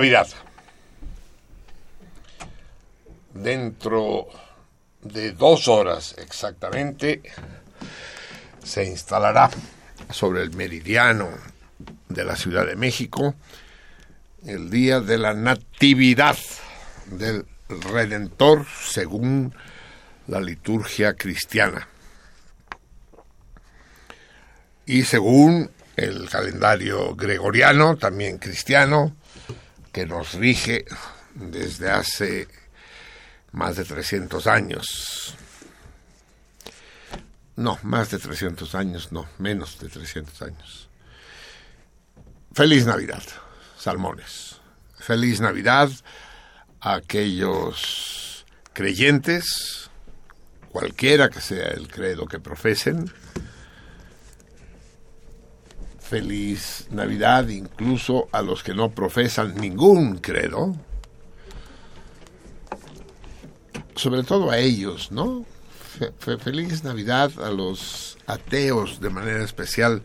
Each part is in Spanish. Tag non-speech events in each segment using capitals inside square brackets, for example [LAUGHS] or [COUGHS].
Navidad. Dentro de dos horas exactamente se instalará sobre el meridiano de la Ciudad de México el día de la Natividad del Redentor según la liturgia cristiana. Y según el calendario gregoriano, también cristiano, que nos rige desde hace más de 300 años. No, más de 300 años, no, menos de 300 años. Feliz Navidad, salmones. Feliz Navidad a aquellos creyentes, cualquiera que sea el credo que profesen. Feliz Navidad incluso a los que no profesan ningún credo. Sobre todo a ellos, ¿no? feliz Navidad a los ateos de manera especial,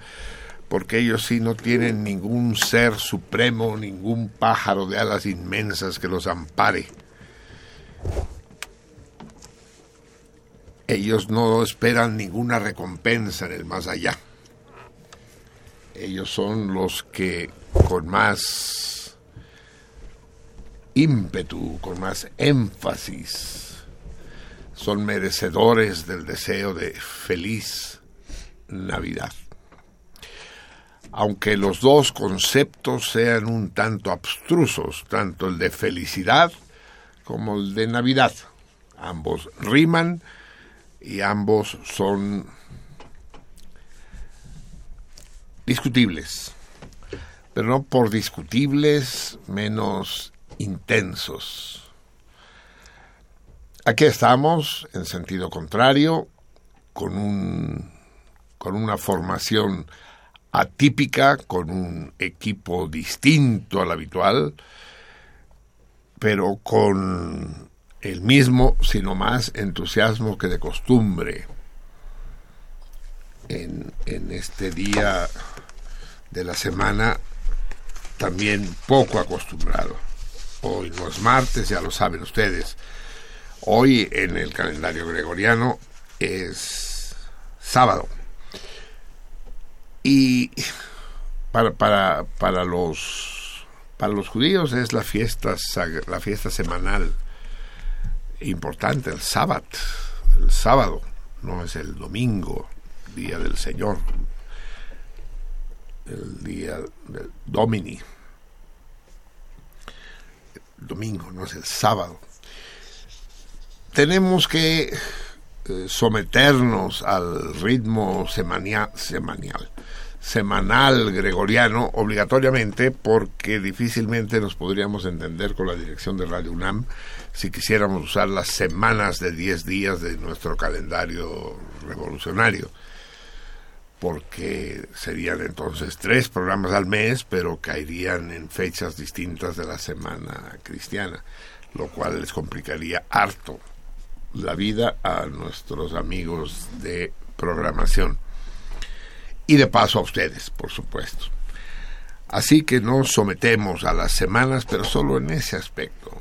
porque ellos sí no tienen ningún ser supremo, ningún pájaro de alas inmensas que los ampare. Ellos no esperan ninguna recompensa en el más allá. Ellos son los que con más ímpetu, con más énfasis, son merecedores del deseo de feliz Navidad. Aunque los dos conceptos sean un tanto abstrusos, tanto el de felicidad como el de Navidad, ambos riman y ambos son discutibles, pero no por discutibles menos intensos. Aquí estamos, en sentido contrario, con, un, con una formación atípica, con un equipo distinto al habitual, pero con el mismo, sino más entusiasmo que de costumbre en, en este día de la semana también poco acostumbrado. Hoy no es martes, ya lo saben ustedes Hoy en el calendario gregoriano es sábado. Y para, para, para, los, para los judíos es la fiesta, la fiesta semanal importante, el sábado. El sábado, no es el domingo, día del Señor, el día del Domini. Domingo, no es el sábado tenemos que eh, someternos al ritmo semanal, semanal gregoriano obligatoriamente porque difícilmente nos podríamos entender con la dirección de Radio UNAM si quisiéramos usar las semanas de 10 días de nuestro calendario revolucionario porque serían entonces tres programas al mes pero caerían en fechas distintas de la semana cristiana lo cual les complicaría harto la vida a nuestros amigos de programación. Y de paso a ustedes, por supuesto. Así que nos sometemos a las semanas, pero solo en ese aspecto.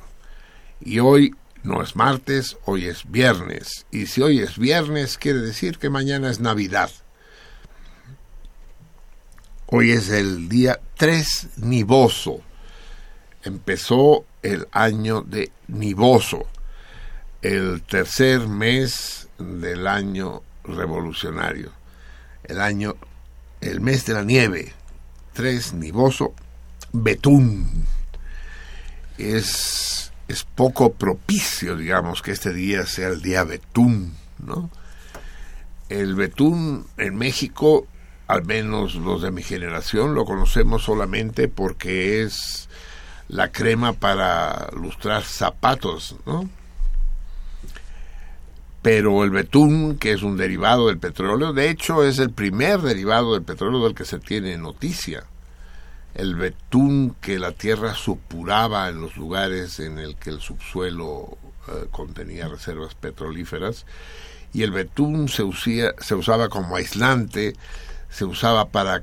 Y hoy no es martes, hoy es viernes. Y si hoy es viernes, quiere decir que mañana es Navidad. Hoy es el día 3 Niboso. Empezó el año de Niboso el tercer mes del año revolucionario, el año, el mes de la nieve, tres nivoso, betún. Es, es poco propicio, digamos, que este día sea el día betún, ¿no? El betún en México, al menos los de mi generación, lo conocemos solamente porque es la crema para lustrar zapatos, ¿no? pero el betún, que es un derivado del petróleo, de hecho es el primer derivado del petróleo del que se tiene noticia. El betún que la tierra supuraba en los lugares en el que el subsuelo eh, contenía reservas petrolíferas, y el betún se, se usaba como aislante, se usaba para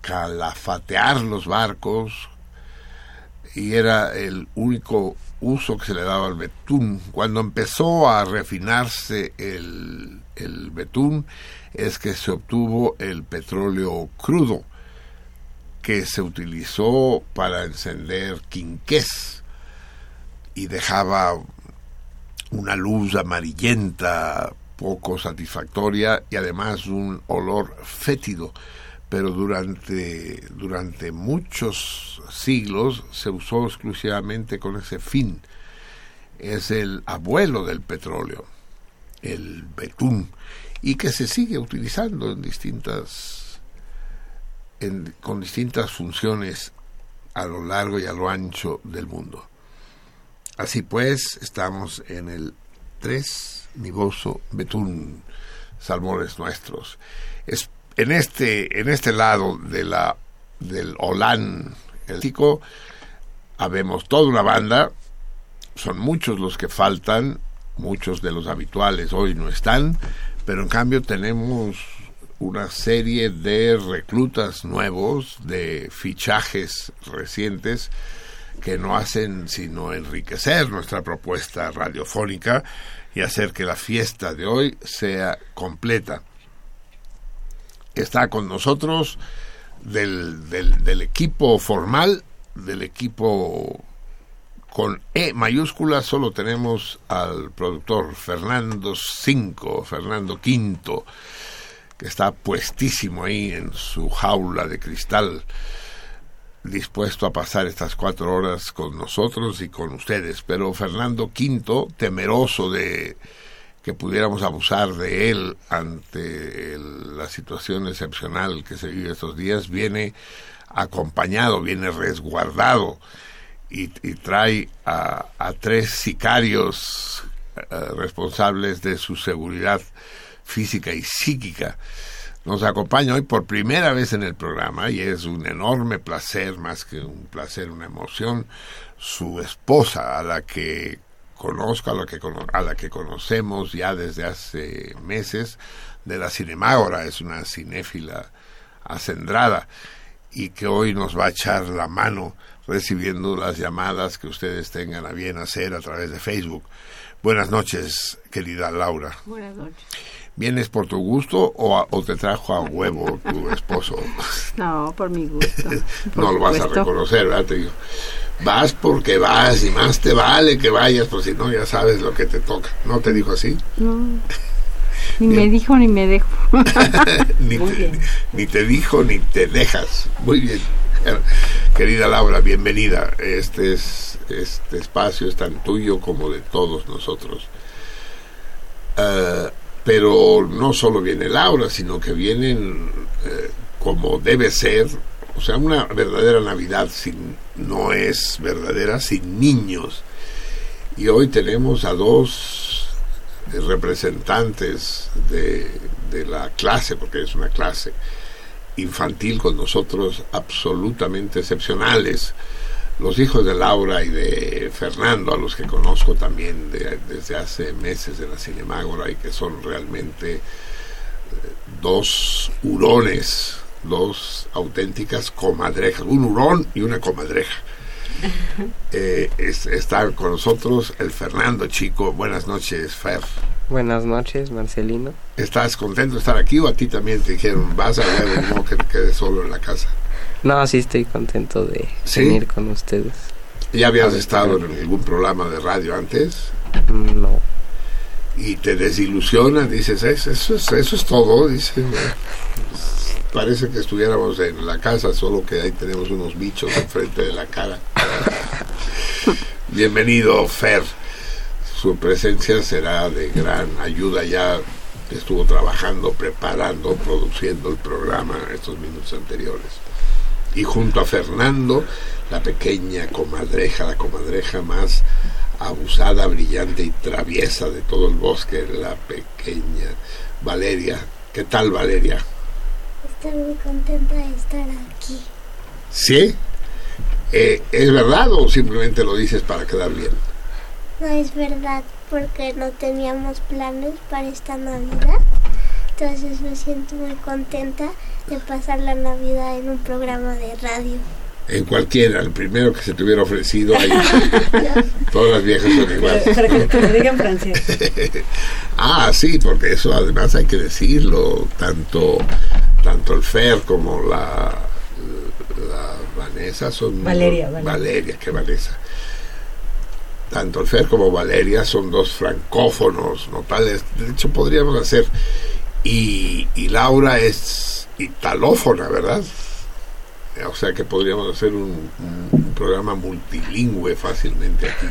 calafatear los barcos, y era el único uso que se le daba al betún. Cuando empezó a refinarse el, el betún es que se obtuvo el petróleo crudo que se utilizó para encender quinqués y dejaba una luz amarillenta poco satisfactoria y además un olor fétido pero durante, durante muchos siglos se usó exclusivamente con ese fin. Es el abuelo del petróleo, el betún, y que se sigue utilizando en distintas, con distintas funciones a lo largo y a lo ancho del mundo. Así pues, estamos en el tres nivoso betún, salmones nuestros. Es en este, en este lado de la, del Olán el chico, habemos toda una banda, son muchos los que faltan, muchos de los habituales hoy no están, pero en cambio tenemos una serie de reclutas nuevos, de fichajes recientes, que no hacen sino enriquecer nuestra propuesta radiofónica y hacer que la fiesta de hoy sea completa. Está con nosotros del, del, equipo formal, del equipo con E mayúscula, solo tenemos al productor Fernando Cinco, Fernando Quinto, que está puestísimo ahí en su jaula de cristal, dispuesto a pasar estas cuatro horas con nosotros y con ustedes. Pero Fernando Quinto, temeroso de que pudiéramos abusar de él ante la situación excepcional que se vive estos días, viene acompañado, viene resguardado y, trae a, tres sicarios eh, responsables de su seguridad física y psíquica. Nos acompaña hoy por primera vez en el programa y es un enorme placer, más que un placer, una emoción, su esposa, a la que conozco, a la que, a la que conocemos ya desde hace meses, de la Cinemágora, es una cinéfila acendrada y que hoy nos va a echar la mano recibiendo las llamadas que ustedes tengan a bien hacer a través de Facebook. Buenas noches, querida Laura. Buenas noches. ¿Vienes por tu gusto o, o te trajo a huevo tu esposo? [LAUGHS] No, por mi gusto. [LAUGHS] no lo vas a reconocer, ¿verdad? Te digo vas porque vas y más te vale que vayas, por si no ya sabes lo que te toca. ¿No te dijo así? No. [LAUGHS] Ni me dijo ni me dejo. ni, te, ni, te, dijo ni te dejas. Muy bien. Querida Laura, bienvenida. Este, es, este espacio es tan tuyo como de todos nosotros. Ah, pero no solo viene Laura, sino que vienen eh, como debe ser o sea, una verdadera Navidad sin, no es verdadera sin niños. Y hoy tenemos a dos representantes de, de la clase, porque es una clase infantil con nosotros absolutamente excepcionales. Los hijos de Laura y de Fernando, a los que conozco también desde hace meses en la Cinemágora y que son realmente eh, dos hurones dos auténticas comadrejas, un hurón y una comadreja. [LAUGHS] Eh, está con nosotros el Fernando Chico. Buenas noches, Fer. Buenas noches, Marcelino. ¿Estás contento de estar aquí o a ti también te dijeron, vas a ver, no que te quedes solo en la casa? No, sí estoy contento de venir con ustedes. ¿Ya habías estado en algún programa de radio antes? No. ¿Y te desilusiona? Dices, eso, es, eso es todo, dice parece que estuviéramos en la casa, solo que ahí tenemos unos bichos enfrente de la cara. [LAUGHS] Bienvenido, Fer. Su presencia será de gran ayuda. Ya estuvo trabajando, preparando, produciendo el programa estos minutos anteriores. Y junto a Fernando, la pequeña comadreja, la comadreja más abusada, brillante y traviesa de todo el bosque, la pequeña Valeria. ¿Qué tal, Valeria? Estoy muy contenta de estar aquí. ¿Sí? Eh, ¿Es verdad o simplemente lo dices para quedar bien? No es verdad, porque no teníamos planes para esta Navidad. Entonces me siento muy contenta de pasar la Navidad en un programa de radio. En cualquiera, el primero que se te hubiera ofrecido, ahí, [LAUGHS] todas las viejas son iguales. Pero que, que me digan francés. [LAUGHS] ah, sí, porque eso además hay que decirlo, tanto, tanto el Fer como la, la Vanessa son... Valeria, Valeria. Valeria, que Vanessa. Tanto el Fer como Valeria son dos francófonos notables. De hecho, podríamos hacer... Y, y Laura es italófona, ¿verdad? O sea que podríamos hacer un, programa multilingüe fácilmente aquí.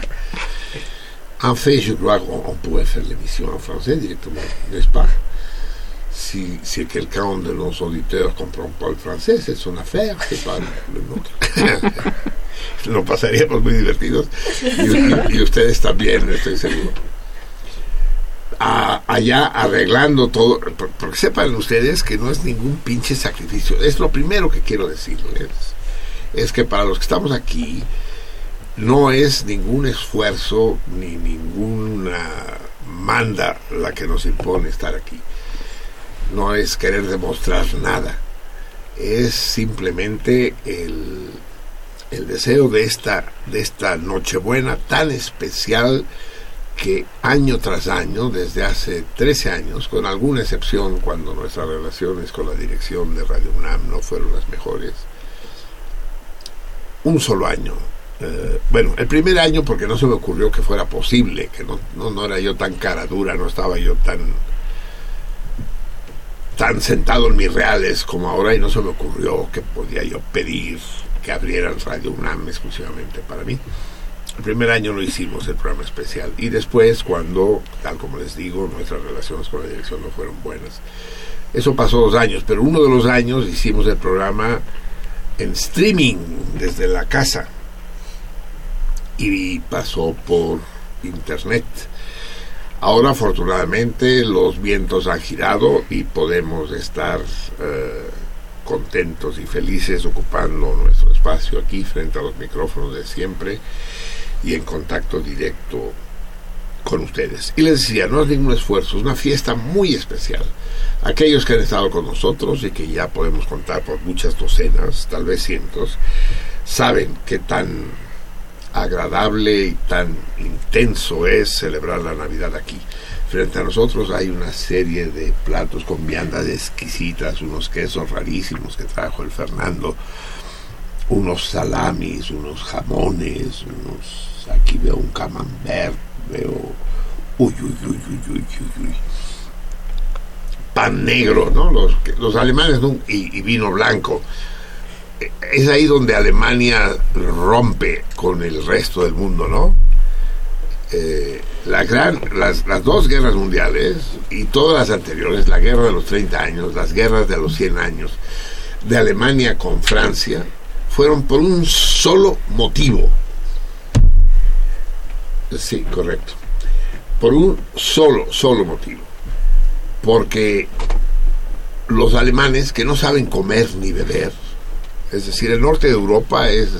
En fait, je crois qu'on pourrait faire l'émission en français directement, n'est-ce pas si, si quelqu'un de nos auditeurs comprend pas el francés, c'est son affaire, le nôtre. [LAUGHS] Lo pasaríamos muy divertidos. Y, y, y ustedes también, estoy seguro. Allá arreglando todo, porque sepan ustedes que no es ningún pinche sacrificio. Es lo primero que quiero decirles. Es que para los que estamos aquí, no es ningún esfuerzo ni ninguna manda la que nos impone estar aquí. No es querer demostrar nada. Es simplemente el, el deseo de esta, de esta Nochebuena tan especial que año tras año, desde hace 13 años, con alguna excepción cuando nuestras relaciones con la dirección de Radio UNAM no fueron las mejores, un solo año. Eh, bueno, el primer año porque no se me ocurrió que fuera posible, que no, no, era yo tan cara dura, no estaba yo tan tan sentado en mis reales como ahora y no se me ocurrió que podía yo pedir que abrieran Radio UNAM exclusivamente para mí. El primer año lo hicimos, el programa especial. Y después, cuando, tal como les digo, nuestras relaciones con la dirección no fueron buenas. Eso pasó dos años, pero uno de los años hicimos el programa en streaming desde la casa. Y pasó por internet. Ahora, afortunadamente, los vientos han girado y podemos estar eh, contentos y felices ocupando nuestro espacio aquí frente a los micrófonos de siempre y en contacto directo con ustedes. Y les decía, no es ningún esfuerzo, es una fiesta muy especial. Aquellos que han estado con nosotros y que ya podemos contar por muchas docenas, tal vez cientos, saben qué tan agradable y tan intenso es celebrar la Navidad aquí. Frente a nosotros hay una serie de platos con viandas exquisitas, unos quesos rarísimos que trajo el Fernando, unos salamis, unos jamones, unos aquí veo un camembert, veo uy, uy, uy, uy, uy, uy, uy. pan negro, ¿no? Los, los alemanes y, vino blanco. Es ahí donde Alemania rompe con el resto del mundo, ¿no? Eh, gran, las, las, dos guerras mundiales y todas las anteriores, la guerra de los 30 años, las guerras de los 100 años de Alemania con Francia, fueron por un solo motivo, Sí, correcto. Por un solo, solo motivo. Porque los alemanes que no saben comer ni beber, es decir, el norte de Europa es,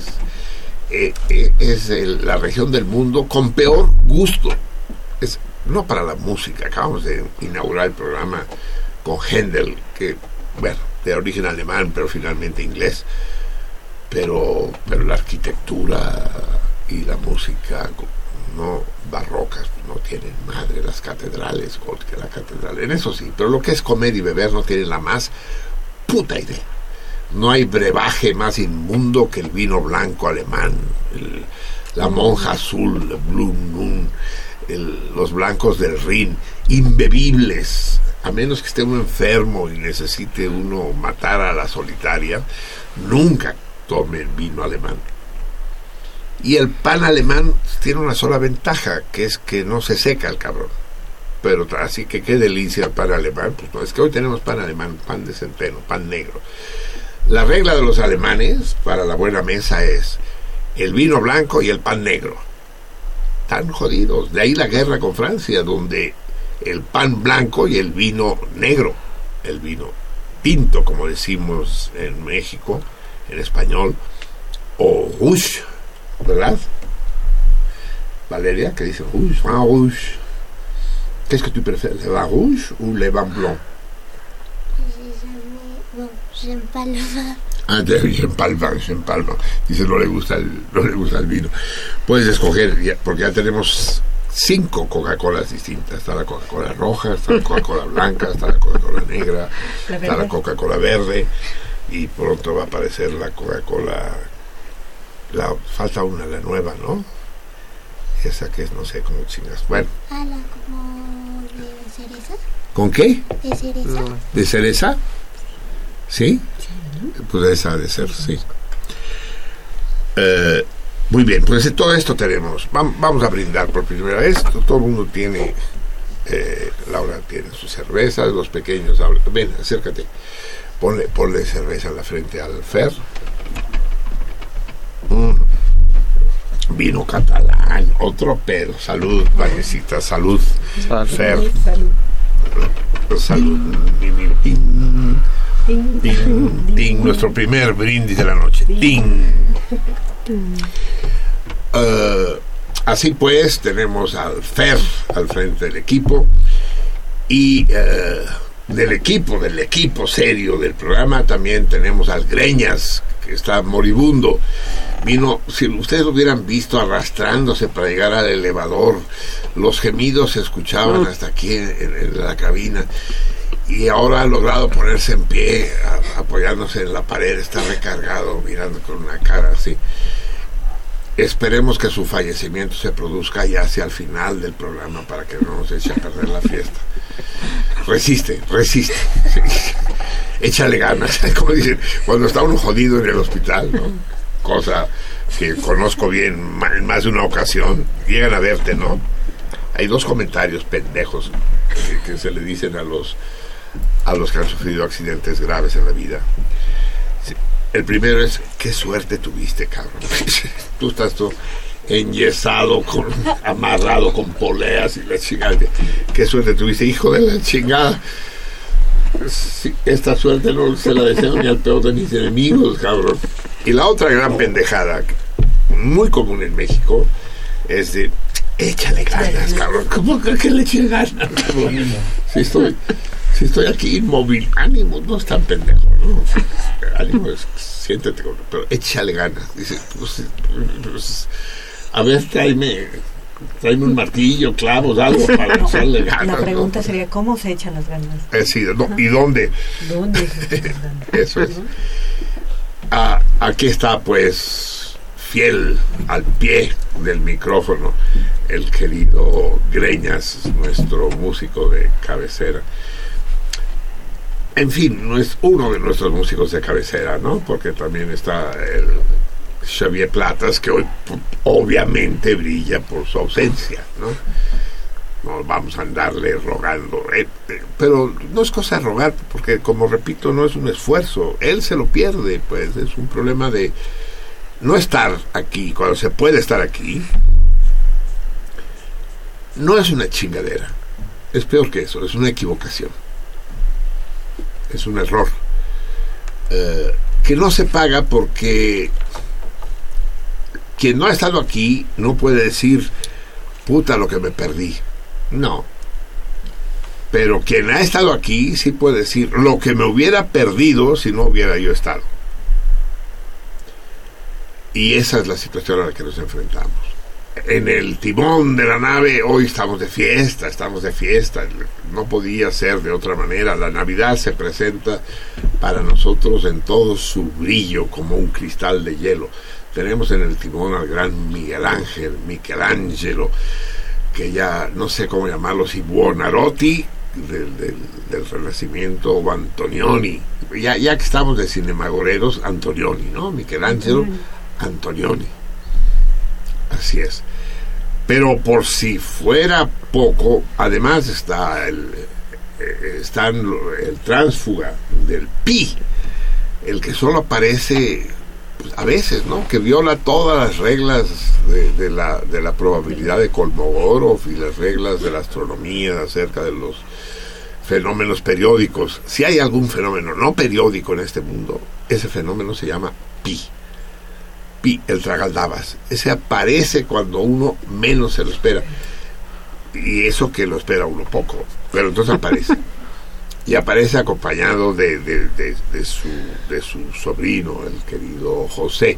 eh, eh, es la región del mundo con peor gusto. Es, no para la música, acabamos de inaugurar el programa con Händel, que, bueno, de origen alemán, pero finalmente inglés. Pero, pero la arquitectura y la música no barrocas, no tienen madre las catedrales, que la catedral, en eso sí, pero lo que es comer y beber no tienen la más puta idea. No hay brebaje más inmundo que el vino blanco alemán, la monja azul, el Blue Moon, los blancos del Rin, imbebibles, a menos que esté uno enfermo y necesite uno matar a la solitaria, nunca tome el vino alemán. Y el pan alemán tiene una sola ventaja, que es que no se seca el cabrón. Pero así que qué delicia el pan alemán. Pues no, es que hoy tenemos pan alemán, pan de centeno, pan negro. La regla de los alemanes para la buena mesa es el vino blanco y el pan negro. Tan jodidos. De ahí la guerra con Francia, donde el pan blanco y el vino negro, el vino tinto, como decimos en México, en español, o rouge, ¿verdad? Valeria, que dice rouge, vin rouge. Qu'est-ce que tu préfères, le vin rouge ou le vin blanc Bon, se empalma. Ah, se empalma, se empalma. Dice, no le gusta el, no le gusta el vino. Puedes escoger, ya- porque ya tenemos cinco Coca-Colas distintas. Está la Coca-Cola roja, está la Coca-Cola blanca, está la Coca-Cola negra, está la. Coca-Cola verde y pronto va a aparecer la Coca-Cola... La, falta una, la nueva, ¿no? Esa que es, no sé cómo chingas. Bueno, Ah, la como de cereza. ¿con qué? De cereza. ¿De cereza? ¿Sí? Pues esa ha de ser, sí. Eh, muy bien, pues todo esto tenemos. Vam- Vamos a brindar por primera vez. Todo el mundo tiene. eh, Laura tiene sus cervezas, los pequeños. hablan- Ven, acércate. Ponle, ponle cerveza en la frente al Fer. Mm. Vino catalán, otro pedo. Salud, Vanesita, salud. Salud. Fer, Salud. salud. Ting, ting, nuestro primer brindis de la noche. Ting. Eh, así pues, tenemos al Fer al frente del equipo y eh, del equipo, del equipo serio del programa, también tenemos al Greñas, que está moribundo. Vino, si ustedes lo hubieran visto arrastrándose para llegar al elevador, los gemidos se escuchaban hasta aquí en, en la cabina y ahora ha logrado ponerse en pie, a- apoyándose en la pared, está recargado, mirando con una cara así. Esperemos que su fallecimiento se produzca ya hacia el final del programa para que no nos eche a perder la fiesta. Resiste, resiste. [LAUGHS] Échale ganas, [LAUGHS] como dicen, cuando está uno jodido en el hospital, ¿no? Cosa que conozco bien en más de una ocasión, llegan a verte, ¿no? Hay dos comentarios pendejos que, se le dicen a los a los que han sufrido accidentes graves en la vida. El primero es, qué suerte tuviste, cabrón. [LAUGHS] Tú estás todo enyesado, con, amarrado con poleas y la chingada. Qué suerte tuviste, hijo de la chingada. Sí, esta suerte no se la deseo ni al peor de mis enemigos, cabrón. Y la otra gran pendejada, muy común en México, es de, échale ganas, cabrón. ¿Cómo que, que le eche ganas, cabrón? Si estoy, si estoy aquí inmóvil, ánimo, no es tan pendejo, ¿no? Ánimo, es, siéntete, cabrón, pero échale ganas. Dice, pues, pues, a ver, tráeme, tráeme un martillo, clavos, algo para [LAUGHS] echarle ganas. La ¿no? pregunta sería, ¿cómo se echan las ganas? Es decir, no, ¿y dónde? ¿Dónde se echan las ganas? [LAUGHS] Eso es. Ah, aquí está, pues, fiel al pie del micrófono, el querido Greñas, nuestro músico de cabecera. En fin, no es uno de nuestros músicos de cabecera, ¿no? Porque también está el Xavier Platas, que hoy obviamente brilla por su ausencia, ¿no? no vamos a andarle rogando. eh, eh, pero no es cosa de rogar, porque como repito, no es un esfuerzo. Él se lo pierde, pues es un problema de no estar aquí cuando se puede estar aquí. No es una chingadera. Es peor que eso, es una equivocación. Es un error. Eh, que no se paga porque quien no ha estado aquí no puede decir, puta lo que me perdí. No. Pero quien ha estado aquí sí puede decir lo que me hubiera perdido si no hubiera yo estado. Y esa es la situación a la que nos enfrentamos. En el timón de la nave hoy estamos de fiesta, estamos de fiesta. No podía ser de otra manera. La Navidad se presenta para nosotros en todo su brillo como un cristal de hielo. Tenemos en el timón al gran Miguel Ángel, Michelangelo, que ya no sé cómo llamarlo, si Buonarroti del, del, del Renacimiento o Antonioni. Ya, ya que estamos de cinemagoreros, Antonioni, ¿no? Michelangelo, Antonioni. Así es. Pero por si fuera poco, además está el, eh, están el tránsfuga del pi, el que solo aparece pues, a veces, ¿no? Que viola todas las reglas de, de la, de la probabilidad de Kolmogorov y las reglas de la astronomía acerca de los fenómenos periódicos. Si hay algún fenómeno no periódico en este mundo, ese fenómeno se llama pi. Pi, el tragaldabas. Ese aparece cuando uno menos se lo espera. Y eso que lo espera uno poco, pero entonces aparece. [LAUGHS] y aparece acompañado de, de, de, de su, de su sobrino, el querido José,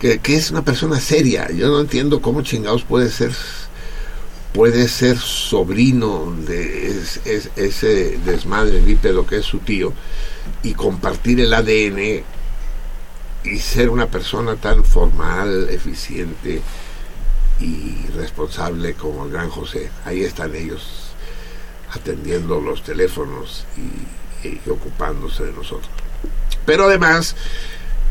que, que es una persona seria. Yo no entiendo cómo chingados puede ser puede ser sobrino de es- es- ese desmadre bípedo que es su tío y compartir el ADN y ser una persona tan formal, eficiente y responsable como el gran José. Ahí están ellos atendiendo los teléfonos y, ocupándose de nosotros. Pero además,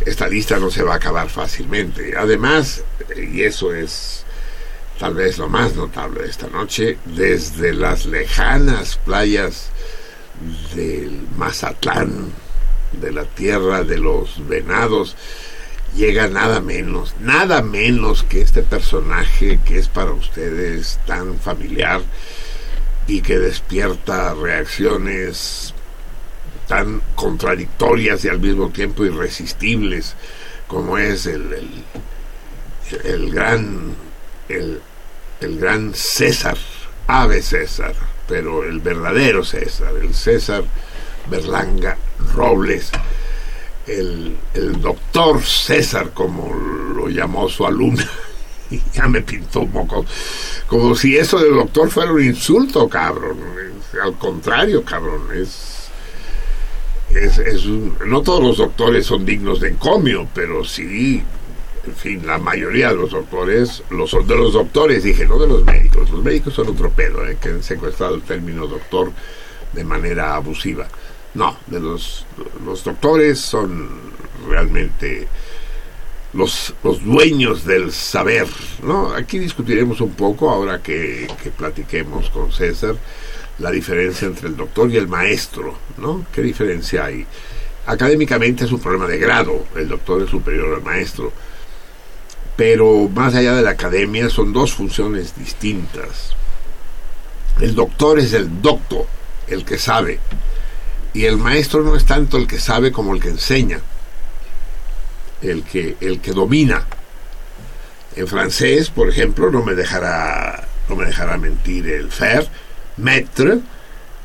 esta lista no se va a acabar fácilmente. Además, y eso es tal vez lo más notable de esta noche, desde las lejanas playas del Mazatlán, de la tierra de los venados, llega nada menos, nada menos que este personaje que es para ustedes tan familiar y que despierta reacciones tan contradictorias y al mismo tiempo irresistibles como es el, el, gran el, el gran César, ave César, pero el verdadero César, el César Berlanga Robles, el, el doctor César, como lo llamó su alumna, [LAUGHS] y ya me pintó un poco, como si eso del doctor fuera un insulto, cabrón. Al contrario, cabrón, es, es, es un- no todos los doctores son dignos de encomio, pero sí, en fin, la mayoría de los doctores, los de los doctores, dije, no de los médicos, los médicos son otro pedo, eh, que han secuestrado el término doctor de manera abusiva. No, de los, los doctores son realmente los, los dueños del saber, ¿no? Aquí discutiremos un poco, ahora que, que platiquemos con César, la diferencia entre el doctor y el maestro, ¿no? ¿Qué diferencia hay? Académicamente es un problema de grado, el doctor es superior al maestro, pero más allá de la academia son dos funciones distintas. El doctor es el docto, el que sabe, y el maestro no es tanto el que sabe como el que enseña, el que, el que domina. En francés, por ejemplo, no me dejará, no me dejará mentir el faire, maître,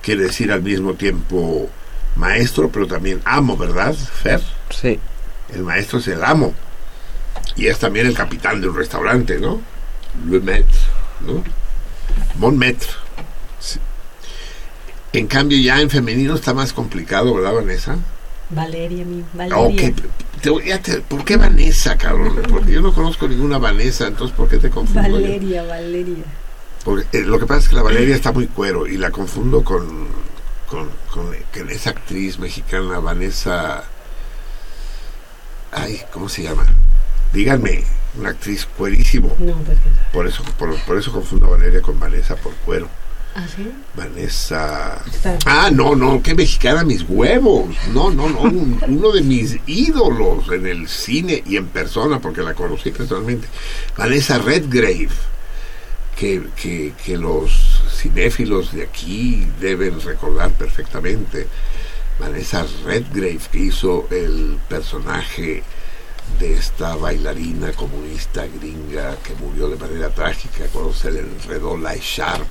quiere decir al mismo tiempo maestro, pero también amo, ¿verdad? Faire. Sí. El maestro es el amo. Y es también el capitán de un restaurante, ¿no? Le maître, ¿no? Mon maître. En cambio, ya en femenino está más complicado, ¿verdad, Vanessa? Valeria, mi Valeria. ¿Por qué Vanessa, cabrón? Porque yo no conozco ninguna Vanessa, entonces ¿por qué te confundo? yo? Valeria, Valeria. Porque, eh, lo que pasa es que la Valeria está muy cuero y la confundo con, con, con, con esa actriz mexicana, Vanessa. Ay, ¿cómo se llama? Díganme, una actriz cuerísimo. No, pues que Por eso, por, por eso confundo a Valeria con Vanessa por cuero. ¿Ah, sí? Vanessa. Ah, no, no, qué mexicana mis huevos. No, no, no, un- uno de mis ídolos en el cine y en persona, porque la conocí personalmente. Vanessa Redgrave, que, que, que los cinéfilos de aquí deben recordar perfectamente. Vanessa Redgrave, que hizo el personaje de esta bailarina comunista gringa que murió de manera trágica cuando se le enredó la Sharp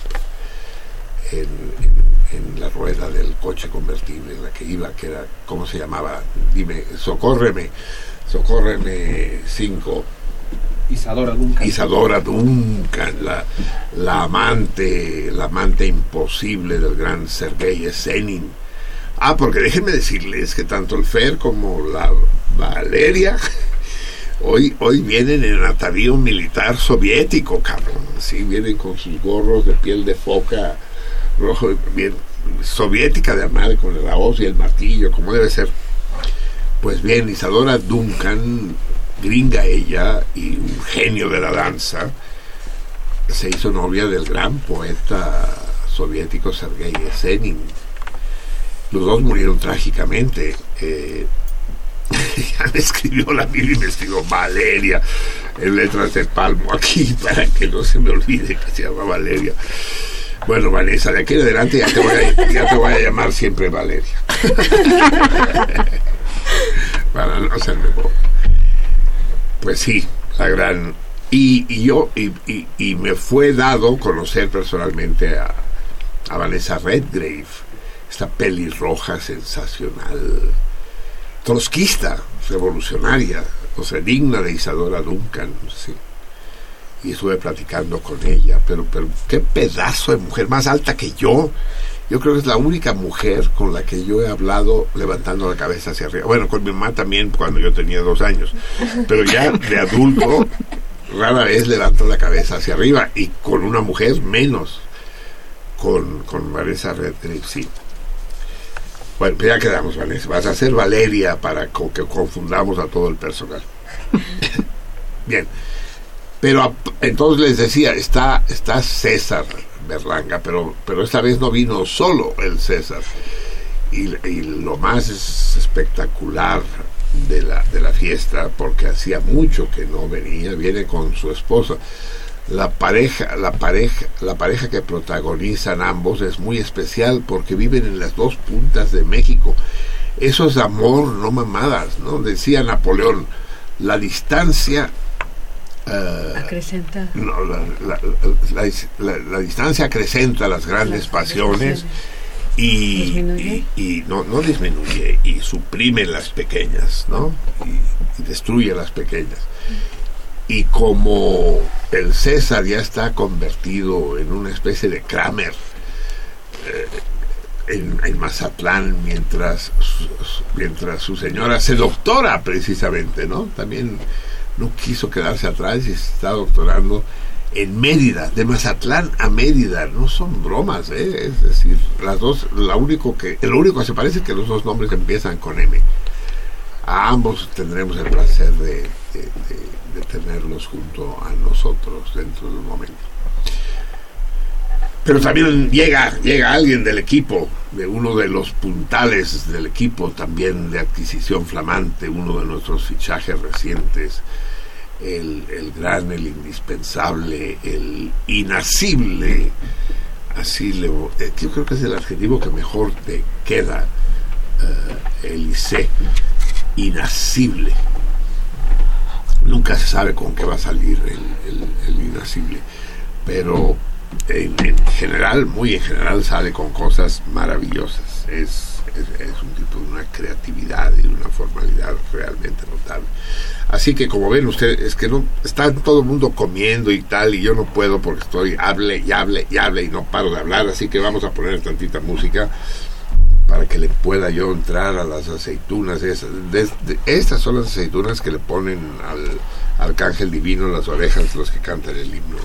en, en- en la rueda del coche convertible en la que iba, que era, ¿cómo se llamaba? Dime, socórreme, socórreme 5. Isadora Duncan. Isadora Duncan, la, la amante, la amante imposible del gran Sergei Esenin. Ah, porque déjenme decirles que tanto el Fer como la Valeria hoy, hoy vienen en atavío militar soviético, cabrón. Sí, vienen con sus gorros de piel de foca rojo, bien soviética de madre con la hoz y el martillo, como debe ser. Pues bien, Isadora Duncan, gringa ella y un genio de la danza, se hizo novia del gran poeta soviético Sergei Esenin. Los dos murieron trágicamente. Eh, [LAUGHS] escribió la Biblia y me escribió Valeria en letras de palmo aquí para que no se me olvide que se llama Valeria. Bueno, Vanessa, de aquí en adelante ya te voy a, te voy a llamar siempre Valeria. [LAUGHS] para no hacerme bobo. Pues sí, la gran... Y, yo, y me fue dado conocer personalmente a, a Vanessa Redgrave. esta pelirroja sensacional, trotskista, revolucionaria, o sea, digna de Isadora Duncan, sí. Y estuve platicando con ella, pero, pero qué pedazo de mujer, más alta que yo. Yo creo que es la única mujer con la que yo he hablado levantando la cabeza hacia arriba. Bueno, con mi mamá también cuando yo tenía dos años. Pero ya de adulto, rara vez levanto la cabeza hacia arriba. Y con una mujer menos. Con, con Vanessa Redgrave, sí. Bueno, pues ya quedamos, Vanessa. Vas a ser Valeria para que confundamos a todo el personal. [LAUGHS] Bien. Pero entonces les decía, está, está César Berlanga, pero, pero esta vez no vino solo el César. Y, lo más es- espectacular de la, de la fiesta, porque hacía mucho que no venía, viene con su esposa. La pareja, la pareja, la pareja que protagonizan ambos es muy especial porque viven en las dos puntas de México. Eso es amor, no mamadas, ¿no? Decía Napoleón, la distancia Acrecenta. no, la, la- la- distancia acrecenta las grandes Las pasiones y, y- y no, no disminuye y suprime las pequeñas, ¿no? Y, y destruye las pequeñas. Y como el César ya está convertido en una especie de Kramer eh, en, en Mazatlán, mientras, mientras su señora se doctora precisamente, ¿no? También no quiso quedarse atrás y se está doctorando en Mérida, de Mazatlán a Mérida, no son bromas, ¿eh? es decir, las dos, la único que, lo único que se parece es que los dos nombres empiezan con M. A ambos tendremos el placer de, de- tenerlos junto a nosotros dentro de un momento. Pero también llega, llega alguien del equipo, de uno de los puntales del equipo, también de adquisición flamante, uno de nuestros fichajes recientes, el, el gran, el indispensable, el inacible, así le, eh, yo creo que es el adjetivo que mejor te queda, eh, Eliseo, inacible. Nunca se sabe con qué va a salir el, el- el inacible, pero en, en general, muy en general, sale con cosas maravillosas. Es, un tipo de una creatividad y una formalidad realmente notable. Así que como ven ustedes, es que no está todo el mundo comiendo y tal, y yo no puedo porque estoy hable y hable y hable y no paro de hablar, así que vamos a poner tantita música para que le pueda yo entrar a las aceitunas esas. Estas son las aceitunas que le ponen al arcángel divino las orejas los que cantan el himno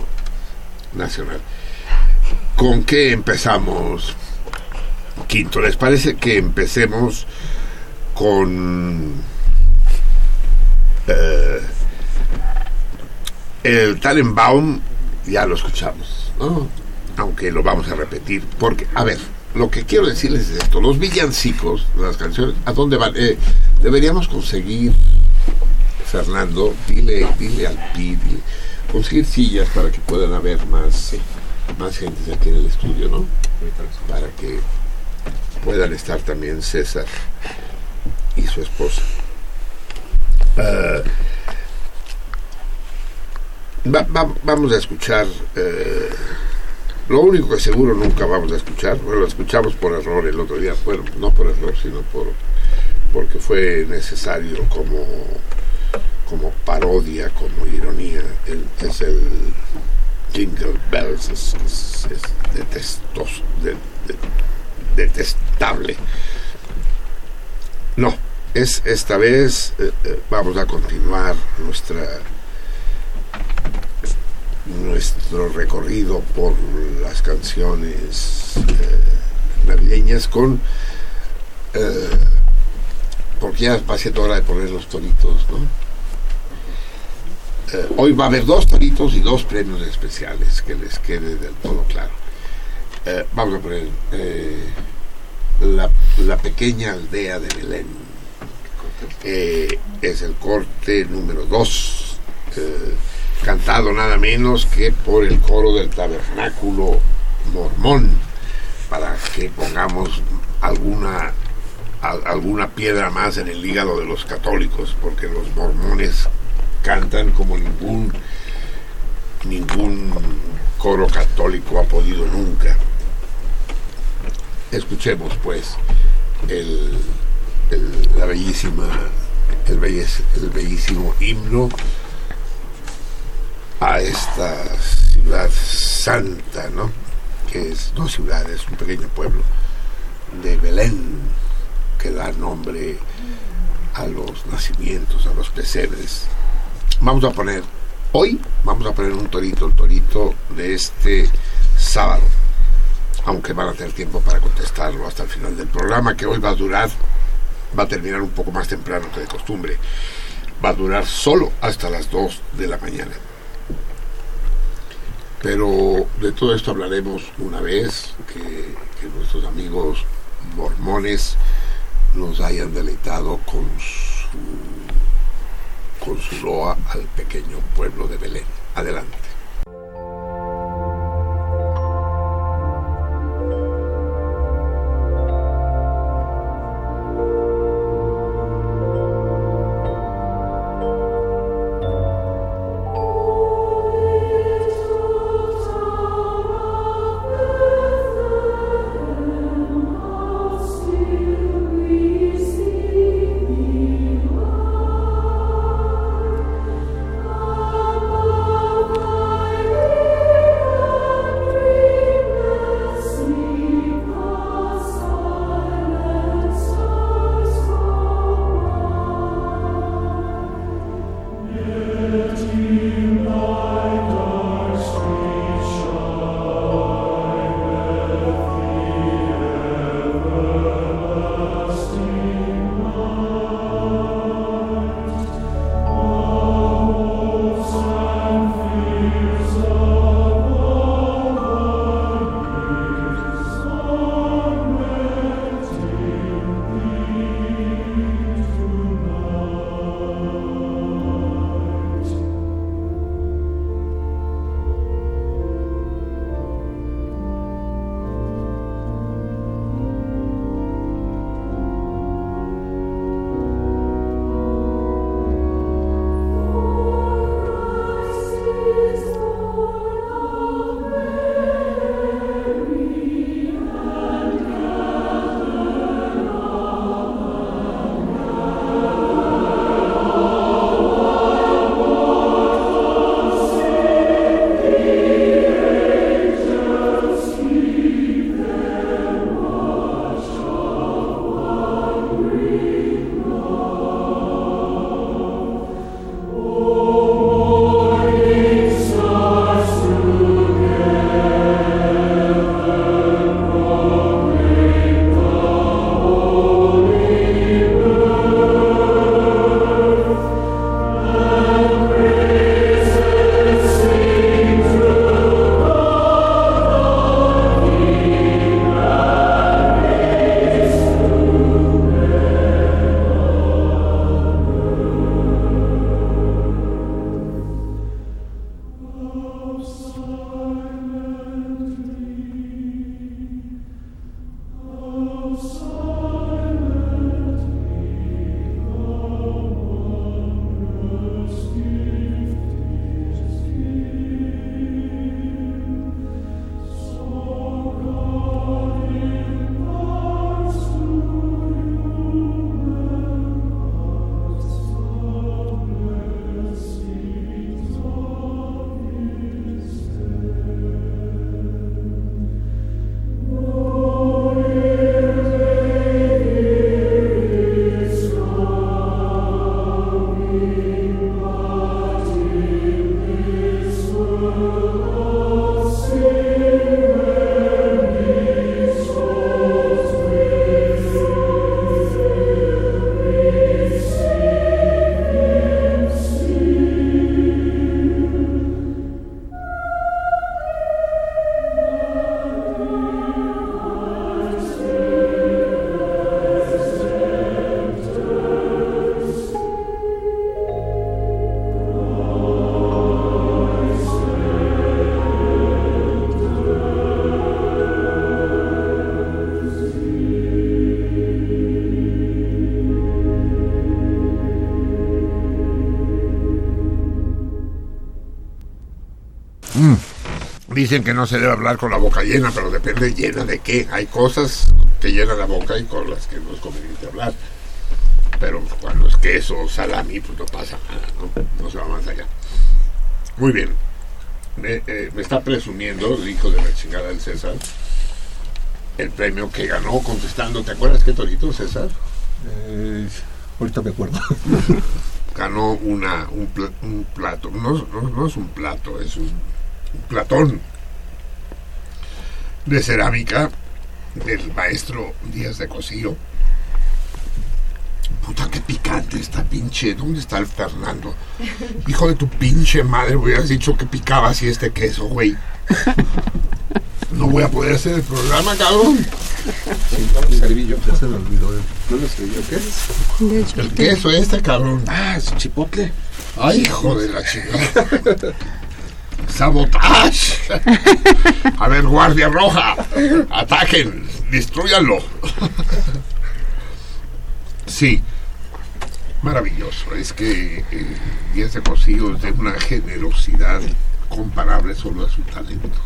nacional. ¿Con qué empezamos? Quinto, ¿les parece que empecemos con eh, el Tannenbaum? Ya lo escuchamos, ¿no? Aunque lo vamos a repetir, porque, a ver, lo que quiero decirles es esto: los villancicos, las canciones, ¿a dónde van? Eh, deberíamos conseguir, Fernando, dile, dile al Pi, dile, conseguir sillas para que puedan haber más, más gente aquí en el estudio, ¿no? Para que puedan estar también César y su esposa. Ah, va- va- vamos a escuchar eh, lo único que seguro nunca vamos a escuchar, bueno, lo escuchamos por error el otro día, bueno, no por error, sino por porque fue necesario como como parodia, como ironía, es el Jingle Bells, es, es- es detestos- de- de- detestable. No, es esta vez eh, eh, vamos a continuar nuestra nuestro recorrido por las canciones eh, navideñas con eh, porque ya va siendo hora de poner los toritos, ¿no? Eh, hoy va a haber dos toritos y dos premios especiales, que les quede del todo claro. Eh, vamos a poner eh, la, pequeña aldea de Belén. Es el corte número dos, cantado nada menos que por el coro del tabernáculo mormón, para que pongamos alguna al- alguna piedra más en el hígado de los católicos, porque los mormones cantan como ningún ningún coro católico ha podido nunca. Escuchemos pues el, la bellísima, el, el bellísimo himno a esta ciudad santa, ¿no? Que es no ciudad, es un pequeño pueblo de Belén que da nombre a los nacimientos, a los pesebres. Vamos a poner, hoy vamos a poner un torito, el torito de este sábado, aunque van a tener tiempo para contestarlo hasta el final del programa, que hoy va a durar, va a terminar un poco más temprano que de costumbre, va a durar solo hasta las 2 de la mañana. Pero de todo esto hablaremos una vez que, que nuestros amigos mormones nos hayan deleitado con su, con su loa al pequeño pueblo de Belén. Adelante. Dicen que no se debe hablar con la boca llena, pero depende llena de qué. Hay cosas que llenan la boca y con las que no es conveniente hablar. Pero cuando es queso o salami, pues no pasa nada, ¿no? No se va más allá. Muy bien. Me, eh, me está presumiendo el hijo de la chingada del César el premio que ganó contestando. ¿Te acuerdas qué torito, César? Eh, ahorita me acuerdo. [LAUGHS] ganó una, un, pla- un plato. No, no- no es un plato, es un platón de cerámica del maestro Díaz de Cosío. Puta, qué picante está, pinche. ¿Dónde está el Fernando? Hijo de tu pinche madre, hubieras dicho que picaba así este queso, güey. No voy a poder hacer el programa, cabrón. No me serví yo. Ya se me olvidó. el- No me serví yo. ¿Qué es? De hecho, El queso este, cabrón. Ah, es chipotle. Ay, hijo de la chingada. [LAUGHS] ¡Sabotage! A ver, Guardia Roja, ataquen, destruyanlo. Sí, maravilloso. Es que eh, Díaz de Cosío es de una generosidad comparable solo a su talento.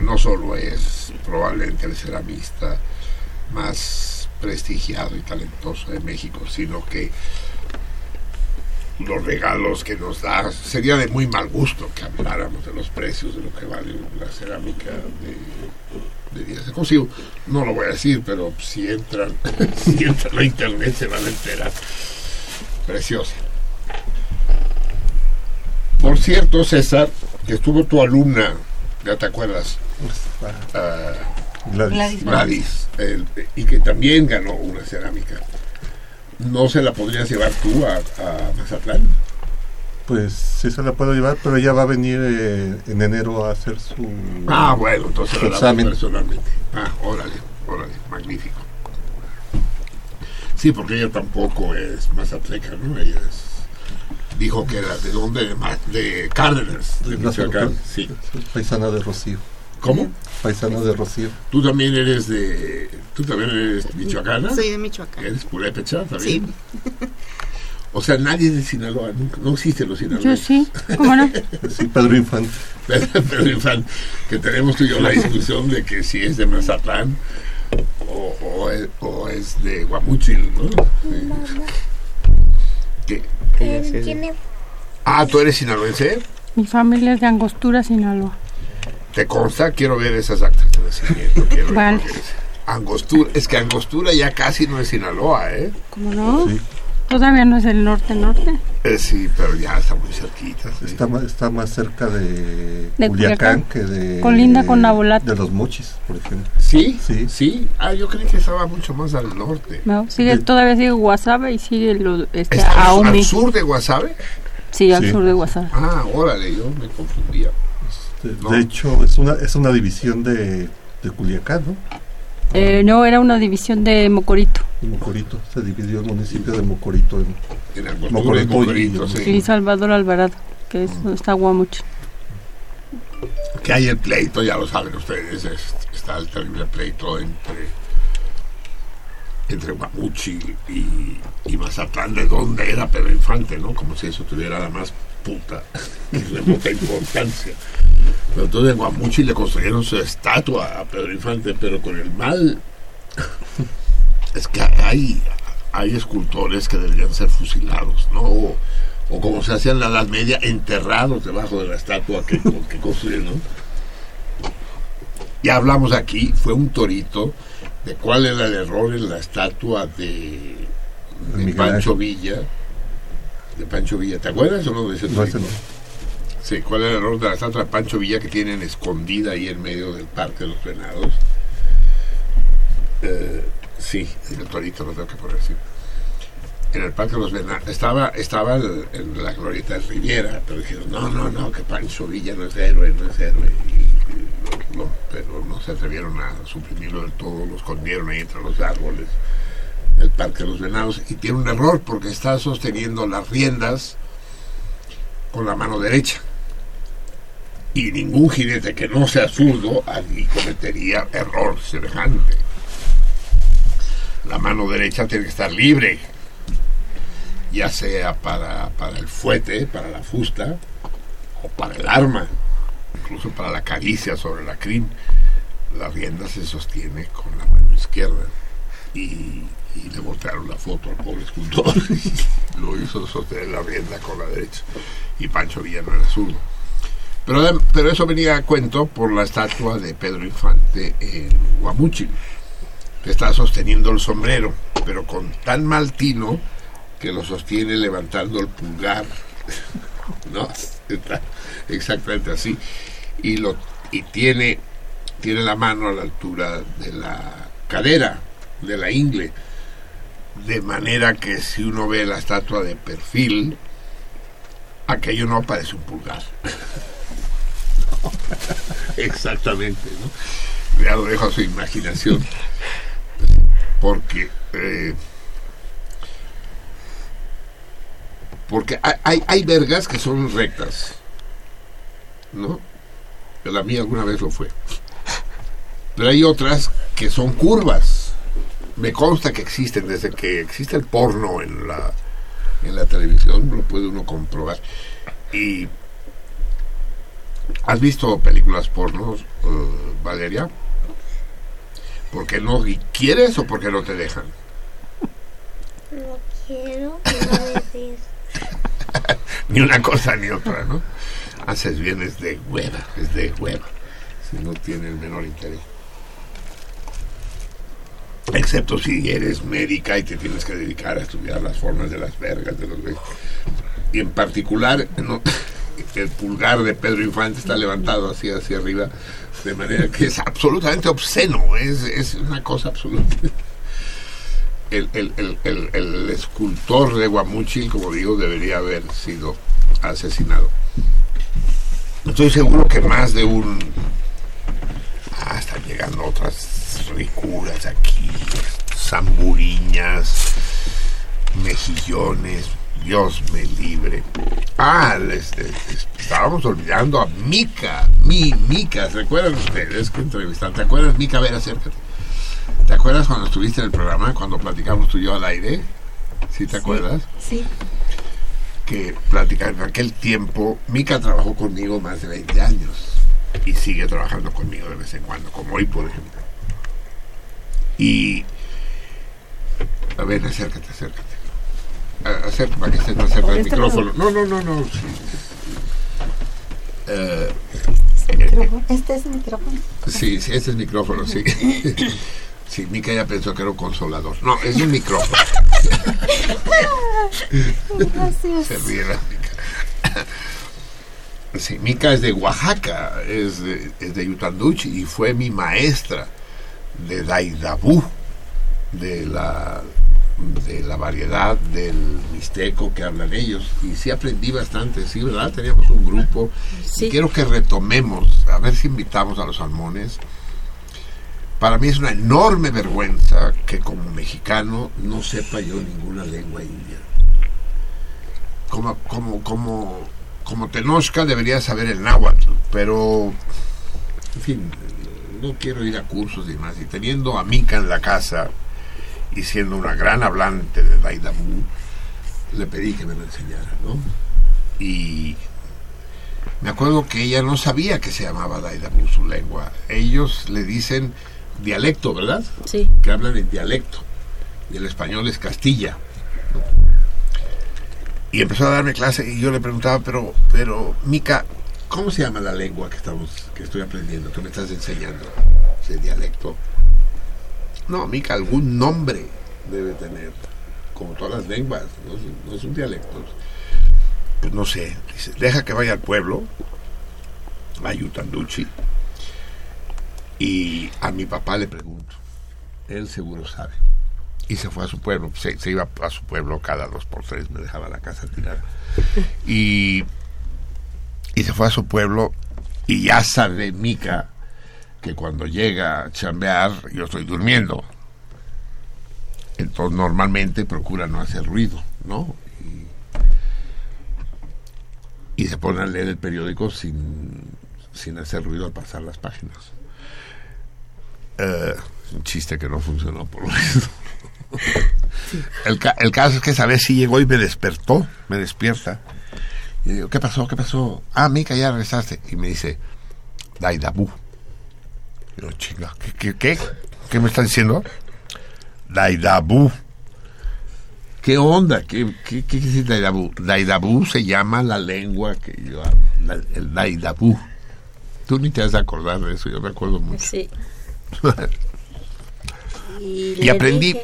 No solo es probablemente el ceramista más prestigiado y talentoso de México, sino que los regalos que nos da. Sería de muy mal gusto que habláramos de los precios de lo que vale la cerámica de, de Díaz de Cosío. No lo voy a decir, pero si entran, [LAUGHS] si entran a internet se van a enterar. Preciosa. Por cierto, César, que estuvo tu alumna, ya te acuerdas, ah, Gladys. Gladys, el- y que también ganó una cerámica. ¿No se la podrías llevar tú a, a Mazatlán? Pues sí se la puedo llevar, pero ella va a venir eh, en enero a hacer su... Ah, bueno, entonces Su lo damos examen. personalmente. Ah, órale, órale, magnífico. Sí, porque ella tampoco es mazatleca, ¿no? Ella es... Dijo que era de dónde, de, de Cárdenas, de Michoacán. Sí. Paisana de Rocío. ¿Cómo? Paisana de Rocío. Tú también eres de... ¿Tú también eres michoacana? Soy de Michoacán. ¿Eres purépecha Sí. O sea, nadie es de Sinaloa, nunca- no existen los yo sinaloenses. sí, ¿cómo no? [LAUGHS] Sí, Pedro Infante. [LAUGHS] Pero, pero, Infan, que tenemos tú y yo la discusión de que si es de Mazatlán o, o es, o es de Guamuchil, ¿no? Sí. ¿Qué? Tiene Ah, ¿tú eres sinaloense? Mi familia es de Angostura, Sinaloa. ¿Te consta? Quiero ver esas actas de nacimiento. Vale. Angostura, es que Angostura ya casi no es Sinaloa, ¿eh? ¿Cómo no? Sí. Todavía no es el norte-norte. Eh, sí, pero ya está muy cerquita. sí. Está, está más cerca de, De Culiacán Culiacán. que de... Colinda con Nabolato. De los Mochis, por ejemplo. ¿Sí? Sí. Sí. Ah, yo creí que estaba mucho más al norte. No, sigue, De- todavía sigue Guasave y sigue lo, este, ¿Está al, sur de Guasave? Sí, al Sí. sur de Guasave. Ah, órale, yo me confundía. De, No. de hecho, es una, es una división de, de Culiacán, ¿no? Eh, no, era una división de Mocorito. Mocorito. Se dividió el municipio de Mocorito en... Y Mocorito y- Mocorito, sí. Y Salvador Alvarado, que es donde está Guamuch. que hay el pleito, ya lo saben ustedes, es- está el terrible pleito entre entre Guamuchi y, y Mazatlán, de dónde era Pedro Infante, ¿no? Como si eso tuviera la más puta y remota importancia. Pero entonces en Guamuchi le construyeron su estatua a Pedro Infante, pero con el mal [LAUGHS] es que hay, hay escultores que deberían ser fusilados, ¿no? O, o como se hacía en la Edad Media, enterrados debajo de la estatua que, [LAUGHS] que construyen, ¿no? Ya hablamos aquí, fue un torito de cuál era el error en la estatua de, de Pancho. Villa. De Pancho Villa, ¿te acuerdas o no de ese No? Sí, ¿cuál era el error de la estatua de Pancho Villa que tienen escondida ahí en medio del Parque de los Venados? Eh, sí, el torito lo tengo que poner, sí. En el Parque de los Venados. Estaba, estaba el- en la glorieta de Riviera, pero dijeron, no, no, no, que Pancho Villa no es héroe, no es héroe. Y, y no, pero no se atrevieron a suprimirlo del todo, lo escondieron ahí entre los árboles del Parque de los Venados. Y tiene un error porque está sosteniendo las riendas con la mano derecha. Y ningún jinete que no sea zurdo allí cometería error semejante. La mano derecha tiene que estar libre, ya sea para, para el fuete, para la fusta o para el arma. incluso para la caricia sobre la crin, la rienda se sostiene con la mano izquierda. Y, y le voltearon la foto al pobre escultor. [LAUGHS] Lo hizo sostener la rienda con la derecha. Y Pancho Villa no era zurdo. Pero, adem- pero eso venía a cuento por la estatua de Pedro Infante en Guamuchil, que está sosteniendo el sombrero, pero con tan mal tino que lo sostiene levantando el pulgar. [LAUGHS] ¿No? Está exactamente así. Y, lo, y tiene, tiene la mano a la altura de la cadera, de la ingle. De manera que si uno ve la estatua de perfil, aquello no parece un pulgar. [LAUGHS] Exactamente, ¿no? Ya lo dejo a su imaginación. Porque. eh, porque hay, hay, hay vergas que son rectas. ¿No? La mía alguna vez lo fue. Pero hay otras que son curvas. Me consta que existen, desde que existe el porno en la, en la televisión, lo puede uno comprobar. Y ¿Has visto películas pornos, eh, Valeria? ¿Porque no quieres o porque no te dejan? No quiero que no. [LAUGHS] Ni una cosa ni otra, ¿no? Haces bien, es de hueva, es de hueva. Si no tiene el menor interés. Excepto si eres médica y te tienes que dedicar a estudiar las formas de las vergas de los. Y en particular, [LAUGHS] el pulgar de Pedro Infante está levantado así hacia arriba, de manera que es absolutamente obsceno, es, es una cosa absoluta. El, el, el, el escultor de Guamuchil, como digo, debería haber sido asesinado. Estoy seguro que más de un... Ah, están llegando otras ricuras aquí, zamburiñas, mejillones, Dios me libre. Ah, este, estábamos olvidando a Mica, mi Mica, ¿recuerdan ustedes que entrevistaron? ¿Te acuerdas, Mica? A ver, acércate. ¿Te acuerdas cuando estuviste en el programa, cuando platicamos tú y yo al aire? ¿Sí te acuerdas? Sí. Que platicar en aquel tiempo, Mica trabajó conmigo más de 20 años y sigue trabajando conmigo de vez en cuando, como hoy, por ejemplo. Y. A ver, acércate, acércate. Acércate para que estés más cerca del este micrófono. No, no, no, no. Eh, Este es el micrófono. sí, sí, ese es el micrófono, sí. [LAUGHS] Sí, Mica ya pensó que era un consolador. No, es un micrófono. Gracias. Se ríe la Mica. Sí, Mica es de Oaxaca, es de, es de Yutanduchi y fue mi maestra de Daidabú, de la, de la variedad del mixteco que hablan ellos. Y sí aprendí bastante, sí, ¿verdad? Teníamos un grupo. Sí. Y quiero que retomemos, a ver si invitamos a los salmones. Para mí es una enorme vergüenza que como mexicano no sepa yo ninguna lengua india. Como, como, como, como Tenochca debería saber el náhuatl, pero, en fin, no quiero ir a cursos y más. Y teniendo a Mica en la casa y siendo una gran hablante de Daidabú, le pedí que me lo enseñara, ¿no? Y me acuerdo que ella no sabía que se llamaba Daidabú su lengua. Ellos le dicen dialecto, ¿verdad? Sí. Que hablan en dialecto. Y el español es Castilla. Y empezó a darme clase y yo le preguntaba, pero, pero, Mica, ¿cómo se llama la lengua que estamos, que estoy aprendiendo, que me estás enseñando? Ese dialecto. No, Mica, algún nombre debe tener, como todas las lenguas, no, es- no es un dialecto. Pues no sé, dice, deja que vaya al pueblo, a Yutanduchi, y a mi papá le pregunto. Él seguro sabe. Y se fue a su pueblo. Se, se iba a su pueblo cada dos por tres, me dejaba la casa tirada. [LAUGHS] Y, y se fue a su pueblo y ya sabe Mica que cuando llega a chambear yo estoy durmiendo. Entonces normalmente procura no hacer ruido, ¿no? Y, y se pone a leer el periódico sin, sin hacer ruido al pasar las páginas. Eh, un chiste que no funcionó por lo menos. El, ca- el caso es que esa vez sí llegó y me despertó, me despierta. Y digo, ¿qué pasó? ¿Qué pasó? Ah, Mica, ya regresaste. Y me dice, Daidabu. Yo, chinga, ¿qué, qué, qué? ¿Qué me está diciendo? Daidabu. ¿Qué onda? ¿Qué, qué, qué es Daidabu? Daidabu se llama la lengua que yo hablo, la- el Daidabu. Tú ni te has de acordar de eso, yo me acuerdo mucho. Sí. [LAUGHS] Y, aprendí-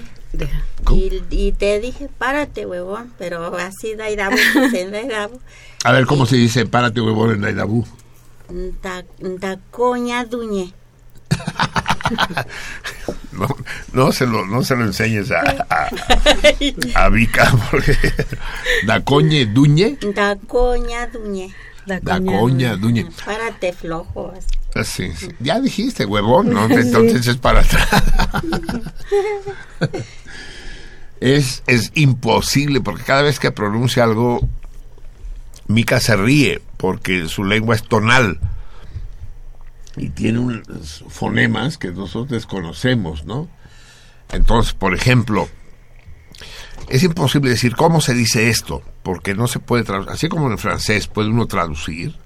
y, y te dije, párate, huevón, pero así da irabo, se da irabo. A ver, ¿cómo se dice? Párate, huevón, en Daidabu. Nta, nta coña duñe. [LAUGHS] No, no, se lo, no se lo enseñes a, a, a Vika, porque da coñe duñe, Nta coña duñe. Da coña. duñe. Párate flojo. Ah, Sí, sí. Ya dijiste, huevón, ¿no? Entonces es para atrás. [LAUGHS] es, es imposible, porque cada vez que pronuncia algo, Mika se ríe, porque su lengua es tonal. Y tiene unos fonemas que nosotros desconocemos, ¿no? Entonces, por ejemplo, es imposible decir cómo se dice esto, porque no se puede traducir. Así como en francés puede uno traducir,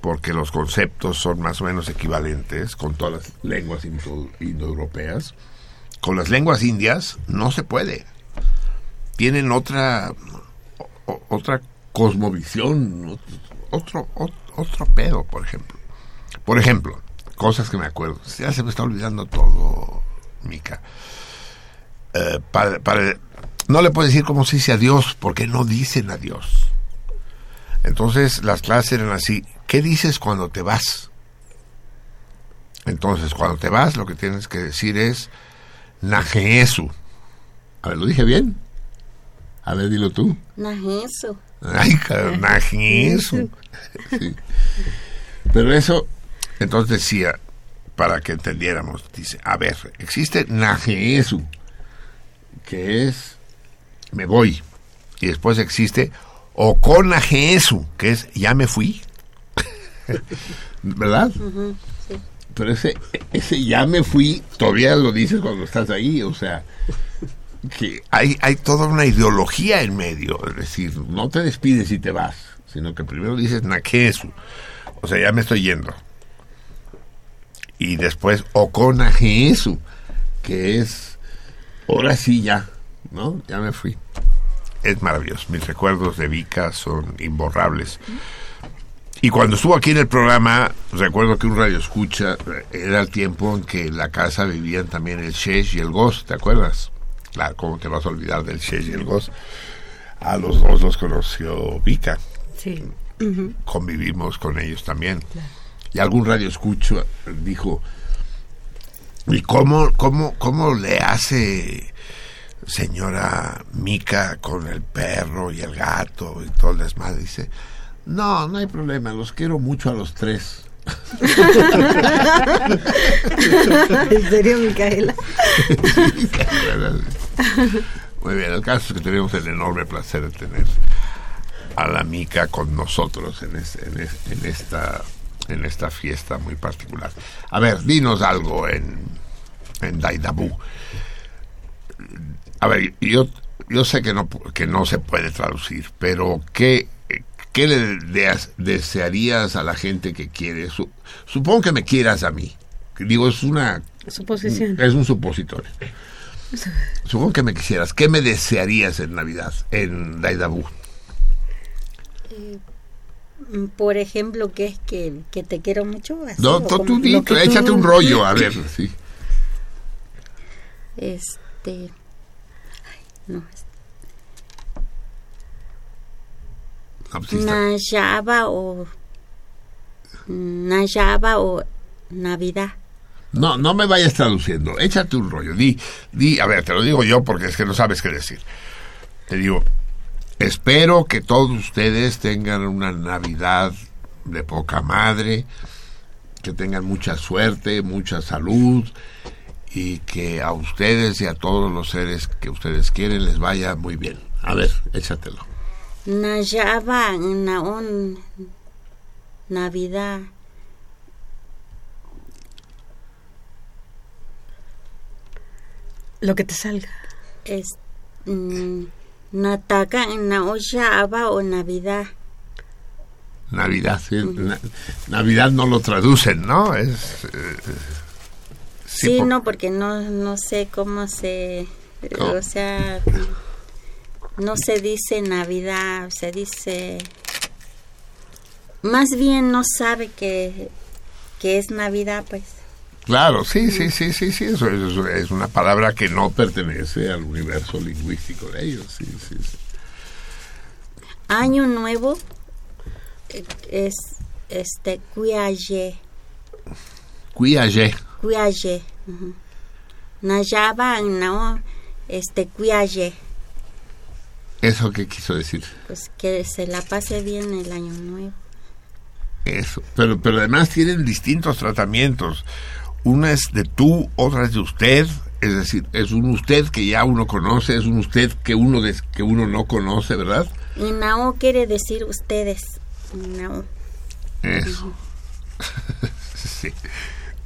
porque los conceptos son más o menos equivalentes con todas las lenguas indo- indoeuropeas. Con las lenguas indias no se puede. Tienen otra otra cosmovisión, otro, otro, otro pedo, por ejemplo. Por ejemplo, cosas que me acuerdo. Ya se me está olvidando todo, Mica. Eh, para- no le puedo decir cómo se dice adiós, porque no dicen adiós. Entonces las clases eran así. ¿Qué dices cuando te vas? Entonces, cuando te vas, lo que tienes que decir es Najesu. A ver, ¿lo dije bien? A ver, dilo tú. Eso. Ay, cabrón, Najesu. Sí. Pero eso, entonces decía, para que entendiéramos, dice, a ver, existe Najesu, que es me voy. Y después existe Okonajesu, que es ya me fui. [LAUGHS] ¿Verdad? Sí. Pero ese, ese ya me fui, todavía lo dices cuando estás ahí, o sea, que hay, hay toda una ideología en medio, es decir, no te despides y te vas, sino que primero dices nakesu, o sea, ya me estoy yendo. Y después okonajesu, que es, ahora sí ya, ¿no? Ya me fui. Es maravilloso, mis recuerdos de Vika son imborrables. Y cuando estuvo aquí en el programa, recuerdo que un radio escucha era el tiempo en que en la casa vivían también el Shesh y el Ghost, ¿te acuerdas? Claro, ¿cómo te vas a olvidar del Shesh y el Ghost? A los dos los conoció Vika, Sí. convivimos con ellos también. Y algún radio escucho dijo, ¿y cómo, cómo, cómo le hace señora Mica con el perro y el gato y todo el desmadre? Dice, no, no hay problema, los quiero mucho a los tres. [LAUGHS] ¿En serio, Micaela? Muy bien, el caso es que tenemos el enorme placer de tener a la Mica con nosotros en, es- en es- en esta en esta fiesta muy particular. A ver, dinos algo en, en Daidabu. A ver, yo, yo sé que no, que no se puede traducir, pero ¿qué, qué le deas- desearías a la gente que quiere? Su- supongo que me quieras a mí. Digo, es una Suposición. es un supositorio. Supongo que me quisieras. ¿Qué me desearías en Navidad, en Daidabu? Mm, Por ejemplo, que es que, que te quiero mucho. Así, No, tú, tú tú- échate un rollo, a ver, [LAUGHS] sí. Este. ay, no, es- No, pues sí está. Nayaba o. Nayaba o Navidad. No, no me vayas traduciendo. Échate un rollo. Di, di, a ver, te lo digo yo porque es que no sabes qué decir. Te digo, espero que todos ustedes tengan una Navidad de poca madre, que tengan mucha suerte, mucha salud y que a ustedes y a todos los seres que ustedes quieren les vaya muy bien. A ver, échatelo. Nayaba na un Navidad. Lo que te salga. Es. mm, Nataka na o Navidad. Navidad. sí, na- Navidad no lo traducen, ¿no? Es, eh, Sí, por- no, porque no, no sé cómo se... ¿Cómo? O sea, no se dice Navidad, se dice... Más bien no sabe que, que es Navidad, pues. Claro, sí, sí, sí, sí, sí, eso, es una palabra que no pertenece al universo lingüístico de ellos, sí, sí, sí. Año Nuevo es este Cuyaye, Cuyaye, Cuyaye. ujú. Nayaba no este Cuyaye, ¿eso qué quiso decir? pues que se la pase bien el año nuevo. Eso, pero, pero además tienen distintos tratamientos. Una es de tú, otra es de usted, es decir, es un usted que ya uno conoce, es un usted que uno, des- que uno no conoce, ¿verdad? Y Nao quiere decir ustedes. Nao. Eso. [LAUGHS] sí,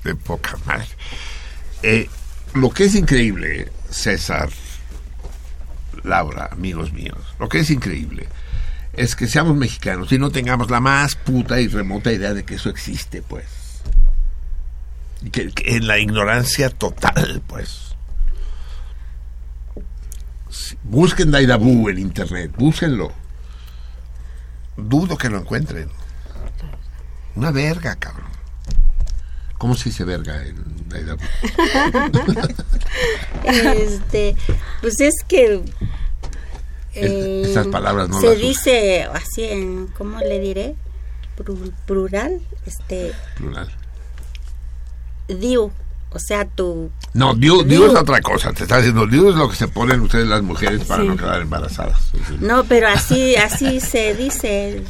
de poca madre. Eh, lo que es increíble, César, Laura, amigos míos, lo que es increíble es que seamos mexicanos y no tengamos la más puta y remota idea de que eso existe, pues. Que, en la ignorancia total, pues. Busquen Daidabú en internet, búsquenlo. Dudo que lo encuentren. Una verga, cabrón. ¿Cómo se dice verga en [LAUGHS] Este, pues es que eh, esas palabras no se dice así en ¿cómo le diré? Plural, este Plural. diu, o sea, tu No, Dios, Diu. es otra cosa. Te está diciendo, Dios es lo que se ponen ustedes las mujeres para Sí. no quedar embarazadas. No, pero así así se dice.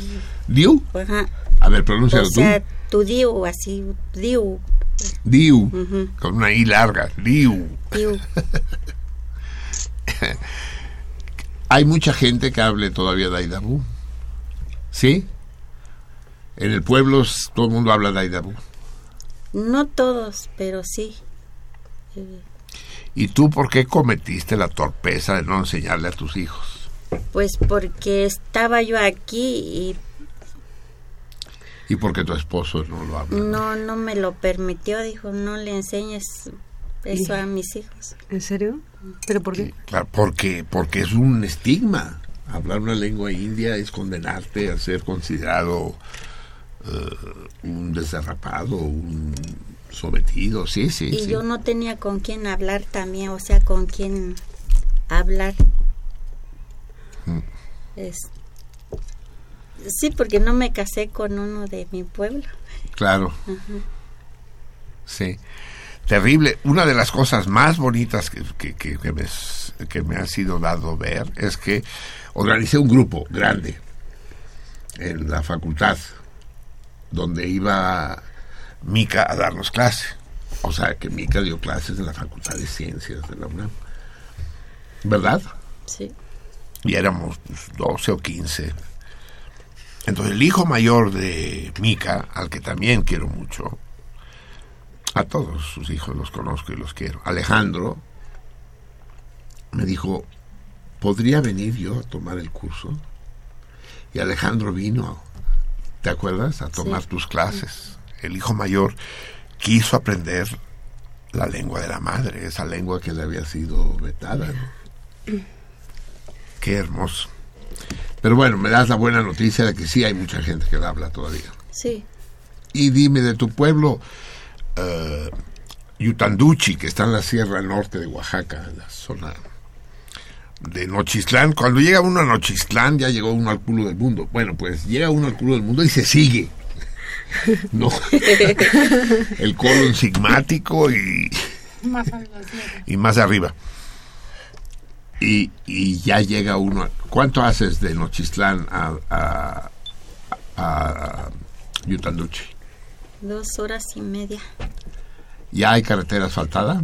¿Diu? Ajá. A ver, pronúncialo O sea, tú. tu diu, así, diu, Diu. Con una I larga. Diu. [LAUGHS] Hay mucha gente que hable todavía Daidabú. ¿Sí? En el pueblo todo el mundo habla Daidabú. No todos, pero sí. ¿Y tú por qué cometiste la torpeza de no enseñarle a tus hijos? Pues porque estaba yo aquí ¿Y por qué tu esposo no lo y habla? no no me lo permitió, dijo, no le enseñes eso a mis hijos. ¿En serio? ¿Pero por qué? Claro, porque, porque es un estigma. Hablar una lengua india es condenarte a ser considerado eh, un desderrapado, un sometido. Sí, sí, y sí. yo no tenía con quién hablar también, o sea, con quién hablar. Mm. Es, sí, porque no me casé con uno de mi pueblo. Claro, Ajá. sí. Terrible. Una de las cosas más bonitas que, que, que- que me, que me ha sido dado ver es que organicé un grupo grande en la facultad donde iba Mica a darnos clase. O sea, que Mica dio clases en la Facultad de Ciencias de la UNAM. ¿Verdad? Sí. y éramos pues, 12 o 15. Entonces el hijo mayor de Mica, al que también quiero mucho, a todos sus hijos los conozco y los quiero, Alejandro, me dijo, ¿podría venir yo a tomar el curso? Y Alejandro vino, ¿te acuerdas? A tomar Sí. tus clases. El hijo mayor quiso aprender la lengua de la madre, esa lengua que le había sido vetada. ¿no? [CLEARS THROAT] Qué hermoso. Pero bueno, me das la buena noticia de que sí hay mucha gente que la habla todavía. Sí. Y dime de tu pueblo, eh, Yutanduchi, que está en la Sierra Norte de Oaxaca, en la zona de Nochistlán. Cuando llega uno a Nochistlán, ya llegó uno al culo del mundo. Bueno, pues llega uno al culo del mundo y se sigue. [LAUGHS] No. [LAUGHS] El colon sigmático y, Más y más arriba. Y, y ya llega uno. ¿Cuánto haces de Nochistlán a, a, a Yutanduchi? Dos horas y media. ¿Ya hay carretera asfaltada?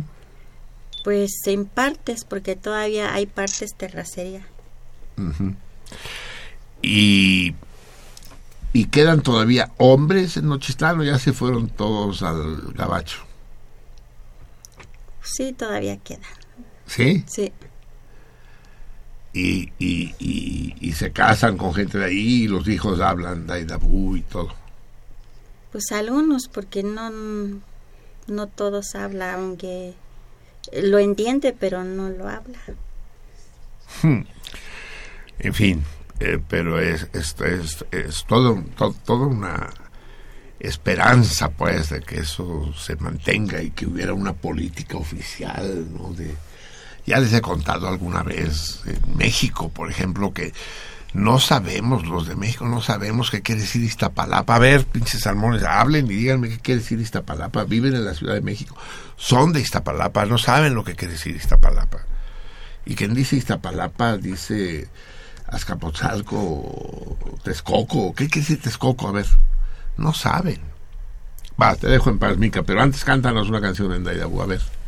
Pues en partes, porque todavía hay partes terracería. Y, y quedan todavía hombres en Nochistlán o ya se fueron todos al gabacho. Sí, todavía queda. ¿Sí? Sí. Y, y, y, y se casan con gente de ahí y los hijos hablan Daidabú y todo. Pues algunos, porque no, no todos hablan, aunque lo entiende, pero no lo habla. Hmm. En fin, eh, pero es, es, es, es todo, todo, toda una esperanza, pues, de que eso se mantenga y que hubiera una política oficial, ¿no? De, ya les he contado alguna vez en México, por ejemplo, que no sabemos, los de México no sabemos qué quiere decir Iztapalapa. A ver, pinches salmones, hablen y díganme qué quiere decir Iztapalapa. Viven en la Ciudad de México, son de Iztapalapa, no saben lo que quiere decir Iztapalapa. Y quien dice Iztapalapa dice Azcapotzalco, Texcoco. ¿Qué quiere decir Texcoco? A ver, no saben. Va, te dejo en paz, Mica, pero antes cántanos una canción en Daidabu, a ver.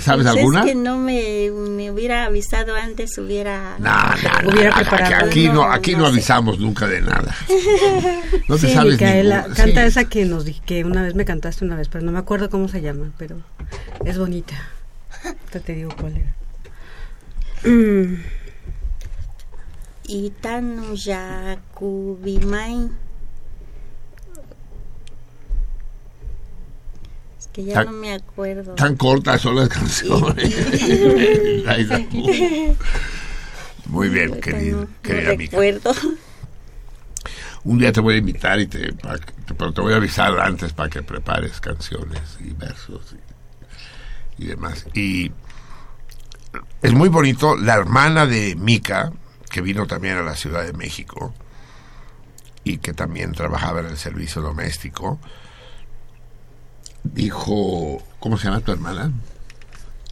¿Sabes Pues alguna? Es que no me, me hubiera avisado antes, hubiera... No, no, no, Hubiera aquí- preparado. Aquí, no, aquí no no sé. avisamos nunca de nada. [LAUGHS] No te sí, sabes Micaela, ninguna. canta Sí. esa que nos que una vez me cantaste una vez, pero no me acuerdo cómo se llama, pero es bonita. Ahorita te digo cuál era. Mm, Itanu Yakubimai. Que ya Tan- no me acuerdo. Tan cortas son las [LAUGHS] canciones. [LAUGHS] Muy bien, Ahorita querida, no- no querida recuerdo. Un día te voy a invitar y te, pero te voy a avisar antes para que prepares canciones y versos y, y demás. Y es muy bonito. La hermana de Mica, que vino también a la Ciudad de México y que también trabajaba en el servicio doméstico, dijo, ¿cómo se llama tu hermana?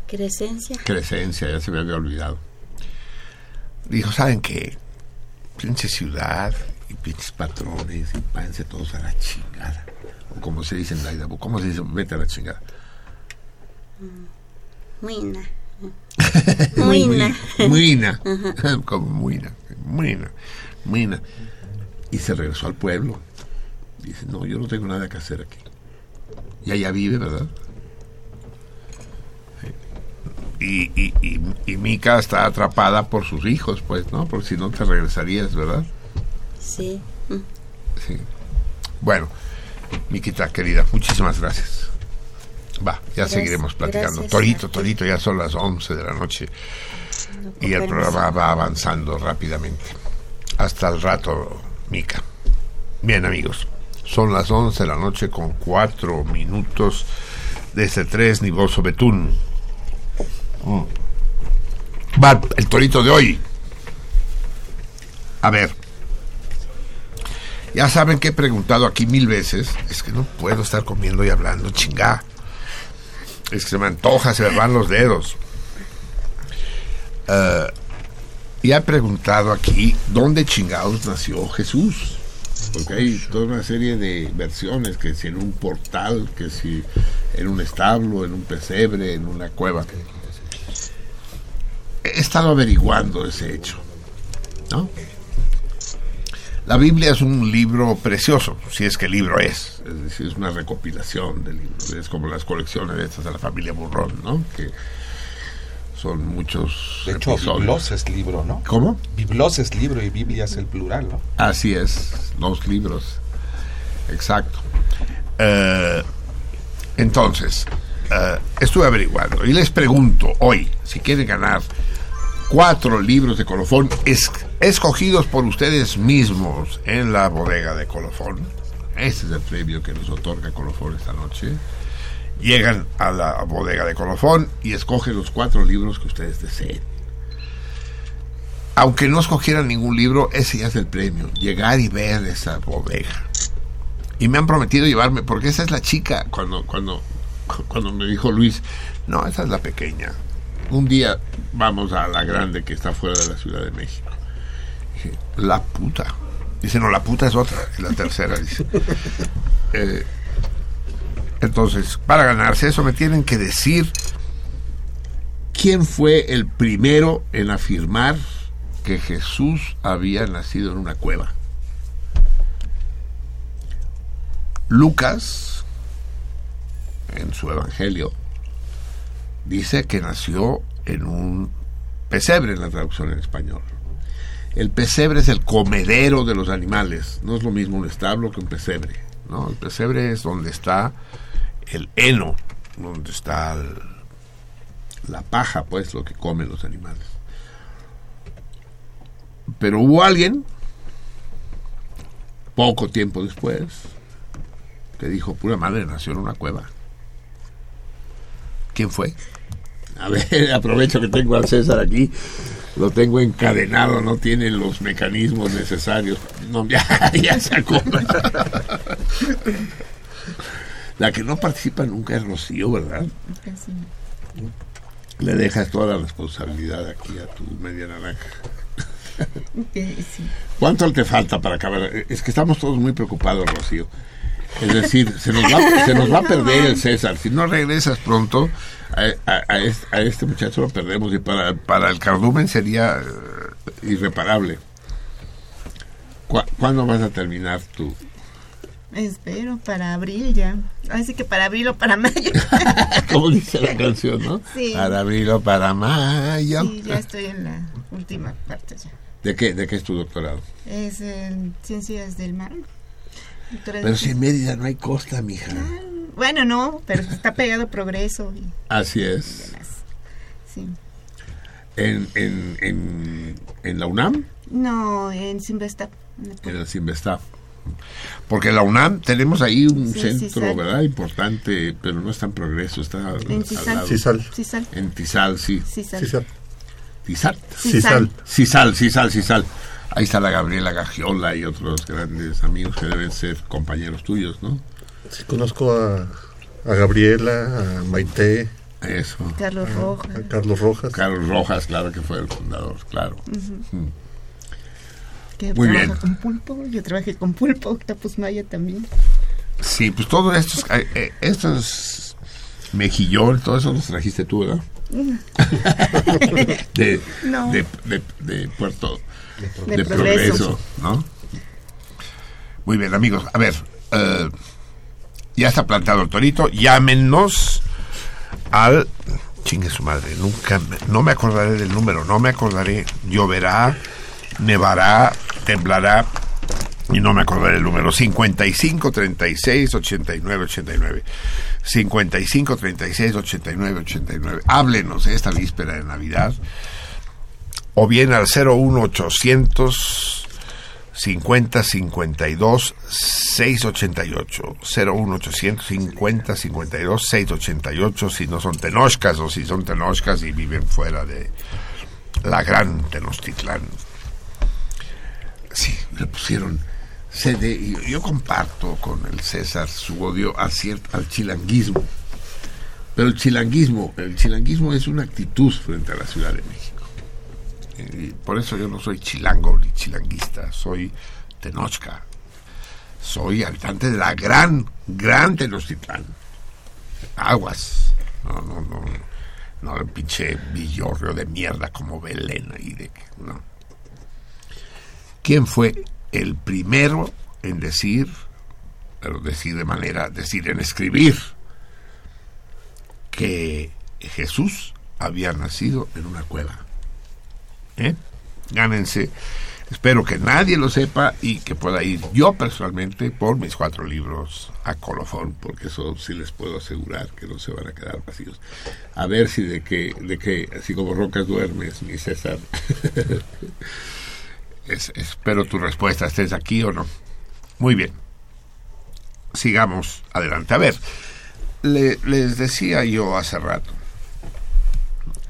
Crescencia. Crescencia, ya se me había olvidado. Dijo, ¿saben qué? Pinche ciudad y pinches patrones y váyanse todos a la chingada. O como se dice en Daidabu, ¿cómo se dice? Vete a la chingada. [LAUGHS] Muina. Muina. [LAUGHS] Muina. [LAUGHS] como muina. Muina. Muina. Y se regresó al pueblo. Dice, no, yo no tengo nada que hacer aquí. Y allá vive, ¿verdad? Y, y, y, y Mica está atrapada por sus hijos, pues, ¿no? Porque si no te regresarías, ¿verdad? Sí. Sí. Bueno, Miquita, querida, muchísimas gracias. Va, ya Gracias, seguiremos platicando. gracias Torito. Torito, ya son las 11 de la noche No, y el programa va avanzando rápidamente. Hasta el rato, Mica. Bien, amigos, son las 11 de la noche con 4 minutos desde 3 Nivoso Betún. Mm. Va el torito de hoy. A ver. Ya saben que he preguntado aquí mil veces. Es que no puedo estar comiendo y hablando, chingá. Es que se me antoja, se me van los dedos. Eh, y he preguntado aquí dónde chingados nació Jesús. Porque hay toda una serie de versiones, que si en un portal, que si en un establo, en un pesebre, en una cueva. He estado averiguando ese hecho. ¿No? La Biblia es un libro precioso, si es que libro es. Es decir, es una recopilación de libros. Es como las colecciones de estas de la familia Burrón, ¿no? Que son muchos De hecho, episodios. Biblos es libro, ¿no? ¿Cómo? Biblos es libro y Biblia es el plural, ¿no? Así es, dos libros. Exacto. Eh, entonces, eh, estuve averiguando y les pregunto hoy si quieren ganar cuatro libros de colofón es- escogidos por ustedes mismos en la bodega de colofón. Ese es el premio que nos otorga colofón esta noche. Llegan a la bodega de colofón y escogen los cuatro libros que ustedes deseen aunque no escogieran ningún libro, ese ya es el premio. Llegar y ver esa bodega. Y me han prometido llevarme, porque esa es la chica, cuando, cuando, cuando me dijo Luis, no, esa es la pequeña. Un día vamos a la grande que está fuera de la Ciudad de México. Dije, la puta. Dice, no, la puta es otra, es la tercera, dice. [LAUGHS] Eh, entonces, para ganarse eso me tienen que decir quién fue el primero en afirmar que Jesús había nacido en una cueva. Lucas, en su evangelio, dice que nació en un pesebre en la traducción en español. El pesebre es el comedero de los animales. No es lo mismo un establo que un pesebre. ¿no? El pesebre es donde está el heno, donde está la paja, pues, lo que comen los animales. Pero hubo alguien, poco tiempo después, que dijo, pura madre, nació en una cueva. ¿Quién fue? A ver, [LAUGHS] aprovecho que tengo al César aquí. Lo tengo encadenado, no tiene los mecanismos necesarios. No, [LAUGHS] ya, ya sacó. La que no participa nunca es Rocío, ¿verdad? Le dejas toda la responsabilidad aquí a tu media naranja. ¿Cuánto te falta para acabar? Es que estamos todos muy preocupados, Rocío. Es decir, se nos va, se nos va a [LAUGHS] perder el César. Si no regresas pronto, a, a- a este, a este muchacho lo perdemos. Y para, para el cardumen sería eh, irreparable. ¿Cu- ¿Cuándo vas a terminar tú? Espero para abril ya. Así que para abril o para mayo. [LAUGHS] Como dice la canción, ¿no? Sí. Para abril o para mayo. Sí, ya estoy en la última parte ya. ¿De qué, ¿De qué es tu doctorado? Es en ciencias del mar. Pero de- si en Mérida no hay costa, mija. Bueno, no, pero está pegado progreso. y Así es. Sí. En, en, en, en la UNAM, No, en Simvesta. en el Sinvestaf. Porque la UNAM tenemos ahí un Sí, centro, Cisal. ¿verdad? Importante, pero no está en progreso, está En al Cisal. Cisal. Cisal. En Tizal, sí. Cisal. Cisal. Tizal. Cisal. Cisal, Cisal, Cisal. Ahí está la Gabriela Gagiola y otros grandes amigos que deben ser compañeros tuyos, ¿no? Sí, conozco a, a Gabriela, a Maite, Eso. Carlos Rojas. a Carlos Rojas. Carlos Rojas, claro que fue el fundador, claro. Mm. Que Muy trabaja bien. con pulpo. Yo trabajé con pulpo. Tapus Maya también. Sí, pues todo esto, es- eh, estos mejillón, todo eso los trajiste tú, ¿verdad? [LAUGHS] de, No. de, de- de Puerto De de Progreso. progreso, ¿no? Muy bien, amigos. A ver, eh, ya está plantado el torito. Llámenos al. Chingue su madre, nunca. me- no me acordaré del número, no me acordaré. Lloverá, nevará, temblará. Y no me acordaré el número. 55 36 89 89. 55 36 89 89. Háblenos esta víspera de Navidad o bien al 01800 50 52 688 01800 50 52 688 si no son tenochcas o si son tenochcas y viven fuera de la gran Tenochtitlán sí le pusieron CD y yo comparto con el César su odio a al chilanguismo pero el chilanguismo el chilanguismo es una actitud frente a la Ciudad de México y por eso yo no soy chilango ni chilanguista, soy tenochca. Soy habitante de la gran, gran Tenochtitlán. Aguas. No, no, no. No el pinche villorrio de mierda como Belén ahí de no. ¿Quién fue el primero en decir, pero decir de manera, decir en escribir, que Jesús había nacido en una cueva? ¿eh? Gánense. Espero que nadie lo sepa y que pueda ir yo personalmente por mis cuatro libros a colofón, porque eso sí les puedo asegurar que no se van a quedar vacíos. A ver si de que, de que así como rocas duermes, mi César. [LAUGHS] Es- espero tu respuesta, estés aquí o no. Muy bien. Sigamos adelante. A ver, le- les decía yo hace rato,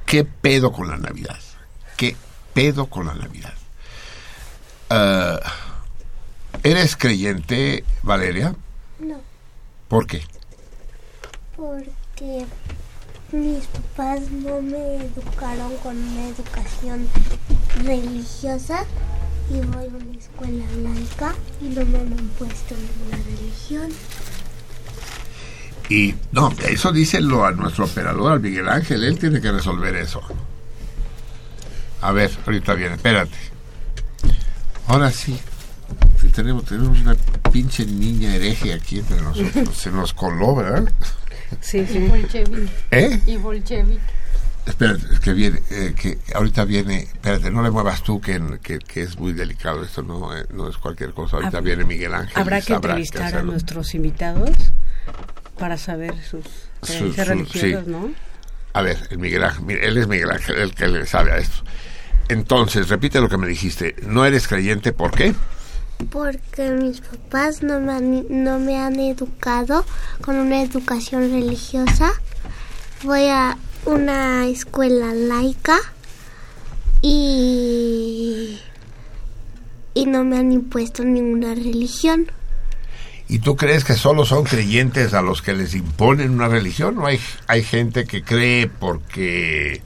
¿qué pedo con la Navidad? ¿Qué pedo con la Navidad? Ah, ¿Eres creyente, Valeria? No, ¿Por qué? porque mis papás no me educaron con una educación religiosa y voy a una escuela laica y no me han puesto ninguna religión. Y no, eso díselo a nuestro operador, al Miguel Ángel, él tiene que resolver eso. A ver, ahorita viene, espérate. Ahora sí, sí tenemos, tenemos una pinche niña hereje aquí entre nosotros. Se nos coló, ¿verdad? Sí, Y sí. bolchevique. ¿Eh? Y bolchevique. Espérate, es que viene, eh, que ahorita viene, espérate, no le muevas tú, que, que, que es muy delicado, esto no, eh, no es cualquier cosa. Ahorita Hab- viene Miguel Ángel. Habrá que entrevistar a nuestros invitados para saber sus creencias su- religiosas, sí. ¿no? A ver, el Miguel Ángel, mira, él es Miguel Ángel, el que le sabe a esto. Entonces, repite lo que me dijiste. ¿No eres creyente? ¿Por qué? Porque mis papás no me han, no me han educado con una educación religiosa. Voy a una escuela laica y, y no me han impuesto ninguna religión. ¿Y tú crees que solo son creyentes a los que les imponen una religión? ¿O hay, hay gente que cree porque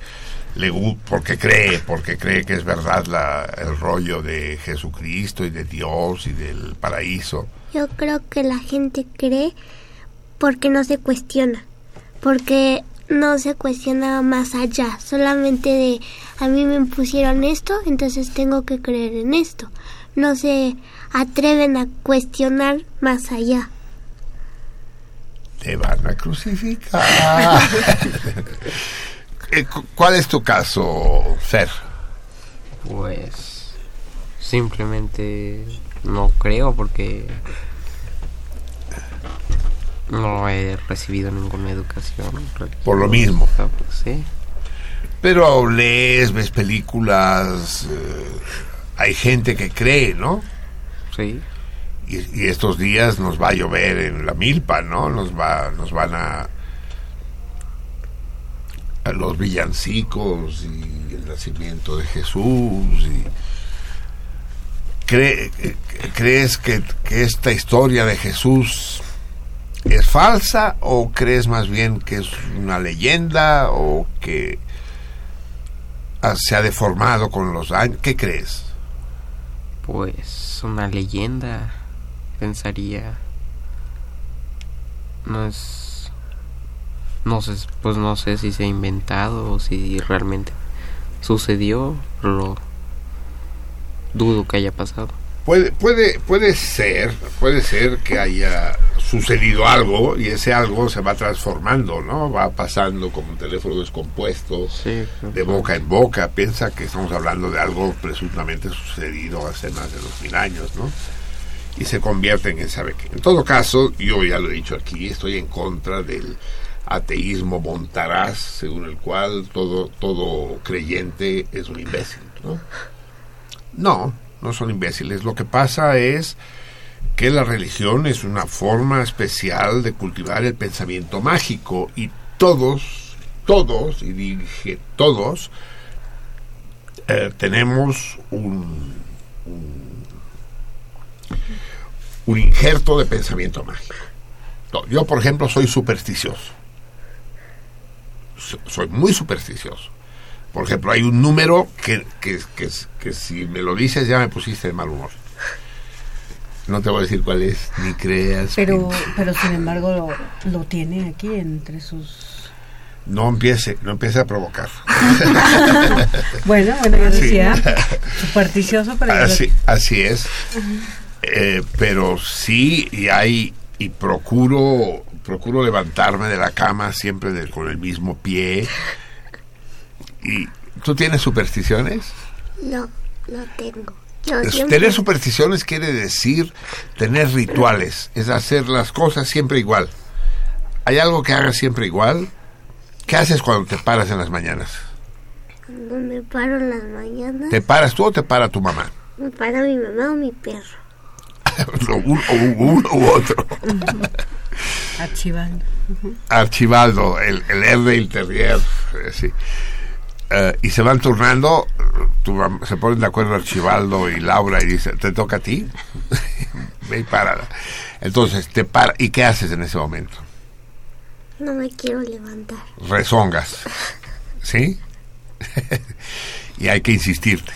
le porque cree, porque cree que es verdad la, el rollo de Jesucristo y de Dios y del paraíso? Yo creo que la gente cree porque no se cuestiona, porque no se cuestiona más allá, solamente de a mí me impusieron esto, entonces tengo que creer en esto. No se atreven a cuestionar más allá. Te van a crucificar. [LAUGHS] Eh, cu- ¿Cuál es tu caso, Ser? Pues simplemente no creo porque no he recibido ninguna educación. Por lo mismo. religiosa, pues, sí. Pero lees, ves películas, eh, hay gente que cree, ¿no? Sí. Y, y estos días nos va a llover en la milpa, ¿no? Nos va, nos van a, a los villancicos y el nacimiento de Jesús. Y cree- eh, ¿Crees que, que esta historia de Jesús es falsa o crees más bien que es una leyenda o que se ha deformado con los años? ¿Qué crees? Pues una leyenda, pensaría. No es... No sé, pues no sé si se ha inventado o si realmente sucedió, pero dudo que haya pasado. Puede, puede, puede ser, puede ser que haya sucedido algo y ese algo se va transformando, ¿no? Va pasando como un teléfono descompuesto de boca en boca. Piensa que estamos hablando de algo presuntamente sucedido hace más de dos mil años, ¿no? Y se convierte en sabe qué. En todo caso, yo ya lo he dicho aquí, estoy en contra del ateísmo montaraz, según el cual todo, todo creyente es un imbécil, ¿no? No, no son imbéciles. Lo que pasa es que la religión es una forma especial de cultivar el pensamiento mágico y todos, todos, y dije todos, eh, tenemos un, un, injerto de pensamiento mágico. Yo, por ejemplo, soy supersticioso. So- Soy muy supersticioso. Por ejemplo, hay un número que, que, que, que si me lo dices ya me pusiste de mal humor. No te voy a decir cuál es, ni creas. Pero, que- pero sin embargo lo, lo tiene aquí entre sus... No empiece, no empiece a provocar. [LAUGHS] Bueno, bueno, yo Sí. decía, supersticioso, pero... yo lo- Así, así es. Eh, pero sí, y hay, y procuro, procuro levantarme de la cama siempre de- con el mismo pie. ¿Y tú tienes supersticiones? No, no tengo. Tener supersticiones quiere decir tener rituales, es hacer las cosas siempre igual. ¿Hay algo que hagas siempre igual? ¿Qué haces cuando te paras en las mañanas? Cuando me paro en las mañanas, ¿Te paras tú o te para tu mamá? me para mi mamá o mi perro. [LAUGHS] Uno, u otro. Archivando. Ujú. Archibaldo, el, el Airedale Terrier, eh, sí. Eh, y se van turnando, tu se ponen de acuerdo Archibaldo y Laura y dice, ¿te toca a ti? [LAUGHS] Ve y párala. Entonces, te para, ¿y qué haces en ese momento? No me quiero levantar. Rezongas, ¿sí? [LAUGHS] y hay que insistirte.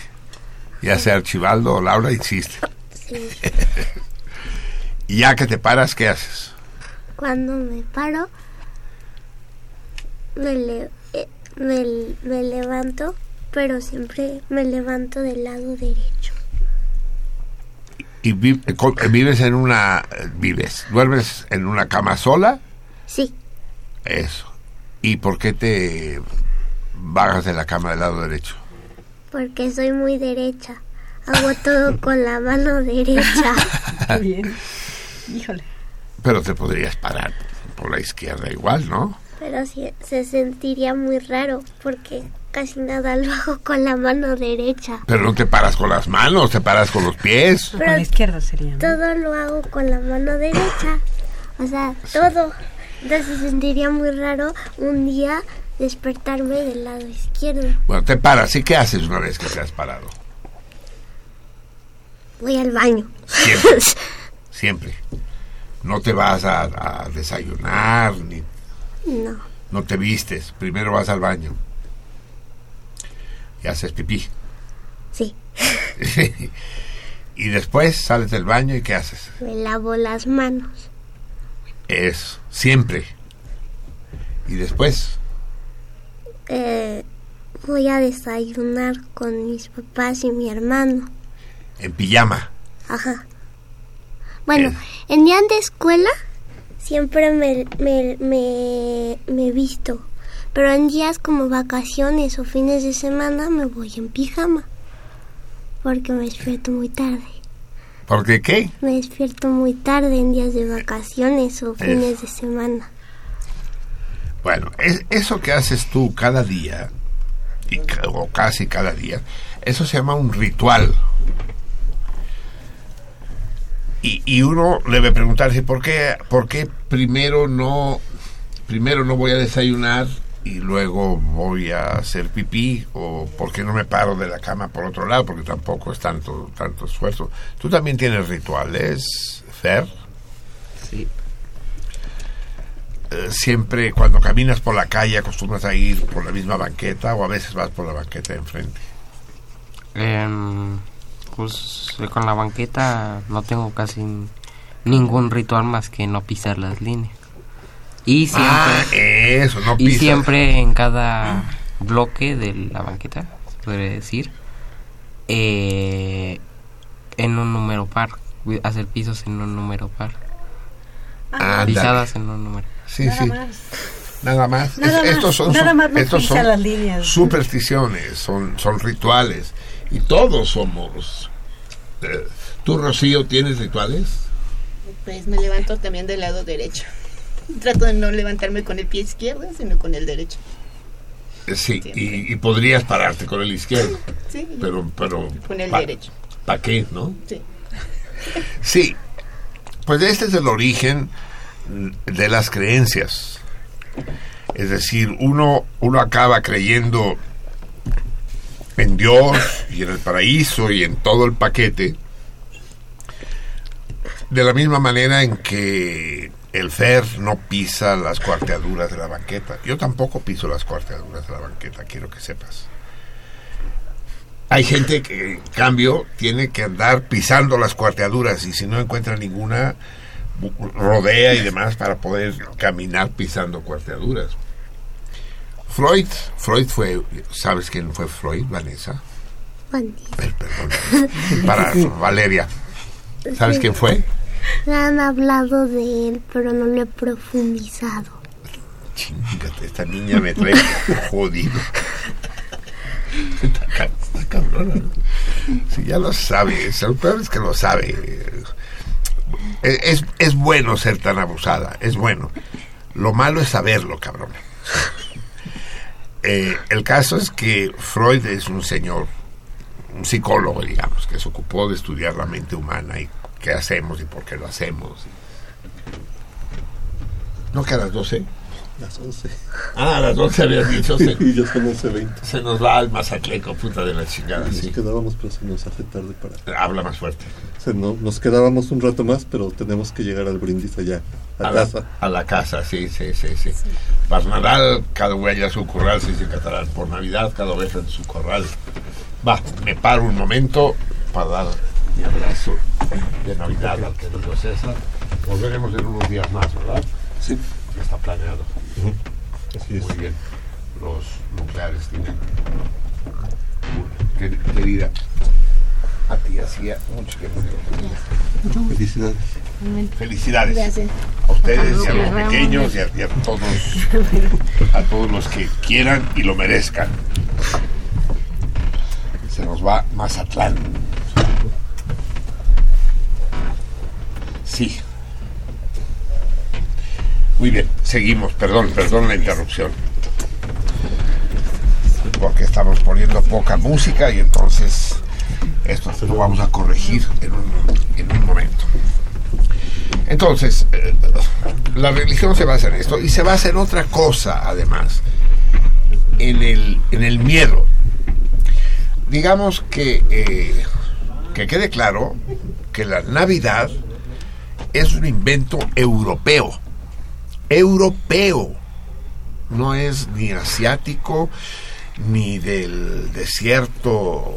Ya sea Archibaldo o Laura, insiste. Sí. [LAUGHS] Y ya que te paras, ¿qué haces? Cuando me paro, me, le- eh, me, me levanto, pero siempre me levanto del lado derecho. ¿Y vives en una... vives? ¿Duermes en una cama sola? Sí, Eso. ¿Y por qué te bajas de la cama del lado derecho? Porque soy muy derecha. Hago todo [LAUGHS] con la mano derecha. [LAUGHS] Muy bien. Híjole. Pero te podrías parar por la izquierda igual, ¿no? Pero sí, se sentiría muy raro porque casi nada lo hago con la mano derecha. Pero no te paras con las manos, te paras con los pies. Con la izquierda sería. ¿no? Todo lo hago con la mano derecha. O sea, todo. Entonces se sentiría muy raro un día despertarme del lado izquierdo. Bueno, te paras. ¿Y qué haces una vez que te has parado? Voy al baño. Siempre. [LAUGHS] Siempre. No te vas a, a desayunar, ni No. no te vistes. Primero vas al baño. Y haces pipí. Sí. [LAUGHS] y después sales del baño y ¿qué haces? Me lavo las manos. Es siempre. Y después, Eh, voy a desayunar con mis papás y mi hermano. en pijama. Ajá. Bueno, en día de escuela siempre me, me, me, me visto. Pero en días como vacaciones o fines de semana me voy en pijama. Porque me despierto muy tarde. ¿Por qué qué? Me despierto muy tarde en días de vacaciones o fines de semana. Bueno, es, eso que haces tú cada día, y o casi cada día, eso se llama un ritual. Y, y uno debe preguntarse por qué, por qué primero no, primero no voy a desayunar y luego voy a hacer pipí o por qué no me paro de la cama por otro lado porque tampoco es tanto tanto esfuerzo. Tú también tienes rituales, Fer. Sí. Eh, siempre cuando caminas por la calle acostumbras a ir por la misma banqueta o a veces vas por la banqueta de enfrente. Em, pues eh, con la banqueta no tengo casi ningún ritual más que no pisar las líneas. Y siempre, Ah, eso, no y pisas. siempre en cada bloque de la banqueta, se podría decir, eh, en un número par, hacer pisos en un número par, Ándale. pisadas en un número. Sí, Nada sí. más. Nada más. Nada Es- estos son, nada más no estos pisa son las líneas. supersticiones, son, son rituales. Y todos somos. eh, ¿Tú, Rocío, tienes rituales? Pues me levanto también del lado derecho. Trato de no levantarme con el pie izquierdo, sino con el derecho. Eh, Sí, y, y podrías pararte con el izquierdo. [LAUGHS] Sí. Pero, pero. Con el pa- derecho. ¿Para qué, no? Sí. [LAUGHS] Sí, pues este es el origen de las creencias. Es decir, uno, uno acaba creyendo en Dios y en el paraíso y en todo el paquete, de la misma manera en que el Fer no pisa las cuarteaduras de la banqueta. Yo tampoco piso las cuarteaduras de la banqueta, quiero que sepas. Hay gente que, en cambio, tiene que andar pisando las cuarteaduras y si no encuentra ninguna, rodea y demás para poder caminar pisando cuarteaduras. Freud, Freud fue, ¿sabes quién fue Freud, Vanessa? Per- Perdón. Para Valeria. ¿Sabes Sí. quién fue? me han hablado de él, pero no lo he profundizado. Chingate, esta niña me trae jodido. Está, ca- está cabrona. Si ya lo sabe, lo peor es que lo sabe. Es, es, es bueno ser tan abusada, es bueno. Lo malo es saberlo, cabrón. Eh, el caso es que Freud es un señor, un psicólogo, digamos, que se ocupó de estudiar la mente humana y qué hacemos y por qué lo hacemos. ¿No que a las 12? Las 11. Ah, a las 12 habías dicho. Se, [LAUGHS] y ya son 11.20. se nos va al mazatleco, puta de la chingada. Nos Sí. quedábamos, pero se nos hace tarde para... Habla más fuerte. Se no- nos quedábamos un rato más, pero tenemos que llegar al brindis allá, a, la, casa. a la casa, sí, sí, sí, sí. Per Nadal, cada su corral, se dice en catalán. Por Navidad, cada oveja en su corral. Va, me paro un momento para dar mi abrazo de Navidad al querido César. Volveremos en unos días más, ¿verdad? Sí. Ya está planeado. Así es. Muy bien. Los nucleares tienen. Quer- Querida, A ti hacía mucho que no Felicidades. Felicidades Gracias. a ustedes y a los pequeños y a, y a todos, a todos los que quieran y lo merezcan. Se nos va Mazatlán. Sí. Muy bien, seguimos. Perdón, perdón la interrupción. Porque estamos poniendo poca música y entonces esto lo vamos a corregir en un, en un momento. Entonces, eh, la religión se basa en esto y se basa en otra cosa, además, en el, en el miedo. Digamos que, eh, que quede claro que la Navidad es un invento europeo, europeo, no es ni asiático, ni del desierto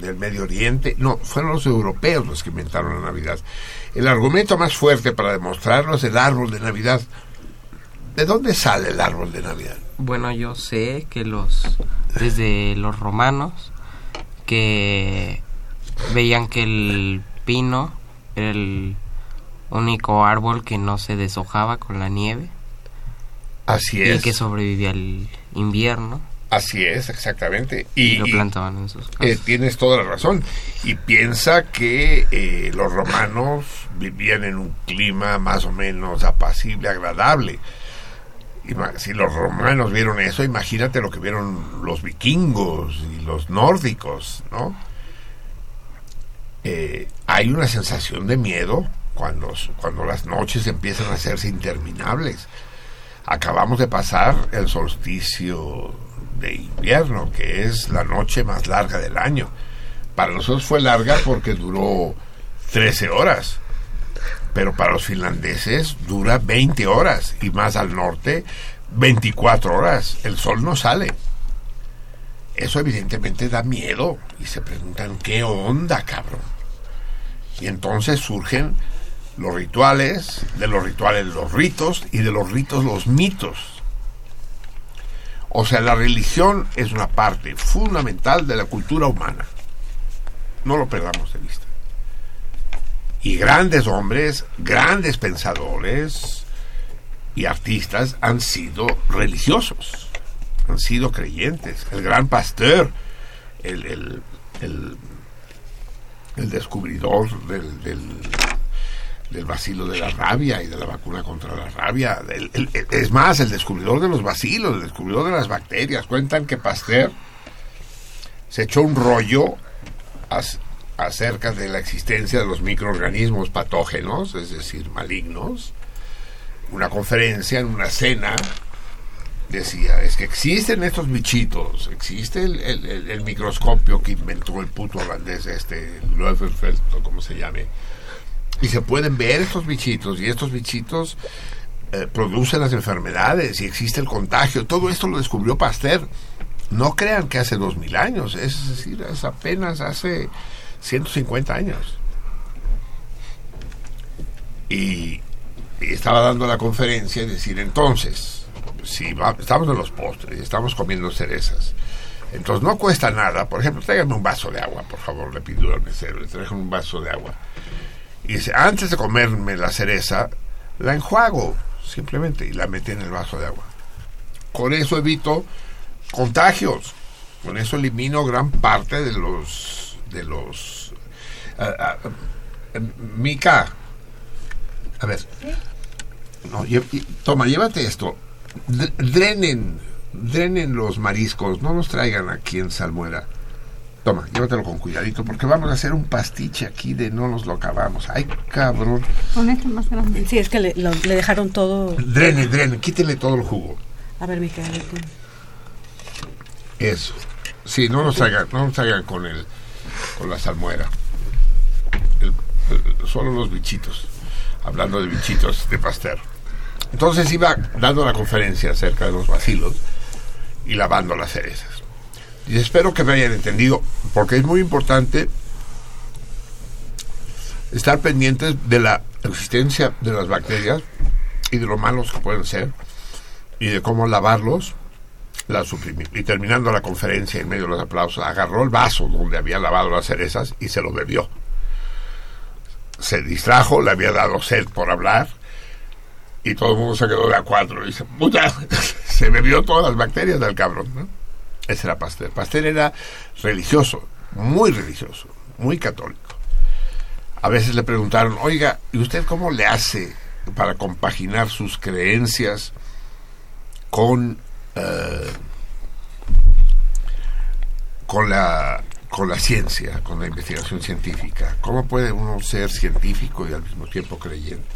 del Medio Oriente, no, fueron los europeos los que inventaron la Navidad. El argumento más fuerte para demostrarlo es el árbol de Navidad. ¿De dónde sale el árbol de Navidad? Bueno, yo sé que los desde [LAUGHS] los romanos que veían que el pino era el único árbol que no se deshojaba con la nieve Así y es. que sobrevivía al invierno Así es, exactamente. y, Y, lo plantaban en sus casas. eh, tienes toda la razón. Y piensa que eh, los romanos vivían en un clima más o menos apacible, agradable. Si los romanos vieron eso, imagínate lo que vieron los vikingos y los nórdicos, ¿no? Eh, hay una sensación de miedo cuando, cuando las noches empiezan a hacerse interminables. Acabamos de pasar el solsticio de invierno, que es la noche más larga del año. Para nosotros fue larga porque duró 13 horas, pero para los finlandeses dura 20 horas y más al norte 24 horas. El sol no sale. Eso evidentemente da miedo y se preguntan, ¿qué onda, cabrón? Y entonces surgen los rituales, de los rituales los ritos y de los ritos los mitos. O sea, la religión es una parte fundamental de la cultura humana. No lo perdamos de vista. Y grandes hombres, grandes pensadores y artistas han sido religiosos, han sido creyentes. El gran Pasteur, el, el, el, descubridor del, del, del bacilo de la rabia y de la vacuna contra la rabia. Es más, el descubridor de los bacilos, el descubridor de las bacterias. Cuentan que Pasteur se echó un rollo acerca de la existencia de los microorganismos patógenos, es decir, malignos. Una conferencia en una cena decía, es que existen estos bichitos, existe el, el- el- el microscopio que inventó el puto holandés este, Löwenfeld, o como se llame, y se pueden ver estos bichitos, y estos bichitos eh, producen las enfermedades, y existe el contagio, todo esto lo descubrió Pasteur. No crean que hace dos mil años, es decir, es apenas hace 150 años. Y, estaba dando la conferencia y decir, entonces, si estamos en los postres y estamos comiendo cerezas, entonces no cuesta nada, por ejemplo, tráigame un vaso de agua, por favor, le pido al mesero, le un vaso de agua. Y dice, antes de comerme la cereza, la enjuago, simplemente, y la metí en el vaso de agua. Con eso evito contagios. Con eso elimino gran parte de los de los ah, Mica. A ver. No, lle- toma, llévate esto. Dr- Drenen, drenen los mariscos, no los traigan aquí en Salmuera. Toma, llévatelo con cuidadito, porque vamos a hacer un pastiche aquí de no nos lo acabamos. Ay, cabrón. Con este más grande. Sí, es que le, lo- le dejaron todo. Drenen, drenen, quítenle todo el jugo. A ver, Mica, a ver tú. Eso. Sí, no nos traigan, no nos traigan con el con la salmuera. El- el- solo los bichitos. Hablando de bichitos de Pasteur. Entonces iba dando la conferencia acerca de los vacilos y lavando las cerezas. Y espero que me hayan entendido, porque es muy importante estar pendientes de la existencia de las bacterias y de lo malos que pueden ser y de cómo lavarlos la suprimió. Y terminando la conferencia, en medio de los aplausos, agarró el vaso donde había lavado las cerezas y se lo bebió. Se distrajo, le había dado sed por hablar y todo el mundo se quedó de a cuatro. Puta, [LAUGHS] se bebió todas las bacterias del cabrón. ¿no? Ese era Pasteur. Pasteur era religioso, muy religioso, muy católico. A veces le preguntaron, oiga, ¿y usted cómo le hace para compaginar sus creencias con, eh, con, la, con la ciencia, con la investigación científica? ¿Cómo puede uno ser científico y al mismo tiempo creyente?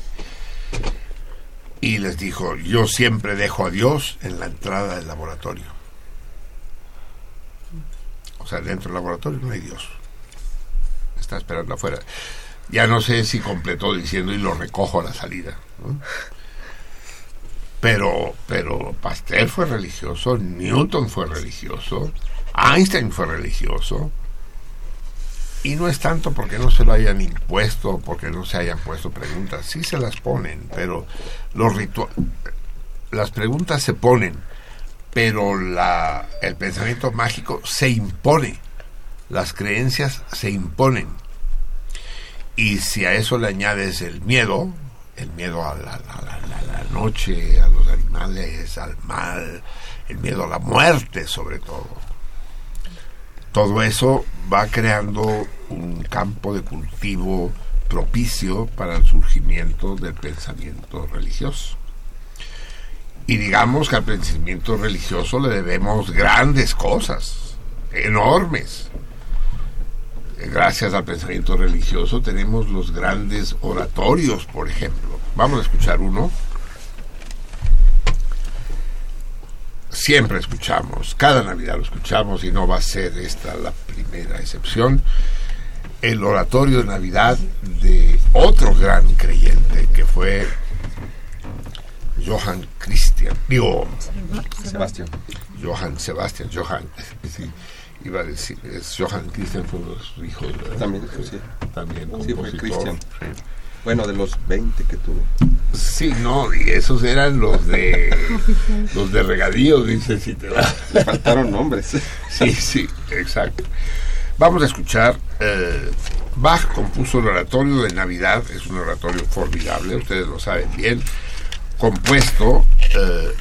Y les dijo, yo siempre dejo a Dios en la entrada del laboratorio. O sea, dentro del laboratorio no hay Dios. Está esperando afuera. Ya no sé si completó diciendo y lo recojo a la salida. Pero, pero Pasteur fue religioso, Newton fue religioso, Einstein fue religioso. Y no es tanto porque no se lo hayan impuesto, porque no se hayan puesto preguntas. Sí se las ponen, pero los las preguntas se ponen, pero la, el pensamiento mágico se impone. Las creencias se imponen. Y si a eso le añades el miedo, el miedo a la, a la- a la noche, a los animales, al mal, el miedo a la muerte sobre todo, todo eso va creando un campo de cultivo propicio para el surgimiento del pensamiento religioso. Y digamos que al pensamiento religioso le debemos grandes cosas, enormes. Gracias al pensamiento religioso tenemos los grandes oratorios, por ejemplo. Vamos a escuchar uno. Siempre escuchamos, cada Navidad lo escuchamos y no va a ser esta la primera excepción. El oratorio de Navidad de otro gran creyente que fue Johann Christian, digo, Sebastián. Johann Sebastian, Johann, sí, iba a decir, es Johann Christian fue uno de sus hijos, ¿verdad? También, sí. También Sí, fue. Christian. Sí. Bueno, de los 20 que tuvo. Sí, no, y esos eran los de los de regadío, dice si te va. Le faltaron nombres. Sí, sí, exacto. Vamos a escuchar. eh, Bach compuso el oratorio de Navidad, es un oratorio formidable, ustedes lo saben bien, compuesto, eh,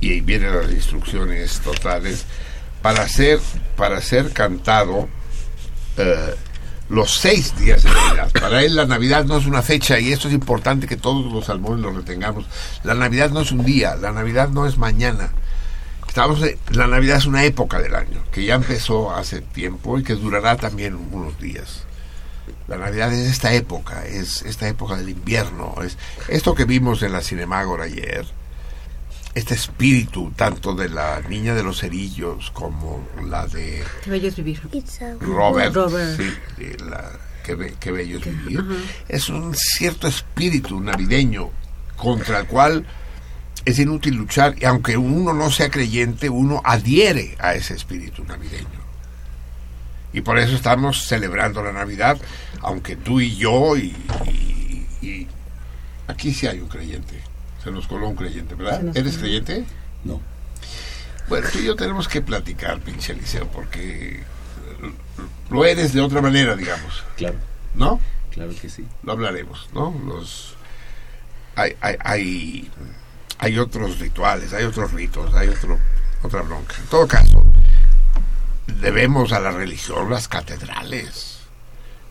y ahí vienen las instrucciones totales, para ser, para ser cantado eh, los seis días de Navidad. Para él la Navidad no es una fecha y esto es importante que todos los salmones lo retengamos. La Navidad no es un día, la Navidad no es mañana. Estamos la Navidad es una época del año que ya empezó hace tiempo y que durará también unos días. La Navidad es esta época, es esta época del invierno, es esto que vimos en la Cinemágora ayer, este espíritu tanto de la niña de los cerillos como la de Qué bello es vivir. It's a Robert, Robert. sí, de la, qué, be- qué bello es vivir, es un cierto espíritu navideño contra el cual es inútil luchar y aunque uno no sea creyente, uno adhiere a ese espíritu navideño. Y por eso estamos celebrando la Navidad, aunque tú y yo y, y- y aquí sí hay un creyente. Se nos coló un creyente, ¿verdad? ¿Eres coló. creyente? No. Bueno, tú y yo tenemos que platicar, pinche Eliseo, porque lo eres de otra manera, digamos, Claro, ¿no? claro que sí. Lo hablaremos, ¿no? Los hay, hay, hay, hay otros rituales, hay otros ritos, hay otro, otra bronca. En todo caso, debemos a la religión las catedrales.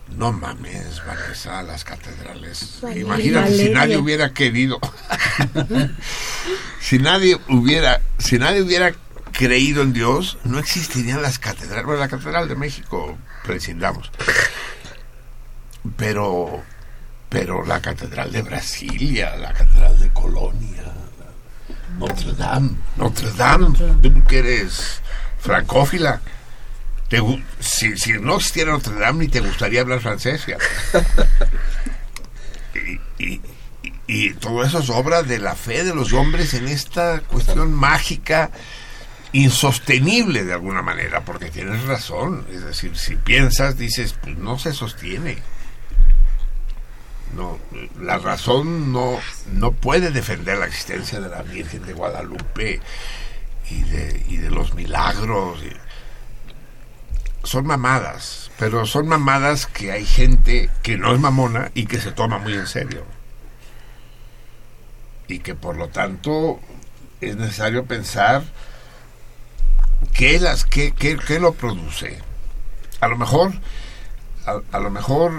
No mames, Vanessa, las catedrales. Valeria. Imagínate si nadie hubiera querido. [LAUGHS] si nadie hubiera, si nadie hubiera creído en Dios, no existirían las catedrales. Bueno, la Catedral de México prescindamos. Pero, pero la Catedral de Brasilia, la Catedral de Colonia, Notre Dame, Notre Dame, tú que eres francófila. Te si, si no existiera Notre Dame ni te gustaría hablar francés. [LAUGHS] Y, y- y- y todo eso es obra de la fe de los hombres en esta cuestión mágica insostenible de alguna manera, porque tienes razón. Es decir, si piensas, dices, pues no se sostiene. No, la razón no, no puede defender la existencia de la Virgen de Guadalupe y de, y de los milagros. y- Son mamadas, pero son mamadas que hay gente que no es mamona y que se toma muy en serio. Y que por lo tanto es necesario pensar qué, las, qué, qué, qué lo produce. A lo mejor, a, lo mejor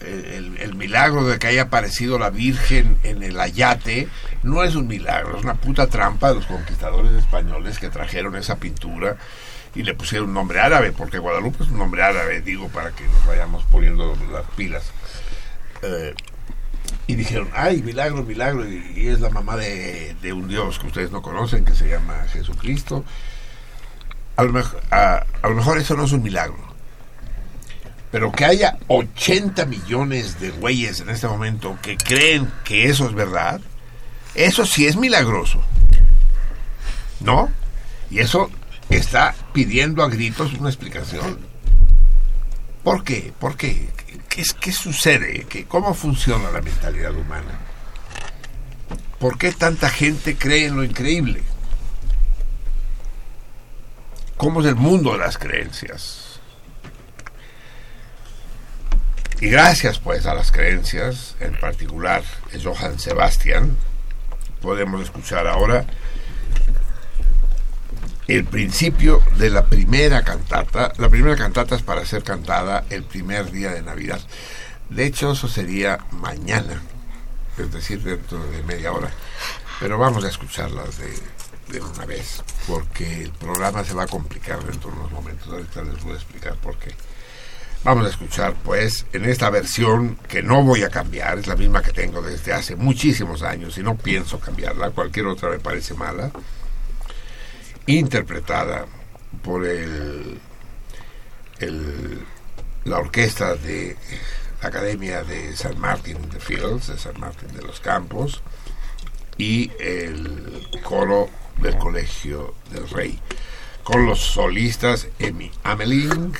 eh, el, el milagro de que haya aparecido la Virgen en el Ayate no es un milagro, es una puta trampa de los conquistadores españoles que trajeron esa pintura y le pusieron un nombre árabe, porque Guadalupe es un nombre árabe, digo, para que nos vayamos poniendo las pilas. Eh, y dijeron, ay, milagro, milagro, y, es la mamá de, de un Dios que ustedes no conocen, que se llama Jesucristo. A lo, mejor, a, a lo mejor eso no es un milagro. Pero que haya 80 millones de güeyes en este momento que creen que eso es verdad, eso sí es milagroso. ¿No? Y eso está pidiendo a gritos una explicación. ¿Por qué? ¿Por qué? ¿Qué, qué sucede? ¿Qué, ¿Cómo funciona la mentalidad humana? ¿Por qué tanta gente cree en lo increíble? ¿Cómo es el mundo de las creencias? Y gracias pues a las creencias, en particular Johann Sebastian, podemos escuchar ahora el principio de la primera cantata. La primera cantata es para ser cantada el primer día de Navidad. De hecho, eso sería mañana, es decir, dentro de media hora. Pero vamos a escucharlas de, una vez, porque el programa se va a complicar dentro de unos momentos. Ahorita les voy a explicar por qué. Vamos a escuchar, pues, en esta versión que no voy a cambiar, es la misma que tengo desde hace muchísimos años y no pienso cambiarla, cualquier otra me parece mala, interpretada por el, la orquesta de la Academia de San Martín de Fields, de San Martín de los Campos, y el coro del Colegio del Rey, con los solistas Emi Ameling,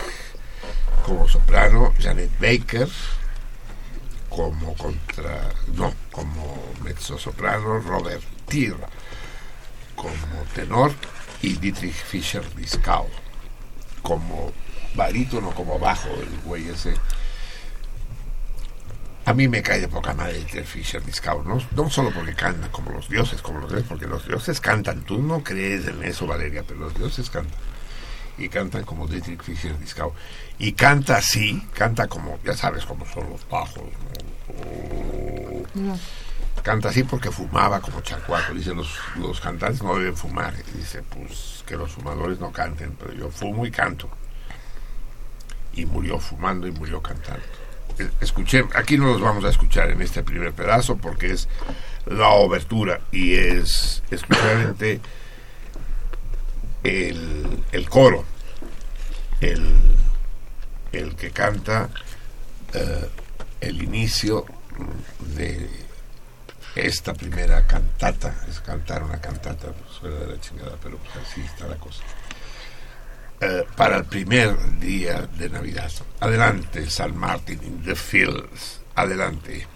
como soprano Janet Baker, como contra no, como mezzo soprano Robert Tier, como tenor y Dietrich Fischer Dieskau, como barítono, como bajo el güey ese. A mí me cae de poca madre Dietrich Fischer Dieskau, no, no solo porque canta como los dioses, como los dioses, porque los dioses cantan, tú no crees en eso Valeria, pero los dioses cantan y cantan como Dietrich Fischer Dieskau. Y canta así, canta como, ya sabes cómo son los bajos. ¿no? Canta así porque fumaba como chacuaco. Dice, los, los cantantes no deben fumar. Dice, pues que los fumadores no canten, pero yo fumo y canto. Y murió fumando y murió cantando. Eh, Escuché, aquí no los vamos a escuchar en este primer pedazo porque es la obertura y es exclusivamente el, el coro, el, el que canta eh, el inicio de esta primera cantata, es cantar una cantata, pues, suena de la chingada, pero pues así está la cosa. Eh, para el primer día de Navidad. Adelante, San Martin in the Fields. Adelante.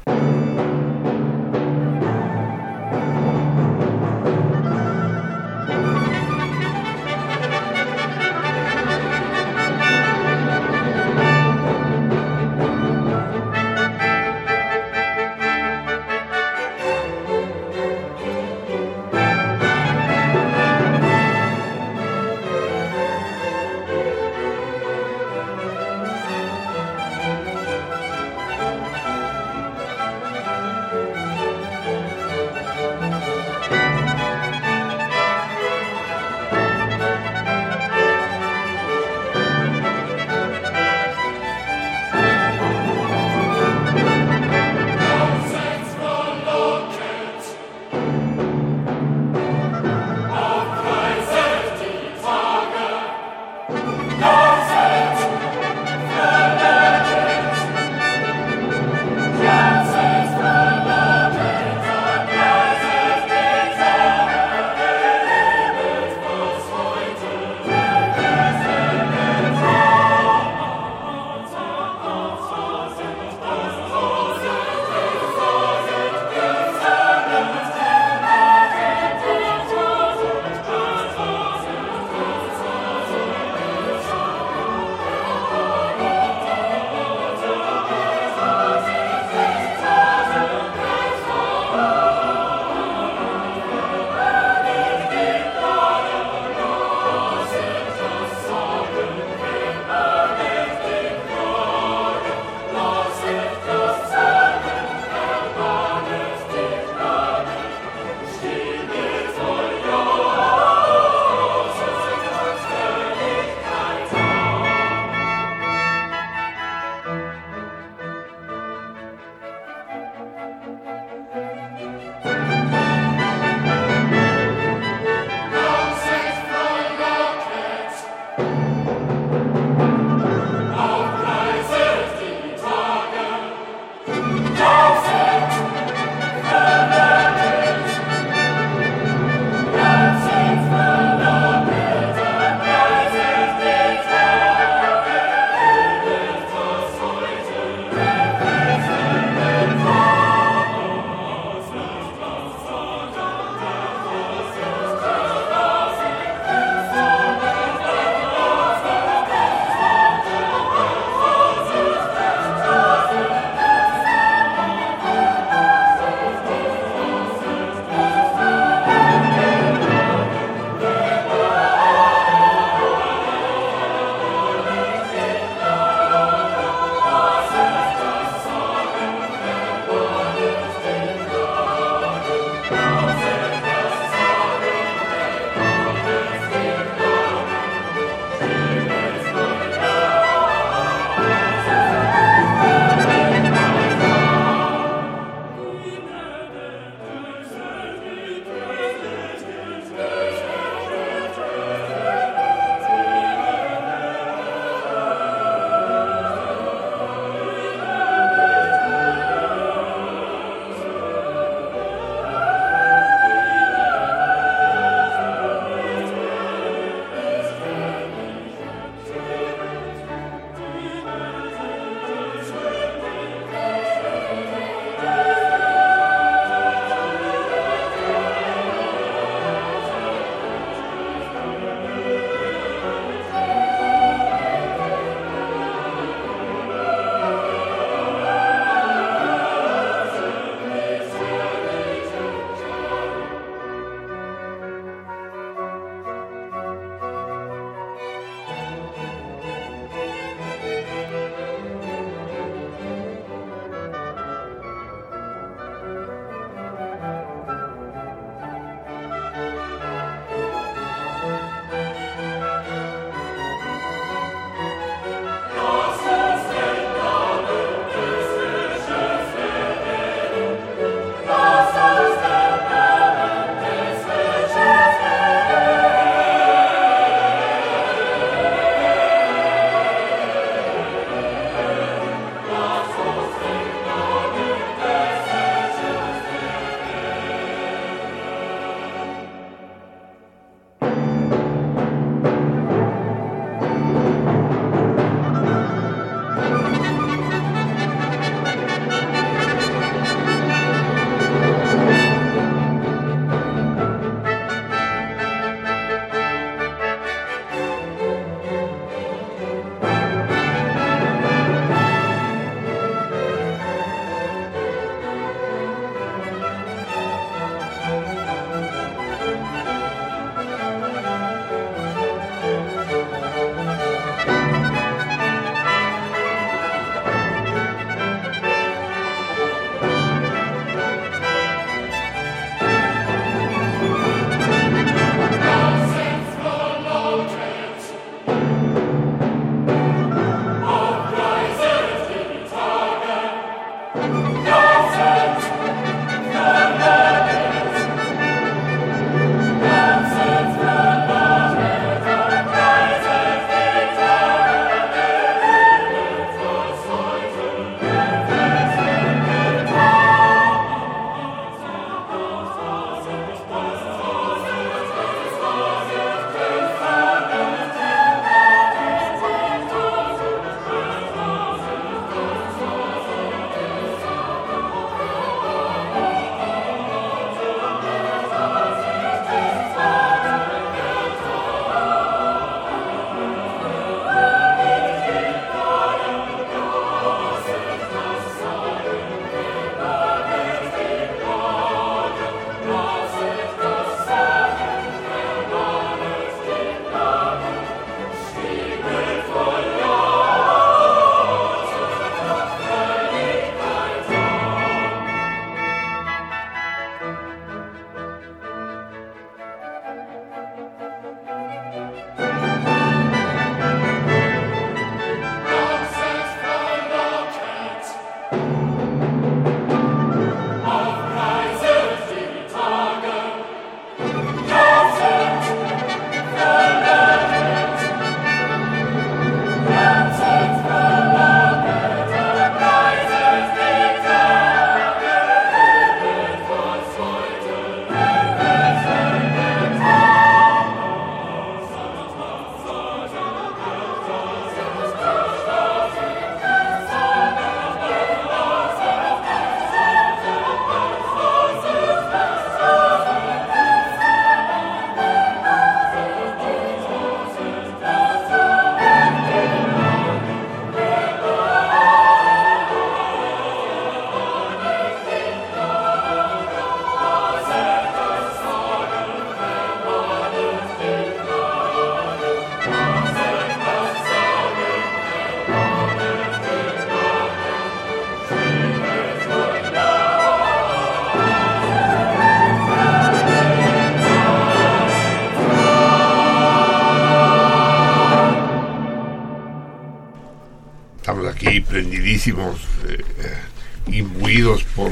Eh, eh, imbuidos por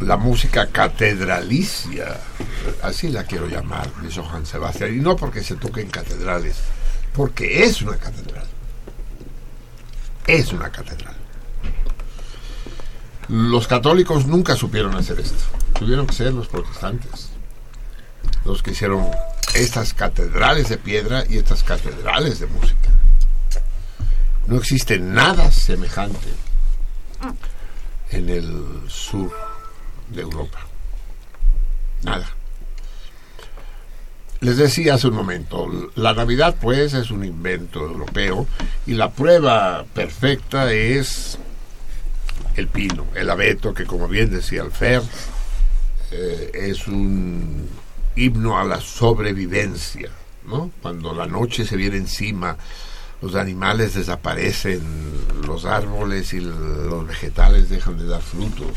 la música catedralicia, así la quiero llamar, de Johann Sebastian, y no porque se toque en catedrales, porque es una catedral. Es una catedral. Los católicos nunca supieron hacer esto. Tuvieron que ser los protestantes los que hicieron estas catedrales de piedra y estas catedrales de música. No existe nada semejante en el sur de Europa. Nada. Les decía hace un momento, la Navidad pues es un invento europeo y la prueba perfecta es el pino, el abeto, que como bien decía Alfer, eh, es un himno a la sobrevivencia, ¿no? Cuando la noche se viene encima, los animales desaparecen, los árboles y los vegetales dejan de dar frutos.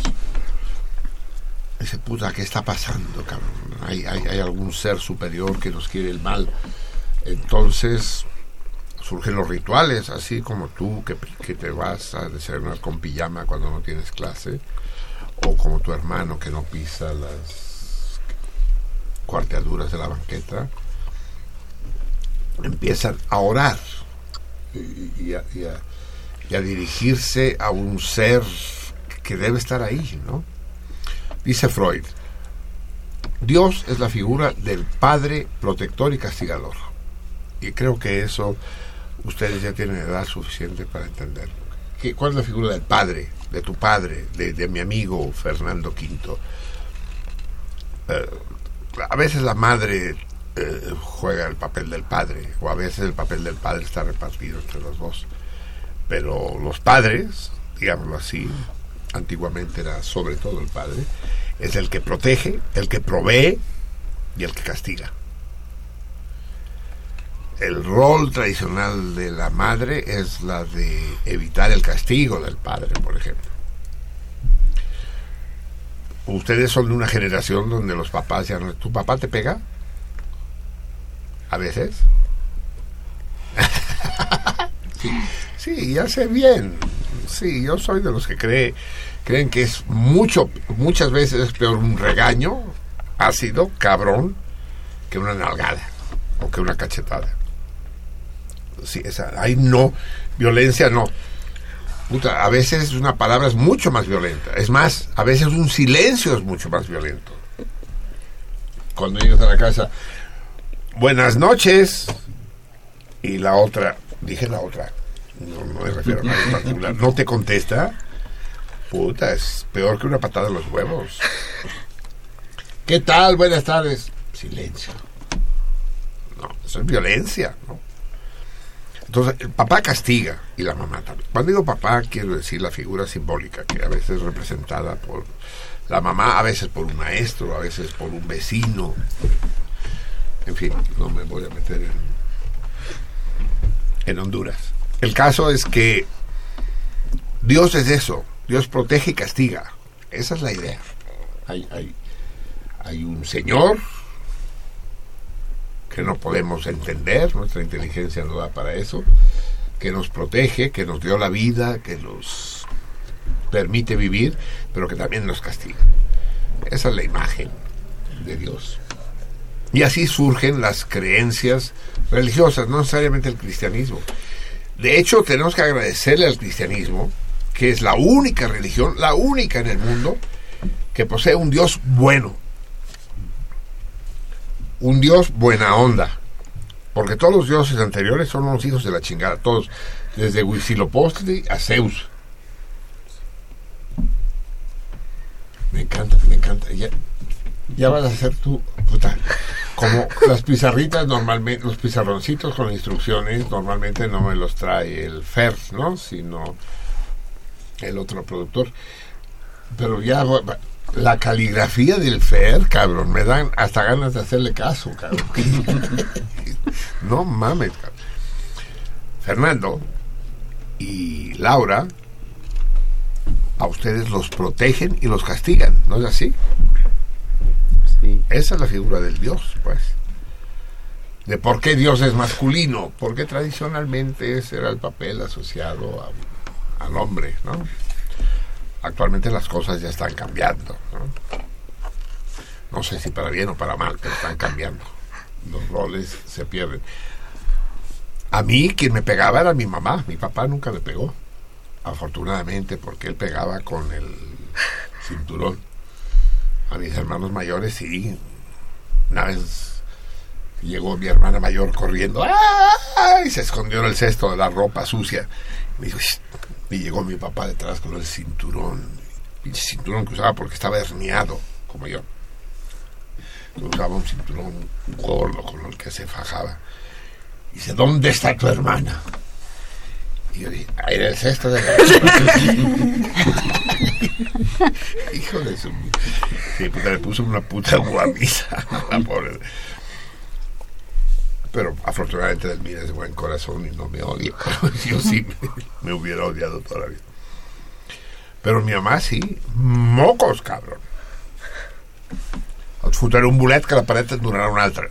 Dice, puta, ¿qué está pasando, cabrón? Hay, hay, hay algún ser superior que nos quiere el mal. Entonces surgen los rituales, así como tú que, que te vas a desayunar con pijama cuando no tienes clase, o como tu hermano que no pisa las cuarteaduras de la banqueta, empiezan a orar y, a, dirigirse a un ser que debe estar ahí, ¿no? Dice Freud, Dios es la figura del Padre protector y castigador. Y creo que eso ustedes ya tienen edad suficiente para entender. ¿Qué- ¿Cuál es la figura del Padre, de tu Padre, de, de mi amigo Fernando V? Eh, a veces la madre eh, juega el papel del padre, o a veces el papel del padre está repartido entre los dos. Pero los padres, digámoslo así, antiguamente era sobre todo el padre, es el que protege, el que provee y el que castiga. El rol tradicional de la madre es la de evitar el castigo del padre, por ejemplo. Ustedes son de una generación donde los papás ya no... ¿Tu papá te pega? A veces. [LAUGHS] sí, sí, ya sé bien. Sí, yo soy de los que cree, creen que es mucho, muchas veces es peor un regaño ácido, cabrón, que una nalgada o que una cachetada. Sí, esa, ahí no, violencia no. Puta, a veces una palabra es mucho más violenta. Es más, a veces un silencio es mucho más violento. Cuando llegas a la casa, buenas noches. Y la otra, dije la otra, no, me refiero a nadie en particular, no te contesta. Puta, es peor que una patada en los huevos. ¿Qué tal? Buenas tardes. Silencio. No, eso es violencia, ¿no? Entonces, el papá castiga y la mamá también. Cuando digo papá, quiero decir la figura simbólica, que a veces es representada por la mamá, a veces por un maestro, a veces por un vecino. En fin, no me voy a meter en, Honduras. El caso es que Dios es eso, Dios protege y castiga. Esa es la idea. Hay un Señor que no podemos entender, nuestra inteligencia no da para eso, que nos protege, que nos dio la vida, que nos permite vivir, pero que también nos castiga. Esa es la imagen de Dios. Y así surgen las creencias religiosas, no necesariamente el cristianismo. De hecho, tenemos que agradecerle al cristianismo, que es la única religión, la única en el mundo, que posee un Dios bueno, un dios buena onda. Porque todos los dioses anteriores son unos hijos de la chingada, todos, desde Huitzilopochtli a Zeus. Me encanta, me encanta. Ya, ya vas a hacer tú, puta, como las pizarritas normalmente, los pizarroncitos con instrucciones, normalmente no me los trae el Fer, ¿no? Sino el otro productor. Pero ya la caligrafía del Fer, cabrón, me dan hasta ganas de hacerle caso, cabrón. [LAUGHS] no mames, cabrón. Fernando y Laura, a ustedes los protegen y los castigan, ¿no es así? Esa es la figura del Dios, pues. de por qué Dios es masculino, porque tradicionalmente ese era el papel asociado al hombre, ¿no? Actualmente las cosas ya están cambiando, ¿no? No sé si para bien o para mal, pero están cambiando. Los roles se pierden. A mí quien me pegaba era mi mamá, mi papá nunca me pegó, afortunadamente, porque él pegaba con el cinturón. A mis hermanos mayores sí. Una vez llegó mi hermana mayor corriendo y se escondió en el cesto de la ropa sucia. Me dijo, y llegó mi papá detrás con el cinturón, pinche cinturón que usaba porque estaba herniado, como yo. Usaba un cinturón gordo con el que se fajaba. Y dice, ¿dónde está tu hermana? Y yo dije, ahí en el cesto de la [LAUGHS] [LAUGHS] Hijo de su... Puta, le puso una puta guamisa. [LAUGHS] Pero afortunadamente Delmira es de buen corazón y no me odia. [LAUGHS] Yo sí me, hubiera odiado toda la vida. Pero mi mamá sí, mocos, cabrón. Et fotré un bolet que la paret et donarà un altre.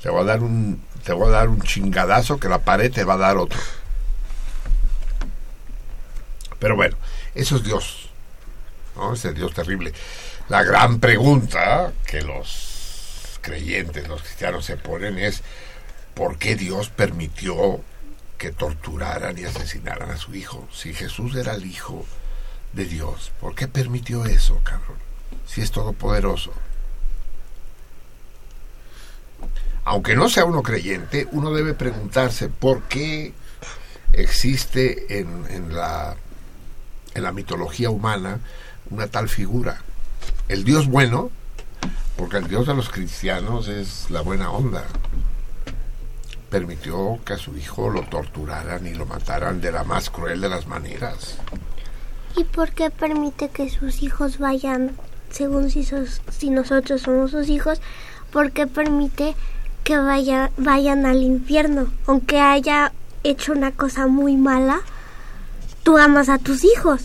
Te voy a dar un, te voy a dar un chingadazo que la pared te va a dar otro. Pero bueno, eso es Dios. ¿No? Es el Dios terrible. La gran pregunta que los creyentes, los cristianos se ponen es ¿por qué Dios permitió que torturaran y asesinaran a su hijo? Si Jesús era el hijo de Dios, ¿por qué permitió eso, cabrón? Si es todopoderoso. Aunque no sea uno creyente, uno debe preguntarse por qué existe en, en la, en la mitología humana una tal figura. El Dios bueno, porque el Dios de los cristianos es la buena onda. Permitió que a su hijo lo torturaran y lo mataran de la más cruel de las maneras. ¿Y por qué permite que sus hijos vayan, según si, sos- si nosotros somos sus hijos, por qué permite que vaya, vayan al infierno? Aunque haya hecho una cosa muy mala, tú amas a tus hijos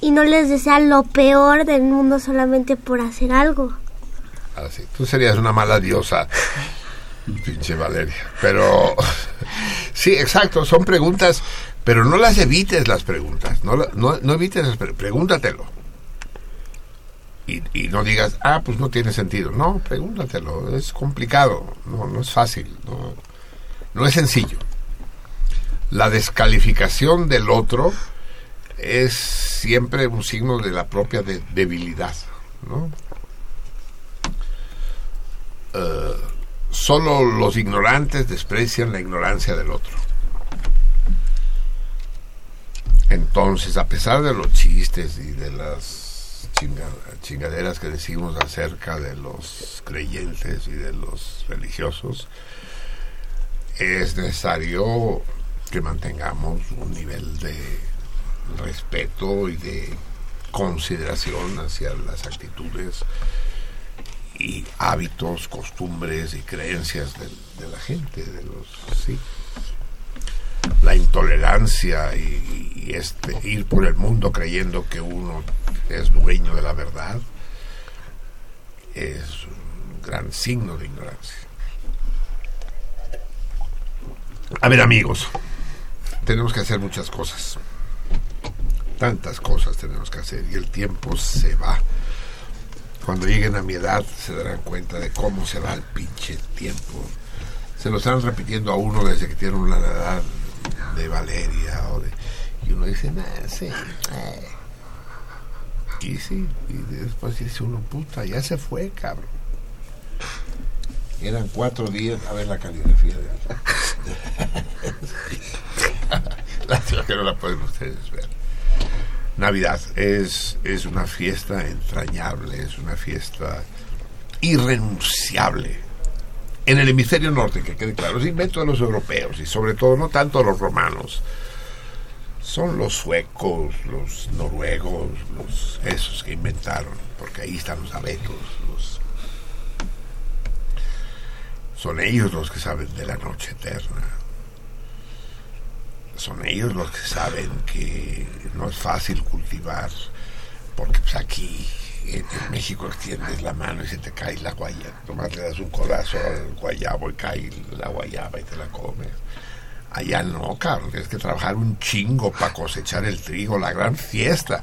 y no les deseas lo peor del mundo solamente por hacer algo. Así, tú serías una mala diosa, [LAUGHS] pinche Valeria. Pero [LAUGHS] sí, exacto, son preguntas, pero no las evites las preguntas, no, la- no, no evites las pre- pregúntatelo. Y, y no digas, ah, pues no tiene sentido. No, pregúntatelo, es complicado, no, no es fácil, no, no es sencillo. La descalificación del otro es siempre un signo de la propia de- debilidad, ¿no? Eh, solo los ignorantes desprecian la ignorancia del otro. Entonces, a pesar de los chistes y de las chinga- chingaderas que decimos acerca de los creyentes y de los religiosos, es necesario que mantengamos un nivel de respeto y de consideración hacia las actitudes y hábitos, costumbres y creencias de, la gente, de los sí. La intolerancia y, y este ir por el mundo creyendo que uno es dueño de la verdad es un gran signo de ignorancia. A ver, amigos, tenemos que hacer muchas cosas. Tantas cosas tenemos que hacer y el tiempo se va. Cuando lleguen a mi edad se darán cuenta de cómo se va el pinche tiempo. Se lo están repitiendo a uno desde que tiene una edad de Valeria o de, y uno dice, nah, sí. eh". Y sí, y después dice uno, puta, ya se fue, cabrón. Eran cuatro días, a ver la caligrafía de [LAUGHS] Lástima que no la pueden ustedes ver. Navidad es, es una fiesta entrañable, es una fiesta irrenunciable. En el hemisferio norte, que quede claro, es invento de los europeos y sobre todo no tanto los romanos. Son los suecos, los noruegos, los esos que inventaron, porque ahí están los abetos, los son ellos los que saben de la noche eterna. Son ellos los que saben que no es fácil cultivar, porque pues aquí en, México extiendes la mano y se te cae la guayaba. Nomás le das un codazo al guayabo y cae la guayaba y te la comes. Allá no, cabrón. Tienes que trabajar un chingo para cosechar el trigo. La gran fiesta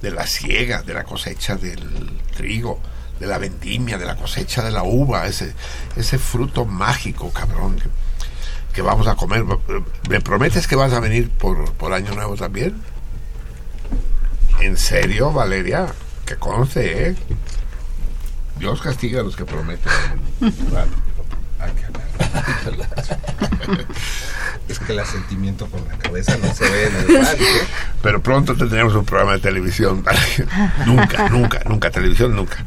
de la siega, de la cosecha del trigo, de la vendimia, de la cosecha de la uva. Ese, ese fruto mágico, cabrón, que, vamos a comer. ¿Me prometes que vas a venir por, por Año Nuevo también? ¿En serio, Valeria? Que conste, ¿eh? Dios castiga a los que prometen. Vale. Hay que hablar. es que el asentimiento con la cabeza no se ve en el radio. ¿eh? Pero pronto tendremos un programa de televisión. [LAUGHS] nunca, nunca, nunca, televisión nunca.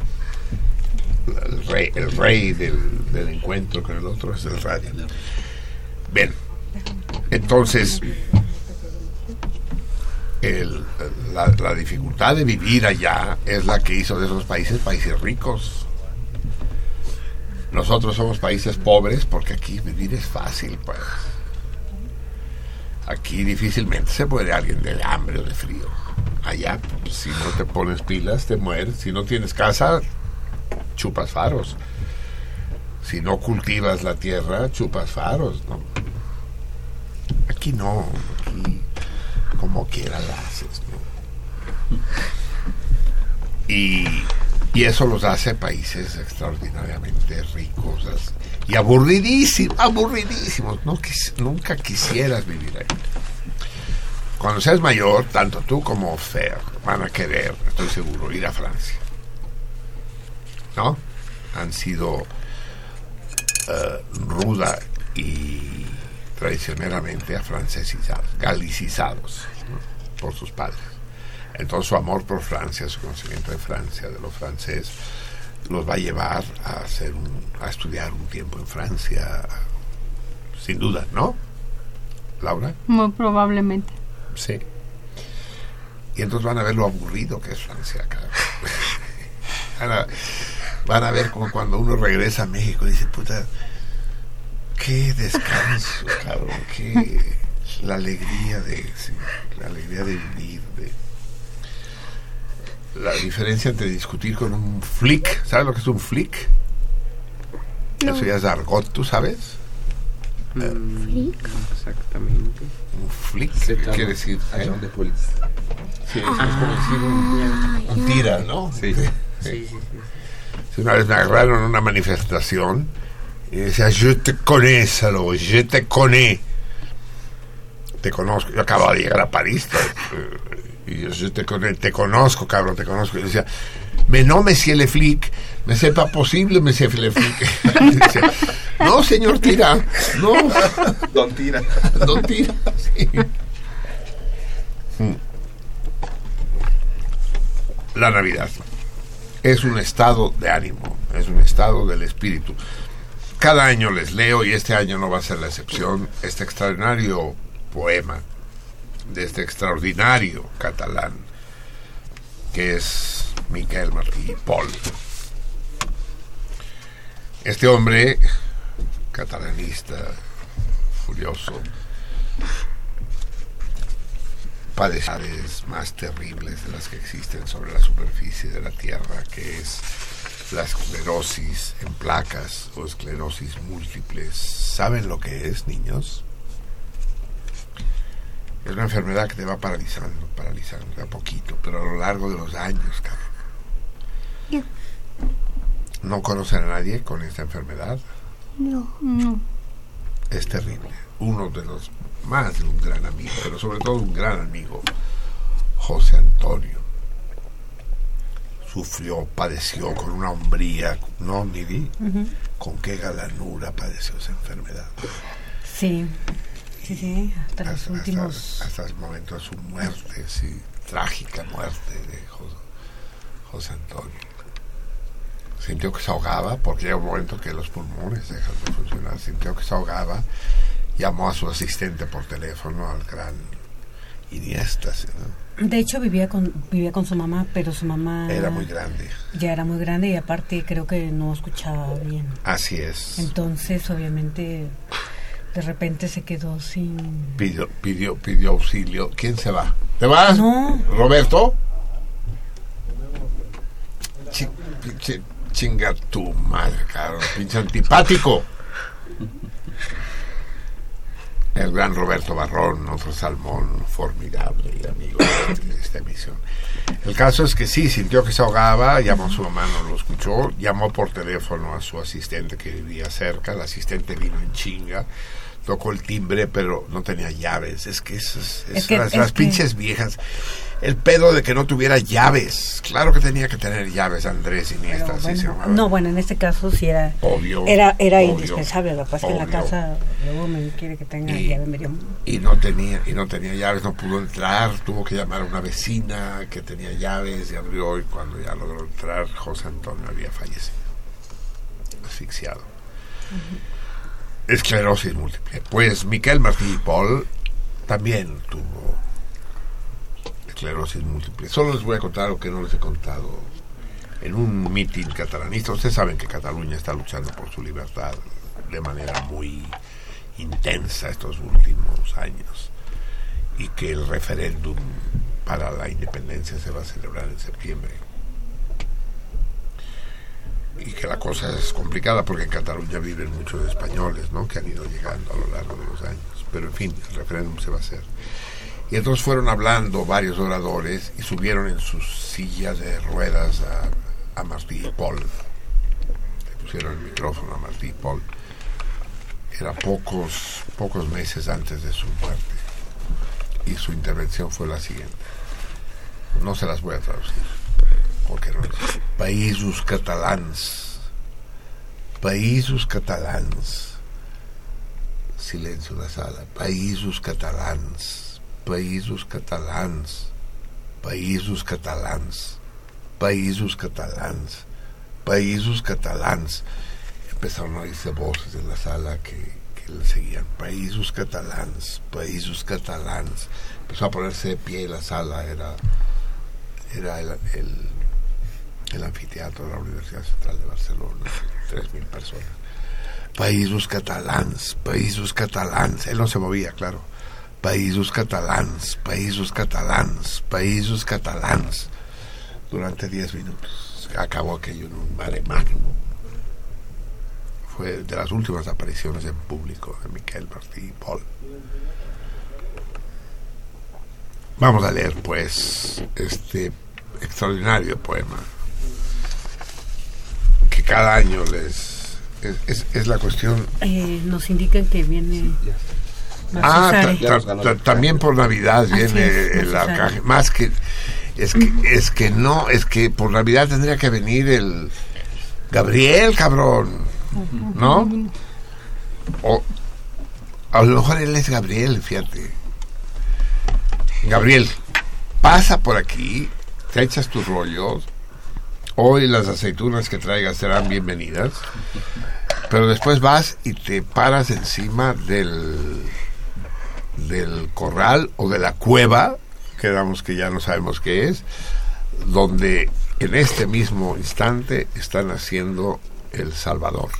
El rey, el rey del, del encuentro con el otro es el radio. Bien, entonces, la dificultad de vivir allá es la que hizo de esos países países ricos. Nosotros somos países pobres porque aquí vivir es fácil, pues. Aquí difícilmente se muere alguien de hambre o de frío. Allá, pues, si no te pones pilas, te mueres. Si no tienes casa, chupas faros. Si no cultivas la tierra, chupas faros. ¿no? Aquí no, aquí como quiera la haces. ¿no? Y, y eso los hace países extraordinariamente ricos y aburridísimos, aburridísimos. No nunca quisieras vivir ahí. Cuando seas mayor, tanto tú como Fer van a querer, estoy seguro, ir a Francia. ¿No? Han sido eh, ruda y traicioneramente afrancesizados, galicizados ¿no? por sus padres. Entonces su amor por Francia, su conocimiento de Francia, de lo francés, los va a llevar a hacer un- a estudiar un tiempo en Francia, sin duda, ¿no? Laura, Muy probablemente. sí. Y entonces van a ver lo aburrido que es Francia, cabrón. van, a, van a ver como cuando uno regresa a México y dice, puta, qué descanso, [LAUGHS] cabrón, qué la alegría de sí, la alegría de vivir, de la diferencia entre discutir con un flick, ¿sabes lo que es un flick? No. Eso ya es argot, ¿tú sabes? Flick. Exactamente. Un flick, ¿qué quiere decir? eh? agent de policía. Sí, es como decir un, un tira, ¿no? Sí. Sí, sí, sí. Una vez me agarraron una manifestación y decía, je te connais, Salo, je te connais. Te conozco. Yo acababa de llegar a París. eh, Y yo, te connais, te conozco, cabrón, te conozco. Y decía, me no, monsieur le flic, me sepa posible, monsieur le flic. [LAUGHS] Y decía, no, señor Tira, no, [LAUGHS] Don Tira. don Tira. sí. [LAUGHS] La Navidad es un estado de ánimo, es un estado del espíritu. Cada año les leo, y este año no va a ser la excepción, este extraordinario poema de este extraordinario catalán, que es Miquel Martí Pol. Este hombre, catalanista, furioso, padeceres más terribles de las que existen sobre la superficie de la Tierra, que es la esclerosis en placas o esclerosis múltiples. ¿Saben lo que es, niños? Es una enfermedad que te va paralizando, paralizando de a poquito, pero a lo largo de los años, cabrón. ¿No conocen a nadie con esta enfermedad? No. No. es terrible. Uno de los más de un gran amigo, pero sobre todo un gran amigo, José Antonio. Sufrió, padeció con una hombría, ¿no, Nidi? Con qué galanura padeció esa enfermedad. Sí, sí, sí, hasta los últimos... hasta- hasta el momento de su muerte, sí, trágica muerte de Jo- José Antonio. Sintió que se ahogaba, porque llega un momento que los pulmones dejan de funcionar. Sintió que se ahogaba, llamó a su asistente por teléfono, al gran Iniesta. ¿sí, no? De hecho, vivía con, vivía con su mamá, pero su mamá Era muy grande. ya era muy grande y aparte creo que no escuchaba bien. Así es. Entonces, obviamente, de repente se quedó sin... Pidió, pidió, pidió auxilio. ¿Quién se va? ¿Te vas? No. ¿Roberto? pinche chinga tu madre, cabrón, pinche antipático. El gran Roberto Barrón, otro salmón formidable y amigo de esta emisión. El caso es que sí, sintió que se ahogaba, llamó a su mamá, no lo escuchó, llamó por teléfono a su asistente que vivía cerca, el asistente vino en chinga, tocó el timbre, pero no tenía llaves. Es que esas, Es que- las, es las que- pinches viejas, el pedo de que no tuviera llaves. Claro que tenía que tener llaves, Andrés Iniesta, Bueno, llamaba. no, bueno, en este caso sí era Obvio, era, era obvio, indispensable. Lo que pasa es que en la obvio. casa luego me quiere que tenga Y- llave medio. y no tenía y no tenía llaves no pudo entrar tuvo que llamar a una vecina que tenía llaves y abrió y cuando ya logró entrar José Antonio había fallecido asfixiado esclerosis múltiple pues Miquel Martí y Paul también tuvo esclerosis múltiple. Solo les voy a contar lo que no les he contado en un mitin catalanista. Ustedes saben que Cataluña está luchando por su libertad de manera muy intensa estos últimos años y que el referéndum para la independencia se va a celebrar en septiembre. Y que la cosa es complicada porque en Cataluña viven muchos españoles ¿no? que han ido llegando a lo largo de los años. Pero en fin el referéndum se va a hacer y entonces fueron hablando varios oradores y subieron en sus sillas de ruedas a, a Martí y Paul le pusieron el micrófono a Martí y Paul era pocos, pocos meses antes de su muerte. Y su intervención fue la siguiente. No se las voy a traducir, porque no es. Països catalans. Països catalans. Silencio en la sala. Països catalans. Països catalans. Països catalans. Països catalans. Països catalans empezaron a oírse voces en la sala que, le seguían. Països catalans, països catalans. Empezó a ponerse de pie la sala, era, era el, el, anfiteatro de la Universidad Central de Barcelona, 3.000 personas. Països catalans, països catalans. Él no se movía, claro. Països catalans, països catalans, països catalans. Durante 10 minutos. Acabó aquello en un mare magnum fue de las últimas apariciones en público de Miquel Martí y Paul. Vamos a leer, pues, este extraordinario poema que cada año les... Es, es- es la cuestión... Eh, nos indican que viene. Ah, Marcesare. ta- ta- ta- también por Navidad viene es, el arcángel. Más que... Es que, es que no, es que por Navidad tendría que venir el... Gabriel, cabrón. ¿No? O a lo mejor él es Gabriel, fíjate. Gabriel, pasa por aquí, te echas tus rollos. Hoy las aceitunas que traigas serán bienvenidas. Pero después vas y te paras encima del, del corral o de la cueva, que damos que ya no sabemos qué es, donde en este mismo instante están haciendo el Salvador.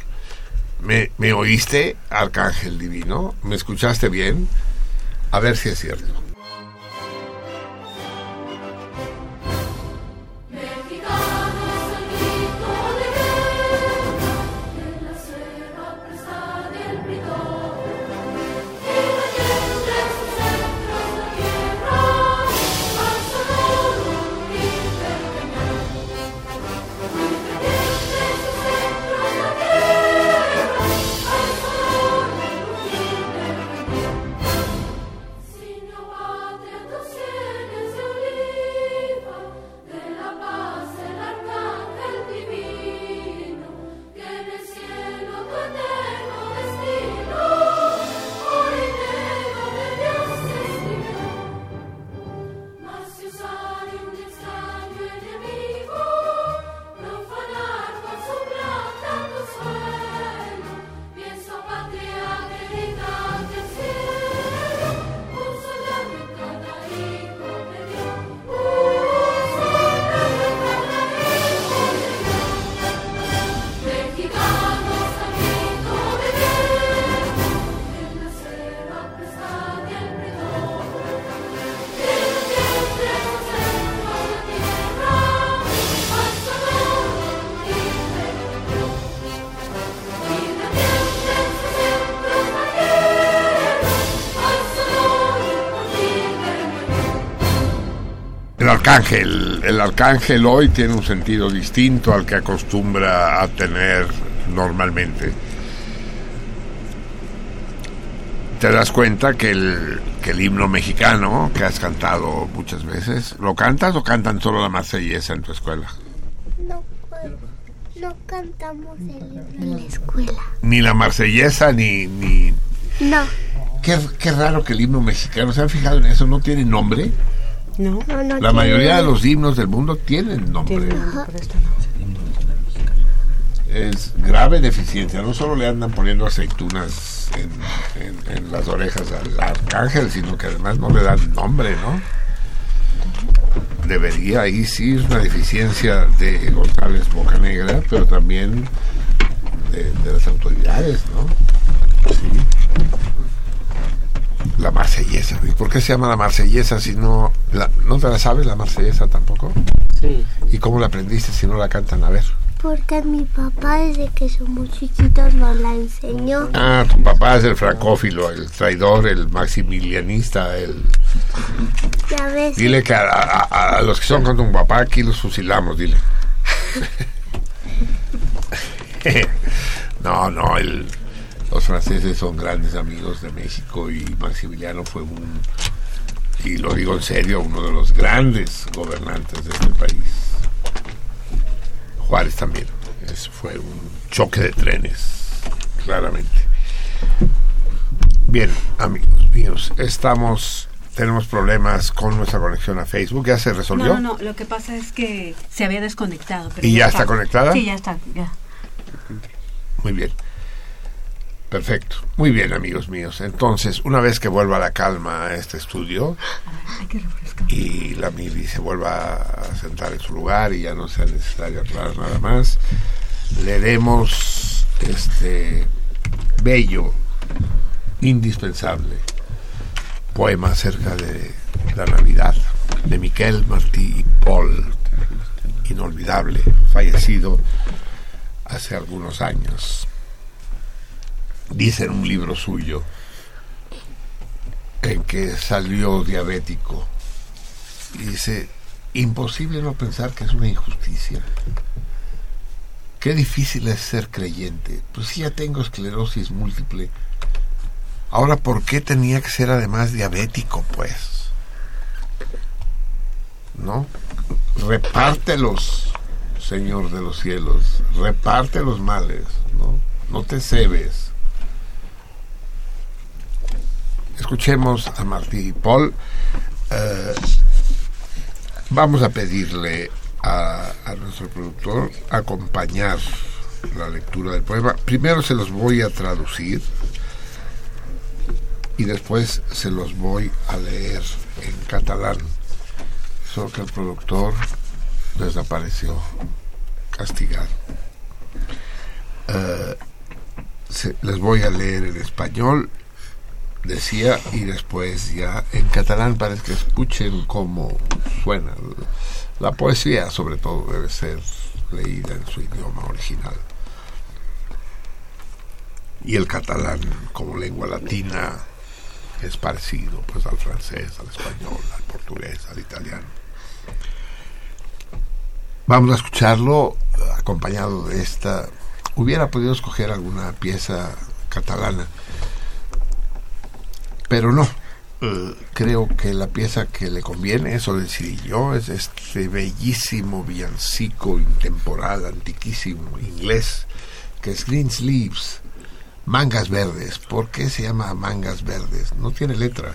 ¿Me, ¿Me oíste, Arcángel Divino? ¿Me escuchaste bien? A ver si es cierto. Arcángel. El arcángel hoy tiene un sentido distinto al que acostumbra a tener normalmente. Te das cuenta que el, que el himno mexicano, que has cantado muchas veces, ¿lo cantas o cantan solo la marsellesa en tu escuela? No, no cantamos el himno en la escuela. Ni la marsellesa ni... ni... No, Qué, qué raro que el himno mexicano, ¿se han fijado en eso? ¿No tiene nombre? No, no, no. La mayoría de los himnos del mundo tienen nombre. tiene nombre, pero esto no. es grave deficiencia. No solo le andan poniendo aceitunas en, en- en las orejas al arcángel, sino que además no le dan nombre, ¿no? Debería ahí sí es una deficiencia de González Bocanegra, pero también de, de las autoridades, ¿no? Sí. La marsellesa. ¿Y por qué se llama la marsellesa si no... La, ¿No te la sabes la marsellesa tampoco? Sí. ¿Y cómo la aprendiste si no la cantan? A ver. Porque mi papá desde que somos chiquitos nos la enseñó. Ah, tu papá es el francófilo, el traidor, el maximilianista, el... Ya ves. Dile que a, a- a los que son con tu papá aquí los fusilamos, dile. [LAUGHS] [LAUGHS] no, no, el- los franceses son grandes amigos de México y Maximiliano fue un, y lo digo en serio, uno de los grandes gobernantes de este país. Juárez también. Eso fue un choque de trenes, claramente. Bien, amigos míos, estamos, tenemos problemas con nuestra conexión a Facebook. ¿Ya se resolvió? No, no, no, lo que pasa es que se había desconectado. pero ¿Y ya está conectada? Sí, ya está, ya. Muy bien. Perfecto. Muy bien, amigos míos. Entonces, una vez que vuelva la calma a este estudio que y la Mili se vuelva a sentar en su lugar y ya no sea necesario aclarar nada más, leeremos este bello, indispensable poema acerca de la Navidad de Miquel Martí y Paul, inolvidable, fallecido hace algunos años. Dice en un libro suyo en que salió diabético dice, imposible no pensar que es una injusticia. Qué difícil es ser creyente. Pues si ya tengo esclerosis múltiple. Ahora, ¿por qué tenía que ser además diabético, pues? ¿No? Repártelos, Señor de los cielos. Reparte los males, ¿no? No te cebes. Escuchemos a Martí y Paul. Eh, vamos a pedirle a, nuestro productor acompañar la lectura del poema. Primero se los voy a traducir y después se los voy a leer en catalán. Solo que el productor desapareció castigado. Eh, les voy a leer en español decía y después ya en catalán para que escuchen cómo suena. La poesía sobre todo debe ser leída en su idioma original. Y el catalán como lengua latina es parecido pues al francés, al español, al portugués, al italiano. Vamos a escucharlo acompañado de esta. Hubiera podido escoger alguna pieza catalana, pero no. Creo que la pieza que le conviene, eso decidí yo, es este bellísimo villancico intemporal, antiquísimo, inglés, que es Green Sleeves, Mangas Verdes. ¿Por qué se llama Mangas Verdes? No tiene letra.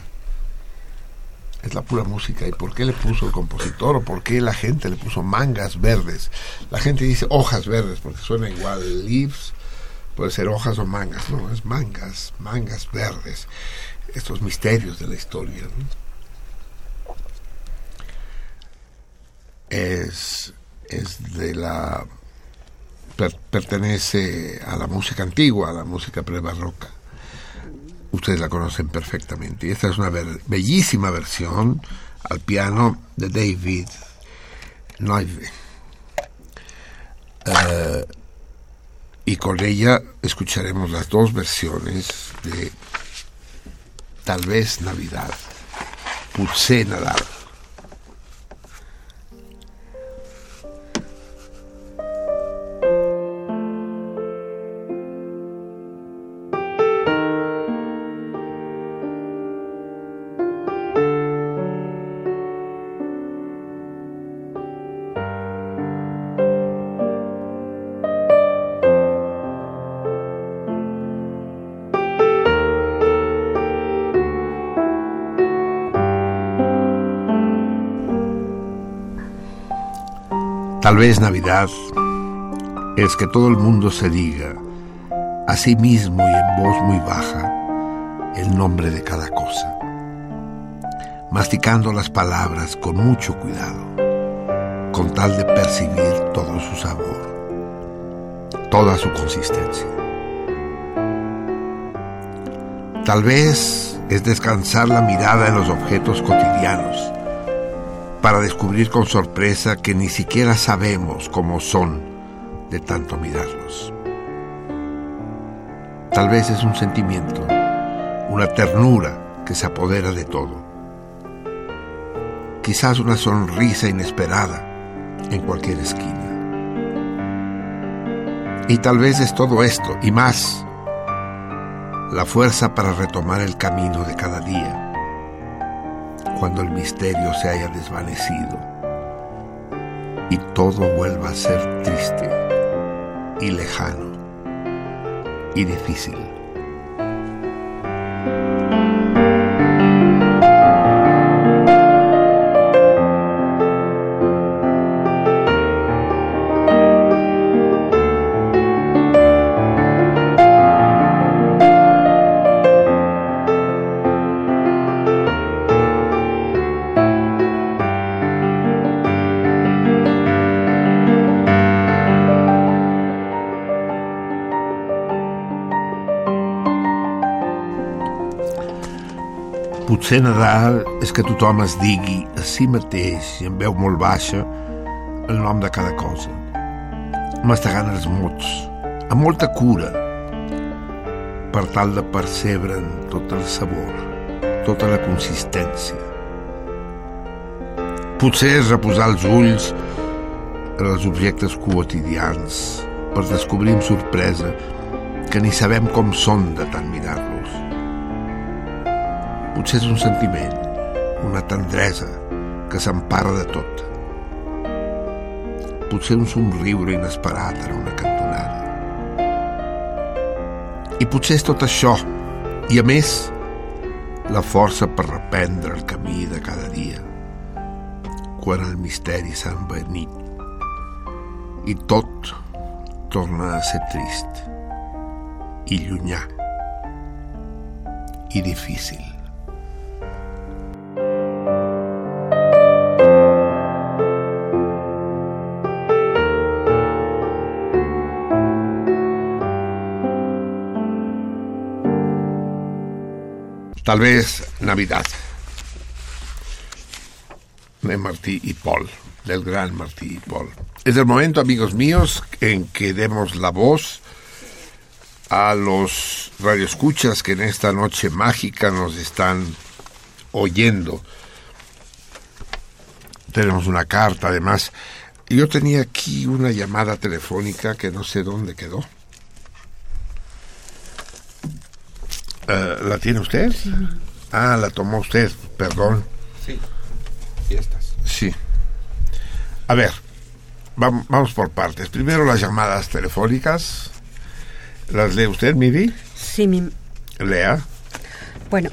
Es la pura música. ¿Y por qué le puso el compositor o por qué la gente le puso mangas verdes? La gente dice hojas verdes porque suena igual. Leaves puede ser hojas o mangas. No, es mangas, mangas verdes. Estos misterios de la historia. Es, es de la. per- pertenece a la música antigua, a la música prebarroca. Ustedes la conocen perfectamente. Y esta es una bellísima versión al piano de David Noive. Eh, y con ella escucharemos las dos versiones de Tal vez Navidad, Potser Nadal. Tal vez Navidad es que todo el mundo se diga a sí mismo y en voz muy baja el nombre de cada cosa, masticando las palabras con mucho cuidado, con tal de percibir todo su sabor, toda su consistencia. Tal vez es descansar la mirada en los objetos cotidianos para descubrir con sorpresa que ni siquiera sabemos cómo son de tanto mirarlos. Tal vez es un sentimiento, una ternura que se apodera de todo. Quizás una sonrisa inesperada en cualquier esquina. Y tal vez es todo esto y más, la fuerza para retomar el camino de cada día cuando el misterio se haya desvanecido y todo vuelva a ser triste y lejano y difícil. Potser Nadal és que tothom es digui a si mateix i en veu molt baixa el nom de cada cosa, mastegant els mots, amb molta cura, per tal de percebre'n tot el sabor, tota la consistència. Potser és reposar els ulls en els objectes quotidians per descobrir amb sorpresa que ni sabem com són de tant mirar-los Potser és un sentiment, una tendresa que s'empara de tot. Potser un somriure inesperat en una cantonada. I potser és tot això, i a més, la força per reprendre el camí de cada dia, quan el misteri s'ha envenit i tot torna a ser trist i llunyà i difícil. Tal vez Navidad. De Martí y Paul, del gran Martí y Paul. Es el momento, amigos míos, en que demos la voz a los radioescuchas que en esta noche mágica nos están oyendo. Tenemos una carta, además. Yo tenía aquí una llamada telefónica que no sé dónde quedó. Eh, ¿La tiene usted? Sí. Ah, la tomó usted, perdón. Sí, fiestas. Sí. A ver, vam- vamos por partes. Primero las llamadas telefónicas. ¿Las lee usted, Miri? Sí, mi... Lea. Bueno,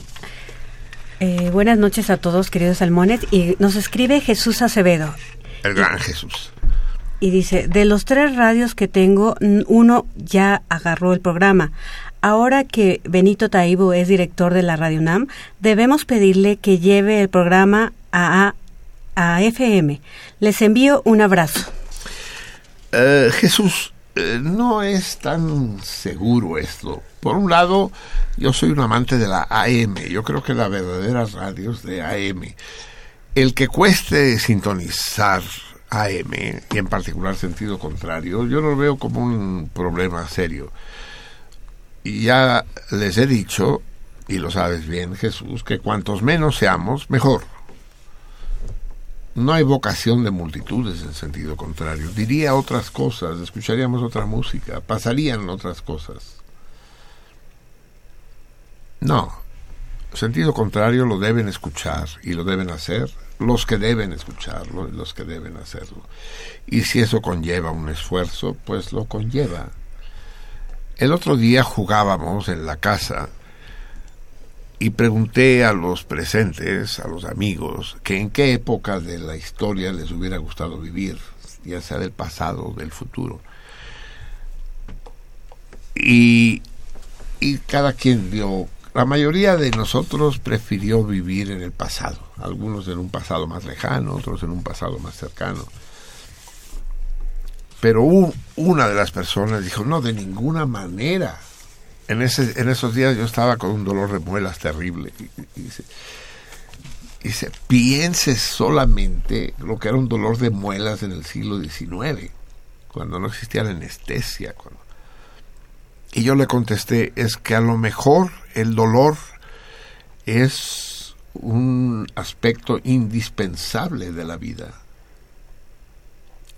eh, buenas noches a todos, queridos salmones. Y nos escribe Jesús Acevedo. El gran Jesús. Y dice, de los tres radios que tengo, uno ya agarró el programa. Ahora que Benito Taibo es director de la Radio UNAM, debemos pedirle que lleve el programa a, a, FM. Les envío un abrazo. Eh, Jesús, eh, no es tan seguro esto. Por un lado, yo soy un amante de la AM. Yo creo que la verdadera radio es de AM. El que cueste sintonizar AM, y en particular sentido contrario, yo lo veo como un problema serio. Y ya les he dicho, y lo sabes bien Jesús, que cuantos menos seamos, mejor. No hay vocación de multitudes en sentido contrario. Diría otras cosas, escucharíamos otra música, pasarían otras cosas. No, sentido contrario lo deben escuchar y lo deben hacer los que deben escucharlo y los que deben hacerlo. Y si eso conlleva un esfuerzo, pues lo conlleva. El otro día jugábamos en la casa y pregunté a los presentes, a los amigos, que en qué época de la historia les hubiera gustado vivir, ya sea del pasado o del futuro. Y, y cada quien dio, la mayoría de nosotros prefirió vivir en el pasado, algunos en un pasado más lejano, otros en un pasado más cercano. Pero una de las personas dijo, no, de ninguna manera. En, esos días yo estaba con un dolor de muelas terrible. Y, dice, piense solamente lo que era un dolor de muelas en el siglo XIX, cuando no existía la anestesia. Y yo le contesté, es que a lo mejor el dolor es un aspecto indispensable de la vida.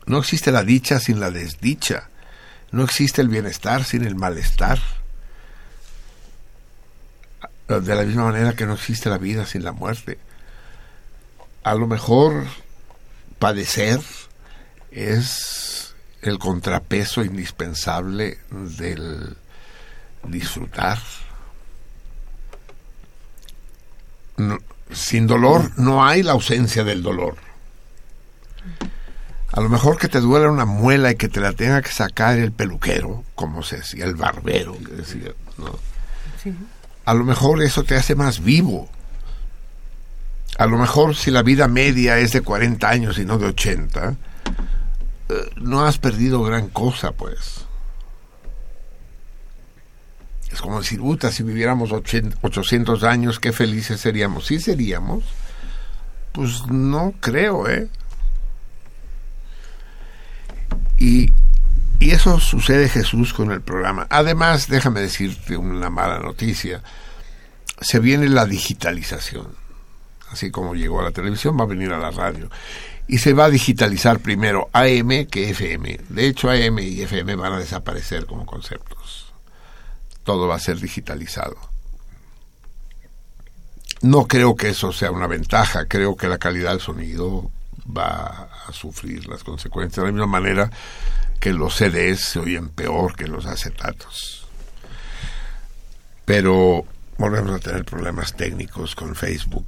No existe la dicha sin la desdicha. No existe el bienestar sin el malestar. De la misma manera que no existe la vida sin la muerte. A lo mejor padecer es el contrapeso indispensable del disfrutar. Sin dolor no hay la ausencia del dolor. A lo mejor que te duela una muela y que te la tenga que sacar el peluquero, como se decía, el barbero, que decía, ¿no? A lo mejor eso te hace más vivo. A lo mejor si la vida media es de 40 años y no de 80, eh, no has perdido gran cosa, pues. Es como decir, puta, si viviéramos 80 800 años, qué felices seríamos. ¿Sí seríamos? Pues no creo, ¿eh? Y, y eso sucede Jesús con el programa. Además, déjame decirte una mala noticia. Se viene la digitalización. Así como llegó a la televisión, va a venir a la radio. Y se va a digitalizar primero AM que FM. De hecho, AM y FM van a desaparecer como conceptos. Todo va a ser digitalizado. No creo que eso sea una ventaja. Creo que la calidad del sonido va a sufrir las consecuencias. De la misma manera que los CDs se oyen peor que los acetatos. Pero volvemos a tener problemas técnicos con Facebook.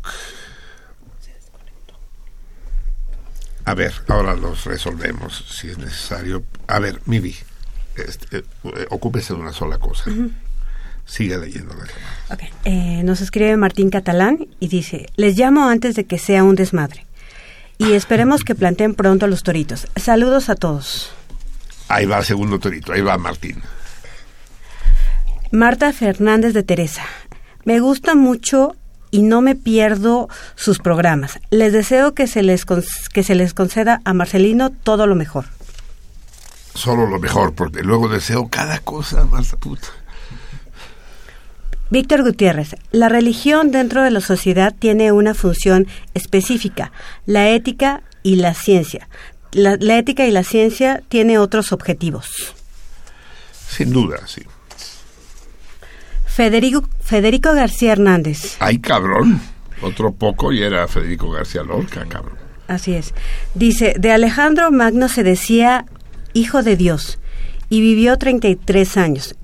A ver, ahora los resolvemos si es necesario. A ver, Mivi, este, eh, ocúpese de una sola cosa. Sigue leyendo la llamada. Ok, eh, nos escribe Martín Catalán y dice, les llamo antes de que sea un desmadre. Y esperemos que planteen pronto los toritos. Saludos a todos. Ahí va el segundo torito, ahí va Martín. Marta Fernández de Teresa. Me gusta mucho y no me pierdo sus programas. Les deseo que se les, con- que se les conceda a Marcelino todo lo mejor. Solo lo mejor, porque luego deseo cada cosa más la puta. Víctor Gutiérrez, la religión dentro de la sociedad tiene una función específica, la ética y la ciencia. La, la ética y la ciencia tiene otros objetivos. Sin duda, sí. Federico, Federico García Hernández, Ay, cabrón. Otro poco y era Federico García Lorca, cabrón. así es, dice, de Alejandro Magno se decía hijo de Dios y vivió 33 años.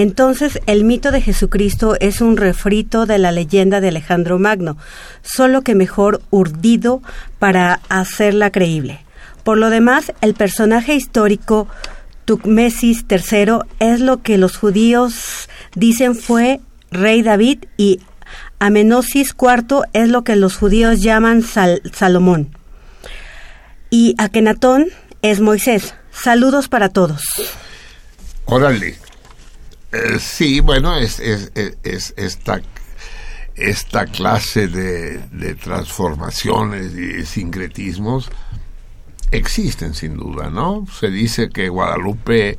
Entonces, el mito de Jesucristo es un refrito de la leyenda de Alejandro Magno, solo que mejor urdido para hacerla creíble. Por lo demás, el personaje histórico Tucmesis III es lo que los judíos dicen fue rey David y Amenosis IV es lo que los judíos llaman Sal- Salomón. Y Akenatón es Moisés. Saludos para todos. Órale. Eh, sí, bueno, es, es, es- es esta, clase de, transformaciones y sincretismos existen sin duda, ¿no? Se dice que Guadalupe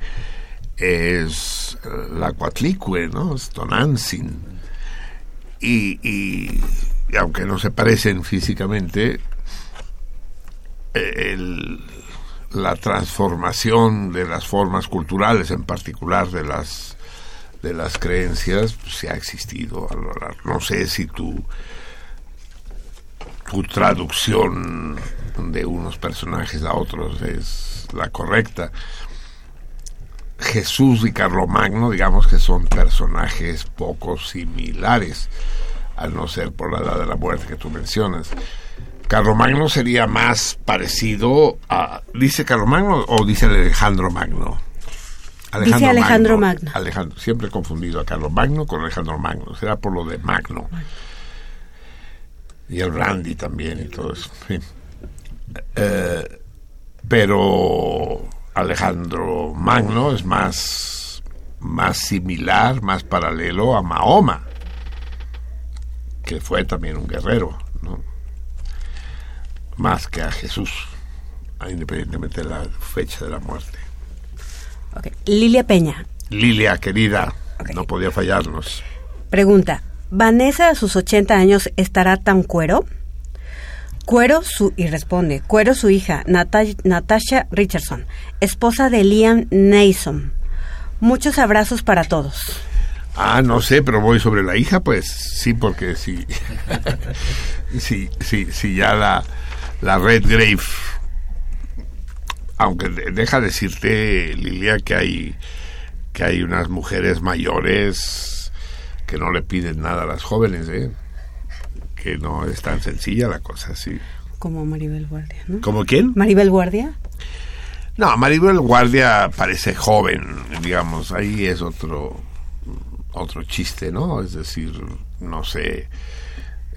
es eh, la Coatlicue, ¿no? Es Tonantzin. Y, y, aunque no se parecen físicamente, la transformación de las formas culturales, en particular de las de las creencias, pues, sí ha existido a lo largo. No sé si tu tu traducción de unos personajes a otros es la correcta. Jesús y Carlomagno, digamos que son personajes poco similares, al no ser por la edad de la muerte que tú mencionas. Carlomagno sería más parecido a... ¿Dice Carlomagno o dice Alejandro Magno? Dice Alejandro Magno. Alejandro, siempre he confundido a Carlomagno con Alejandro Magno. Será por lo de Magno. Y el brandy también y todo eso. Eh, pero Alejandro Magno es más, más similar, más paralelo a Mahoma, que fue también un guerrero, ¿no? más que a Jesús, independientemente de la fecha de la muerte. Lilia Peña Lilia, querida, no podía fallarnos. pregunta, ¿Vanessa a sus 80 años estará tan cuero? Cuero su y responde, Cuero su hija, Nata- Natasha Richardson, esposa de Liam Neeson. Muchos abrazos para todos. Ah, no sé, pero voy sobre la hija, pues sí, porque sí. sí, sí, sí, ya la, la Red Grave. Aunque de- deja decirte, Lilia, que hay, que hay unas mujeres mayores que no le piden nada a las jóvenes, ¿eh? Que no es tan sencilla la cosa, sí. Como Maribel Guardia, ¿no? ¿Como quién? Maribel Guardia. No, Maribel Guardia parece joven, digamos, ahí es otro otro chiste, ¿no? Es decir, no sé,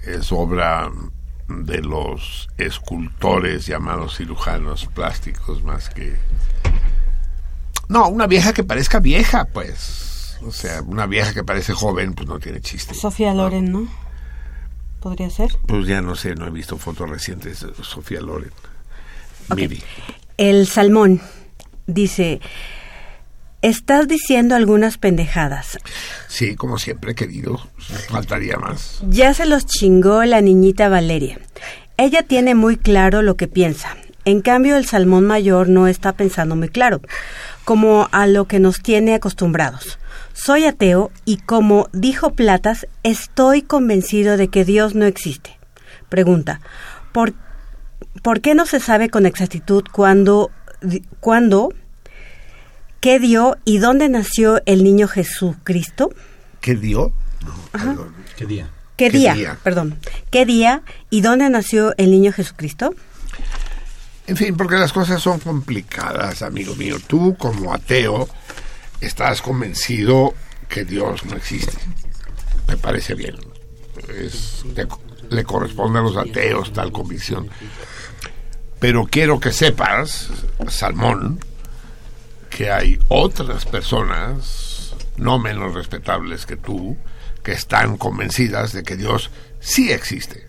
es obra de los escultores llamados cirujanos plásticos más que no, una vieja que parezca vieja, pues. O sea, una vieja que parece joven, pues no tiene chiste. Sofía Loren, ¿no? ¿Podría ser? Pues ya no sé, no he visto fotos recientes de Sofía Loren. Maybe. El Salmón dice, estás diciendo algunas pendejadas. Sí, como siempre, querido. Faltaría más. Ya se los chingó la niñita Valeria. Ella tiene muy claro lo que piensa. En cambio, el salmón mayor no está pensando muy claro, como a lo que nos tiene acostumbrados. Soy ateo y como dijo Platas, estoy convencido de que Dios no existe. Pregunta, ¿por, ¿por qué no se sabe con exactitud cuándo, cuándo, qué dio y dónde nació el niño Jesucristo? ¿Qué dio? ¿Qué día? ¿Qué, ¿Qué día? día? Perdón. ¿Qué día y dónde nació el niño Jesucristo? En fin, porque las cosas son complicadas, amigo mío. Tú, como ateo, estás convencido que Dios no existe. Me parece bien. Es- le, le corresponde a los ateos tal convicción. Pero quiero que sepas, Salmón, que hay otras personas, no menos respetables que tú, que están convencidas de que Dios sí existe.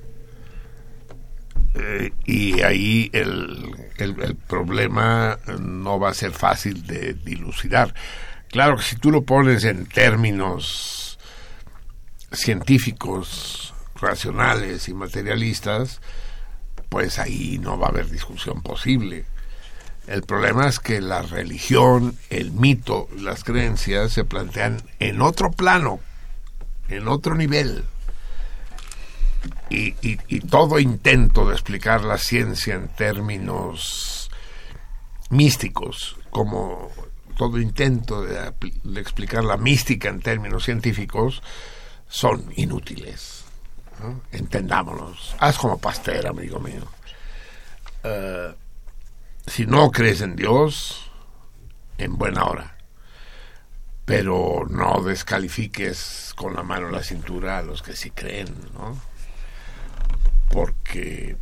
Eh, y ahí el, el- el problema no va a ser fácil de dilucidar. Claro que si tú lo pones en términos científicos, racionales y materialistas, pues ahí no va a haber discusión posible. El problema es que la religión, el mito, las creencias se plantean en otro plano, en otro nivel. Y, todo intento de explicar la ciencia en términos místicos, como todo intento de, explicar la mística en términos científicos, son inútiles. ¿no? Entendámonos. Haz como Pasteur, amigo mío. Eh, si no crees en Dios, en buena hora. Pero no descalifiques con la mano en la cintura a los que sí creen, ¿no? Porque,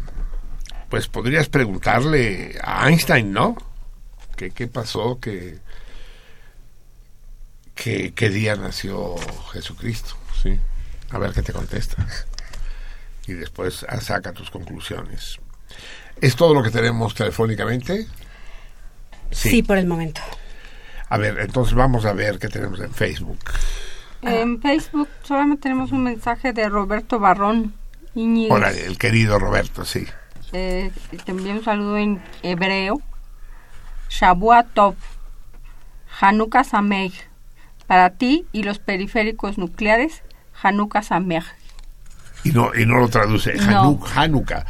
pues podrías preguntarle a Einstein, ¿no? ¿Qué, qué pasó? ¿Qué, qué, día nació Jesucristo? ¿Sí? A ver qué te contesta. Y después saca tus conclusiones. ¿Es todo lo que tenemos telefónicamente? Sí, por el momento. A ver, entonces vamos a ver qué tenemos en Facebook. En Facebook solamente tenemos un mensaje de Roberto Barrón Iñiguez. Hola, el querido Roberto, sí. Eh, te envío un saludo en hebreo. Shavua Tov. Hanukkah Sameach. Para ti y los periféricos nucleares, Hanukkah Sameach. Y no, y no lo traduce. No. Hanu- Hanukkah.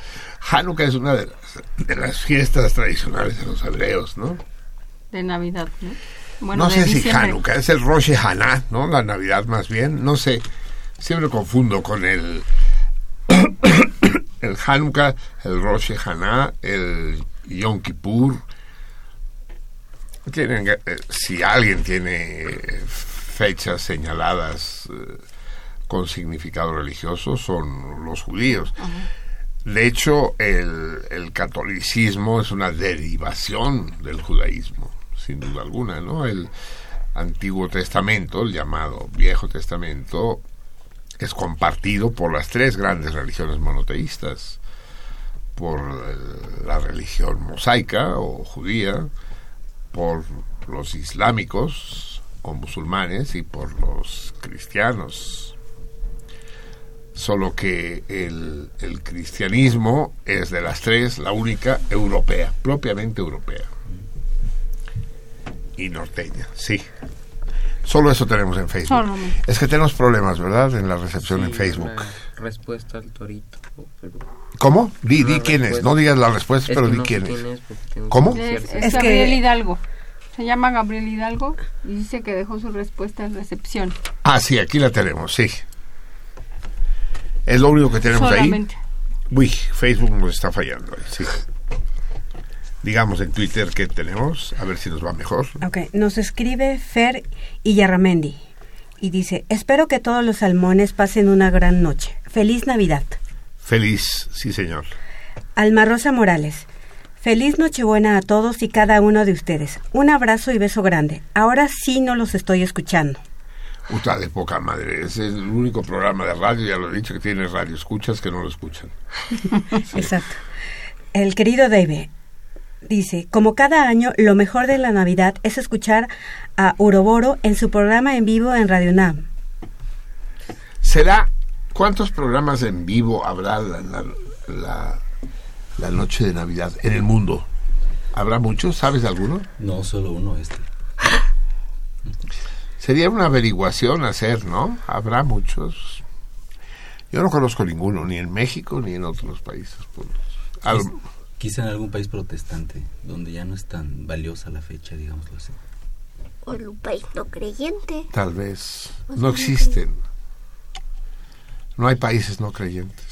Hanukkah es una de las, de las fiestas tradicionales de los hebreos, ¿no? De Navidad, ¿no? Bueno, no sé si diciembre. Hanukkah, es el Rosh Hashanah, ¿no? La Navidad más bien, no sé. Siempre confundo con el, [COUGHS] el Hanukkah, el Rosh Hashanah, el Yom Kippur. Tienen, eh, si alguien tiene fechas señaladas eh, con significado religioso, son los judíos. De hecho, el, catolicismo es una derivación del judaísmo, sin duda alguna, ¿no? El Antiguo Testamento, el llamado Viejo Testamento, es compartido por las tres grandes religiones monoteístas, por el- la religión mosaica o judía, por los islámicos o musulmanes y por los cristianos. Solo que el, el cristianismo es de las tres la única europea, propiamente europea. Y norteña, sí. Solo eso tenemos en Facebook. Es que tenemos problemas, ¿verdad? En la recepción en Facebook. Respuesta al torito. pero- ¿Cómo? Di, di quién es. No digas la respuesta, Es pero di quién quién es. es, porque tengo ¿Cómo? Es, cierta- es Es que- Gabriel Hidalgo. Se llama Gabriel Hidalgo y dice que dejó su respuesta en recepción. Ah, sí, aquí la tenemos, sí. Es lo único que tenemos Solamente. ahí. Uy, Facebook nos está fallando. ahí, Sí. Digamos en Twitter que tenemos, a ver si nos va mejor. Ok, nos escribe Fer Illarramendi y dice, espero que todos los salmones pasen una gran noche. Feliz Navidad. Feliz, sí señor. Alma Rosa Morales. Feliz Nochebuena a todos y cada uno de ustedes. Un abrazo y beso grande. Ahora sí no los estoy escuchando. Uta de poca madre. Es el único programa de radio, ya lo he dicho, que tiene radio. Escuchas que no lo escuchan. [LAUGHS] Exacto. El querido Dave dice, como cada año, lo mejor de la Navidad es escuchar a Uroboro en su programa en vivo en Radio Nam. ¿Será cuántos programas en vivo habrá la, la, la- la noche de Navidad en el mundo? ¿Habrá muchos? ¿Sabes de alguno? No, solo uno este. Sería una averiguación hacer, ¿no? Habrá muchos. Yo no conozco ninguno, ni en México ni en otros países. pues. Al- Quiz- Quizá en algún país protestante, donde ya no es tan valiosa la fecha, digámoslo así. O en un país no creyente. tal vez. Pues no existen. No hay países no creyentes.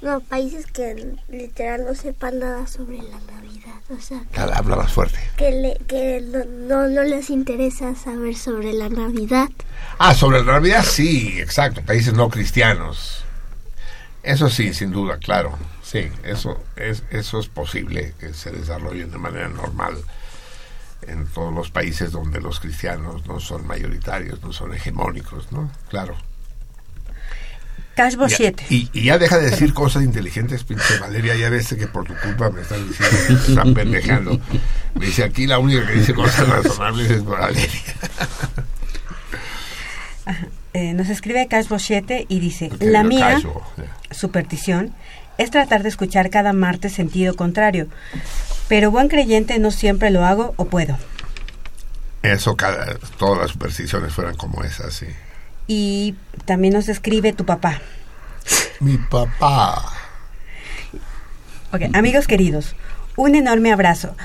No, países que literal no sepan nada sobre la Navidad. O sea, Habla habla más fuerte. que, le, que no, no, no les interesa saber sobre la Navidad. Ah, sobre la Navidad sí, exacto. Países no cristianos. Eso sí, sin duda, claro. Sí, eso es, eso es posible que se desarrollen de manera normal en todos los países donde los cristianos no son mayoritarios, no son hegemónicos, ¿no? Claro. Cashbo Ya- 7. y, y ya deja de decir cosas inteligentes, pinche Valeria. Ya ves que por tu culpa me están diciendo que te están pendejando. Me dice aquí la única que dice cosas razonables es Valeria. Eh, nos escribe Cashbo 7 y dice, la mía, callo, ya. su petición, es tratar de escuchar cada martes sentido contrario. Pero buen creyente no siempre lo hago o puedo. Eso, cada, todas las supersticiones fueran como esas, sí. Y también nos escribe tu papá. Mi papá. Ok, amigos queridos, un enorme abrazo.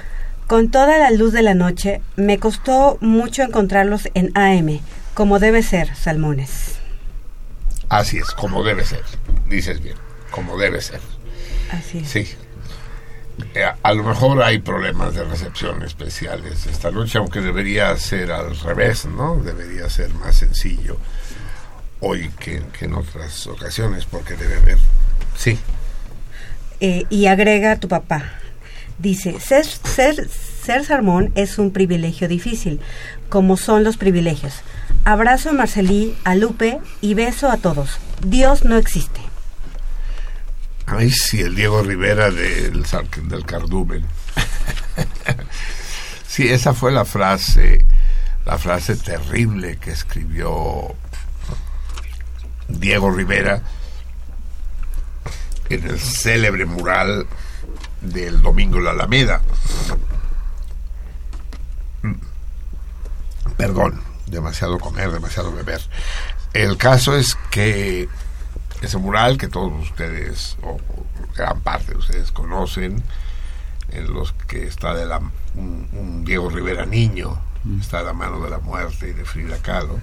Con toda la luz de la noche, me costó mucho encontrarlos en AM, como debe ser, salmones. Así es, como debe ser. Dices bien, como debe ser. Así es. Sí. Eh, a lo mejor hay problemas de recepción especiales esta noche, aunque debería ser al revés, ¿no? Debería ser más sencillo hoy que, que en otras ocasiones, porque debe haber. Sí. Eh, y agrega tu papá. Dice, ser, ser, ser salmón es un privilegio difícil, como son los privilegios. Abrazo a Marcelí, a Lupe y beso a todos. Dios no existe. Ay, sí, el Diego Rivera del, del Cardumen. [LAUGHS] sí, esa fue la frase, la frase terrible que escribió Diego Rivera en el célebre mural del Domingo en la Alameda. Mm. Perdón, demasiado comer, demasiado beber. El caso es que ese mural que todos ustedes, o gran parte de ustedes conocen, en los que está de la, un, un Diego Rivera niño, está a la mano de la muerte y de Frida Kahlo,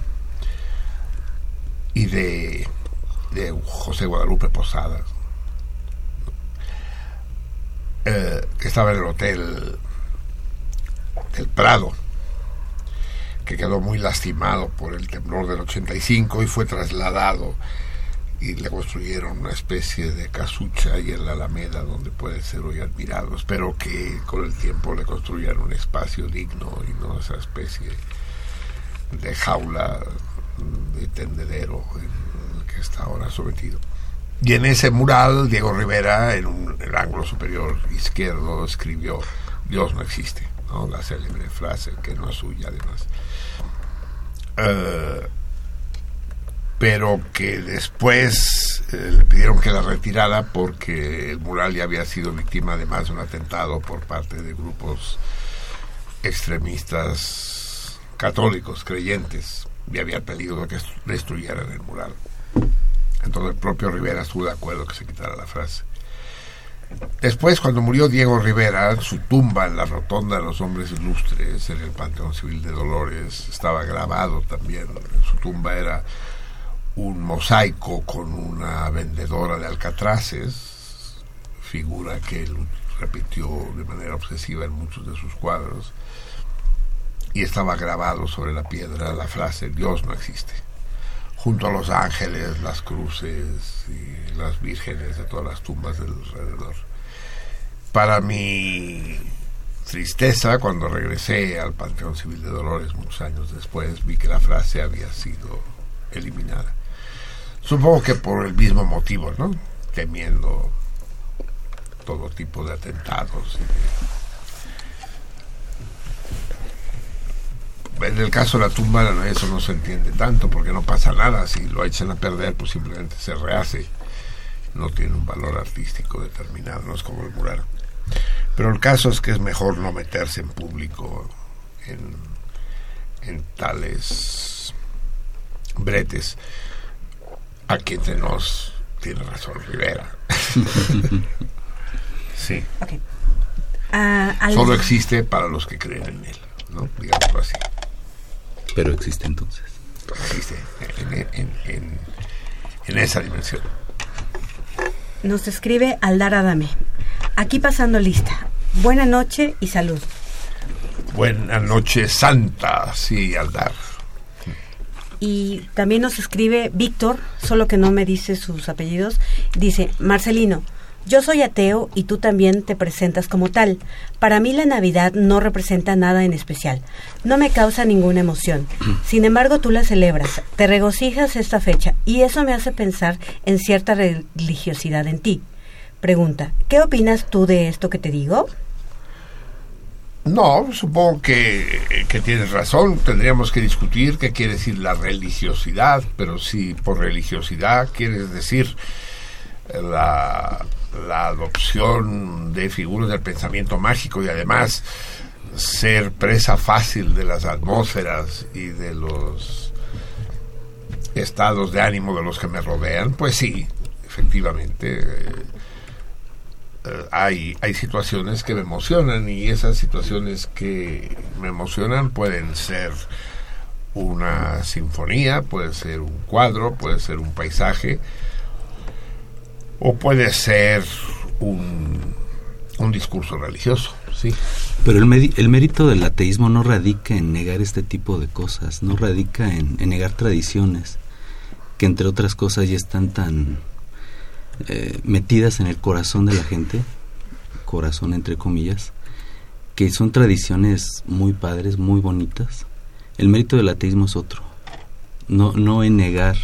y de, de José Guadalupe Posada, eh, estaba en el hotel del Prado, que quedó muy lastimado por el temblor del 85 y fue trasladado y le construyeron una especie de casucha ahí en la Alameda donde puede ser hoy admirado. Espero que con el tiempo le construyan un espacio digno y no esa especie de jaula de tendedero que está ahora sometido. Y en ese mural, Diego Rivera, en, un, el ángulo superior izquierdo, escribió Dios no existe, ¿no? la célebre frase que no es suya además. Eh, pero que después eh, le pidieron que la retirara porque el mural ya había sido víctima de más de un atentado por parte de grupos extremistas católicos, creyentes, y había pedido que destruyeran el mural. Entonces el propio Rivera estuvo de acuerdo que se quitara la frase. Después, cuando murió Diego Rivera, su tumba en la rotonda de los hombres ilustres, en el Panteón Civil de Dolores, estaba grabado también. Su tumba era un mosaico con una vendedora de alcatraces, figura que él repitió de manera obsesiva en muchos de sus cuadros, y estaba grabado sobre la piedra la frase Dios no existe, junto a los ángeles, las cruces y las vírgenes de todas las tumbas del alrededor. Para mi tristeza, cuando regresé al Panteón Civil de Dolores muchos años después, vi que la frase había sido eliminada. Supongo que por el mismo motivo, ¿no? Temiendo todo tipo de atentados. En el caso de la tumba eso no se entiende tanto porque no pasa nada. Si lo echan a perder, pues simplemente se rehace. No tiene un valor artístico determinado, no es como el mural. Pero el caso es que es mejor no meterse en público en, en tales bretes. Aquí entre nos tiene razón Rivera. [LAUGHS] sí. Ah, Solo existe para los que creen en él, ¿no? Digámoslo así. Pero existe entonces. Existe en, en- en- en esa dimensión. Nos escribe Aldar Adame. Aquí pasando lista. Buena noche y salud. Buenas noches, Santa, sí, Aldar. Y también nos escribe Víctor, solo que no me dice sus apellidos. Dice, Marcelino, yo soy ateo y tú también te presentas como tal. Para mí la Navidad no representa nada en especial. No me causa ninguna emoción. [CLEARS THROAT] Sin embargo, tú la celebras, te regocijas esta fecha y eso me hace pensar en cierta religiosidad en ti. Pregunta, ¿qué opinas tú de esto que te digo? No, supongo que, que tienes razón. Tendríamos que discutir qué quiere decir la religiosidad, pero si por religiosidad quieres decir la, la adopción de figuras del pensamiento mágico y además ser presa fácil de las atmósferas y de los estados de ánimo de los que me rodean, pues sí, efectivamente. eh, eh, hay, hay situaciones que me emocionan y esas situaciones que me emocionan pueden ser una sinfonía, puede ser un cuadro, puede ser un paisaje o puede ser un, un discurso religioso, sí. Pero el, el mérito del ateísmo no radica en negar este tipo de cosas, no radica en, en negar tradiciones, que entre otras cosas ya están tan eh, metidas en el corazón de la gente, corazón entre comillas, que son tradiciones muy padres, muy bonitas. El mérito del ateísmo es otro, no, no en negar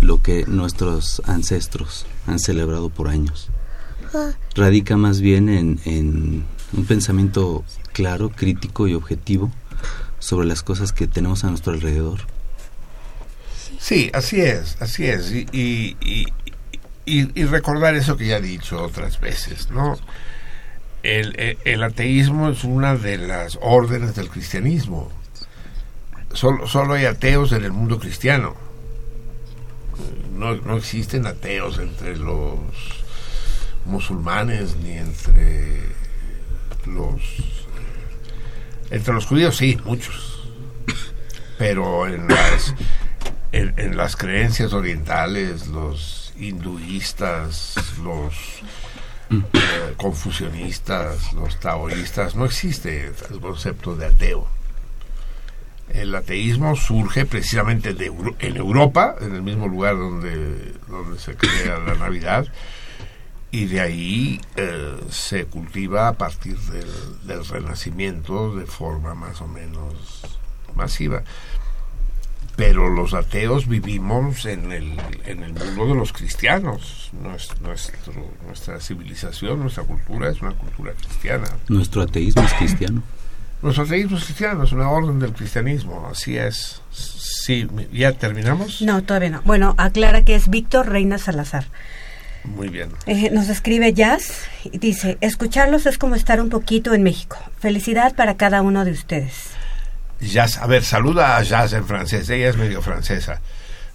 lo que nuestros ancestros han celebrado por años radica más bien en, en un pensamiento claro, crítico y objetivo sobre las cosas que tenemos a nuestro alrededor. Sí, así es, así es. Y, y, y- y- recordar eso que ya he dicho otras veces, ¿no? El, el- el ateísmo es una de las órdenes del cristianismo. Solo, solo hay ateos en el mundo cristiano. No, no existen ateos entre los musulmanes ni entre los entre los judíos sí muchos pero en las en, las creencias orientales los hinduistas los eh, los taoístas, no existe el concepto de ateo. El ateísmo surge precisamente de en Europa, en el mismo lugar donde, donde se crea la Navidad, y de ahí eh, se cultiva a partir del, Renacimiento de forma más o menos masiva. Pero los ateos vivimos en el, en el mundo de los cristianos. Nues- nuestro- nuestra civilización, nuestra cultura es una cultura cristiana. Nuestro ateísmo es cristiano. Nuestro ateísmo es cristiano, es una orden del cristianismo, así es. Sí, ¿ya terminamos? No, todavía no. Bueno, aclara que es Víctor Reina Salazar. Muy bien. Eh, nos escribe Jazz y dice, escucharlos es como estar un poquito en México. Felicidad para cada uno de ustedes. Jazz, a ver, saluda a Jazz en francés, ella es medio francesa.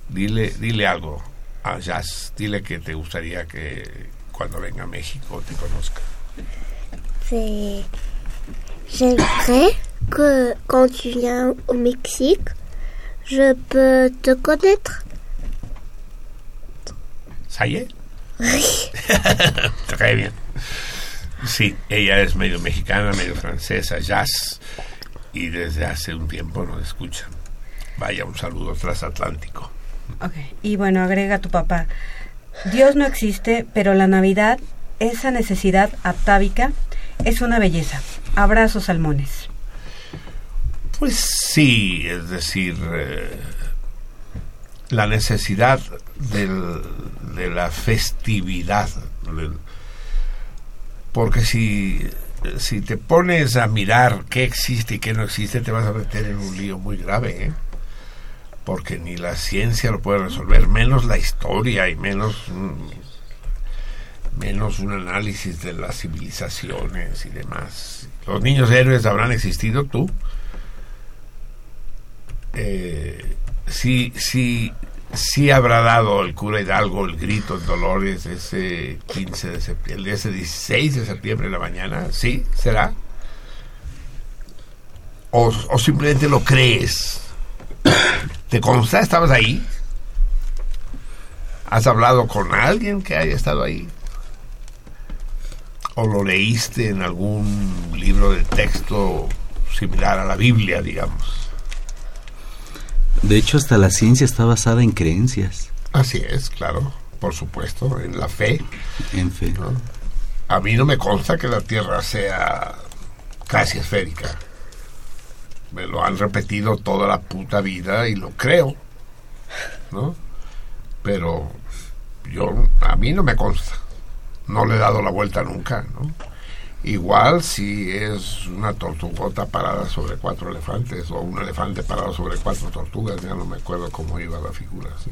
Dile, dile algo a Jazz, dile que te gustaría que cuando venga a México te conozca. C'est. J'aimerais que quand tu viens au Mexique, je peux te connaître. ¿Saye? [LAUGHS] Très bien. Sí, ella es medio mexicana, medio francesa, jazz, y desde hace un tiempo nos escucha. Vaya, un saludo transatlántico. Ok. Y bueno, agrega tu papá. Dios no existe, pero la Navidad, esa necesidad atávica, es una belleza. Abrazos, salmones. Pues sí, es decir, eh, la necesidad del- de la festividad. porque si, si te pones a mirar qué existe y qué no existe, te vas a meter en un lío muy grave, ¿eh? Porque ni la ciencia lo puede resolver, menos la historia y menos, menos un análisis de las civilizaciones y demás. Los niños héroes habrán existido, tú eh, sí, sí, sí habrá dado el cura Hidalgo el grito en Dolores ese 15 de septiembre, ese 16 de septiembre en la mañana, sí, será. O, o simplemente lo crees. ¿Te consta? ¿Estabas ahí? ¿Has hablado con alguien que haya estado ahí? ¿O lo leíste en algún libro de texto similar a la Biblia, digamos? De hecho, hasta la ciencia está basada en creencias. Así es, claro, por supuesto, en la fe. En fe. ¿no? A mí no me consta que la Tierra sea casi esférica. Me lo han repetido toda la puta vida y lo creo, ¿no? Pero yo, a mí no me consta. No le he dado la vuelta nunca, ¿no? Igual si es una tortugota parada sobre cuatro elefantes o un elefante parado sobre cuatro tortugas, ya no me acuerdo cómo iba la figura. ¿sí?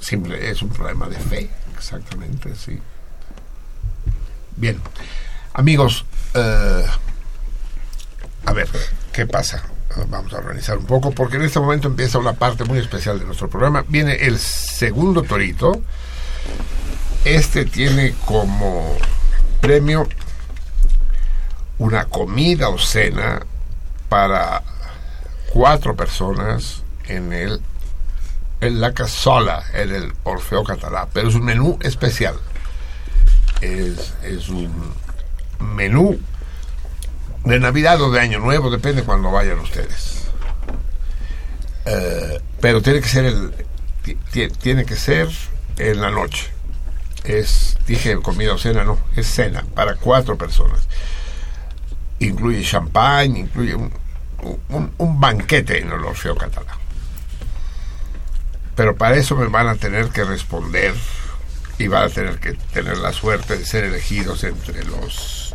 Simple, es un problema de fe, exactamente, sí. Bien, amigos, eh, a ver, ¿qué pasa? Vamos a organizar un poco porque en este momento empieza una parte muy especial de nuestro programa. Viene el segundo torito. Este tiene como premio una comida o cena para cuatro personas en el en la casola, en el Orfeo Catalá, pero es un menú especial. Es, un menú de Navidad o de Año Nuevo, depende cuando vayan ustedes. Eh, pero tiene que ser el ti- ti- tiene que ser en la noche. Es dije comida o cena, no, es cena para cuatro personas. Incluye champán, incluye un, un- un banquete en el Orfeo Catalán. Pero para eso me van a tener que responder y van a tener que tener la suerte de ser elegidos entre los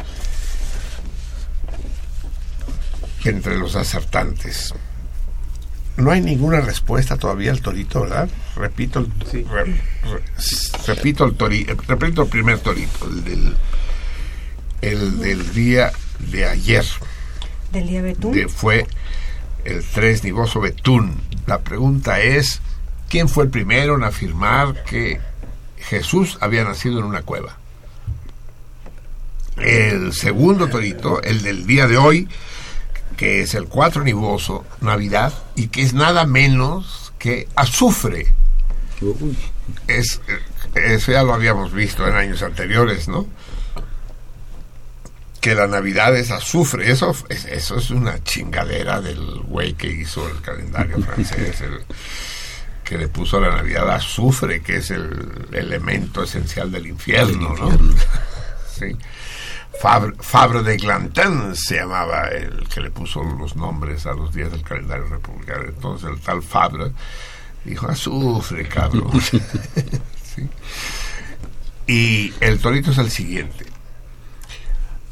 entre los acertantes. No hay ninguna respuesta todavía al torito, ¿verdad? Repito el, re- re- repito el tori- repito el primer torito, el del, el del día de ayer, Del día Betún. que fue el tres Nivoso Betún. La pregunta es, ¿quién fue el primero en afirmar que Jesús había nacido en una cueva? El segundo torito, el del día de hoy, que es el cuatro Nivoso, Navidad, y que es nada menos que azufre. Es, eh, eso ya lo habíamos visto en años anteriores, ¿no? Que la Navidad es azufre, eso, es- eso es una chingadera del güey que hizo el calendario [LAUGHS] francés, el- que le puso la Navidad azufre, que es el elemento esencial del infierno, ¿no? [LAUGHS] Sí. Fabre, Fabre de Glantin se llamaba el que le puso los nombres a los días del calendario republicano. Entonces el tal Fabre dijo, azufre, cabrón. [LAUGHS] Sí. Y el torito es el siguiente.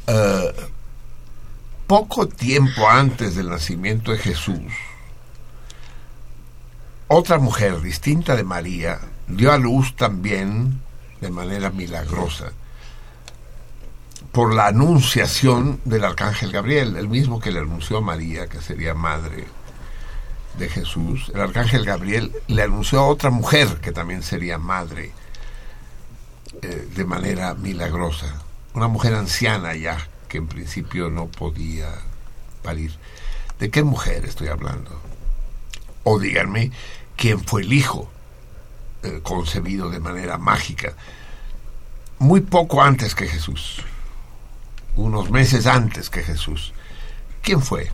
Eh, poco tiempo antes del nacimiento de Jesús, otra mujer distinta de María dio a luz también de manera milagrosa por la anunciación del arcángel Gabriel, el mismo que le anunció a María que sería madre de Jesús. El arcángel Gabriel le anunció a otra mujer que también sería madre eh, de manera milagrosa. Una mujer anciana ya, que en principio no podía parir. ¿De qué mujer estoy hablando? O díganme, ¿quién fue el hijo eh, concebido de manera mágica? Muy poco antes que Jesús, unos meses antes que Jesús. ¿Quién fue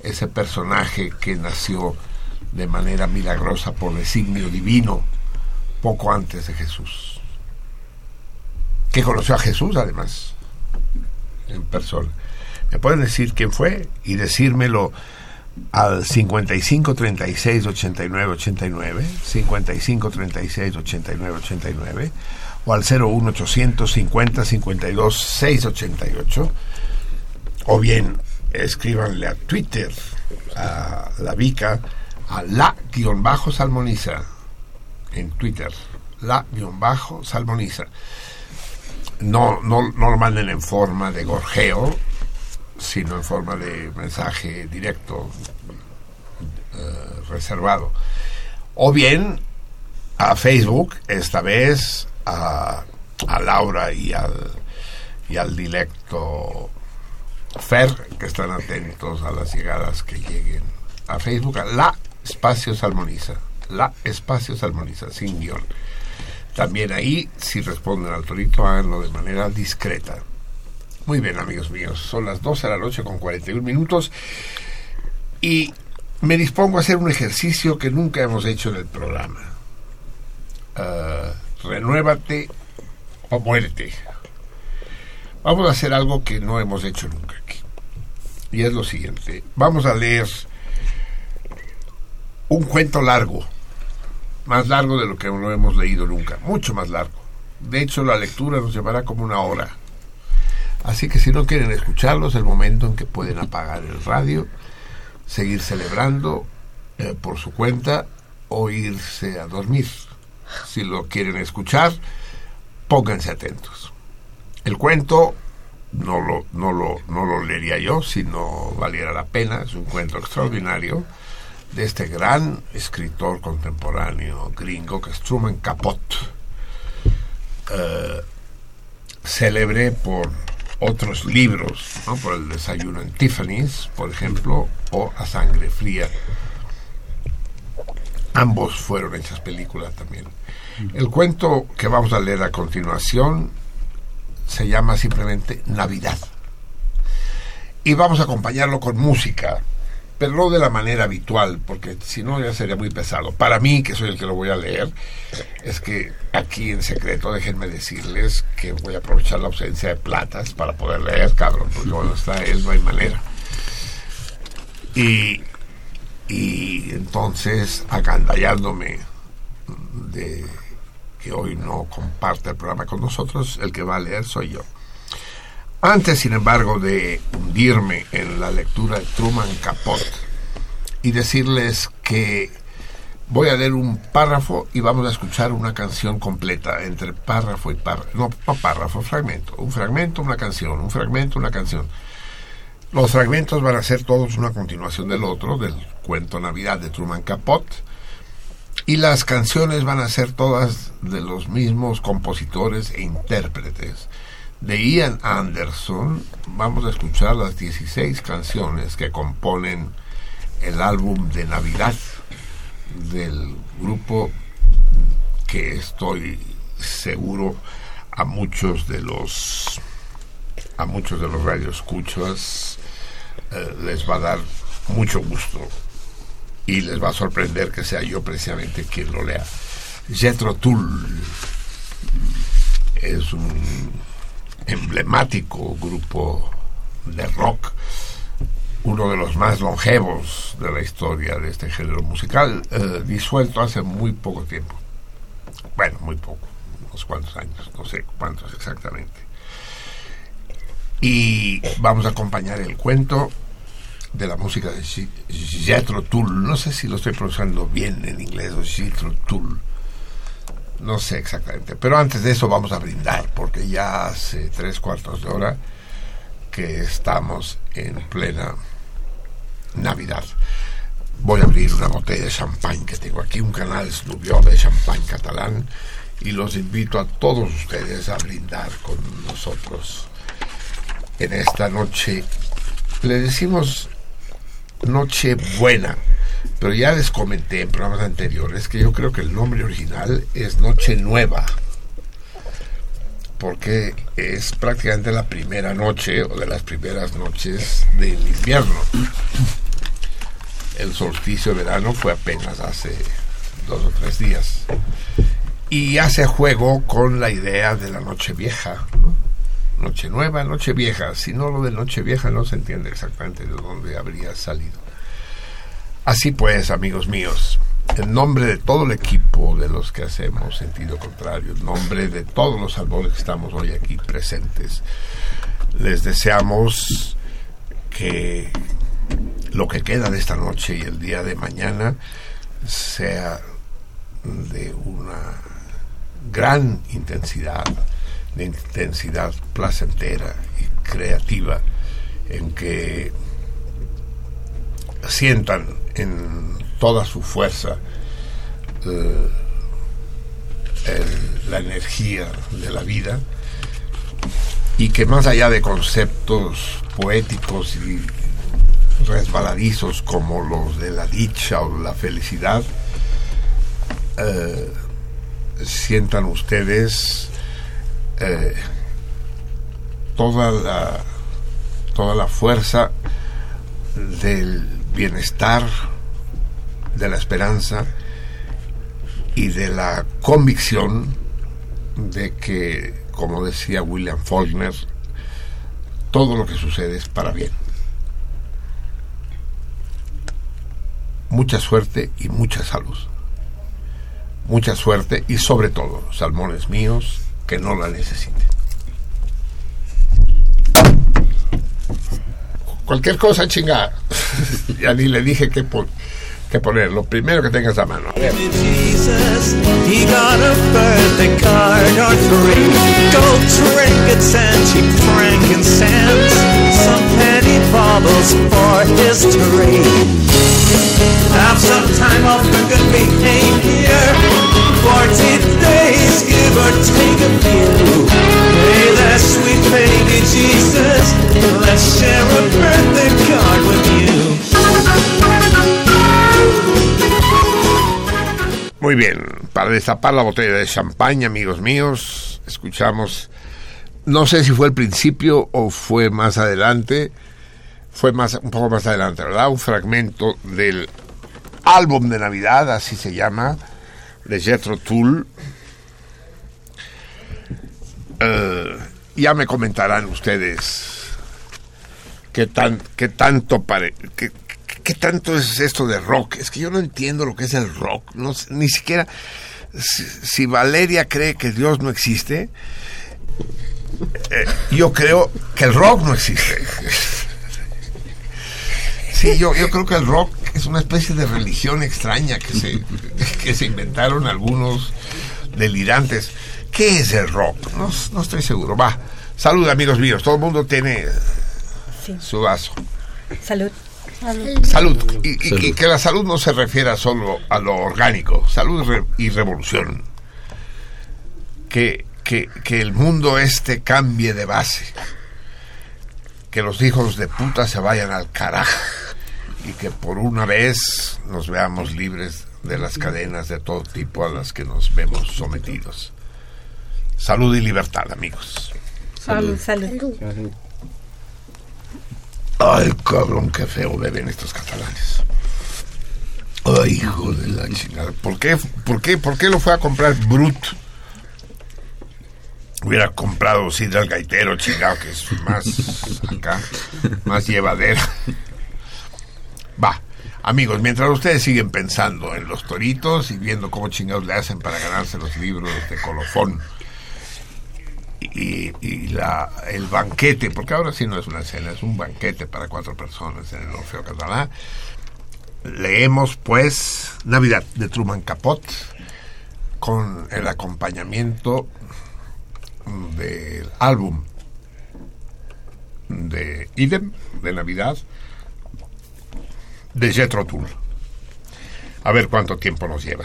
ese personaje que nació de manera milagrosa por designio divino poco antes de Jesús? Que conoció a Jesús además, en persona. ¿Me pueden decir quién fue? Y decírmelo al 55 36 89 89, 55 36 89 89, o al 01 850 52 688, o bien escríbanle a Twitter, a la Vica, a la-salmoniza, en Twitter, la-salmoniza. No, no, no lo manden en forma de gorjeo, sino en forma de mensaje directo, eh, reservado. O bien a Facebook, esta vez a, Laura y al, y al directo Fer, que están atentos a las llegadas que lleguen a Facebook, la espacio salmoniza, la espacio salmoniza, sin guion. También ahí, si responden al torito, háganlo de manera discreta. Muy bien, amigos míos, son las 12 de la noche con 41 minutos y me dispongo a hacer un ejercicio que nunca hemos hecho en el programa. Ah, renuévate o muérete. Vamos a hacer algo que no hemos hecho nunca aquí. Y es lo siguiente. Vamos a leer un cuento largo. Más largo de lo que no hemos leído nunca. Mucho más largo. De hecho, la lectura nos llevará como una hora. Así que si no quieren escucharlo, es el momento en que pueden apagar el radio, seguir celebrando eh, por su cuenta o irse a dormir. Si lo quieren escuchar, pónganse atentos. El cuento no lo, no lo, no lo leería yo si no valiera la pena. Es un cuento extraordinario de este gran escritor contemporáneo gringo que es Truman Capote. Eh, célebre por otros libros, ¿no? por el desayuno en Tiffany's, por ejemplo, o A Sangre Fría. Ambos fueron hechas películas también. El cuento que vamos a leer a continuación se llama simplemente Navidad. Y vamos a acompañarlo con música, pero no de la manera habitual, porque si no ya sería muy pesado. Para mí, que soy el que lo voy a leer, es que aquí en secreto déjenme decirles que voy a aprovechar la ausencia de platas para poder leer, cabrón, porque cuando está él no hay manera. Y, y entonces, agandallándome de que hoy no comparte el programa con nosotros, el que va a leer soy yo. Antes, sin embargo, de hundirme en la lectura de Truman Capote y decirles que voy a leer un párrafo y vamos a escuchar una canción completa entre párrafo y párrafo. No, no párrafo, fragmento. Un fragmento, una canción. Un fragmento, una canción. Los fragmentos van a ser todos una continuación del otro, del cuento Navidad de Truman Capote. Y las canciones van a ser todas de los mismos compositores e intérpretes. De Ian Anderson vamos a escuchar las 16 canciones que componen el álbum de Navidad del grupo que estoy seguro a muchos de los a muchos de los radioescuchas eh, les va a dar mucho gusto y les va a sorprender que sea yo precisamente quien lo lea. Jethro Tull es un emblemático grupo de rock, uno de los más longevos de la historia de este género musical, eh, disuelto hace muy poco tiempo. Bueno, muy poco, unos cuantos años, no sé cuántos exactamente. Y vamos a acompañar el cuento de la música de Jethro Tull. No sé si lo estoy pronunciando bien en inglés o Jethro Tull. No sé exactamente. Pero antes de eso vamos a brindar, porque ya hace tres cuartos de hora que estamos en plena Navidad. Voy a abrir una botella de champán que tengo aquí, un canal Snubió de champán catalán, y los invito a todos ustedes a brindar con nosotros en esta noche. Le decimos noche buena, pero ya les comenté en programas anteriores que yo creo que el nombre original es Noche Nueva, porque es prácticamente la primera noche o de las primeras noches del invierno. El solsticio de verano fue apenas hace dos o tres días. Y hace juego con la idea de la noche vieja, Noche nueva, noche vieja. Si no, lo de noche vieja no se entiende exactamente de dónde habría salido. Así pues, amigos míos, en nombre de todo el equipo de los que hacemos sentido contrario, en nombre de todos los albores que estamos hoy aquí presentes, les deseamos que lo que queda de esta noche y el día de mañana sea de una gran intensidad, de intensidad placentera y creativa, en que sientan en toda su fuerza eh, la energía de la vida y que más allá de conceptos poéticos y resbaladizos como los de la dicha o la felicidad, eh, sientan ustedes eh, toda la toda la fuerza del bienestar, de la esperanza y de la convicción de que, como decía William Faulkner, todo lo que sucede es para bien. Mucha suerte y mucha salud. Mucha suerte y sobre todo, salmones míos, que no la necesiten. Cualquier cosa chingada. [LAUGHS] ya ni le dije qué, po qué poner. Lo primero que tengas a mano. A ver. Jesus, he got a birthday card or three. Gold trinkets and cheap frankincense. Some penny baubles for his tree. Have some time off for good behavior. Forty days, give or take a few. Hey there, sweet baby Jesus. Let's share a birthday card with you. Muy bien, para destapar la botella de champaña, amigos míos, escuchamos, no sé si fue el principio o fue más adelante, fue más un poco más adelante, ¿verdad? Un fragmento del álbum de Navidad, así se llama, de Jethro Tull. Eh, ya me comentarán ustedes qué tan qué tanto pare, qué, qué tanto es esto de rock. Es que yo no entiendo lo que es el rock. No, ni siquiera si, Valeria cree que Dios no existe, eh, yo creo que el rock no existe. [LAUGHS] Sí, yo, yo creo que el rock es una especie de religión extraña que se, [LAUGHS] que se inventaron algunos delirantes. ¿Qué es el rock? No, no estoy seguro. Va, salud amigos míos. Todo el mundo tiene Sí. su vaso. Salud. Salud. Y, y- y que la salud no se refiera solo a lo orgánico. Salud re- y revolución. Que, que, que el mundo este cambie de base. Que los hijos de puta se vayan al carajo. Y que por una vez nos veamos libres de las cadenas de todo tipo a las que nos vemos sometidos. Salud y libertad, amigos. Salud, salud. Ay, cabrón, qué feo beben estos catalanes. Ay, hijo de la chingada. ¿Por qué, por qué, por qué lo fue a comprar Brut? Hubiera comprado Sidra el Gaitero, chingado, que es más acá, más llevadera. Va, amigos, mientras ustedes siguen pensando en los toritos y viendo cómo chingados le hacen para ganarse los libros de colofón y, el banquete, porque ahora sí no es una cena, es un banquete para cuatro personas en el Orfeo Catalá. Leemos pues Navidad de Truman Capote con el acompañamiento del álbum de Idem de Navidad de Jethro. A ver cuánto tiempo nos lleva.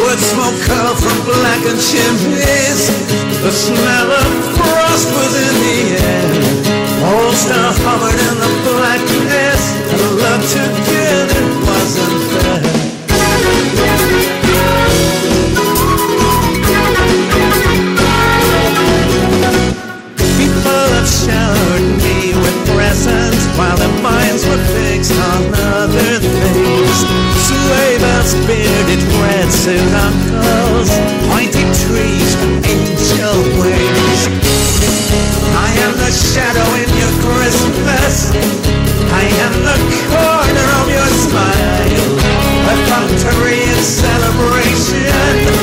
Wood smoke curled from blackened chimneys. The smell of frost was in the air. Old star hovered in the blackness. And love together bearded red suit uncles, pointy trees, angel wings. I am the shadow in your Christmas. I am the corner of your smile. A factory in celebration.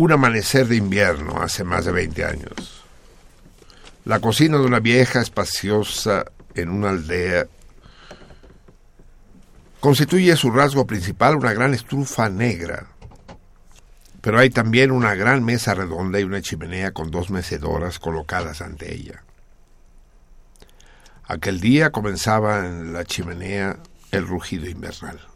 Un amanecer de invierno hace más de 20 años, la cocina de una vieja espaciosa en una aldea constituye su rasgo principal una gran estufa negra, pero hay también una gran mesa redonda y una chimenea con dos mecedoras colocadas ante ella. Aquel día comenzaba en la chimenea el rugido invernal.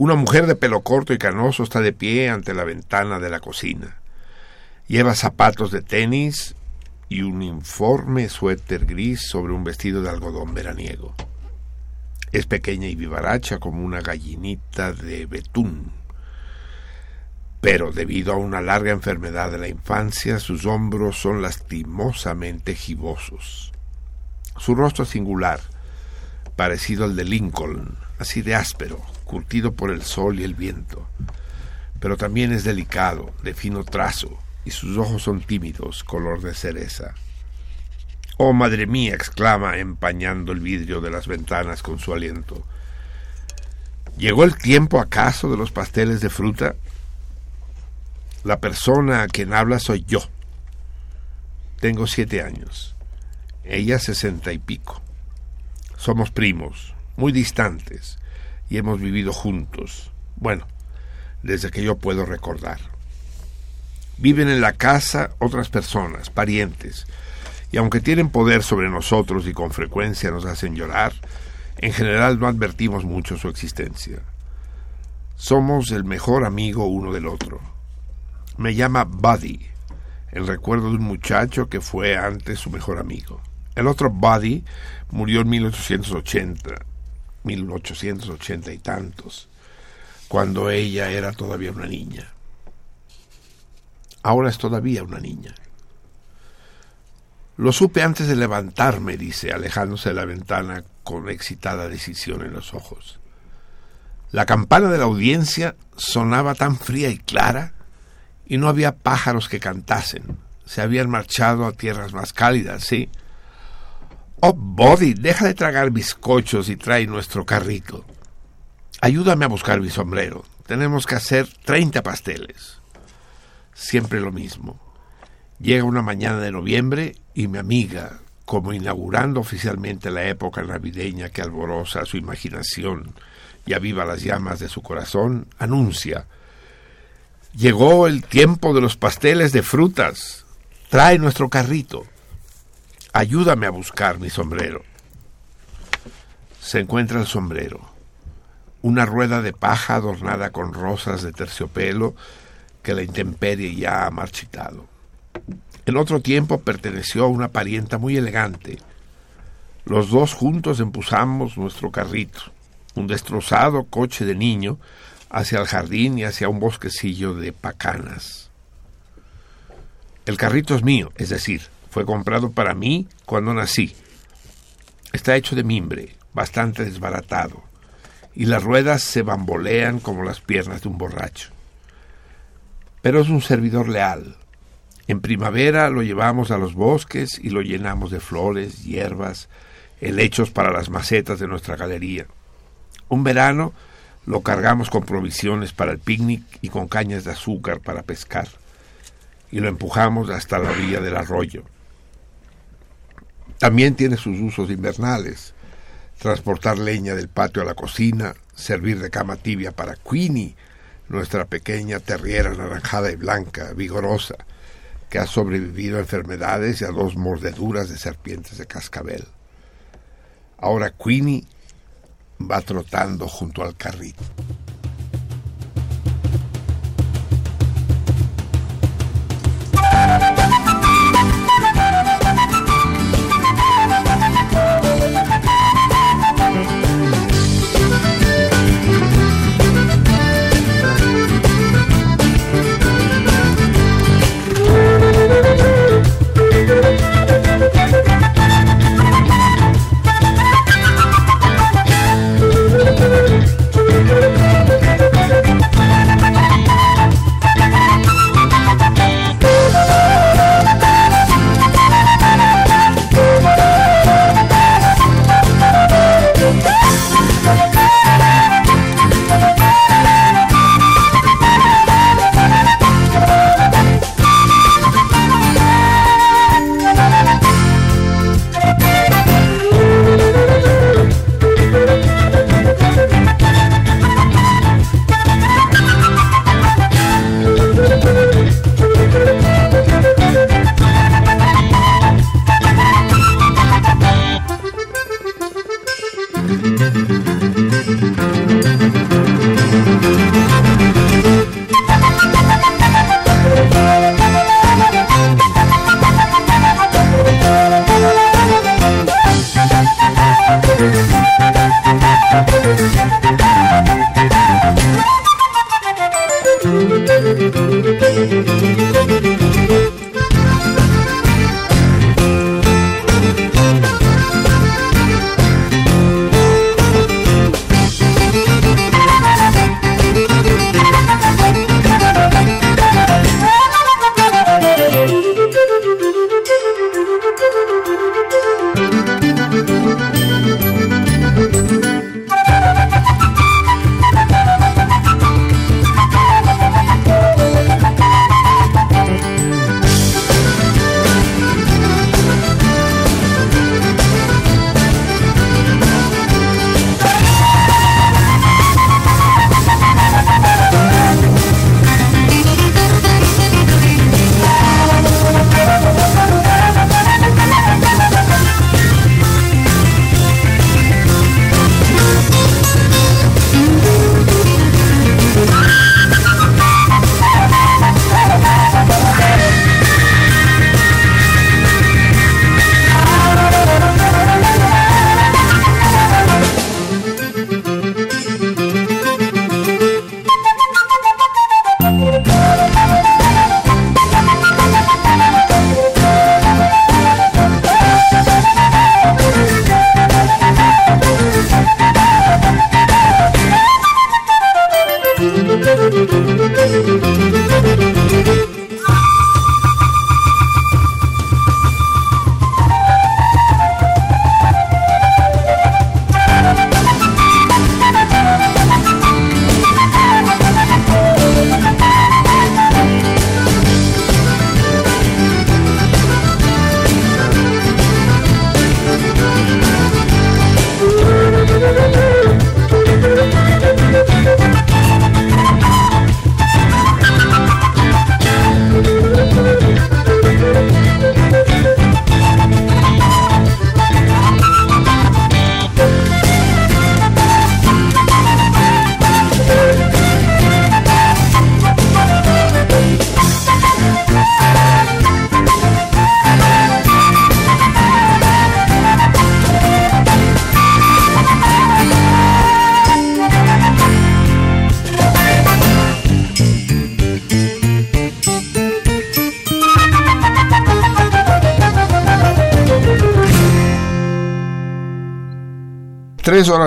Una mujer de pelo corto y canoso está de pie ante la ventana de la cocina. Lleva zapatos de tenis y un informe suéter gris sobre un vestido de algodón veraniego. Es pequeña y vivaracha como una gallinita de betún. Pero debido a una larga enfermedad de la infancia, sus hombros son lastimosamente gibosos. Su rostro es singular, parecido al de Lincoln, así de áspero, curtido por el sol y el viento. Pero también es delicado, de fino trazo, y sus ojos son tímidos, color de cereza. Oh, madre mía, exclama, empañando el vidrio de las ventanas con su aliento. ¿Llegó el tiempo acaso de los pasteles de fruta? La persona a quien habla soy yo. Tengo siete años. Ella sesenta y pico. Somos primos, muy distantes, y hemos vivido juntos. Bueno, desde que yo puedo recordar. Viven en la casa otras personas, parientes, y aunque tienen poder sobre nosotros y con frecuencia nos hacen llorar, en general no advertimos mucho su existencia. Somos el mejor amigo uno del otro. Me llama Buddy, el recuerdo de un muchacho que fue antes su mejor amigo. El otro Buddy murió en 1880, 1880 y tantos, cuando ella era todavía una niña. Ahora es todavía una niña. Lo supe antes de levantarme, dice, alejándose de la ventana con excitada decisión en los ojos. La campana de la audiencia sonaba tan fría y clara y no había pájaros que cantasen. Se habían marchado a tierras más cálidas, sí. Oh, Body, deja de tragar bizcochos y trae nuestro carrito. Ayúdame a buscar mi sombrero. Tenemos que hacer treinta pasteles. Siempre lo mismo. Llega una mañana de noviembre y mi amiga, como inaugurando oficialmente la época navideña que alborosa su imaginación y aviva las llamas de su corazón, anuncia Llegó el tiempo de los pasteles de frutas. Trae nuestro carrito. Ayúdame a buscar mi sombrero. Se encuentra el sombrero. Una rueda de paja adornada con rosas de terciopelo que la intemperie ya ha marchitado. En otro tiempo perteneció a una parienta muy elegante. Los dos juntos empuzamos nuestro carrito, un destrozado coche de niño, hacia el jardín y hacia un bosquecillo de pacanas. El carrito es mío, es decir, fue comprado para mí cuando nací. Está hecho de mimbre, bastante desbaratado, y las ruedas se bambolean como las piernas de un borracho. Pero es un servidor leal. En primavera lo llevamos a los bosques y lo llenamos de flores, hierbas, helechos para las macetas de nuestra galería. Un verano lo cargamos con provisiones para el picnic y con cañas de azúcar para pescar, y lo empujamos hasta la orilla del arroyo. También tiene sus usos invernales, transportar leña del patio a la cocina, servir de cama tibia para Queenie, nuestra pequeña terriera anaranjada y blanca, vigorosa, que ha sobrevivido a enfermedades y a dos mordeduras de serpientes de cascabel. Ahora Queenie va trotando junto al carrito.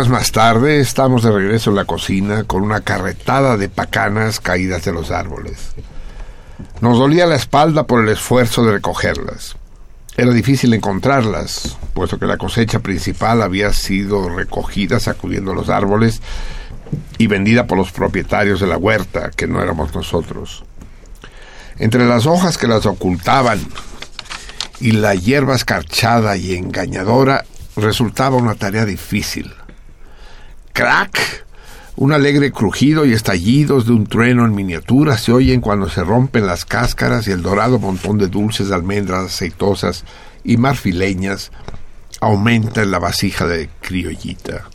Más tarde estamos de regreso en la cocina con una carretada de pacanas caídas de los árboles. Nos dolía la espalda por el esfuerzo de recogerlas. Era difícil encontrarlas, puesto que la cosecha principal había sido recogida sacudiendo los árboles y vendida por los propietarios de la huerta, que no éramos nosotros. Entre las hojas que las ocultaban y la hierba escarchada y engañadora resultaba una tarea difícil. Un alegre crujido y estallidos de un trueno en miniatura se oyen cuando se rompen las cáscaras y el dorado montón de dulces almendras aceitosas y marfileñas aumenta en la vasija de criollita.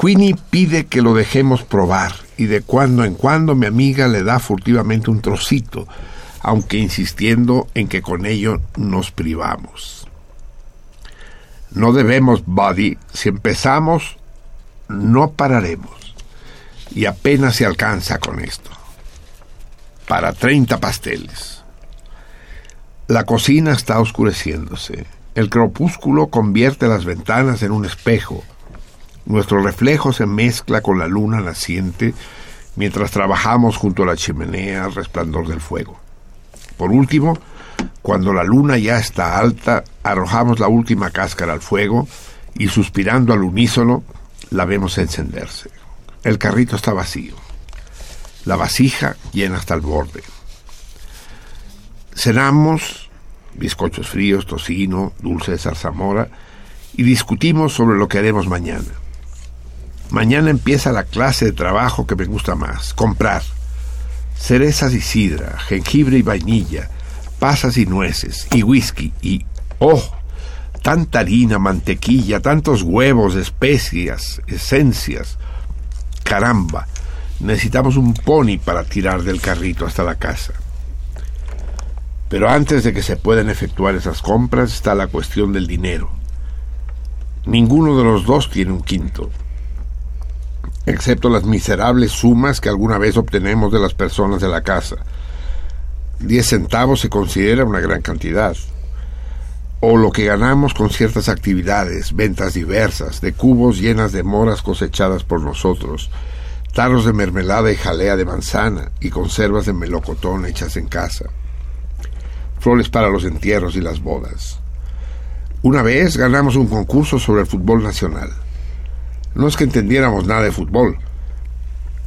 Queenie pide que lo dejemos probar y de cuando en cuando mi amiga le da furtivamente un trocito, aunque insistiendo en que con ello nos privamos. No debemos, Buddy. Si empezamos, no pararemos. Y apenas se alcanza con esto. Para 30 pasteles. La cocina está oscureciéndose. El crepúsculo convierte las ventanas en un espejo. Nuestro reflejo se mezcla con la luna naciente mientras trabajamos junto a la chimenea al resplandor del fuego. Por último, cuando la luna ya está alta, arrojamos la última cáscara al fuego y suspirando al unísono, la vemos encenderse. El carrito está vacío. La vasija llena hasta el borde. Cenamos bizcochos fríos, tocino, dulce de zarzamora y discutimos sobre lo que haremos mañana. Mañana empieza la clase de trabajo que me gusta más, comprar cerezas y sidra, jengibre y vainilla, pasas y nueces, y whisky, y, oh, tanta harina, mantequilla, tantos huevos, especias, esencias. Caramba, necesitamos un pony para tirar del carrito hasta la casa. Pero antes de que se puedan efectuar esas compras está la cuestión del dinero. Ninguno de los dos tiene un quinto, excepto las miserables sumas que alguna vez obtenemos de las personas de la casa. Diez centavos se considera una gran cantidad o lo que ganamos con ciertas actividades, ventas diversas, de cubos llenas de moras cosechadas por nosotros, tarros de mermelada y jalea de manzana y conservas de melocotón hechas en casa, flores para los entierros y las bodas. Una vez ganamos un concurso sobre el fútbol nacional. No es que entendiéramos nada de fútbol,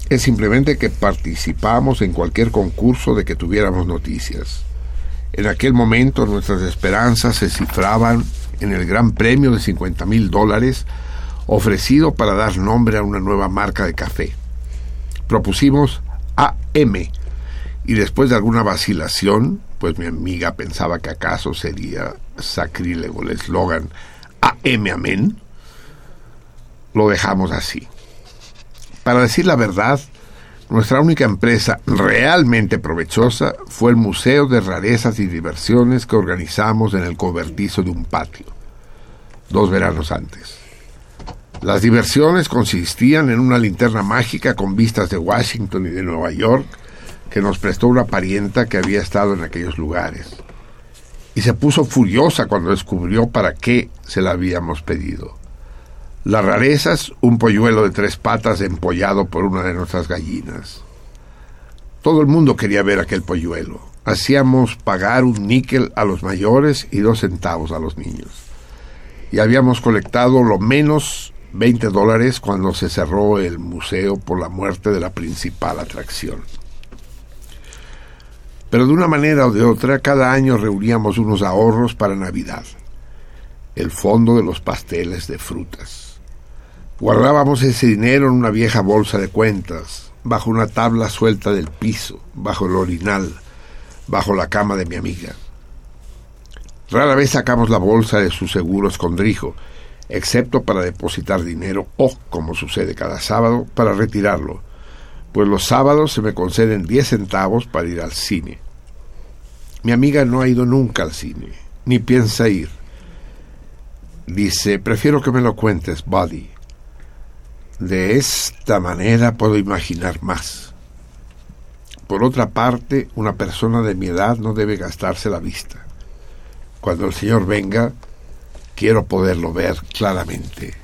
es simplemente que participamos en cualquier concurso de que tuviéramos noticias. En aquel momento nuestras esperanzas se cifraban en el gran premio de 50 mil dólares ofrecido para dar nombre a una nueva marca de café. Propusimos AM y después de alguna vacilación, pues mi amiga pensaba que acaso sería sacrílego el eslogan AM Amén, lo dejamos así. Para decir la verdad, nuestra única empresa realmente provechosa fue el Museo de Rarezas y Diversiones que organizamos en el cobertizo de un patio, dos veranos antes. Las diversiones consistían en una linterna mágica con vistas de Washington y de Nueva York que nos prestó una parienta que había estado en aquellos lugares. Y se puso furiosa cuando descubrió para qué se la habíamos pedido. Las rarezas, un polluelo de tres patas empollado por una de nuestras gallinas. Todo el mundo quería ver aquel polluelo. Hacíamos pagar un níquel a los mayores y dos centavos a los niños. Y habíamos colectado lo menos 20 dólares cuando se cerró el museo por la muerte de la principal atracción. Pero de una manera o de otra, cada año reuníamos unos ahorros para Navidad. El fondo de los pasteles de frutas. Guardábamos ese dinero en una vieja bolsa de cuentas, bajo una tabla suelta del piso, bajo el orinal, bajo la cama de mi amiga. Rara vez sacamos la bolsa de su seguro escondrijo, excepto para depositar dinero o, como sucede cada sábado, para retirarlo, pues los sábados se me conceden 10 centavos para ir al cine. Mi amiga no ha ido nunca al cine, ni piensa ir. Dice, prefiero que me lo cuentes, Buddy. De esta manera puedo imaginar más. Por otra parte, una persona de mi edad no debe gastarse la vista. Cuando el Señor venga, quiero poderlo ver claramente.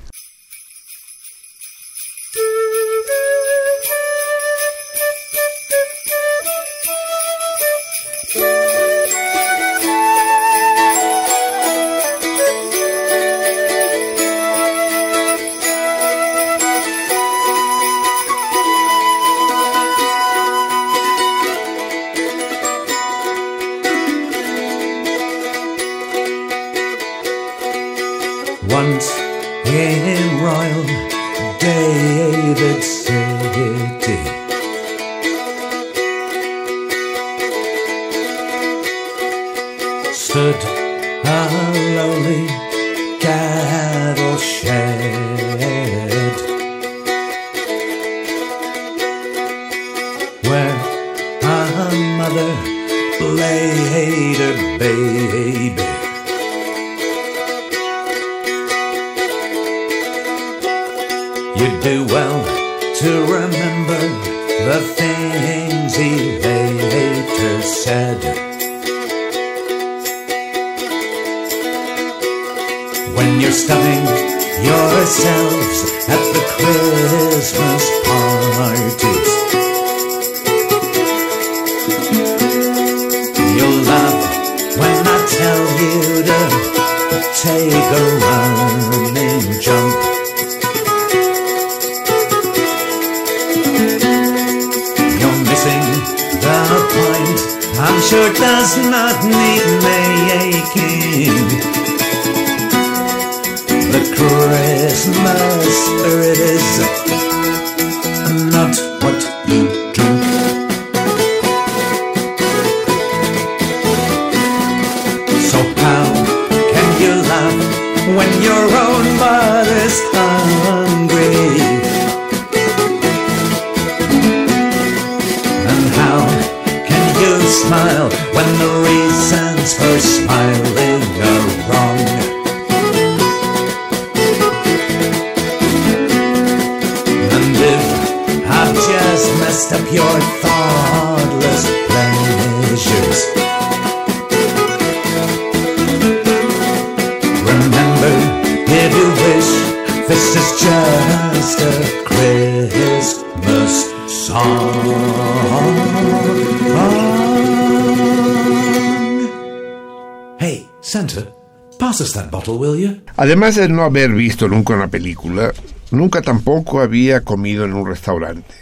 Además de no haber visto nunca una película, nunca tampoco había comido en un restaurante.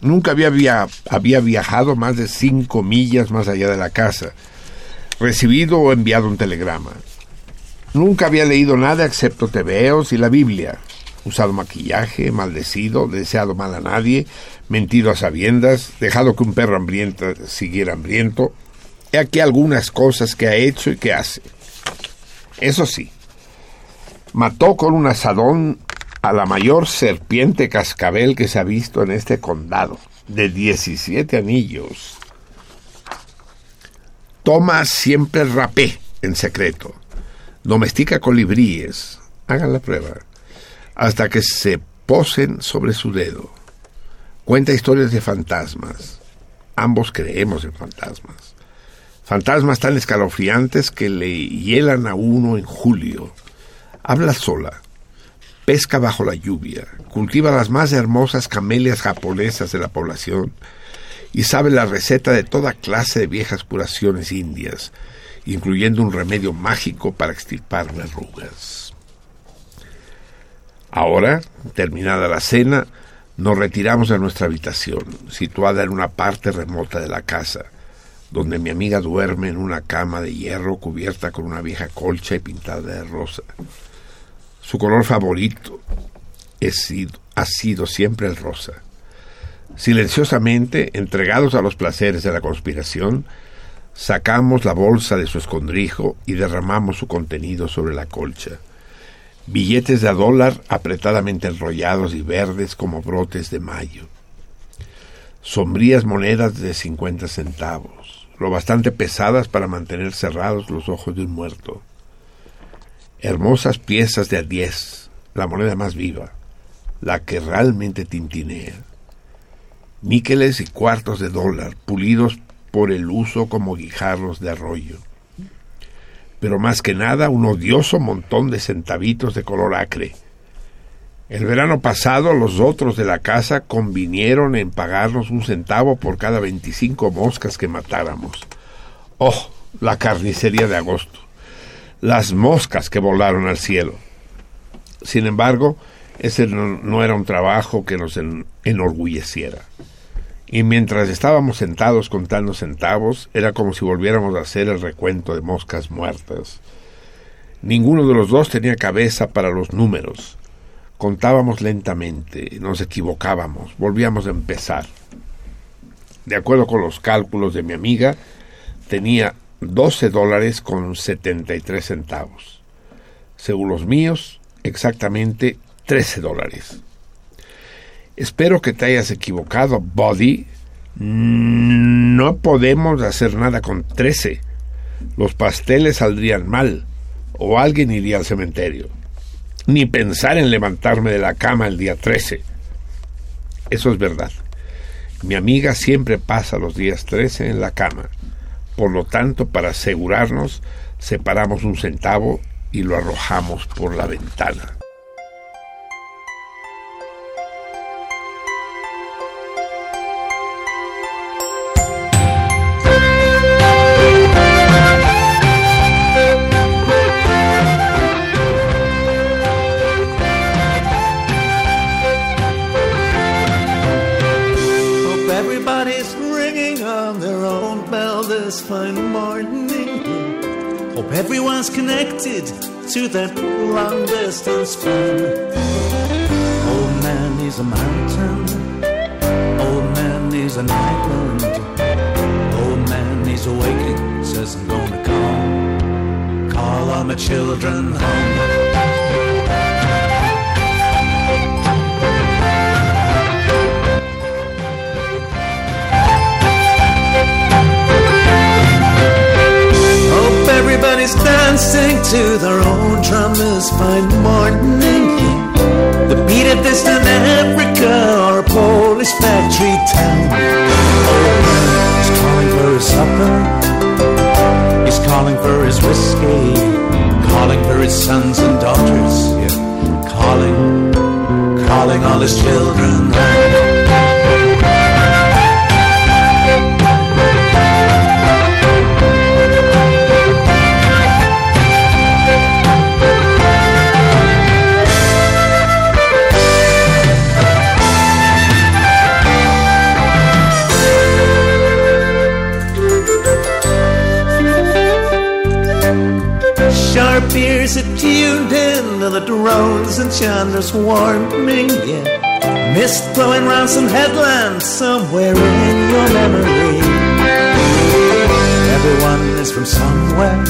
Nunca había, había viajado más de cinco millas más allá de la casa, recibido o enviado un telegrama. Nunca había leído nada excepto tebeos y la Biblia, usado maquillaje, maldecido, deseado mal a nadie, mentido a sabiendas, dejado que un perro hambriento siguiera hambriento. He aquí algunas cosas que ha hecho y que hace. Eso sí, mató con un asadón a la mayor serpiente cascabel que se ha visto en este condado, de 17 anillos. Toma siempre rapé en secreto. Domestica colibríes. Hagan la prueba. Hasta que se posen sobre su dedo. Cuenta historias de fantasmas. Ambos creemos en fantasmas. Fantasmas tan escalofriantes que le hielan a uno en julio. Habla sola. Pesca bajo la lluvia. Cultiva las más hermosas camelias japonesas de la población. Y sabe la receta de toda clase de viejas curaciones indias, incluyendo un remedio mágico para extirpar verrugas. Ahora, terminada la cena, nos retiramos a nuestra habitación, situada en una parte remota de la casa, donde mi amiga duerme en una cama de hierro cubierta con una vieja colcha y pintada de rosa. Su color favorito ha sido siempre el rosa. Silenciosamente, entregados a los placeres de la conspiración, sacamos la bolsa de su escondrijo y derramamos su contenido sobre la colcha. Billetes de a dólar apretadamente enrollados y verdes como brotes de mayo. Sombrías monedas de 50 centavos, lo bastante pesadas para mantener cerrados los ojos de un muerto. Hermosas piezas de a 10, la moneda más viva, la que realmente tintinea. Níqueles y cuartos de dólar, pulidos por el uso como guijarros de arroyo. Pero más que nada, un odioso montón de centavitos de color acre. El verano pasado los otros de la casa convinieron en pagarnos un centavo por cada 25 moscas que matáramos. ¡Oh! La carnicería de agosto. Las moscas que volaron al cielo. Sin embargo, ese no, era un trabajo que nos en- enorgulleciera. Y mientras estábamos sentados contando centavos, era como si volviéramos a hacer el recuento de moscas muertas. Ninguno de los dos tenía cabeza para los números. Contábamos lentamente, nos equivocábamos, volvíamos a empezar. De acuerdo con los cálculos de mi amiga, tenía 12 dólares con 73 centavos. Según los míos, exactamente 13 dólares. Espero que te hayas equivocado, Buddy. No podemos hacer nada con 13. Los pasteles saldrían mal o alguien iría al cementerio. Ni pensar en levantarme de la cama el día 13. Eso es verdad. Mi amiga siempre pasa los días 13 en la cama. Por lo tanto, para asegurarnos, separamos un centavo y lo arrojamos por la ventana. Hope everyone's connected to that long distance phone. Old man needs a mountain. Old man needs an island. Old man needs a. Says I'm gonna call. Call all my children home. Everybody's dancing to their own drum this fine morning. The beat of distant Africa or a Polish factory town. Man is calling for his supper. He's calling for his whiskey. Calling for his sons and daughters. Yeah. Calling, calling all his children. To drones and Chandler's warming. Yeah. Mist blowing round some headlands somewhere in your memory. Everyone is from somewhere,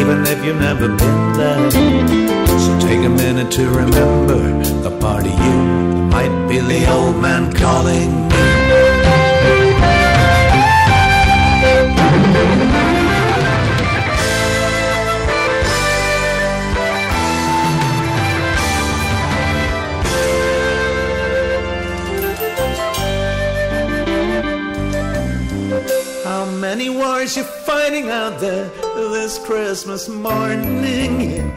even if you've never been there. So take a minute to remember the part of you might be the old man calling me. Wars you fighting out there this Christmas morning?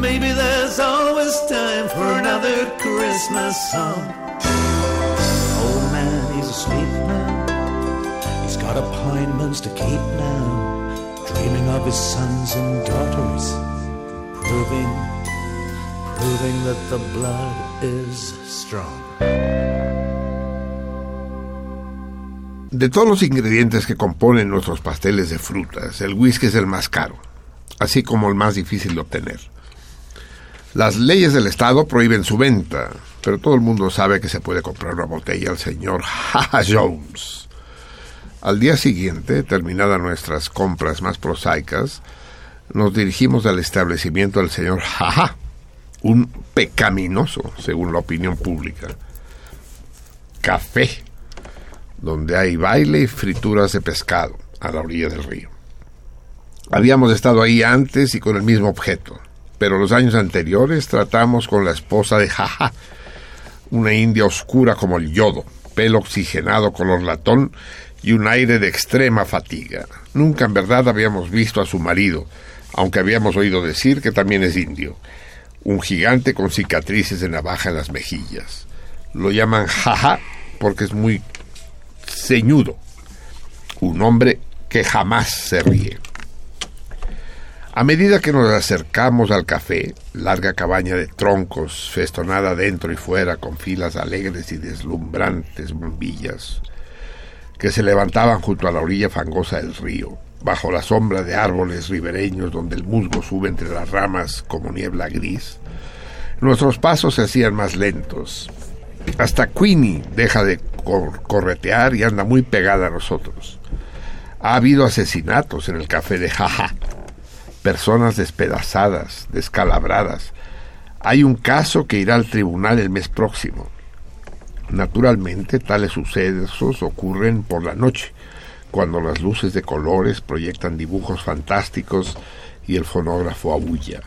Maybe there's always time for another Christmas song. Old man, he's asleep now. He's got appointments to keep now. Dreaming of his sons and daughters. Proving, proving that the blood is strong. De todos los ingredientes que componen nuestros pasteles de frutas, el whisky es el más caro, así como el más difícil de obtener. Las leyes del Estado prohíben su venta, pero todo el mundo sabe que se puede comprar una botella al señor Ha Jones. Al día siguiente, terminadas nuestras compras más prosaicas, nos dirigimos al establecimiento del señor Jaja, un pecaminoso, según la opinión pública. Café, donde hay baile y frituras de pescado a la orilla del río. Habíamos estado ahí antes y con el mismo objeto, pero los años anteriores tratamos con la esposa de Jaja, una india oscura como el yodo, pelo oxigenado color latón y un aire de extrema fatiga. Nunca en verdad habíamos visto a su marido, aunque habíamos oído decir que también es indio, un gigante con cicatrices de navaja en las mejillas. Lo llaman Jaja porque es muy ceñudo, un hombre que jamás se ríe. A medida que nos acercamos al café, larga cabaña de troncos, festonada dentro y fuera con filas alegres y deslumbrantes bombillas, que se levantaban junto a la orilla fangosa del río, bajo la sombra de árboles ribereños donde el musgo sube entre las ramas como niebla gris, nuestros pasos se hacían más lentos. Hasta Queenie deja de cor- corretear y anda muy pegada a nosotros. Ha habido asesinatos en el café de Jaja, personas despedazadas, descalabradas. Hay un caso que irá al tribunal el mes próximo. Naturalmente, tales sucesos ocurren por la noche, cuando las luces de colores proyectan dibujos fantásticos y el fonógrafo aúlla.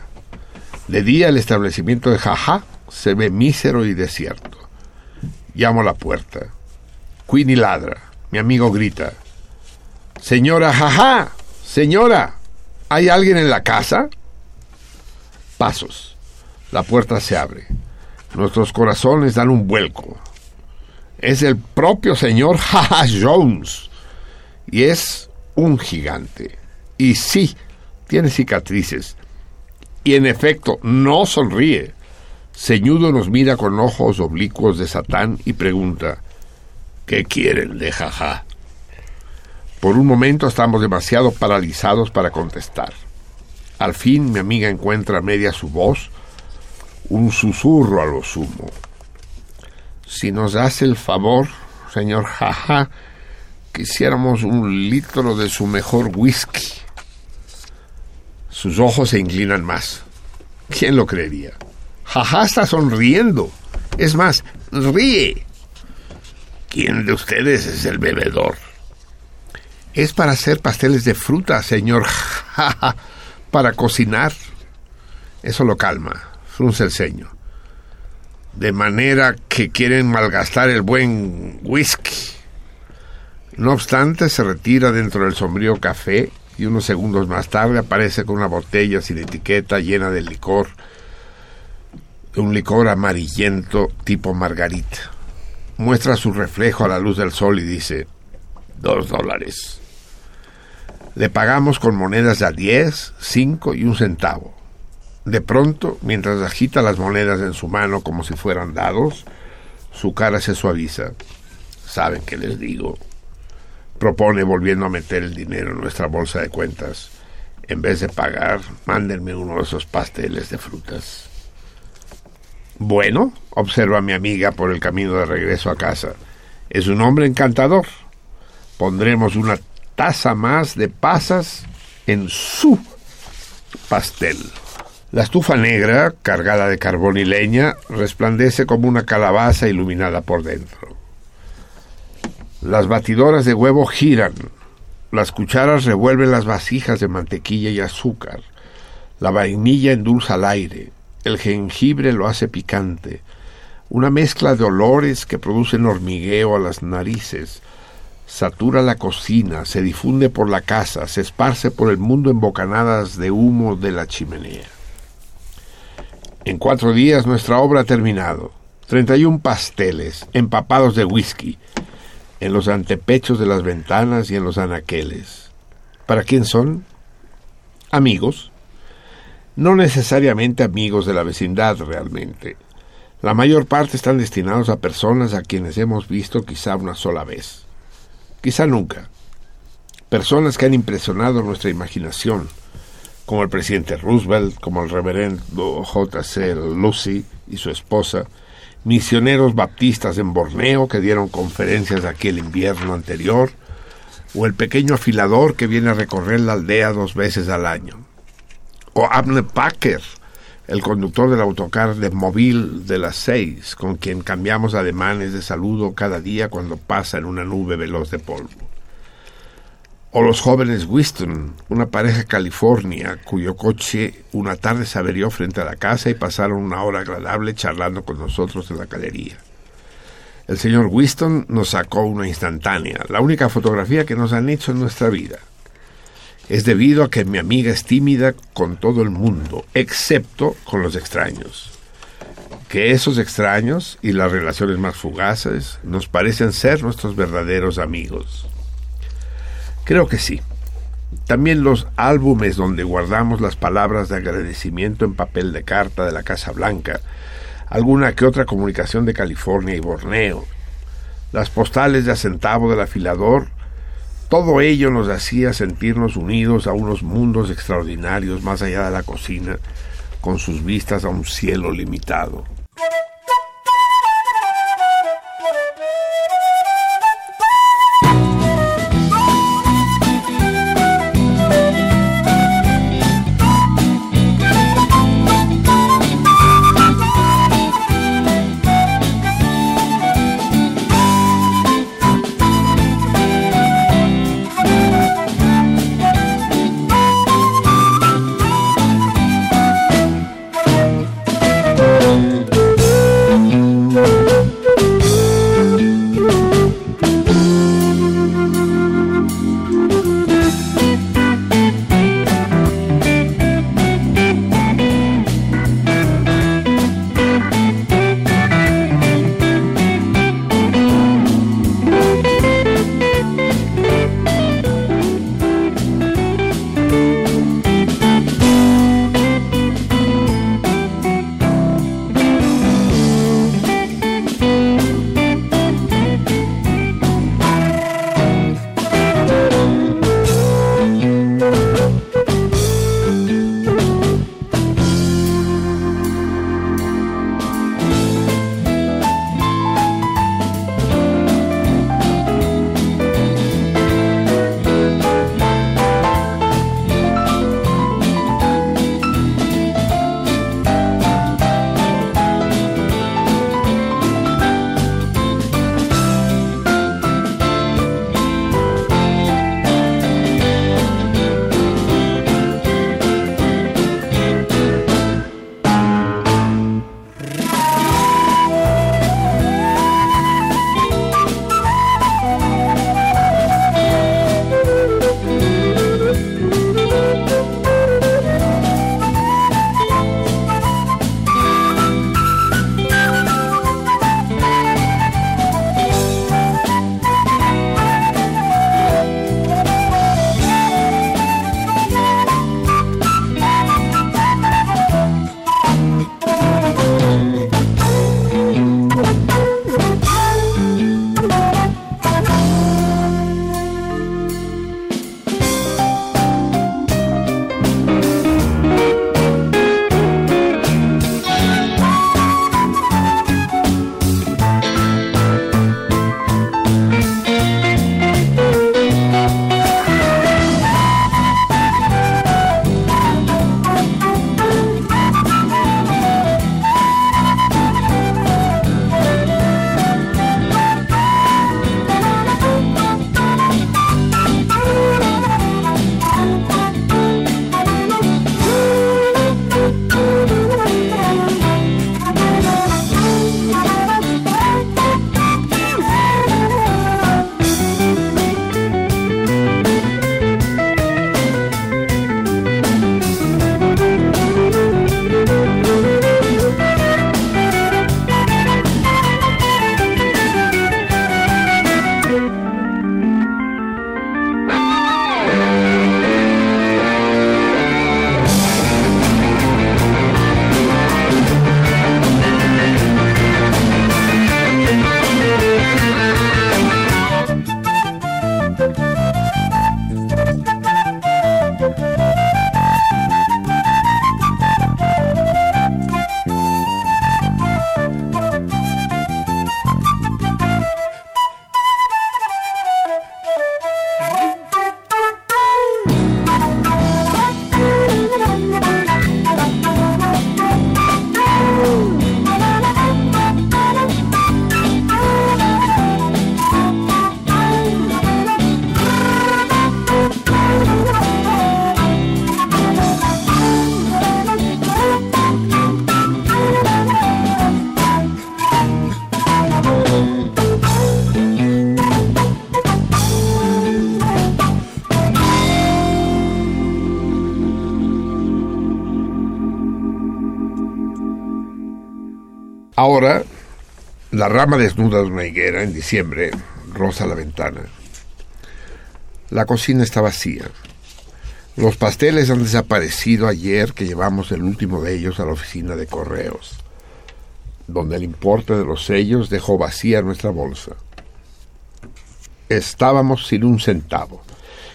De día el establecimiento de Jaja se ve mísero y desierto. Llamo a la puerta. Queenie ladra. Mi amigo grita. Señora Jaja, señora, ¿hay alguien en la casa? Pasos. La puerta se abre. Nuestros corazones dan un vuelco. Es el propio señor Jaja Jones. Y es un gigante. Y sí, tiene cicatrices. Y en efecto, no sonríe. Ceñudo nos mira con ojos oblicuos de Satán y pregunta, ¿qué quieren de jaja? Por un momento estamos demasiado paralizados para contestar. Al fin mi amiga encuentra media su voz, un susurro a lo sumo. Si nos hace el favor, señor jaja, quisiéramos un litro de su mejor whisky. Sus ojos se inclinan más. ¿Quién lo creería? Jaja está sonriendo. Es más, ríe. ¿Quién de ustedes es el bebedor? Es para hacer pasteles de fruta, señor. Jaja. para cocinar. Eso lo calma. Frunce el ceño. De manera que quieren malgastar el buen whisky. No obstante, se retira dentro del sombrío café y unos segundos más tarde aparece con una botella sin etiqueta llena de licor, un licor amarillento tipo margarita. Muestra su reflejo a la luz del sol y dice, dos dólares. Le pagamos con monedas de a diez, cinco y un centavo. De pronto, mientras agita las monedas en su mano como si fueran dados, su cara se suaviza. ¿Saben qué les digo? propone volviendo a meter el dinero en nuestra bolsa de cuentas. En vez de pagar, mándenme uno de esos pasteles de frutas. Bueno, observa mi amiga por el camino de regreso a casa. Es un hombre encantador. Pondremos una taza más de pasas en su pastel. La estufa negra, cargada de carbón y leña, resplandece como una calabaza iluminada por dentro. Las batidoras de huevo giran. Las cucharas revuelven las vasijas de mantequilla y azúcar. La vainilla endulza el aire. El jengibre lo hace picante. Una mezcla de olores que producen hormigueo a las narices. Satura la cocina, se difunde por la casa, se esparce por el mundo en bocanadas de humo de la chimenea. En cuatro días nuestra obra ha terminado. Treinta y un pasteles, empapados de whisky, en los antepechos de las ventanas y en los anaqueles. ¿Para quién son? Amigos. No necesariamente amigos de la vecindad realmente. La mayor parte están destinados a personas a quienes hemos visto quizá una sola vez. Quizá nunca. Personas que han impresionado nuestra imaginación, como el presidente Roosevelt, como el reverendo J.C. Lucy y su esposa, misioneros baptistas en Borneo que dieron conferencias aquí el invierno anterior, o el pequeño afilador que viene a recorrer la aldea dos veces al año, o Abner Packer, el conductor del autocar de móvil de las seis, con quien cambiamos ademanes de saludo cada día cuando pasa en una nube veloz de polvo o los jóvenes Winston, una pareja California cuyo coche una tarde se averió frente a la casa y pasaron una hora agradable charlando con nosotros en la galería. El señor Winston nos sacó una instantánea, la única fotografía que nos han hecho en nuestra vida. Es debido a que mi amiga es tímida con todo el mundo, excepto con los extraños. Que esos extraños y las relaciones más fugaces nos parecen ser nuestros verdaderos amigos. Creo que sí. También los álbumes donde guardamos las palabras de agradecimiento en papel de carta de la Casa Blanca, alguna que otra comunicación de California y Borneo, las postales de a centavo del afilador, todo ello nos hacía sentirnos unidos a unos mundos extraordinarios más allá de la cocina, con sus vistas a un cielo limitado. Ahora, la rama desnuda de una higuera en diciembre roza la ventana. La cocina está vacía. Los pasteles han desaparecido ayer que llevamos el último de ellos a la oficina de correos, donde el importe de los sellos dejó vacía nuestra bolsa. Estábamos sin un centavo.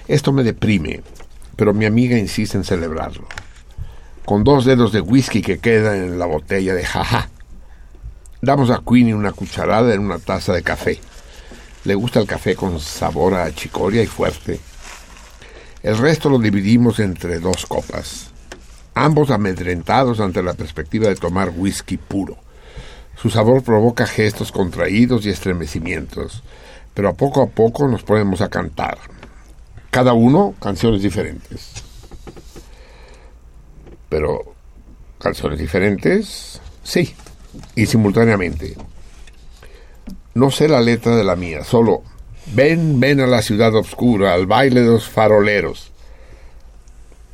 Esto me deprime, pero mi amiga insiste en celebrarlo. Con dos dedos de whisky que quedan en la botella de jaja. Damos a Queenie una cucharada en una taza de café. Le gusta el café con sabor a chicoria y fuerte. El resto lo dividimos entre dos copas, ambos amedrentados ante la perspectiva de tomar whisky puro. Su sabor provoca gestos contraídos y estremecimientos, pero a poco a poco nos ponemos a cantar. Cada uno canciones diferentes. Pero canciones diferentes, sí, y simultáneamente. No sé la letra de la mía, solo ven, ven a la ciudad oscura, al baile de los faroleros.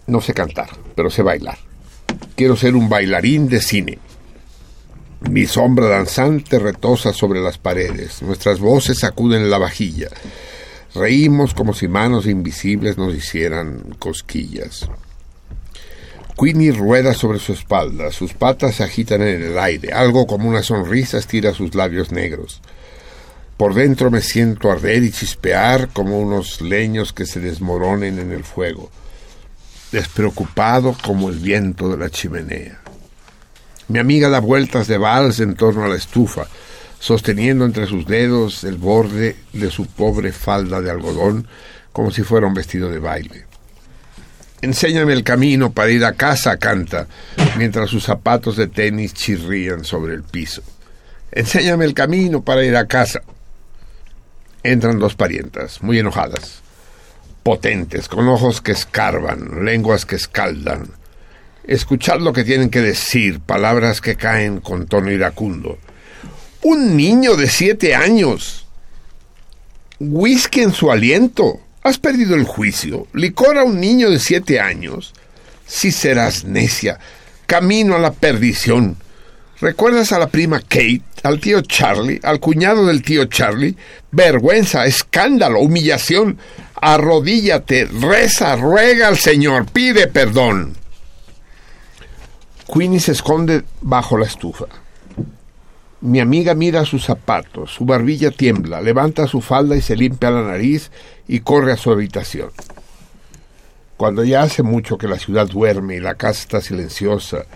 No sé cantar, pero sé bailar. Quiero ser un bailarín de cine. Mi sombra danzante retosa sobre las paredes, nuestras voces sacuden la vajilla. Reímos como si manos invisibles nos hicieran cosquillas. Queenie rueda sobre su espalda, sus patas se agitan en el aire, algo como una sonrisa estira sus labios negros. Por dentro me siento arder y chispear como unos leños que se desmoronen en el fuego, despreocupado como el viento de la chimenea. Mi amiga da vueltas de vals en torno a la estufa, sosteniendo entre sus dedos el borde de su pobre falda de algodón como si fuera un vestido de baile. Enséñame el camino para ir a casa, canta, mientras sus zapatos de tenis chirrían sobre el piso. Enséñame el camino para ir a casa. Entran dos parientas, muy enojadas, potentes, con ojos que escarban, lenguas que escaldan. Escuchad lo que tienen que decir, palabras que caen con tono iracundo. Un niño de siete años. Whisky en su aliento. ¿Has perdido el juicio? ¿Licor a un niño de siete años? Si serás necia. Camino a la perdición. ¿Recuerdas a la prima Kate, al tío Charlie, al cuñado del tío Charlie? Vergüenza, escándalo, humillación. Arrodíllate, reza, ruega al Señor, pide perdón. Queenie se esconde bajo la estufa. Mi amiga mira sus zapatos, su barbilla tiembla, levanta su falda y se limpia la nariz y corre a su habitación. Cuando ya hace mucho que la ciudad duerme y la casa está silenciosa,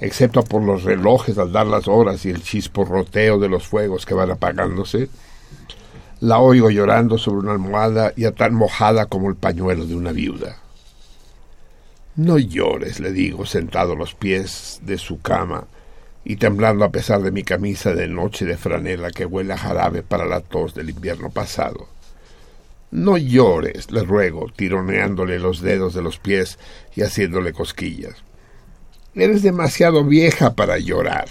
excepto por los relojes al dar las horas y el chisporroteo de los fuegos que van apagándose, la oigo llorando sobre una almohada ya tan mojada como el pañuelo de una viuda. No llores, le digo, sentado a los pies de su cama y temblando a pesar de mi camisa de noche de franela que huele a jarabe para la tos del invierno pasado. No llores, le ruego, tironeándole los dedos de los pies y haciéndole cosquillas. Eres demasiado vieja para llorar.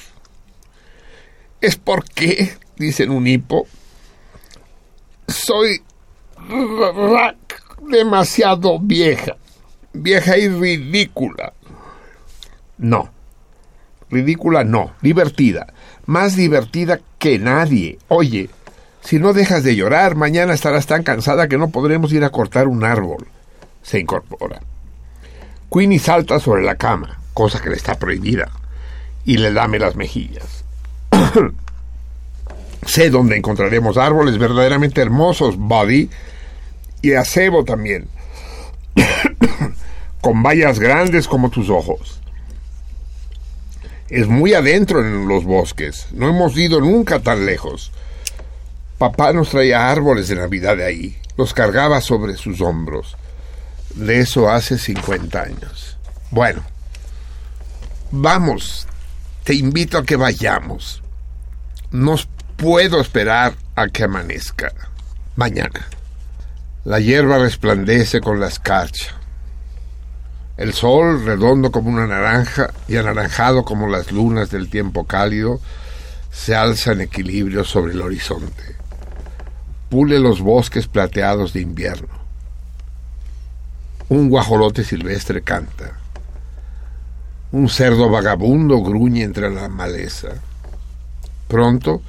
¿Es porque, dicen un hipo, soy demasiado vieja, vieja y ridícula? No, ridícula no, divertida, más divertida que nadie. Oye, si no dejas de llorar, mañana estarás tan cansada que no podremos ir a cortar un árbol. Se incorpora. Queenie salta sobre la cama, cosa que le está prohibida, y le lame las mejillas. [COUGHS] sé dónde encontraremos árboles verdaderamente hermosos, Buddy, y acebo también, [COUGHS] con vallas grandes como tus ojos. Es muy adentro en los bosques, no hemos ido nunca tan lejos. Papá nos traía árboles de Navidad de ahí, los cargaba sobre sus hombros. De eso hace 50 años. Bueno, vamos, te invito a que vayamos. No puedo esperar a que amanezca. Mañana. La hierba resplandece con la escarcha. El sol, redondo como una naranja y anaranjado como las lunas del tiempo cálido, se alza en equilibrio sobre el horizonte. Pule los bosques plateados de invierno. Un guajolote silvestre canta. Un cerdo vagabundo gruñe entre la maleza. Pronto,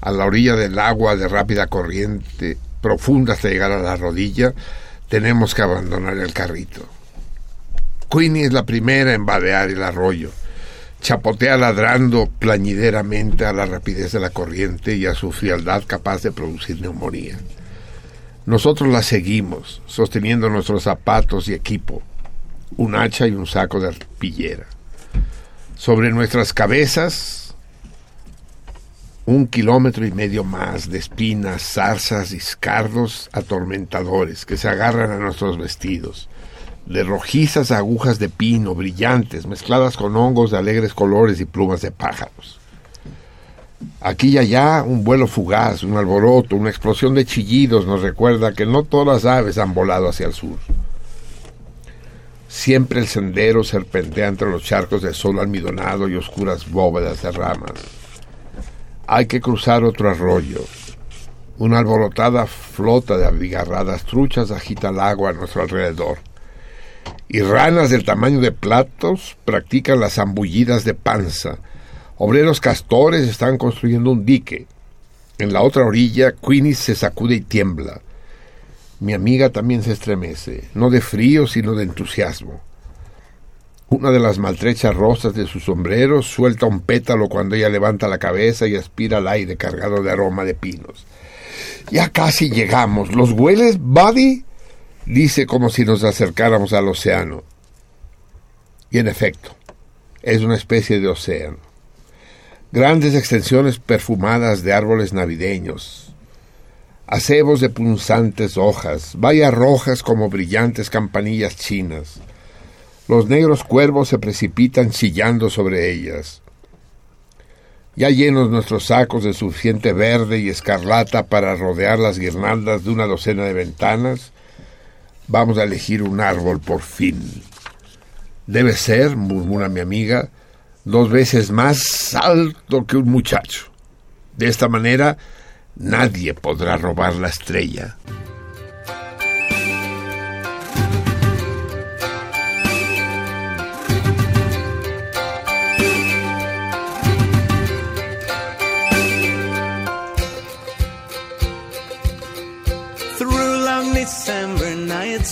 a la orilla del agua de rápida corriente, profunda hasta llegar a la rodilla, tenemos que abandonar el carrito. Queenie es la primera en vadear el arroyo. Chapotea ladrando plañideramente a la rapidez de la corriente y a su frialdad capaz de producir neumonía. Nosotros la seguimos, sosteniendo nuestros zapatos y equipo, un hacha y un saco de arpillera. Sobre nuestras cabezas, un kilómetro y medio más de espinas, zarzas y cardos atormentadores que se agarran a nuestros vestidos, de rojizas agujas de pino brillantes mezcladas con hongos de alegres colores y plumas de pájaros. Aquí y allá un vuelo fugaz, un alboroto, una explosión de chillidos nos recuerda que no todas las aves han volado hacia el sur. Siempre el sendero serpentea entre los charcos de sol almidonado y oscuras bóvedas de ramas. Hay que cruzar otro arroyo. Una alborotada flota de abigarradas truchas agita el agua a nuestro alrededor. Y ranas del tamaño de platos practican las zambullidas de panza. Obreros castores están construyendo un dique. En la otra orilla, Queenie se sacude y tiembla. Mi amiga también se estremece, no de frío, sino de entusiasmo. Una de las maltrechas rosas de su sombrero suelta un pétalo cuando ella levanta la cabeza y aspira al aire cargado de aroma de pinos. Ya casi llegamos. ¿Los hueles, Buddy? Dice como si nos acercáramos al océano. Y en efecto, es una especie de océano. Grandes extensiones perfumadas de árboles navideños, acebos de punzantes hojas, vallas rojas como brillantes campanillas chinas. Los negros cuervos se precipitan chillando sobre ellas. Ya llenos nuestros sacos de suficiente verde y escarlata para rodear las guirnaldas de una docena de ventanas, vamos a elegir un árbol por fin. Debe ser, murmura mi amiga, dos veces más alto que un muchacho. De esta manera, nadie podrá robar la estrella.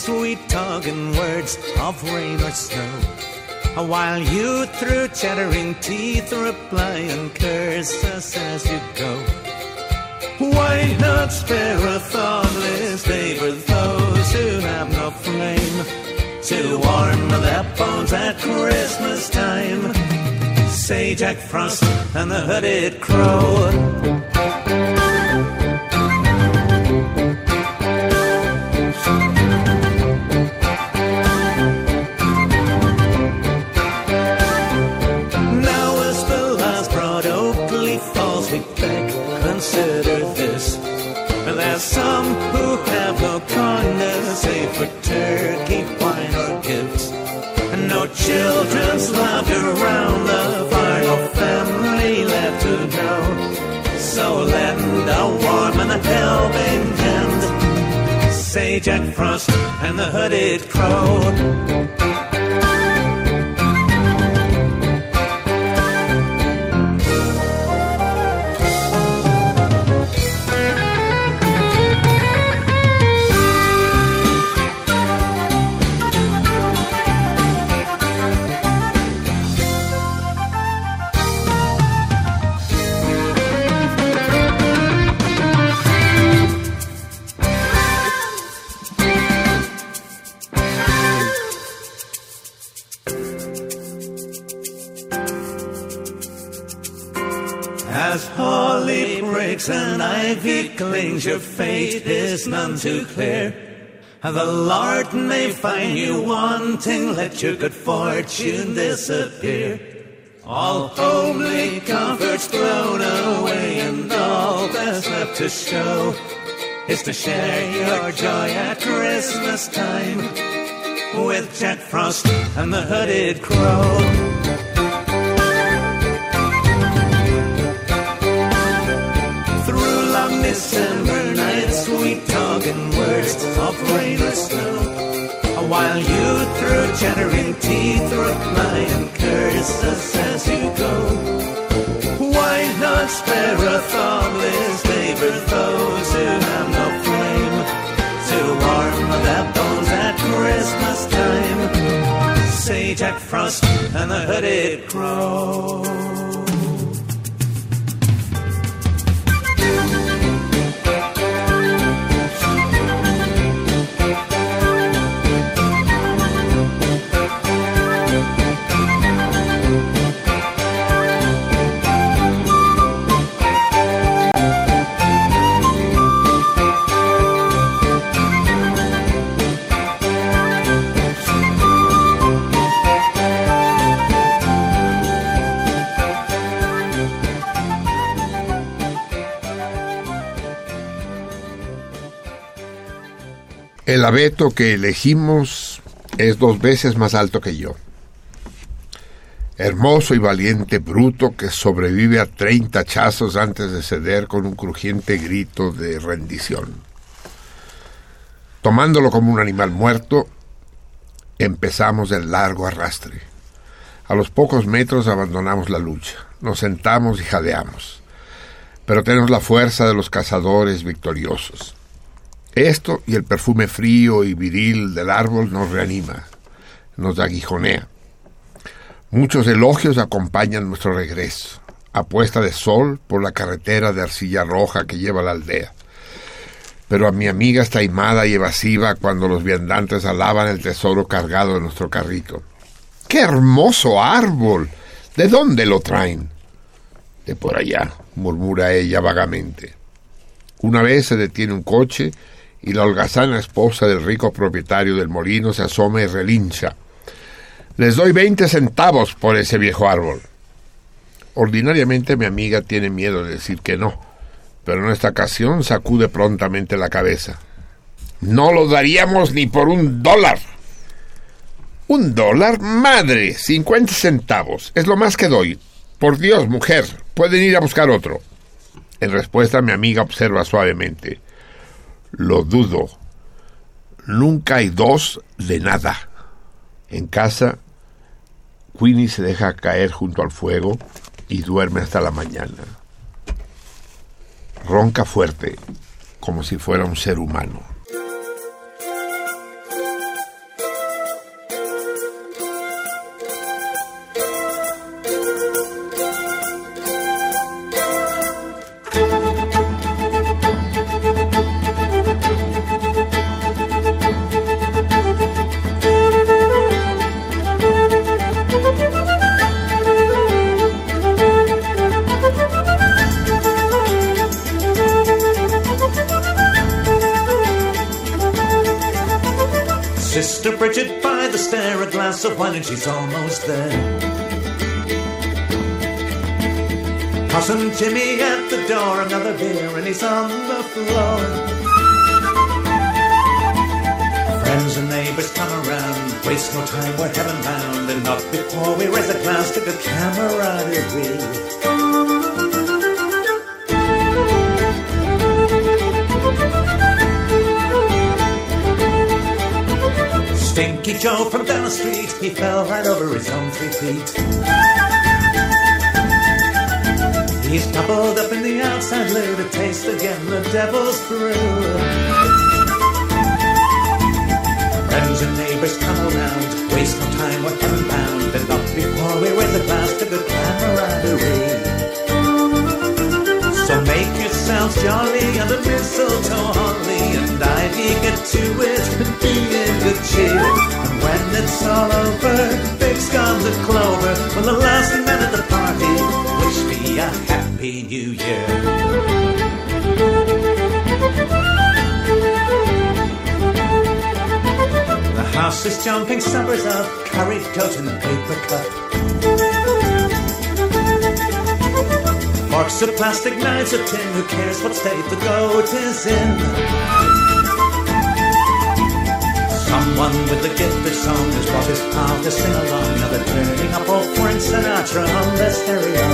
Sweet talking words of rain or snow. While you through chattering teeth reply and curse us as you go. Why not spare a thoughtless day for those who have no flame to warm their bones at Christmas time? Say Jack Frost and the hooded crow. Children's laughter around the fire, no family left to know. So lend a warm and a helping hand. Say Jack Frost and the hooded crow. And ivy clings, your fate is none too clear. The Lord may find you wanting, let your good fortune disappear. All homely comforts thrown away, and all that's left to show is to share your joy at Christmas time with Jack Frost and the Hooded Crow. December nights, sweet talking words of rain or snow. While you through chattering teeth reply and curse us as you go. Why not spare a thoughtless labor those who have no flame to warm their bones at Christmas time. Say Jack Frost and the hooded crow. El abeto que elegimos es dos veces más alto que yo. Hermoso y valiente bruto que sobrevive a 30 hachazos antes de ceder con un crujiente grito de rendición. Tomándolo como un animal muerto, empezamos el largo arrastre. A los pocos metros abandonamos la lucha, nos sentamos y jadeamos. Pero tenemos la fuerza de los cazadores victoriosos. Esto y el perfume frío y viril del árbol nos reanima, nos aguijonea. Muchos elogios acompañan nuestro regreso, a puesta de sol por la carretera de arcilla roja que lleva a la aldea. Pero a mi amiga está taimada y evasiva cuando los viandantes alaban el tesoro cargado de nuestro carrito. ¡Qué hermoso árbol! ¿De dónde lo traen? De por allá, murmura ella vagamente. Una vez se detiene un coche y la holgazana esposa del rico propietario del molino se asoma y relincha. Les doy veinte centavos por ese viejo árbol. Ordinariamente mi amiga tiene miedo de decir que no, pero en esta ocasión sacude prontamente la cabeza. No lo daríamos ni por un dólar. ¿Un dólar? Madre, cincuenta centavos. Es lo más que doy. Por Dios, mujer, pueden ir a buscar otro. En respuesta, mi amiga observa suavemente. Lo dudo. Nunca hay dos de nada. En casa, Queenie se deja caer junto al fuego y duerme hasta la mañana. Ronca fuerte, como si fuera un ser humano. Glass of wine, and she's almost there. Cousin Jimmy at the door, another beer, and he's on the floor. Friends and neighbors come around, waste no time, we're heaven bound, and not before we raise a glass to good camaraderie. Joe from down the street, he fell right over his own three feet. He's doubled up in the outside lid to taste again the devil's brew. Friends and neighbors come around, waste no time, we're bound, and not before we raise a glass to good camaraderie. So make yourselves jolly under mistletoe holly and ivy, get to it and be in good cheer. And when it's all over, big scones of clover, when the last man at the party, wish me a happy new year. The house is jumping summers of curried goat in a paper cup. Forks of plastic, knives of tin, who cares what state the goat is in? Someone with the gift of song has brought his pal to sing along. Now they're turning up old Frank Sinatra on their stereo.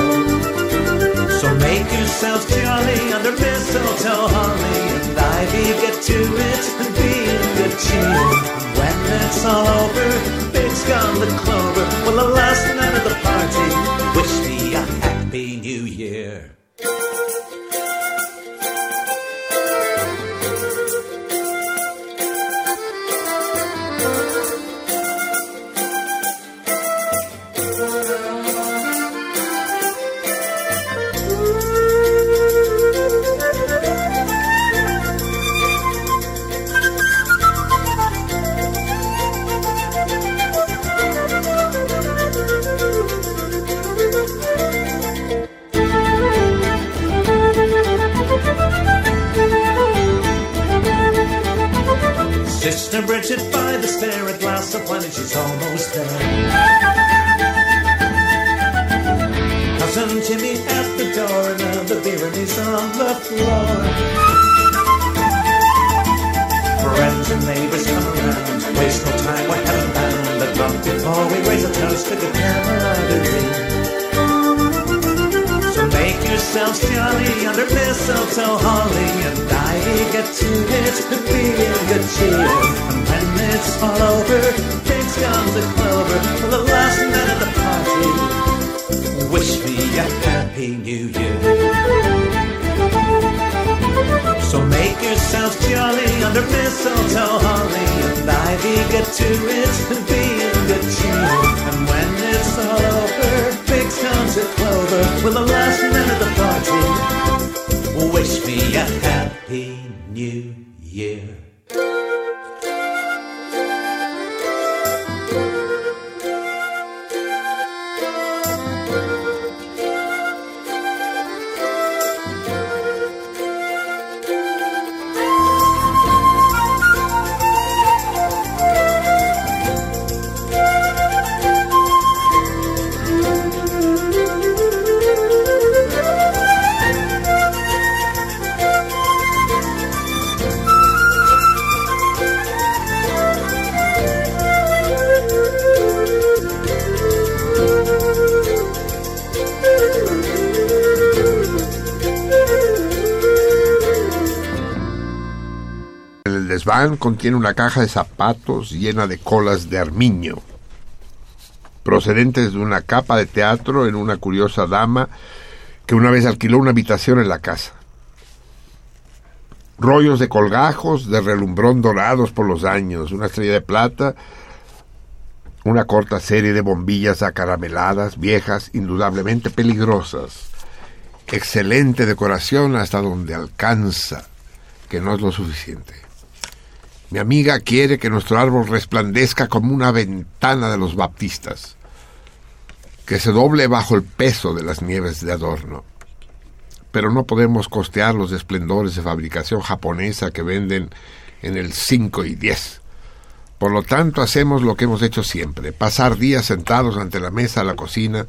So make yourselves jolly under mistletoe holly and ivy. Get to it and be in good cheer. When it's all over, gone the clover. Well, the last night of the party, wish me a Sister by the spirit glass of wine, and she's almost there. Cousin Jimmy at the door, another beer, and he's on the floor. Friends and neighbors come around, waste no time, we're heaven bound. But not before we raise a toast to good camaraderie. Yourselves jolly under mistletoe holly and I get to it to be in good cheer. And when it's all over, pigs comes the clover for the last night of the party. Wish me a happy new year. So make yourselves jolly under mistletoe holly and ivy get to it and be And when it's all over, pigs comes the clover for the last night of the party. Wish me a happy new year. Desván contiene una caja de zapatos llena de colas de armiño, procedentes de una capa de teatro en una curiosa dama que una vez alquiló una habitación en la casa. Rollos de colgajos de relumbrón dorados por los años, una estrella de plata, una corta serie de bombillas acarameladas, viejas, indudablemente peligrosas. Excelente decoración hasta donde alcanza, que no es lo suficiente. Mi amiga quiere que nuestro árbol resplandezca como una ventana de los baptistas, que se doble bajo el peso de las nieves de adorno. Pero no podemos costear los esplendores de fabricación japonesa que venden en el 5 y 10. Por lo tanto, hacemos lo que hemos hecho siempre, pasar días sentados ante la mesa de la cocina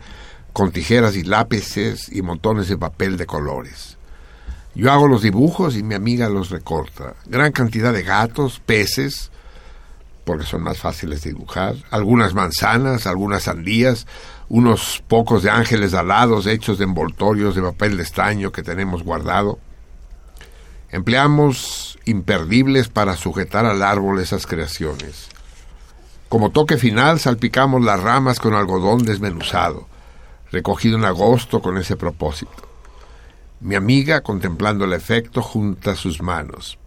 con tijeras y lápices y montones de papel de colores. Yo hago los dibujos y mi amiga los recorta. Gran cantidad de gatos, peces, porque son más fáciles de dibujar, algunas manzanas, algunas sandías, unos pocos de ángeles alados hechos de envoltorios de papel de estaño que tenemos guardado. Empleamos imperdibles para sujetar al árbol esas creaciones. Como toque final salpicamos las ramas con algodón desmenuzado, recogido en agosto con ese propósito. Mi amiga, contemplando el efecto, junta sus manos.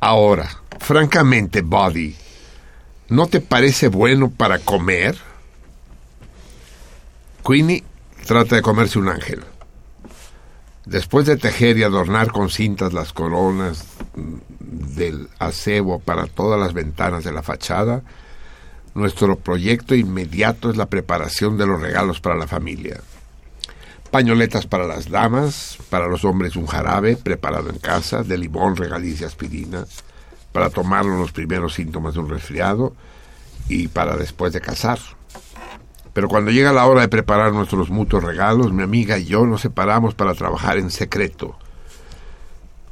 Ahora, francamente, Buddy, ¿no te parece bueno para comer? Queenie trata de comerse un ángel. Después de tejer y adornar con cintas las coronas del acebo para todas las ventanas de la fachada, nuestro proyecto inmediato es la preparación de los regalos para la familia. Pañoletas para las damas, para los hombres un jarabe preparado en casa, de limón, regaliz y aspirina, para tomarlo los primeros síntomas de un resfriado y para después de casar. Pero cuando llega la hora de preparar nuestros mutuos regalos, mi amiga y yo nos separamos para trabajar en secreto.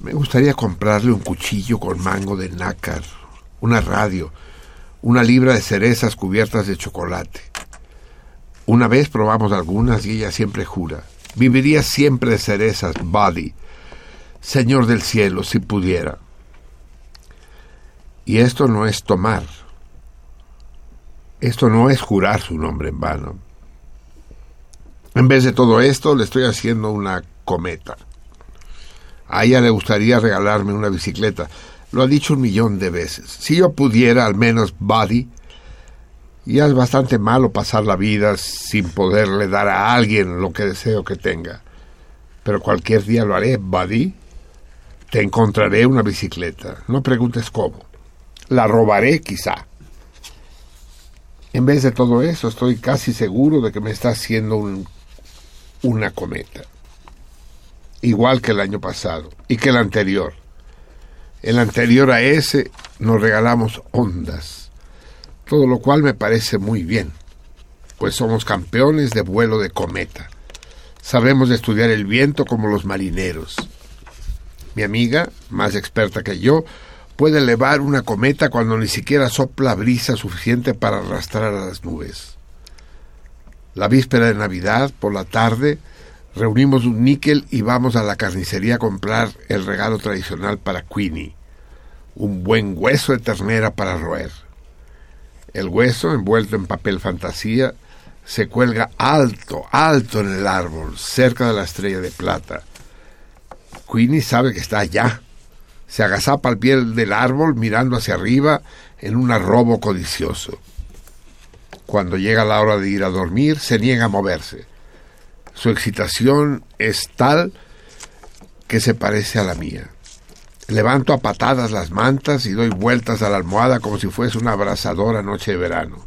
Me gustaría comprarle un cuchillo con mango de nácar, una radio, una libra de cerezas cubiertas de chocolate. Una vez probamos algunas y ella siempre jura. Viviría siempre de cerezas, Buddy. Señor del cielo, si pudiera. Y esto no es tomar. Esto no es jurar su nombre en vano. En vez de todo esto, le estoy haciendo una cometa. A ella le gustaría regalarme una bicicleta. Lo ha dicho un millón de veces. Si yo pudiera, al menos, Buddy, ya es bastante malo pasar la vida sin poderle dar a alguien lo que deseo que tenga. Pero cualquier día lo haré, Buddy. Te encontraré una bicicleta. No preguntes cómo. La robaré, quizá. En vez de todo eso, estoy casi seguro de que me está haciendo un, una cometa. Igual que el año pasado y que el anterior. El anterior a ese nos regalamos ondas, todo lo cual me parece muy bien, pues somos campeones de vuelo de cometa. Sabemos estudiar el viento como los marineros. Mi amiga, más experta que yo, puede elevar una cometa cuando ni siquiera sopla brisa suficiente para arrastrar a las nubes. La víspera de Navidad, por la tarde, reunimos un níquel y vamos a la carnicería a comprar el regalo tradicional para Queenie, un buen hueso de ternera para roer. El hueso, envuelto en papel fantasía, se cuelga alto, alto en el árbol, cerca de la estrella de plata. Queenie sabe que está allá. Se agazapa al pie del árbol mirando hacia arriba en un arrobo codicioso. Cuando llega la hora de ir a dormir, se niega a moverse. Su excitación es tal que se parece a la mía. Levanto a patadas las mantas y doy vueltas a la almohada como si fuese una abrasadora noche de verano.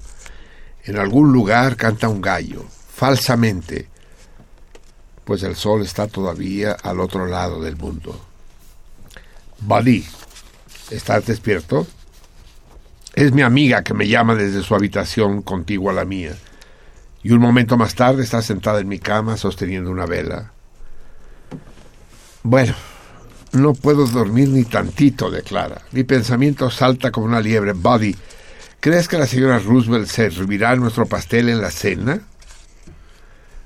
En algún lugar canta un gallo, falsamente, pues el sol está todavía al otro lado del mundo. Buddy, ¿estás despierto? Es mi amiga que me llama desde su habitación contigua a la mía, y un momento más tarde está sentada en mi cama sosteniendo una vela. Bueno, no puedo dormir ni tantito, declara. Mi pensamiento salta como una liebre. Buddy, ¿crees que la señora Roosevelt servirá nuestro pastel en la cena?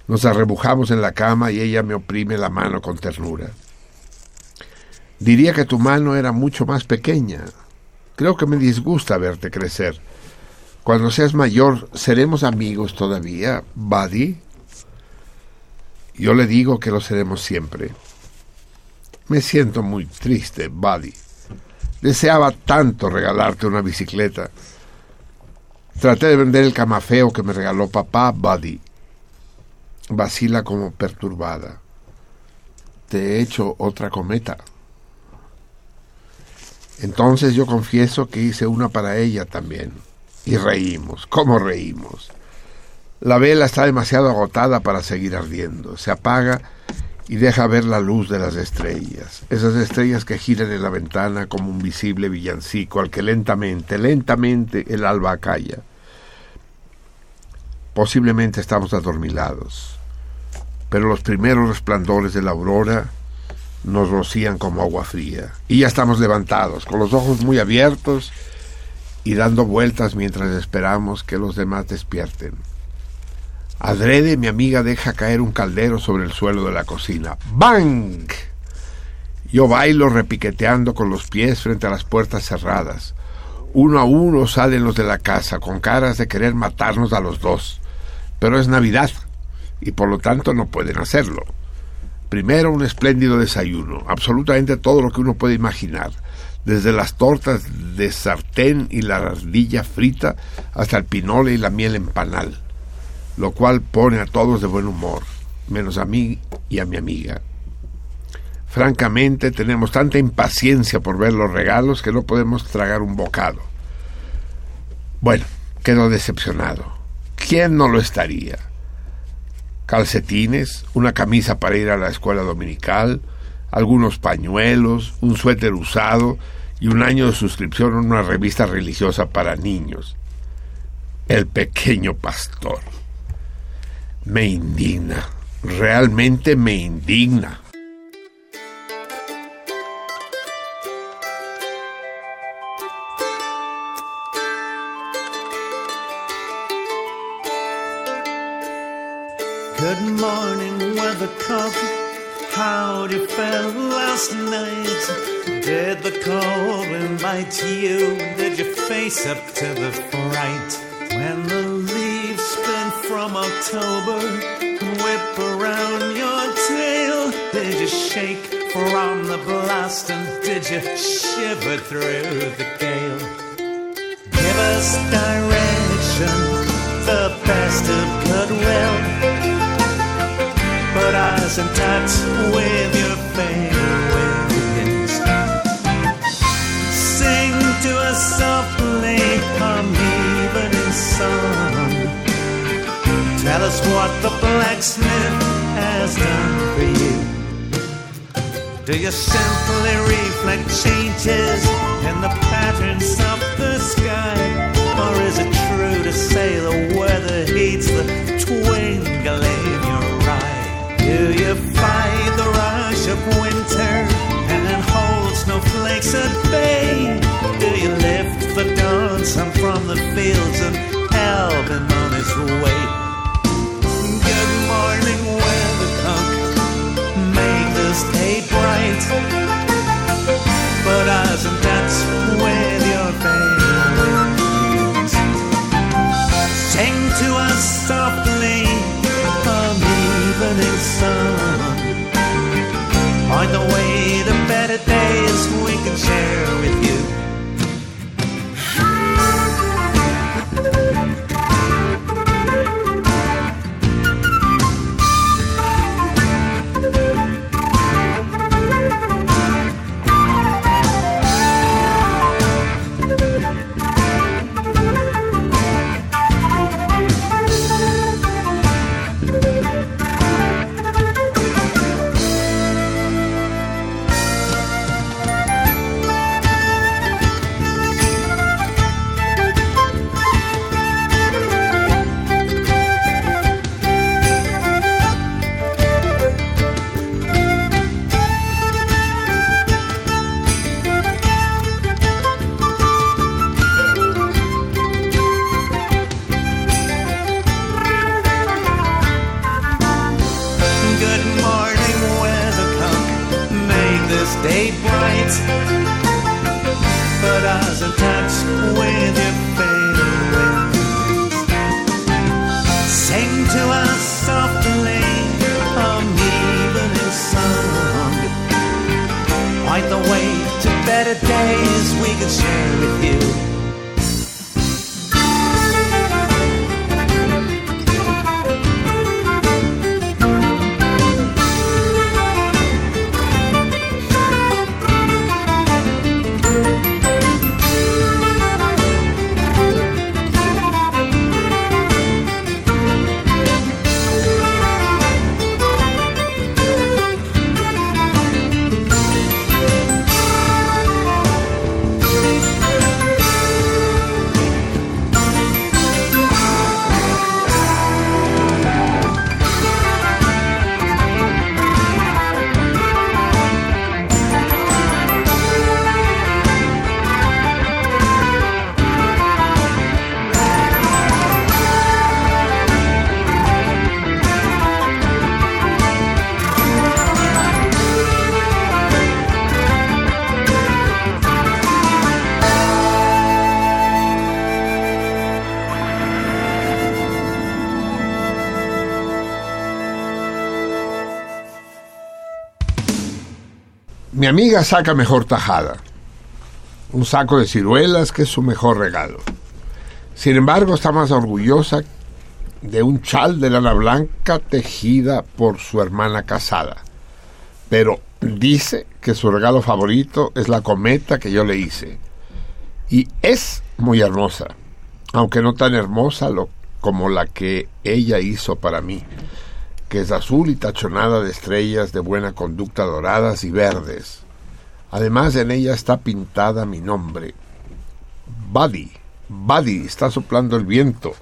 Nos arrebujamos en la cama y ella me oprime la mano con ternura. Diría que tu mano era mucho más pequeña. Creo que me disgusta verte crecer. Cuando seas mayor, ¿seremos amigos todavía, Buddy? Yo le digo que lo seremos siempre. Me siento muy triste, Buddy. Deseaba tanto regalarte una bicicleta. Traté de vender el camafeo que me regaló papá, Buddy. Vacila como perturbada. Te he hecho otra cometa. Entonces yo confieso que hice una para ella también. Y reímos. ¿Cómo reímos? La vela está demasiado agotada para seguir ardiendo. Se apaga y deja ver la luz de las estrellas. Esas estrellas que giran en la ventana como un visible villancico al que lentamente, lentamente el alba calla. Posiblemente estamos adormilados, pero los primeros resplandores de la aurora nos rocían como agua fría. Y ya estamos levantados, con los ojos muy abiertos y dando vueltas mientras esperamos que los demás despierten. Adrede, mi amiga deja caer un caldero sobre el suelo de la cocina. ¡Bang! Yo bailo repiqueteando con los pies frente a las puertas cerradas. Uno a uno salen los de la casa, con caras de querer matarnos a los dos. Pero es Navidad, y por lo tanto no pueden hacerlo. Primero un espléndido desayuno, absolutamente todo lo que uno puede imaginar, desde las tortas de sartén y la ardilla frita hasta el pinole y la miel en panal, lo cual pone a todos de buen humor, menos a mí y a mi amiga. Francamente, tenemos tanta impaciencia por ver los regalos que no podemos tragar un bocado. Bueno, quedo decepcionado. ¿Quién no lo estaría? calcetines, una camisa para ir a la escuela dominical, algunos pañuelos, un suéter usado y un año de suscripción a una revista religiosa para niños. El pequeño pastor. Me indigna, realmente me indigna. Through the gale? Give us direction, the best of goodwill put us in touch with your winds. Sing to us softly, come evening song. Tell us what the blacksmith has done for you. Do you simply reflect changes in the patterns of the sky? Or is it true to say the weather heats the twinkle in your eye? Do you fight the rush of winter and then hold snowflakes at bay? Do you lift the dawn from the fields and help him on his way? Good morning, weathercock. Make this day bright. Us softly an evening sun. On the way to better days we can share Mi amiga saca mejor tajada. Un saco de ciruelas que es su mejor regalo. Sin embargo, está más orgullosa de un chal de lana blanca tejida por su hermana casada. Pero dice que su regalo favorito es la cometa que yo le hice. Y es muy hermosa, aunque no tan hermosa lo, como la que ella hizo para mí, que es azul y tachonada de estrellas de buena conducta doradas y verdes. Además en ella está pintada mi nombre. Buddy, Buddy, está soplando el viento.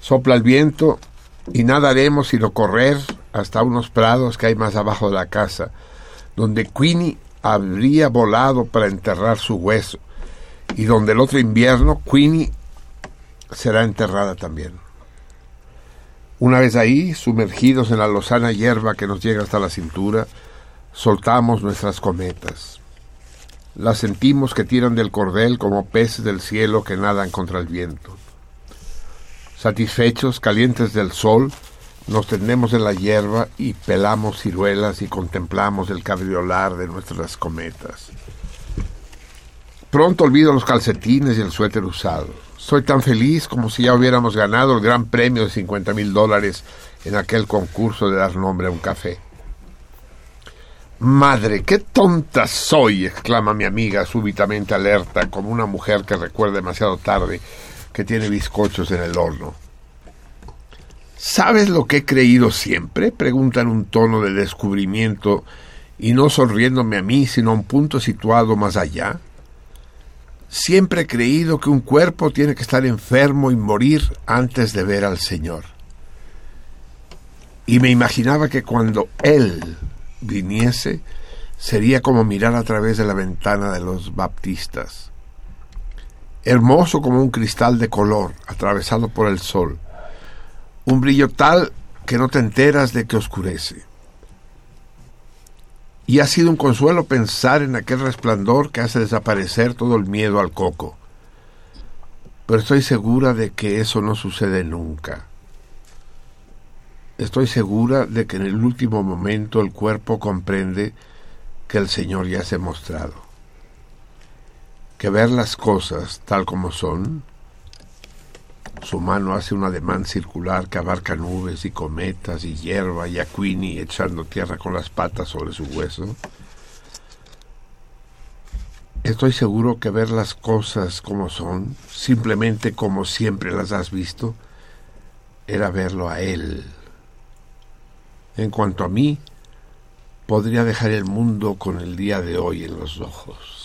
Sopla el viento y nada haremos sino correr hasta unos prados que hay más abajo de la casa, donde Queenie habría volado para enterrar su hueso, y donde el otro invierno Queenie será enterrada también. Una vez ahí, sumergidos en la lozana hierba que nos llega hasta la cintura, soltamos nuestras cometas. Las sentimos que tiran del cordel como peces del cielo que nadan contra el viento. Satisfechos, calientes del sol, nos tendemos en la hierba y pelamos ciruelas y contemplamos el cabriolar de nuestras cometas. Pronto olvido los calcetines y el suéter usado. Soy tan feliz como si ya hubiéramos ganado el gran premio de 50 mil dólares en aquel concurso de dar nombre a un café. Madre, qué tonta soy, exclama mi amiga súbitamente alerta, como una mujer que recuerda demasiado tarde que tiene bizcochos en el horno. ¿Sabes lo que he creído siempre? pregunta en un tono de descubrimiento y no sonriéndome a mí, sino a un punto situado más allá? Siempre he creído que un cuerpo tiene que estar enfermo y morir antes de ver al Señor. Y me imaginaba que cuando Él viniese, sería como mirar a través de la ventana de los baptistas. Hermoso como un cristal de color atravesado por el sol. Un brillo tal que no te enteras de que oscurece. Y ha sido un consuelo pensar en aquel resplandor que hace desaparecer todo el miedo al coco. Pero estoy segura de que eso no sucede nunca. Estoy segura de que en el último momento el cuerpo comprende que el Señor ya se ha mostrado. Que ver las cosas tal como son, su mano hace un ademán circular que abarca nubes y cometas y hierba y a Queenie echando tierra con las patas sobre su hueso. Estoy seguro que ver las cosas como son, simplemente como siempre las has visto, era verlo a Él. En cuanto a mí, podría dejar el mundo con el día de hoy en los ojos.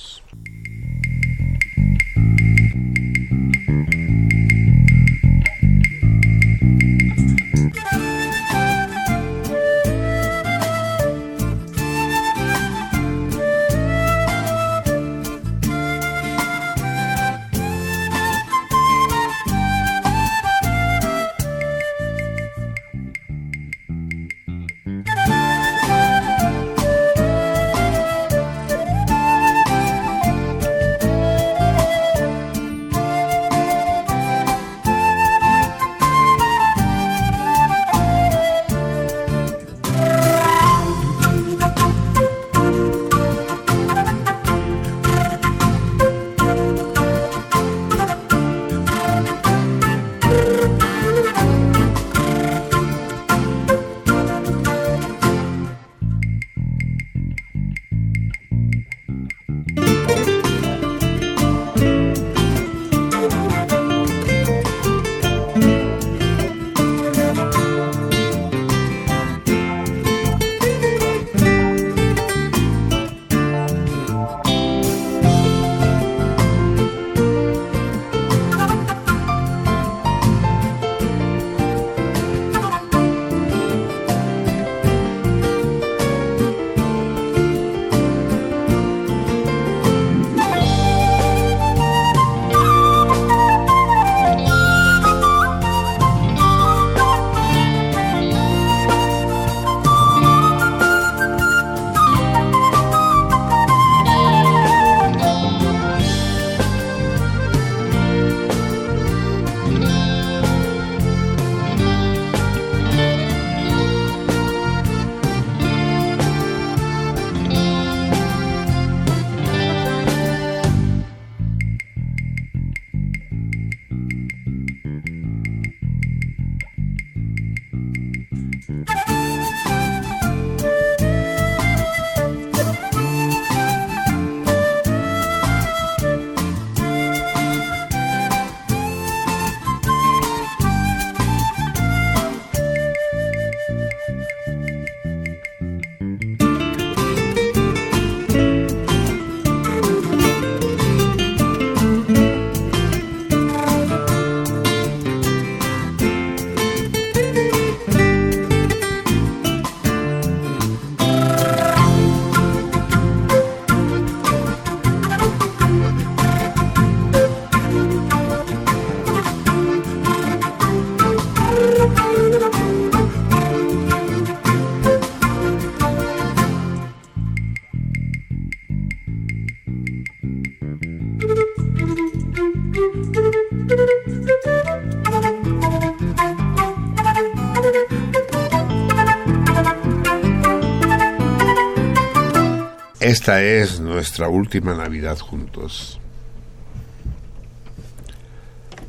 Esta es nuestra última Navidad juntos.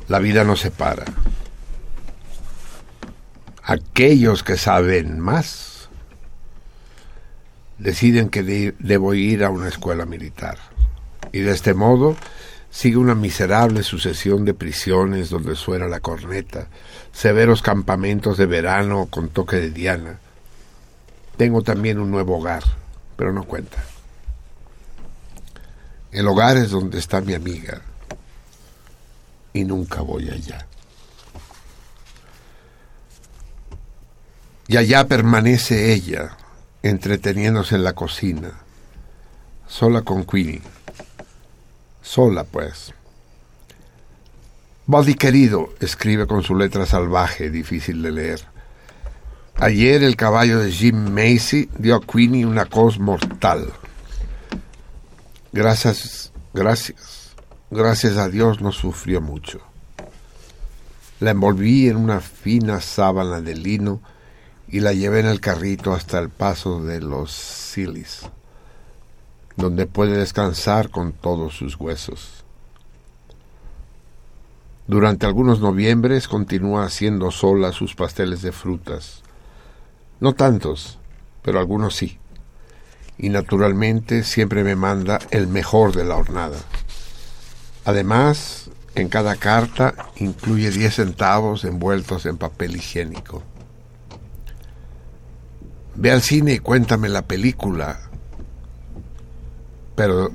La vida nos separa. Aquellos que saben más deciden que de- debo ir a una escuela militar. Y de este modo sigue una miserable sucesión de prisiones donde suena la corneta, severos campamentos de verano con toque de diana. Tengo también un nuevo hogar, pero no cuenta. El hogar es donde está mi amiga y nunca voy allá. Y allá permanece ella, entreteniéndose en la cocina, sola con Queenie. Sola, pues. Buddy querido, escribe con su letra salvaje, difícil de leer. Ayer el caballo de Jim Macy dio a Queenie una cos mortal. Gracias, gracias, gracias a Dios no sufrió mucho. La envolví en una fina sábana de lino y la llevé en el carrito hasta el paso de los Silis, donde puede descansar con todos sus huesos. Durante algunos noviembres continúa haciendo sola sus pasteles de frutas. No tantos, pero algunos sí. Y naturalmente siempre me manda el mejor de la hornada. Además, en cada carta incluye 10 centavos envueltos en papel higiénico. Ve al cine y cuéntame la película. Pero...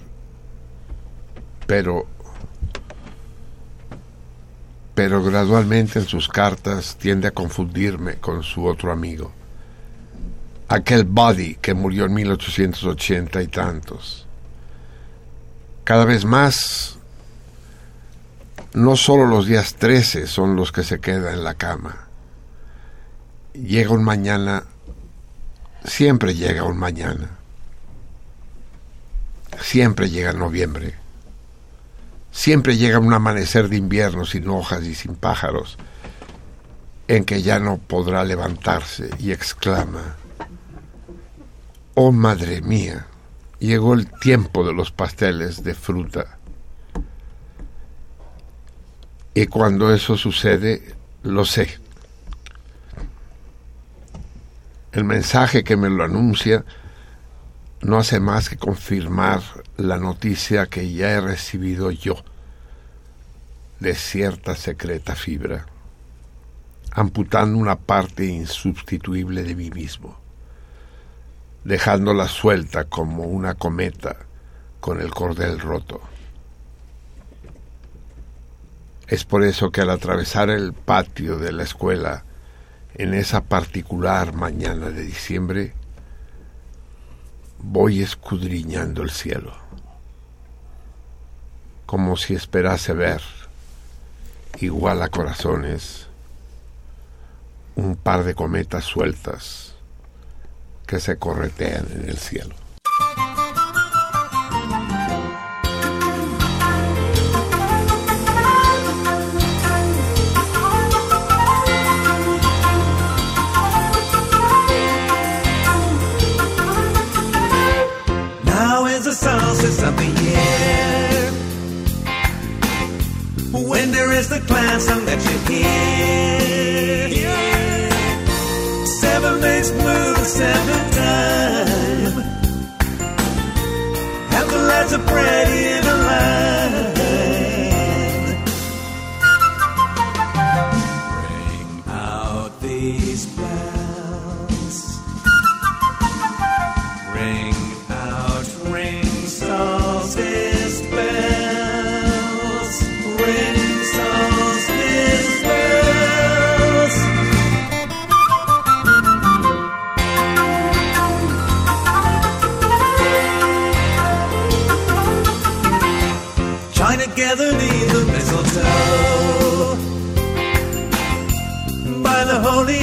Pero... Pero gradualmente en sus cartas tiende a confundirme con su otro amigo. Aquel Buddy que murió en 1880 y tantos. Cada vez más, no solo los días 13 son los que se queda en la cama. Llega un mañana Siempre llega un mañana. Siempre llega noviembre. Siempre llega un amanecer de invierno sin hojas y sin pájaros, en que ya no podrá levantarse y exclama, Oh madre mía, llegó el tiempo de los pasteles de fruta. Y cuando eso sucede, lo sé El mensaje que me lo anuncia no hace más que confirmar la noticia que ya he recibido yo de cierta secreta fibra, amputando una parte insubstituible de mí mismo, dejándola suelta como una cometa con el cordel roto. Es por eso que al atravesar el patio de la escuela en esa particular mañana de diciembre, voy escudriñando el cielo, como si esperase ver, igual a corazones, un par de cometas sueltas que se corretean en el cielo. solstice of the year. When there is the clown song move the seventh time. And the lads are pretty in a line.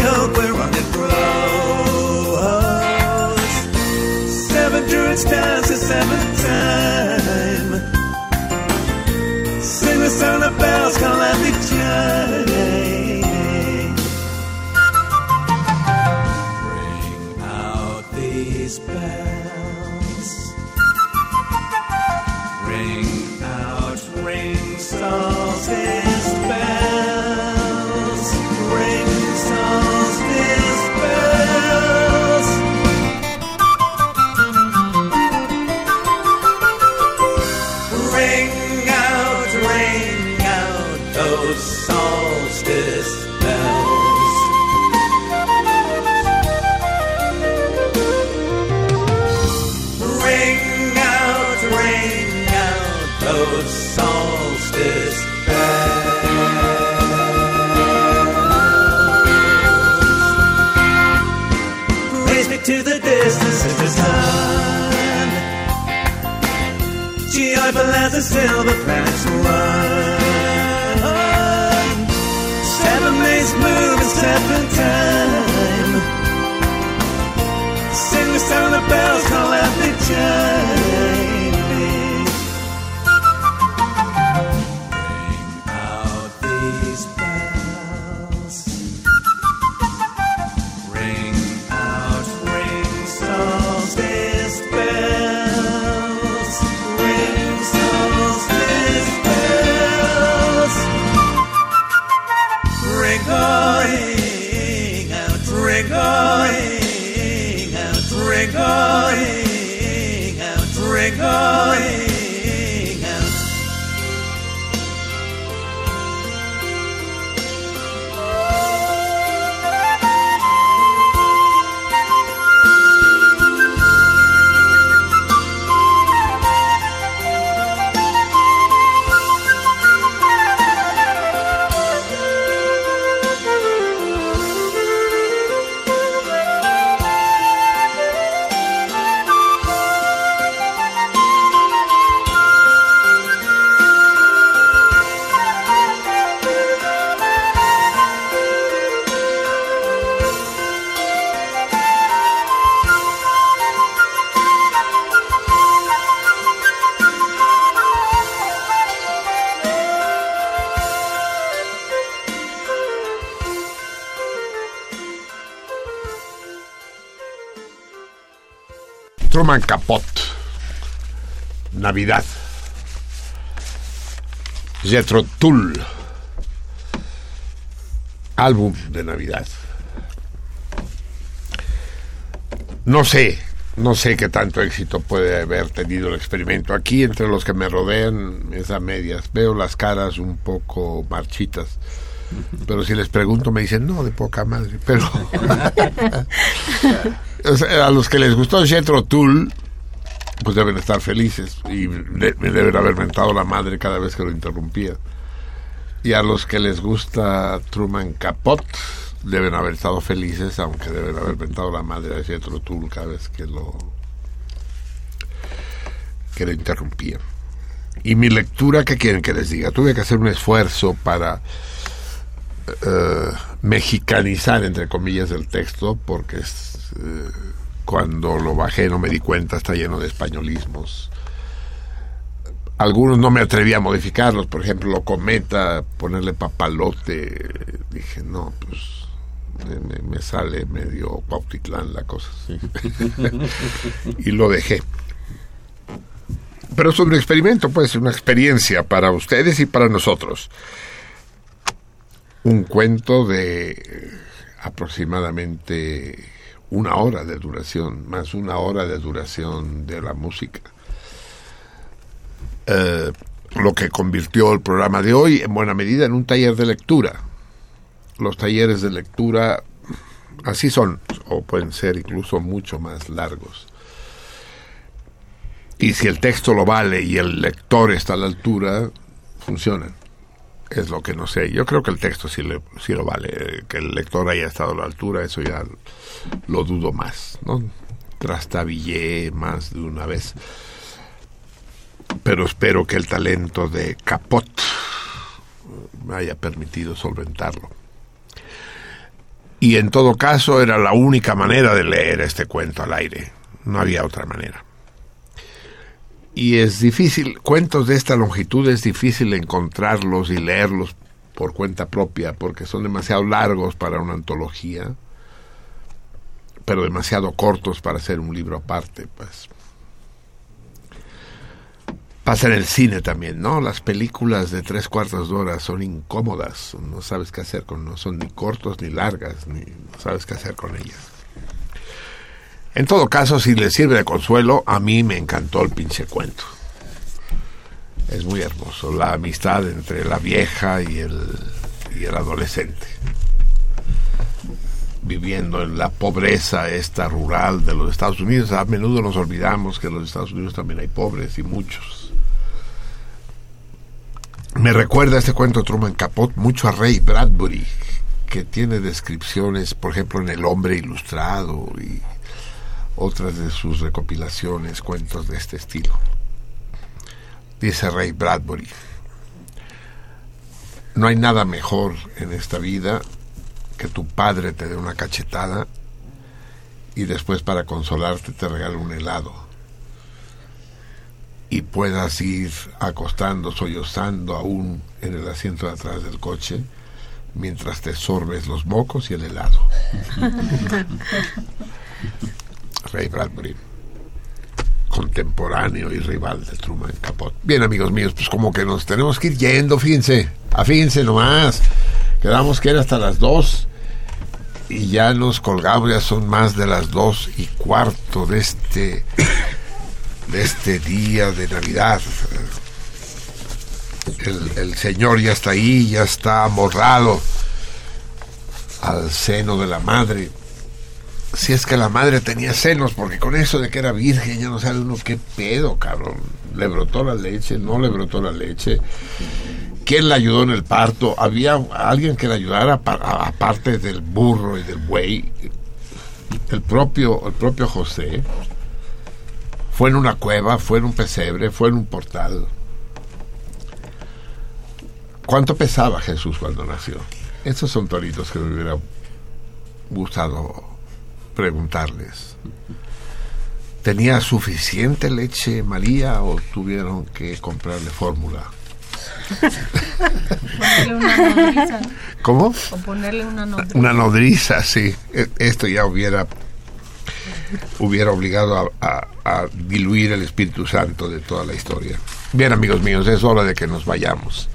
Oak whereon it grows. Seven druids dance the seventh time. Sing the sound of bells, call at the chime. Joyful as the planets run. Seven days move in step time. Sing the sound of bells, call out the chime. Truman Capote. Navidad. Jethro Tull. Álbum de Navidad. No sé, no sé qué tanto éxito puede haber tenido el experimento. Aquí, entre los que me rodean, es a medias. Veo las caras un poco marchitas. Pero si les pregunto, me dicen, no, de poca madre. Pero [LAUGHS] a los que les gustó Jethro Tull, pues deben estar felices y me deben haber mentado la madre cada vez que lo interrumpía. Y a los que les gusta Truman Capote, deben haber estado felices, aunque deben haber mentado la madre a Jethro Tull cada vez que lo que lo interrumpía. Y mi lectura, ¿qué quieren que les diga? Tuve que hacer un esfuerzo para eh, mexicanizar, entre comillas, el texto, porque es, cuando lo bajé no me di cuenta, está lleno de españolismos. Algunos no me atreví a modificarlos, por ejemplo, cometa, ponerle papalote, dije, no, pues me, sale medio Cuautitlán la cosa. sí. [LAUGHS] y lo dejé. Pero es un experimento, pues, una experiencia para ustedes y para nosotros un cuento de aproximadamente una hora de duración, más una hora de duración de la música. Eh, lo que convirtió el programa de hoy en buena medida en un taller de lectura. Los talleres de lectura así son, o pueden ser incluso mucho más largos. Y si el texto lo vale y el lector está a la altura, funcionan es lo que no sé. Yo creo que el texto sí, le, lo vale. Que el lector haya estado a la altura, eso ya lo dudo más, ¿no? Trastabillé más de una vez. Pero espero que el talento de Capot me haya permitido solventarlo. Y en todo caso era la única manera de leer este cuento al aire. No había otra manera. Y es difícil, cuentos de esta longitud es difícil encontrarlos y leerlos por cuenta propia, porque son demasiado largos para una antología, pero demasiado cortos para hacer un libro aparte, pues. Pasa en el cine también, ¿no? Las películas de tres cuartos de hora son incómodas, no sabes qué hacer con, no son ni cortos ni largas, ni no sabes qué hacer con ellas. En todo caso, si les sirve de consuelo, a mí me encantó el pinche cuento. Es muy hermoso, la amistad entre la vieja y el, y el adolescente. Viviendo en la pobreza esta rural de los Estados Unidos, a menudo nos olvidamos que en los Estados Unidos también hay pobres y muchos. Me recuerda este cuento de Truman Capote mucho a Ray Bradbury, que tiene descripciones, por ejemplo, en El hombre ilustrado y otras de sus recopilaciones, cuentos de este estilo. Dice Ray Bradbury, no hay nada mejor en esta vida que tu padre te dé una cachetada y después para consolarte te regale un helado y puedas ir acostando, sollozando aún en el asiento de atrás del coche mientras te sorbes los mocos y el helado. [LAUGHS] Ray Bradbury, contemporáneo y rival de Truman Capote. Bien, amigos míos, pues como que nos tenemos que ir yendo, fíjense, afíjense nomás. Quedamos que era hasta las dos y ya nos colgamos, ya son más de las dos y cuarto de este de este día de Navidad. El, el Señor ya está ahí, ya está amorrado al seno de la madre. Si es que la madre tenía senos, porque con eso de que era virgen ya no sabe uno qué pedo, cabrón. Le brotó la leche, no le brotó la leche. ¿Quién le ayudó en el parto? ¿Había alguien que le ayudara aparte del burro y del buey? El propio, el propio José. Fue en una cueva, fue en un pesebre, fue en un portal. ¿Cuánto pesaba Jesús cuando nació? Estos son toritos que me hubiera gustado preguntarles. ¿Tenía suficiente leche María o tuvieron que comprarle fórmula? Una. ¿Cómo? O ponerle una nodriza. Una nodriza, sí. E- Esto ya hubiera hubiera obligado a, a- a diluir el Espíritu Santo de toda la historia. Bien, amigos míos, es hora de que nos vayamos.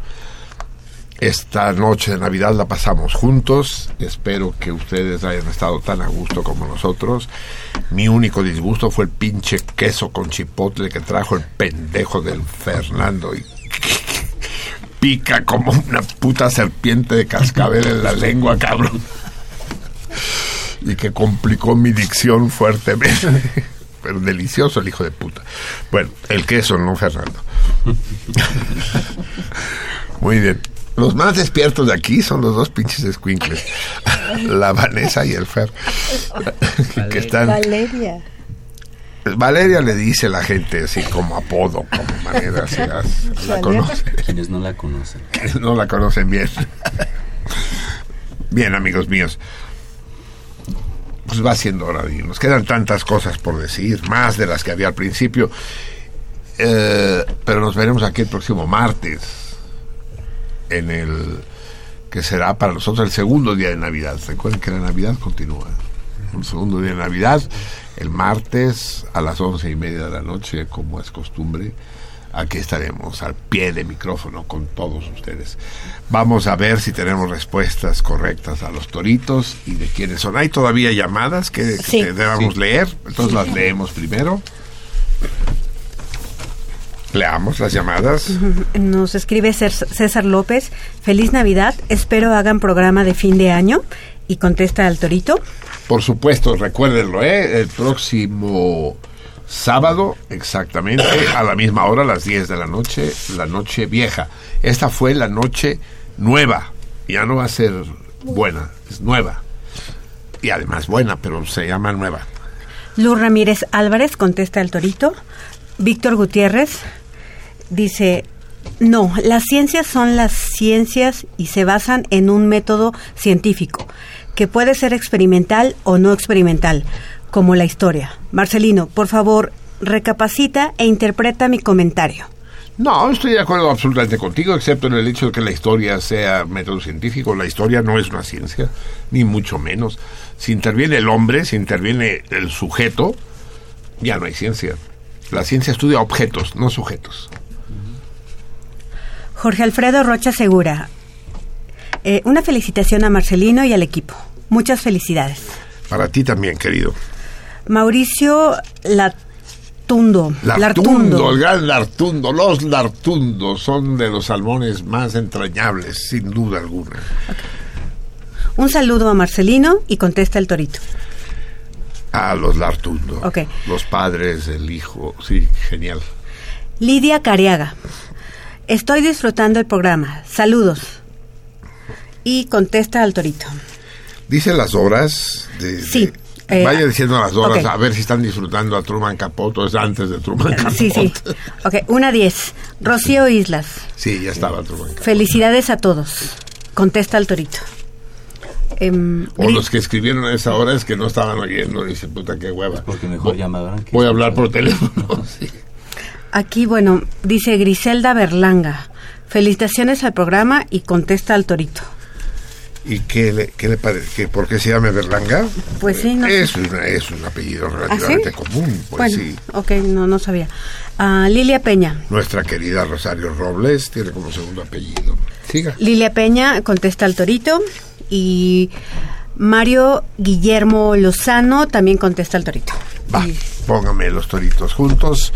Esta noche de Navidad la pasamos juntos. Espero que ustedes hayan estado tan a gusto como nosotros. Mi único disgusto fue el pinche queso con chipotle que trajo el pendejo del Fernando y [LAUGHS] pica como una puta serpiente de cascabel en la lengua, cabrón. Y que complicó mi dicción fuertemente. [LAUGHS] Pero delicioso el hijo de puta. Bueno, el queso, no Fernando. [LAUGHS] Muy bien. Los más despiertos de aquí son los dos pinches escuincles. [LAUGHS] La Vanessa y el Fer. que están... Valeria. Valeria le dice a la gente así como apodo, como manera así. as- La conoce. Quienes no la conocen. que no la conocen bien. bien, amigos míos. Pues va siendo hora de ir. Nos quedan tantas cosas por decir, más de las que había al principio. Eh, pero nos veremos aquí el próximo martes, en el que será para nosotros el segundo día de Navidad. Recuerden que la Navidad continúa. El segundo día de Navidad, el martes a las once y media de la noche, como es costumbre. Aquí estaremos al pie de micrófono con todos ustedes. Vamos a ver si tenemos respuestas correctas a los toritos y de quiénes son. Hay todavía llamadas que, que Sí. debamos Sí. leer, entonces las leemos primero. Leamos las llamadas. Nos escribe Cés- César López, feliz Navidad, espero hagan programa de fin de año y contesta al torito. Por supuesto, recuérdenlo, ¿eh? el próximo sábado, exactamente, a la misma hora, a las 10 de la noche, la noche vieja. Esta fue la noche nueva, ya no va a ser buena, es nueva. Y además buena, pero se llama nueva. Luz Ramírez Álvarez contesta al torito. Víctor Gutiérrez dice, no, las ciencias son las ciencias y se basan en un método científico, que puede ser experimental o no experimental, como la historia. Marcelino, por favor, recapacita e interpreta mi comentario. No, estoy de acuerdo absolutamente contigo, excepto en el hecho de que la historia sea método científico. La historia no es una ciencia, ni mucho menos. Si interviene el hombre, si interviene el sujeto, ya no hay ciencia. La ciencia estudia objetos, no sujetos. Jorge Alfredo Rocha Segura, eh, una felicitación a Marcelino y al equipo. Muchas felicidades. Para ti también, querido. Mauricio Latundo. Lartundo, el gran Lartundo. Los Lartundos son de los salmones más entrañables, sin duda alguna. Un saludo a Marcelino y contesta el torito. A los Lartundo. Ok. Los padres, el hijo. Sí, genial. Lidia Cariaga. Estoy disfrutando el programa. Saludos. Y contesta al torito. Dice las horas de... Sí. de- eh, vaya diciendo las horas, a ver si están disfrutando a Truman Capote o es antes de Truman Capote. Sí, sí. Ok, una 10. Rocío Islas. Sí, ya estaba Truman Capote. Felicidades a todos. Contesta al torito. Em, O los que escribieron a esa hora es que no estaban oyendo. Dice, puta, qué hueva. Porque mejor llamaban que... Voy a hablar por teléfono. [LAUGHS] sí. Aquí, bueno, dice Griselda Berlanga. Felicitaciones al programa y contesta al torito. ¿Y qué le, qué le parece? ¿Por qué se llama Berlanga? Pues sí, no Es, una- es un apellido relativamente común. Pues bueno, sí. ok, no, no sabía. Ah, Lilia Peña. Nuestra querida Rosario Robles tiene como segundo apellido. Siga. Lilia Peña contesta al torito y Mario Guillermo Lozano también contesta al torito. Va, póngame los toritos juntos.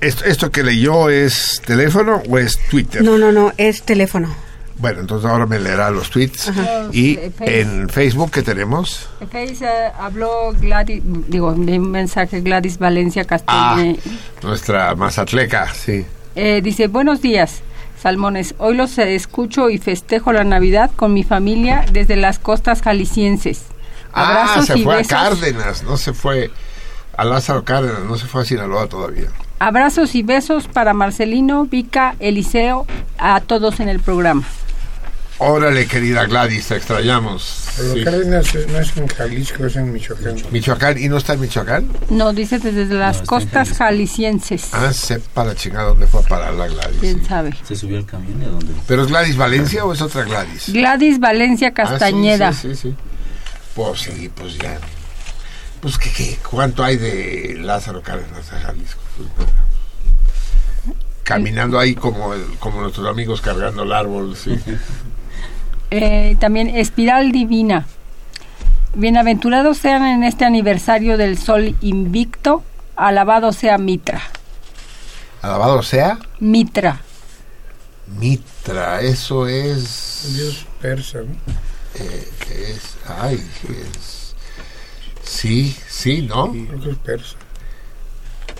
Esto, ¿Esto que leyó es teléfono o es Twitter? No, no, no, es teléfono. Bueno, entonces ahora me leerá los tweets. Ajá. Y Face. en Facebook, ¿qué tenemos? Face eh, habló Gladys, digo, de un mensaje Gladys Valencia Castañeda. Nuestra mazatleca, sí. Eh, dice, buenos días, Salmones. Hoy los escucho y festejo la Navidad con mi familia desde las costas jaliscienses. Ah, se y fue besos. a Cárdenas, no se fue a Lázaro Cárdenas, no se fue a Sinaloa todavía. Abrazos y besos para Marcelino, Vica, Eliseo, a todos en el programa. Órale, querida Gladys, te extrañamos. Pero Sí. Cárdenas eh, no es en Jalisco, es en Michoacán. Michoacán, ¿y no está en Michoacán? No, dice desde las costas jaliscienses. Ah, sepa la chingada dónde fue a parar la Gladys. ¿Quién sabe? ¿Se subió al camión y a dónde? ¿Pero es Gladys Valencia o es otra Gladys? Gladys Valencia Castañeda. Ah, sí, sí, sí, sí. Pues sí, pues ya. Pues ¿qué, qué? ¿Cuánto hay de Lázaro Cárdenas a Jalisco? Caminando ahí como, el- como nuestros amigos cargando el árbol, sí. Eh, también Espiral Divina. Bienaventurados sean en este aniversario del sol invicto. Alabado sea Mitra. Alabado sea Mitra. Mitra, eso es... Dios persa, ¿no? eh, ¿Qué es? Ay, ¿qué es? Sí, sí, ¿no? Creo que es persa.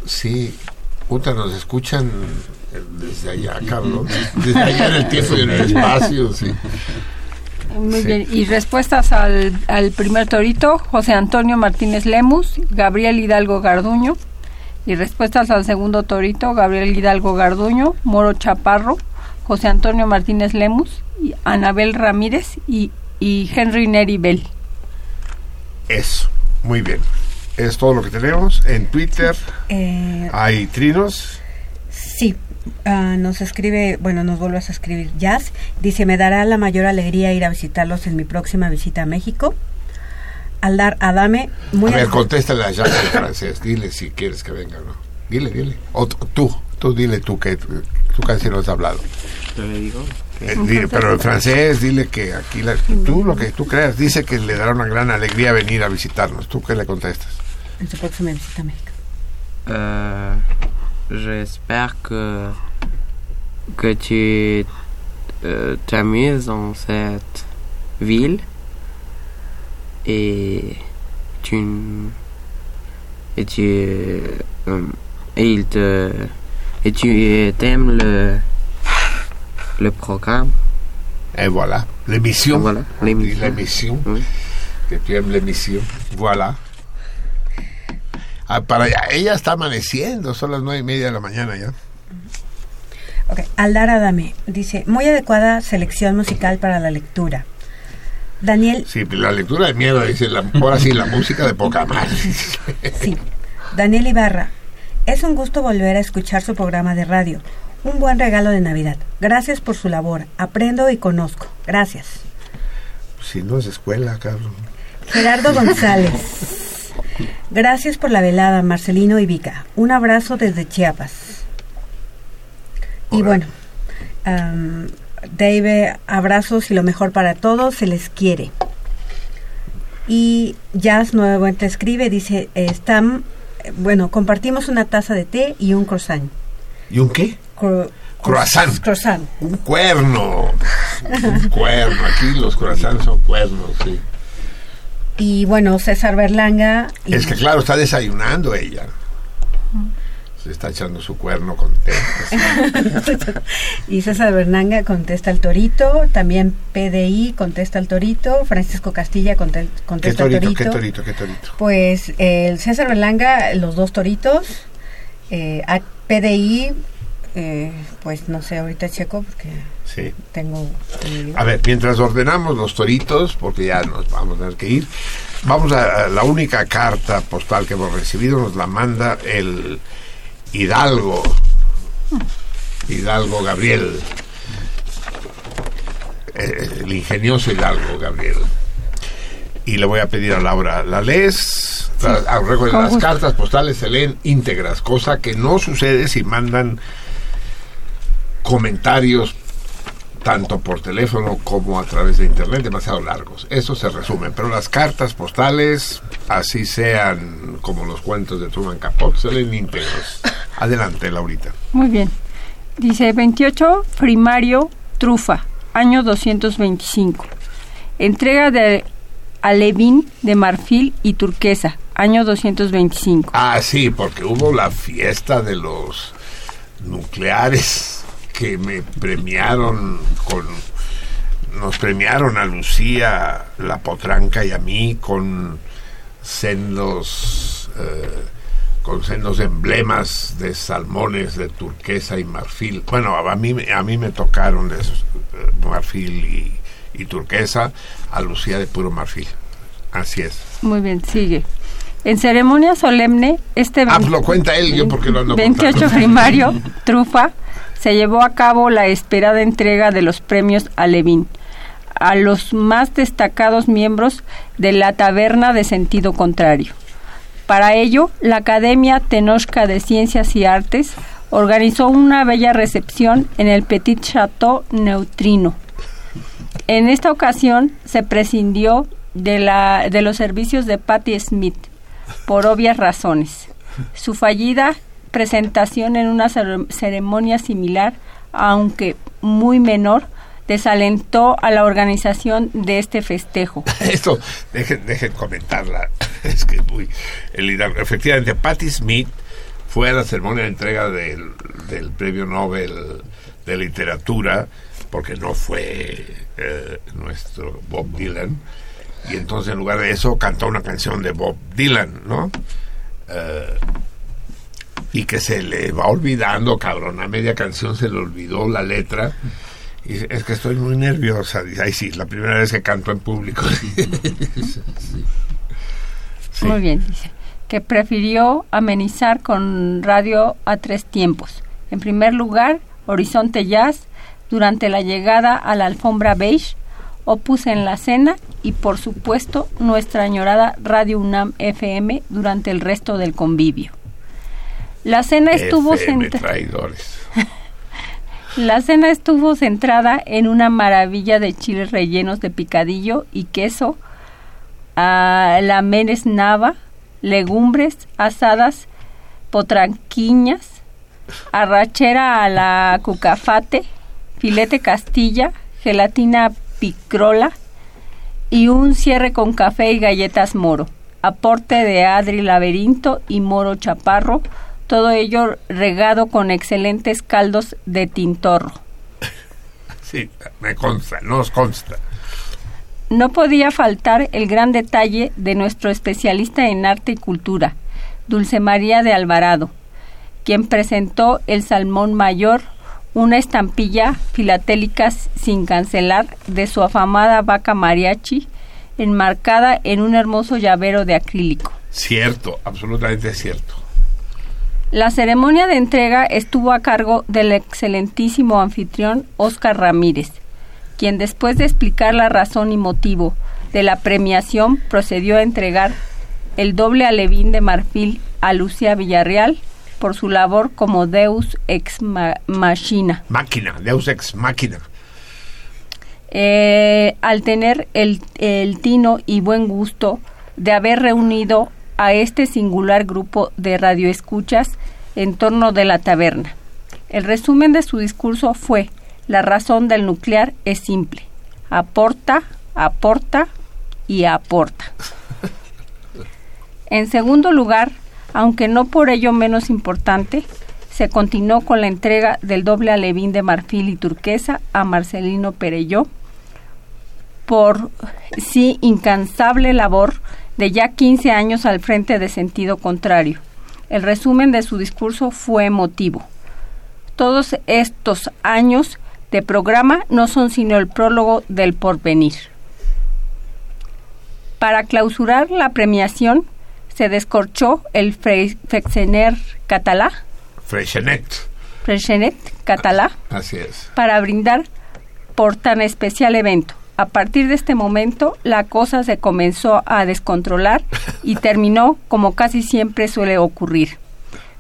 Sí. Puta, nos escuchan eh, desde allá, [LAUGHS] Carlos. Desde allá en el tiempo y en el espacio, sí. Muy Sí. bien. Y respuestas al, al primer torito, José Antonio Martínez Lemus, Gabriel Hidalgo Garduño. Y respuestas al segundo torito, Gabriel Hidalgo Garduño, Moro Chaparro, José Antonio Martínez Lemus, y Anabel Ramírez y, y Henry Neri Bell. Eso, muy bien. Es todo lo que tenemos. En Twitter Eh, hay trinos. sí, ah, nos escribe, bueno, nos vuelves a escribir Jazz. Dice, me dará la mayor alegría ir a visitarlos en mi próxima visita a México. Al dar Adame, muy a ver, al- contéstale a Jacques en francés. Dile si quieres que venga o no. Dile, dile. O tú, tú dile tú que tú casi no has hablado. Yo le digo. Eh, dile, pero en francés, dile que aquí, la- tú lo que tú creas, dice que le dará una gran alegría venir a visitarnos. ¿Tú qué le contestas? En su próxima visita a México. Euh, J'espère que, que tu euh, t'amuses dans cette ville et tu et tu euh, et il te et tu aimes le le programme Et voilà, l'émission. Voilà, l'émission. L'émission. Que tu aimes l'émission. Voilà. Ah, para allá, ella está amaneciendo, son las nueve y media de la mañana ya. Ok, Aldar Adame dice, muy adecuada selección musical para la lectura. Daniel, Sí, la lectura de miedo, dice, la, ahora sí, la música de poca madre. sí. Daniel Ibarra, es un gusto volver a escuchar su programa de radio. Un buen regalo de Navidad. Gracias por su labor. Aprendo y conozco. Gracias. Si no es escuela, cabrón. Gerardo González. Gracias por la velada, Marcelino y Vika. Un abrazo desde Chiapas. Y bueno, am, Dave, abrazos y lo mejor para todos. Se les quiere. Y Jazz nuevamente escribe, dice, eh, están, bueno, compartimos una taza de té y un croissant. ¿Y un qué? Cro- Croissant. Croissant. Un cuerno. Un cuerno. Aquí los croissants son cuernos, sí. Y bueno, César Berlanga. y- Es que claro, está desayunando ella. Se está echando su cuerno con té. [LAUGHS] y César Bernanga contesta al torito, también PDI contesta al torito, Francisco Castilla conte- ¿Qué contesta al torito, torito. qué torito, qué torito? Pues el César Berlanga, los dos toritos, eh, a- PDI, eh, pues no sé, ahorita checo porque Sí. tengo... A ver, mientras ordenamos los toritos, porque ya nos vamos a tener que ir, vamos a, a la única carta postal que hemos recibido, nos la manda el Hidalgo, Hidalgo Gabriel, eh, el ingenioso Hidalgo Gabriel. Y le voy a pedir a Laura, ¿la lees? La- ah, recuerda, con las gusto. cartas postales se leen íntegras, cosa que no sucede si mandan comentarios tanto por teléfono como a través de internet demasiado largos. Eso se resume, pero las cartas postales, así sean como los cuentos de Truman Capote, se leen íntegros. [LAUGHS] Adelante, Laurita. Muy bien. Dice 28, primario, trufa, año 225. Entrega de alevín de marfil y turquesa, año 225. Ah, sí, porque hubo la fiesta de los nucleares que me premiaron con nos premiaron a Lucía, la potranca y a mí con sendos eh, con sendos emblemas de salmones de turquesa y marfil. Bueno, a mí a mí me tocaron de esos, eh, marfil y, y turquesa, a Lucía de puro marfil. Así es. Muy bien, sigue. En ceremonia solemne, este Ah, vein- lo cuenta él, yo porque lo ando 28 contando. primario, [LAUGHS] trufa, se llevó a cabo la esperada entrega de los premios Alevín a los más destacados miembros de la taberna de sentido contrario. Para ello, la Academia Tenochca de Ciencias y Artes organizó una bella recepción en el Petit Chateau Neutrino. En esta ocasión se prescindió de, la, de los servicios de Patti Smith, por obvias razones. Su fallida presentación en una cere- ceremonia similar, aunque muy menor, desalentó a la organización de este festejo. [LAUGHS] Esto, dejen, comentarla. [LAUGHS] Es que es muy. Efectivamente, Patti Smith fue a la ceremonia de entrega del, del premio Nobel de Literatura, porque no fue eh, nuestro Bob Dylan. Y entonces, en lugar de eso, cantó una canción de Bob Dylan, ¿no? Eh, y que se le va olvidando, cabrón. A media canción se le olvidó la letra. Y es que estoy muy nerviosa. Dice, ay, sí, la primera vez que canto en público. [LAUGHS] Muy bien, dice. Que prefirió amenizar con radio a tres tiempos. En primer lugar, Horizonte Jazz, durante la llegada a la alfombra beige, Opus en la cena y, por supuesto, nuestra añorada Radio UNAM FM durante el resto del convivio. La cena estuvo FM centra- traidores. [LAUGHS] La cena estuvo centrada en una maravilla de chiles rellenos de picadillo y queso, a la menes nava, legumbres asadas, potranquiñas, arrachera a la cucafate, filete castilla, gelatina picrola y un cierre con café y galletas moro. Aporte de Adri Laberinto y Moro Chaparro, todo ello regado con excelentes caldos de tintorro. Sí, me consta, nos consta. No podía faltar el gran detalle de nuestro especialista en arte y cultura, Dulce María de Alvarado, quien presentó el salmón mayor, una estampilla filatélica sin cancelar de su afamada vaca mariachi, enmarcada en un hermoso llavero de acrílico. Cierto, absolutamente cierto. La ceremonia de entrega estuvo a cargo del excelentísimo anfitrión Óscar Ramírez, quien después de explicar la razón y motivo de la premiación procedió a entregar el doble alevín de marfil a Lucía Villarreal por su labor como Deus ex ma- machina. Máquina, Deus ex máquina. Eh, al tener el, el tino y buen gusto de haber reunido a este singular grupo de radioescuchas en torno de la taberna. El resumen de su discurso fue, la razón del nuclear es simple, aporta, aporta y aporta. En segundo lugar, Aunque no por ello menos importante, se continuó con la entrega del doble alevín de marfil y turquesa a Marcelino Perelló por sí incansable labor de ya 15 años al frente de sentido contrario. El resumen de su discurso fue emotivo. Todos estos años de programa no son sino el prólogo del porvenir. Para clausurar la premiación se descorchó el Fre- Freixenet catalá, Freixenet. Freixenet catalá Así es. para brindar por tan especial evento. A partir de este momento, la cosa se comenzó a descontrolar y terminó como casi siempre suele ocurrir,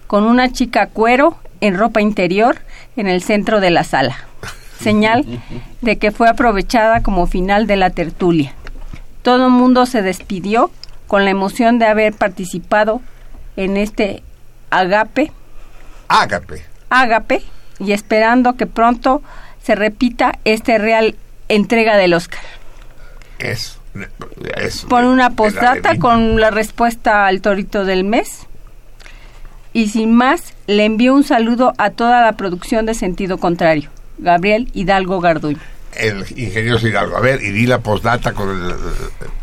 con una chica cuero en ropa interior en el centro de la sala, señal de que fue aprovechada como final de la tertulia. Todo el mundo se despidió con la emoción de haber participado en este agape Ágape. ágape y esperando que pronto se repita esta real entrega del Oscar. Es. es Pon una postdata con la respuesta al torito del mes. Y sin más, le envío un saludo a toda la producción de Sentido Contrario. Gabriel Hidalgo Garduño. El ingenioso Hidalgo. A ver, y di la postdata con el.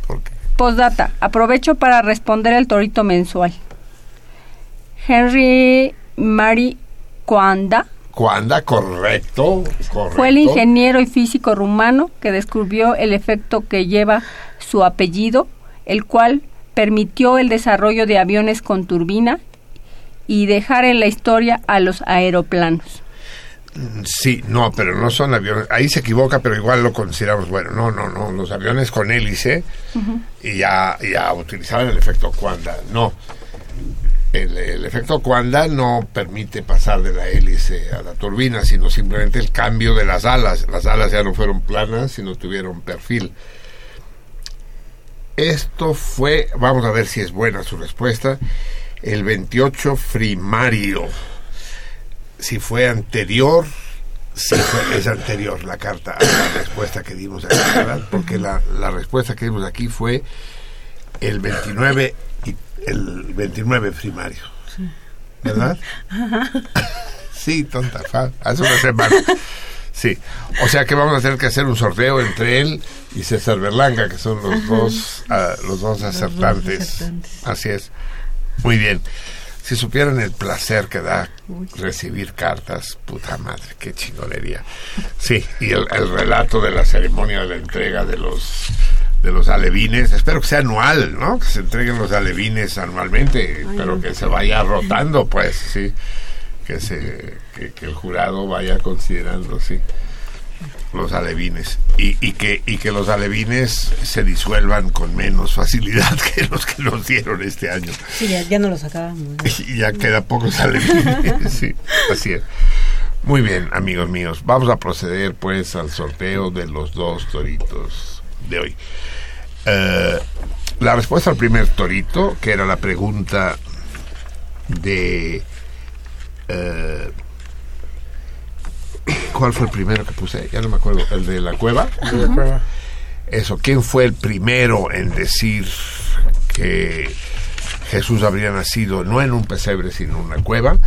porque- Postdata. Aprovecho para responder el torito mensual. Henry Mari Cuanda Cuanda, correcto. correcto. Fue el ingeniero y físico rumano que descubrió el efecto que lleva su apellido, el cual permitió el desarrollo de aviones con turbina y dejar en la historia a los aeroplanos. Sí, no, pero no son aviones. Ahí se equivoca, pero igual lo consideramos bueno. No, no, no. Los aviones con hélice y ya, ya utilizaban el efecto Cuanda. No. El, efecto Cuanda no permite pasar de la hélice a la turbina, sino simplemente el cambio de las alas. Las alas ya no fueron planas, sino tuvieron perfil. Esto fue, vamos a ver si es buena su respuesta, el 28 primario. Si fue anterior, es anterior la carta a la respuesta que dimos aquí. Porque la, la respuesta que dimos aquí fue el 29 y el 29 primario. ¿Verdad? Sí, tonta, fa, hace una semana. Sí, o sea que vamos a tener que hacer un sorteo entre él y César Berlanga, que son los dos, ah, los dos acertantes. Así es. Muy bien. Si supieran el placer que da recibir cartas, puta madre, qué chingonería. Sí, y el, el relato de la ceremonia de la entrega de los de los alevines, espero que sea anual, ¿no? Que se entreguen los alevines anualmente, pero que se vaya rotando, pues, sí. Que se que, que el jurado vaya considerando, sí los alevines y, y que y que los alevines se disuelvan con menos facilidad [LAUGHS] que los que nos dieron este año Sí, ya, ya no lo sacábamos. [LAUGHS] y ya queda pocos alevines sí, así es muy bien amigos míos vamos a proceder pues al sorteo de los dos toritos de hoy Eh, la respuesta al primer torito que era la pregunta de eh, [COUGHS] ¿Cuál fue el primero que puse? Ya no me acuerdo. ¿El de la cueva? El de la cueva. Eso. ¿Quién fue el primero en decir que Jesús habría nacido no en un pesebre, sino en una cueva?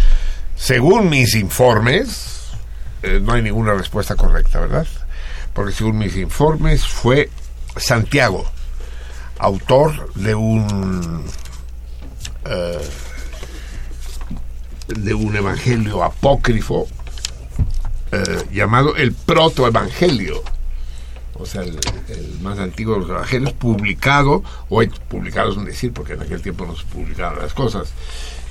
Según mis informes, eh, no hay ninguna respuesta correcta, ¿verdad? Porque según mis informes fue Santiago, autor de un eh, de un evangelio apócrifo eh, llamado el protoevangelio, o sea, el, más antiguo de los evangelios, publicado, o publicado es un decir, porque en aquel tiempo no se publicaban las cosas,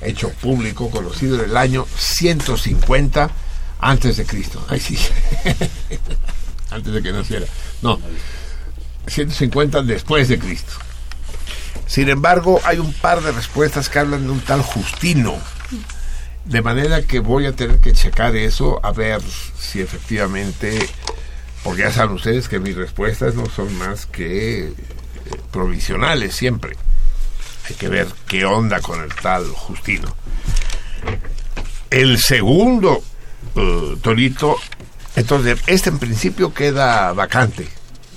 hecho público, conocido en el año 150 antes de Cristo. [LAUGHS] Antes de que naciera. No, 150 después de Cristo. Sin embargo, hay un par de respuestas que hablan de un tal Justino. De manera que voy a tener que checar eso a ver si efectivamente, porque ya saben ustedes que mis respuestas no son más que eh, provisionales siempre. Hay que ver qué onda con el tal Justino. El segundo eh, torito, entonces este en principio queda vacante,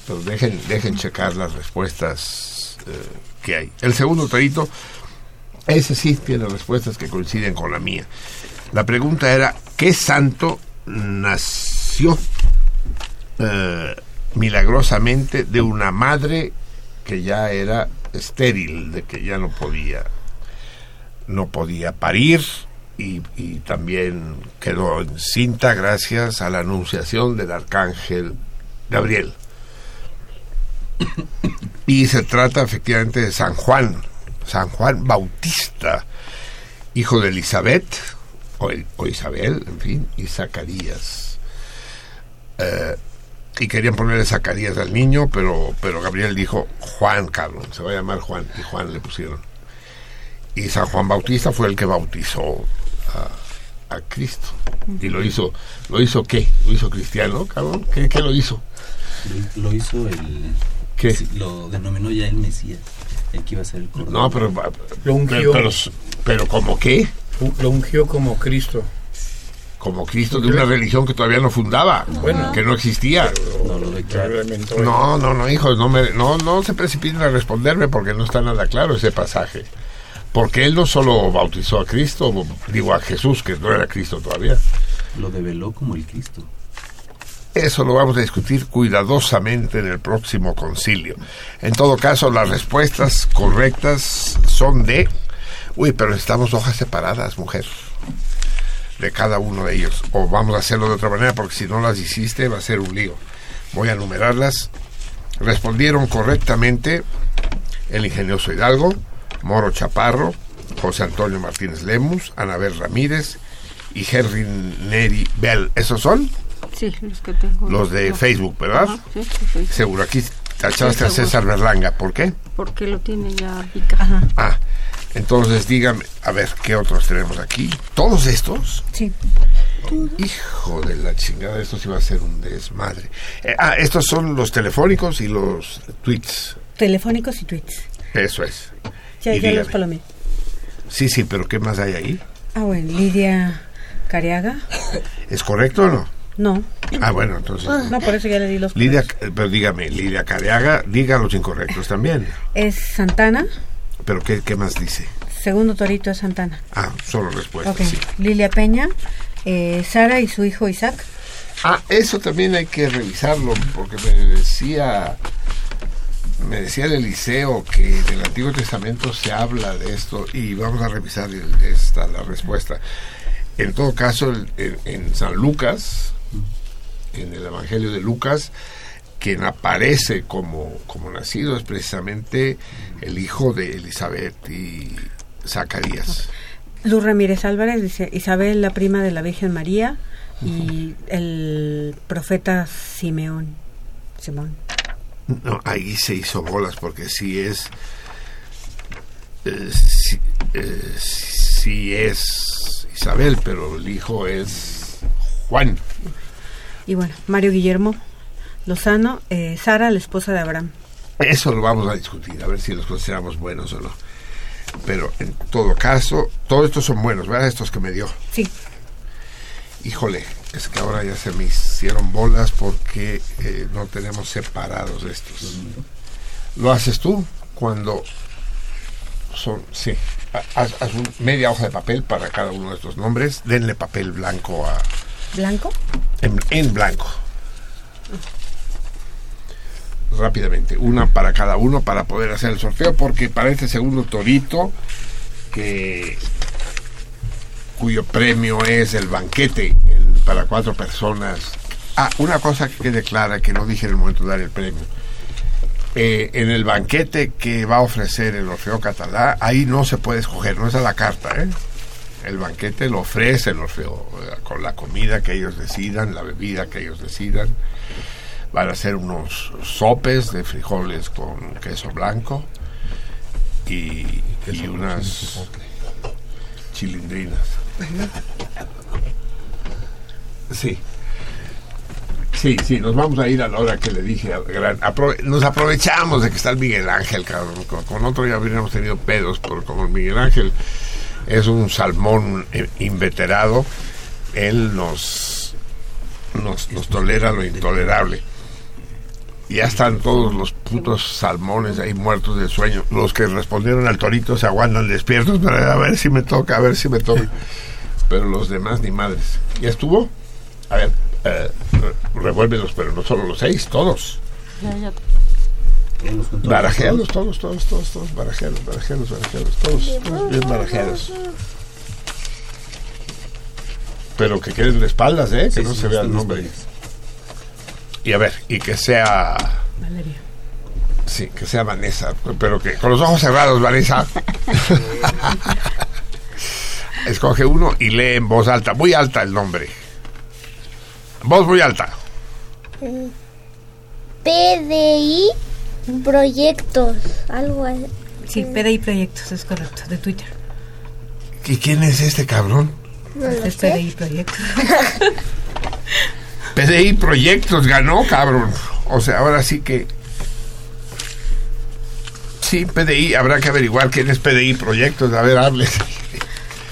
pero dejen, dejen checar las respuestas eh, que hay. El segundo torito Ese sí tiene respuestas que coinciden con la mía. La pregunta era, ¿qué santo nació eh, milagrosamente de una madre que ya era estéril, de que ya no podía, no podía parir y, y también quedó encinta gracias a la anunciación del arcángel Gabriel. Y se trata efectivamente de San Juan, San Juan Bautista, hijo de Elizabeth, o, el- Isabel, en fin, y Zacarías. Eh, y querían ponerle Zacarías al niño, pero, pero Gabriel dijo, Juan, cabrón, se va a llamar Juan, y Juan le pusieron. Y San Juan Bautista fue el que bautizó a, Cristo. Y lo hizo, ¿lo hizo qué? ¿Lo hizo cristiano, cabrón? ¿Qué, qué lo hizo? Lo hizo el... Lo denominó ya el Mesías, el que iba a ser el Cordero. No, pero... Lo ungió. Pero, pero ¿como qué? Lo ungió como Cristo. Como Cristo de una religión que todavía no fundaba, Bueno. que no existía. No, no, no, hijos, no, me, no, no se precipiten a responderme porque no está nada claro ese pasaje. Porque él no solo bautizó a Cristo, digo a Jesús, que no era Cristo todavía. Lo develó como el Cristo. Eso lo vamos a discutir cuidadosamente en el próximo concilio. En todo caso, las respuestas correctas son de... Uy, pero necesitamos hojas separadas, mujer. De cada uno de ellos. O vamos a hacerlo de otra manera, porque si no las hiciste va a ser un lío. Voy a numerarlas. Respondieron correctamente el ingenioso Hidalgo, Moro Chaparro, José Antonio Martínez Lemus, Anabel Ramírez y Henry Neri Bell. ¿Esos son? Sí, los que tengo. Los de yo. Facebook, ¿verdad? Ajá, sí, Facebook. Seguro, aquí tachaste a. César Berlanga. ¿Por qué? Porque lo tiene ya Vika. Ah, entonces dígame, a ver, ¿qué otros tenemos aquí? ¿Todos estos? Sí. Hijo de la chingada, esto sí va a ser un desmadre. Eh, ah, estos son los telefónicos y los tweets. Telefónicos y tweets. Eso es. Ya, Y ya los palomé. Sí, sí, pero ¿qué más hay ahí? Ah, bueno, Lidia Cariaga. ¿Es correcto o no? No. Ah, bueno, entonces... No, por eso ya le di los Lidia, eh, pero dígame, Lidia Careaga, diga los incorrectos también. Es Santana. Pero ¿qué, qué más dice? Segundo torito es Santana. Ah, solo respuesta, Ok. sí. Lilia Peña. eh, Sara y su hijo Isaac. Ah, eso también hay que revisarlo, porque me decía, me decía el Eliseo que en el Antiguo Testamento se habla de esto y vamos a revisar el- esta la respuesta. En todo caso, el- en, en San Lucas, en el Evangelio de Lucas, quien aparece como, como nacido es precisamente el hijo de Elizabeth y Zacarías. Luz Ramírez Álvarez dice Isabel, la prima de la Virgen María. Y el profeta Simeón. Simón. No, ahí se hizo bolas porque sí es. eh, sí, eh, sí es Isabel, pero el hijo es Juan. Y bueno, Mario Guillermo Lozano. eh, Sara, la esposa de Abraham. Eso lo vamos a discutir, a ver si los consideramos buenos o no. Pero en todo caso, todos estos son buenos, ¿verdad? Estos que me dio. Sí. Híjole, es que ahora ya se me hicieron bolas porque eh, no tenemos separados estos. ¿Lo haces tú cuando son, sí, ha- haz, haz un- media hoja de papel para cada uno de estos nombres, denle papel blanco a, ¿Blanco? en, blanco. Rápidamente, una para cada uno para poder hacer el sorteo, porque para este segundo torito, que cuyo premio es el banquete para cuatro personas. Ah, una cosa que quede clara que no dije en el momento de dar el premio. Eh, en el banquete que va a ofrecer el Orfeo Catalá, ahí no se puede escoger, no es a la carta, ¿eh? El banquete lo ofrece el Orfeo, con la comida que ellos decidan, la bebida que ellos decidan. Van a hacer unos sopes de frijoles con queso blanco y, y unas chilindrinas. Sí. Sí, sí, nos vamos a ir a la hora que le dije al gran... aprove- nos aprovechamos de que está el Miguel Ángel, cabrón. Con, con otro ya hubiéramos tenido pedos, pero como el Miguel Ángel es un salmón eh, inveterado, él nos, nos, nos tolera lo intolerable. ya están todos los putos salmones ahí muertos de sueño. Los que respondieron al torito se aguantan despiertos para a ver si me toca, a ver si me toca. Pero los demás ni madres. ¿Ya estuvo? A ver, eh, re- revuélvelos, pero no solo los seis, todos. Ya, ya. Barajeados todos, todos, todos, todos, barajeados, barajeados, barajeados, todos, todos bien barajeados. Pero que queden de espaldas, ¿eh? Que Sí, no sí, se vea el nombre. Y a ver, y que sea... Valeria. Sí, que sea Vanessa, pero que con los ojos cerrados, Vanessa. [LAUGHS] Escoge uno y lee en voz alta, muy alta el nombre. Voz muy alta. PDI Proyectos, algo así. Sí, PDI Proyectos, es correcto, de Twitter. ¿Y quién es este cabrón? No lo es sé. PDI Proyectos. [LAUGHS] PDI Proyectos ganó, cabrón. O sea, ahora sí que. Sí, PDI, habrá que averiguar quién es PDI Proyectos. A ver, hable.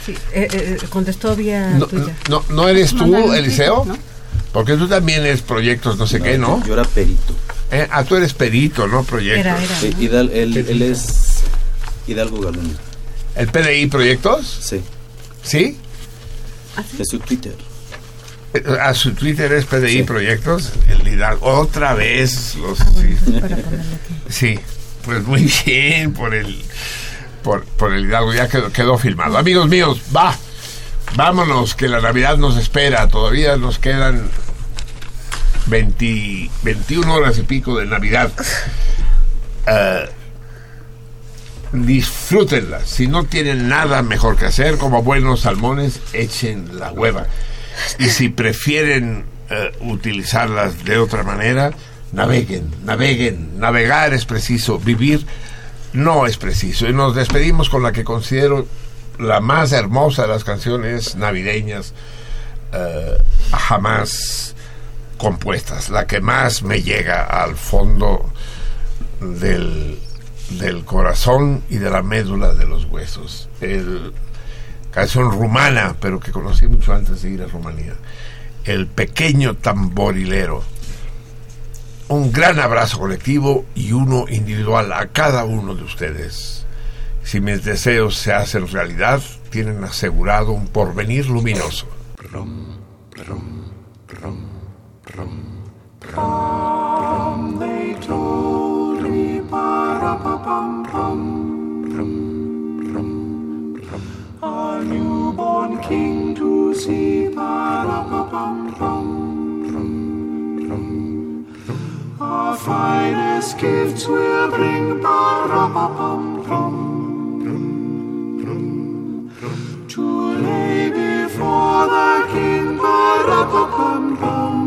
Sí, eh, eh, contestó vía No, Twitter. no, ¿no eres tú, Eliseo? Porque tú también eres Proyectos, no sé qué, ¿no? Yo era perito. Eh, ah, tú eres Perito, ¿no? Proyectos. Era, era. Sí, Hidal- él, él es Hidalgo Galuna. ¿El PDI Proyectos? Sí. ¿Sí? Es su Twitter. Eh, A su Twitter es PDI Proyectos. El Hidalgo. Otra vez los. Ah. [LAUGHS] Sí, pues muy bien por el por, por el Hidalgo, ya quedó, quedó filmado. Amigos míos, va, vámonos, que la Navidad nos espera, todavía nos quedan 20 21 horas y pico de Navidad. Eh, disfrútenla, si no tienen nada mejor que hacer, como buenos salmones, echen la hueva. Y si prefieren eh, utilizarlas de otra manera, naveguen, naveguen. Navegar es preciso, vivir no es preciso. Y nos despedimos con la que considero la más hermosa de las canciones navideñas eh, jamás compuestas, la que más me llega al fondo del, del corazón y de la médula de los huesos. El, canción rumana, pero que conocí mucho antes de ir a Rumanía. El pequeño tamborilero. Un gran abrazo colectivo y uno individual a cada uno de ustedes. Si mis deseos se hacen realidad, tienen asegurado un porvenir luminoso. Brum, brum, they told me. A newborn king to see. Our finest gifts will bring. To lay before the king, ba-ra-ba-bum.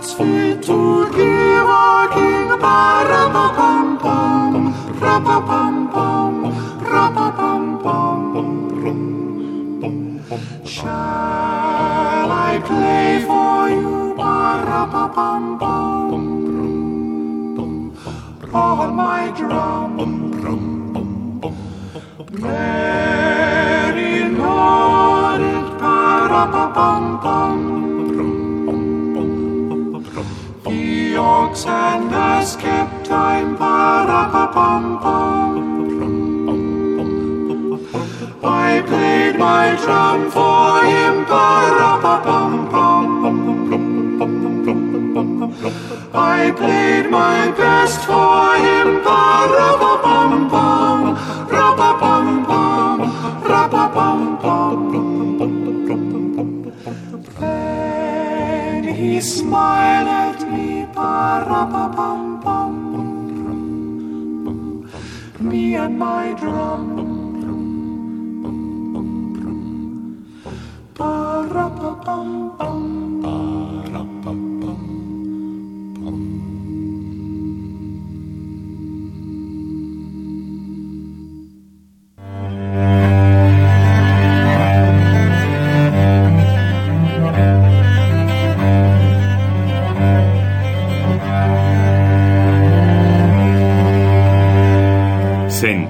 that's fit to give a king, ba-ra-ba-bum-bum, ra-ba-bum-bum, ra-ba-bum-bum. Shall I play for you, ba-ra-ba-bum-bum, on my drum? Pa-ra-pa-pum-pum. The ox and ass. I played my drum for him. I played my best for him, ra-pa-pum-pum, ra-pa-pum-pum. He smiled at me, pa-ra-pa-pum-pum. me and my drum. Ba-ra-ba-bum-bum,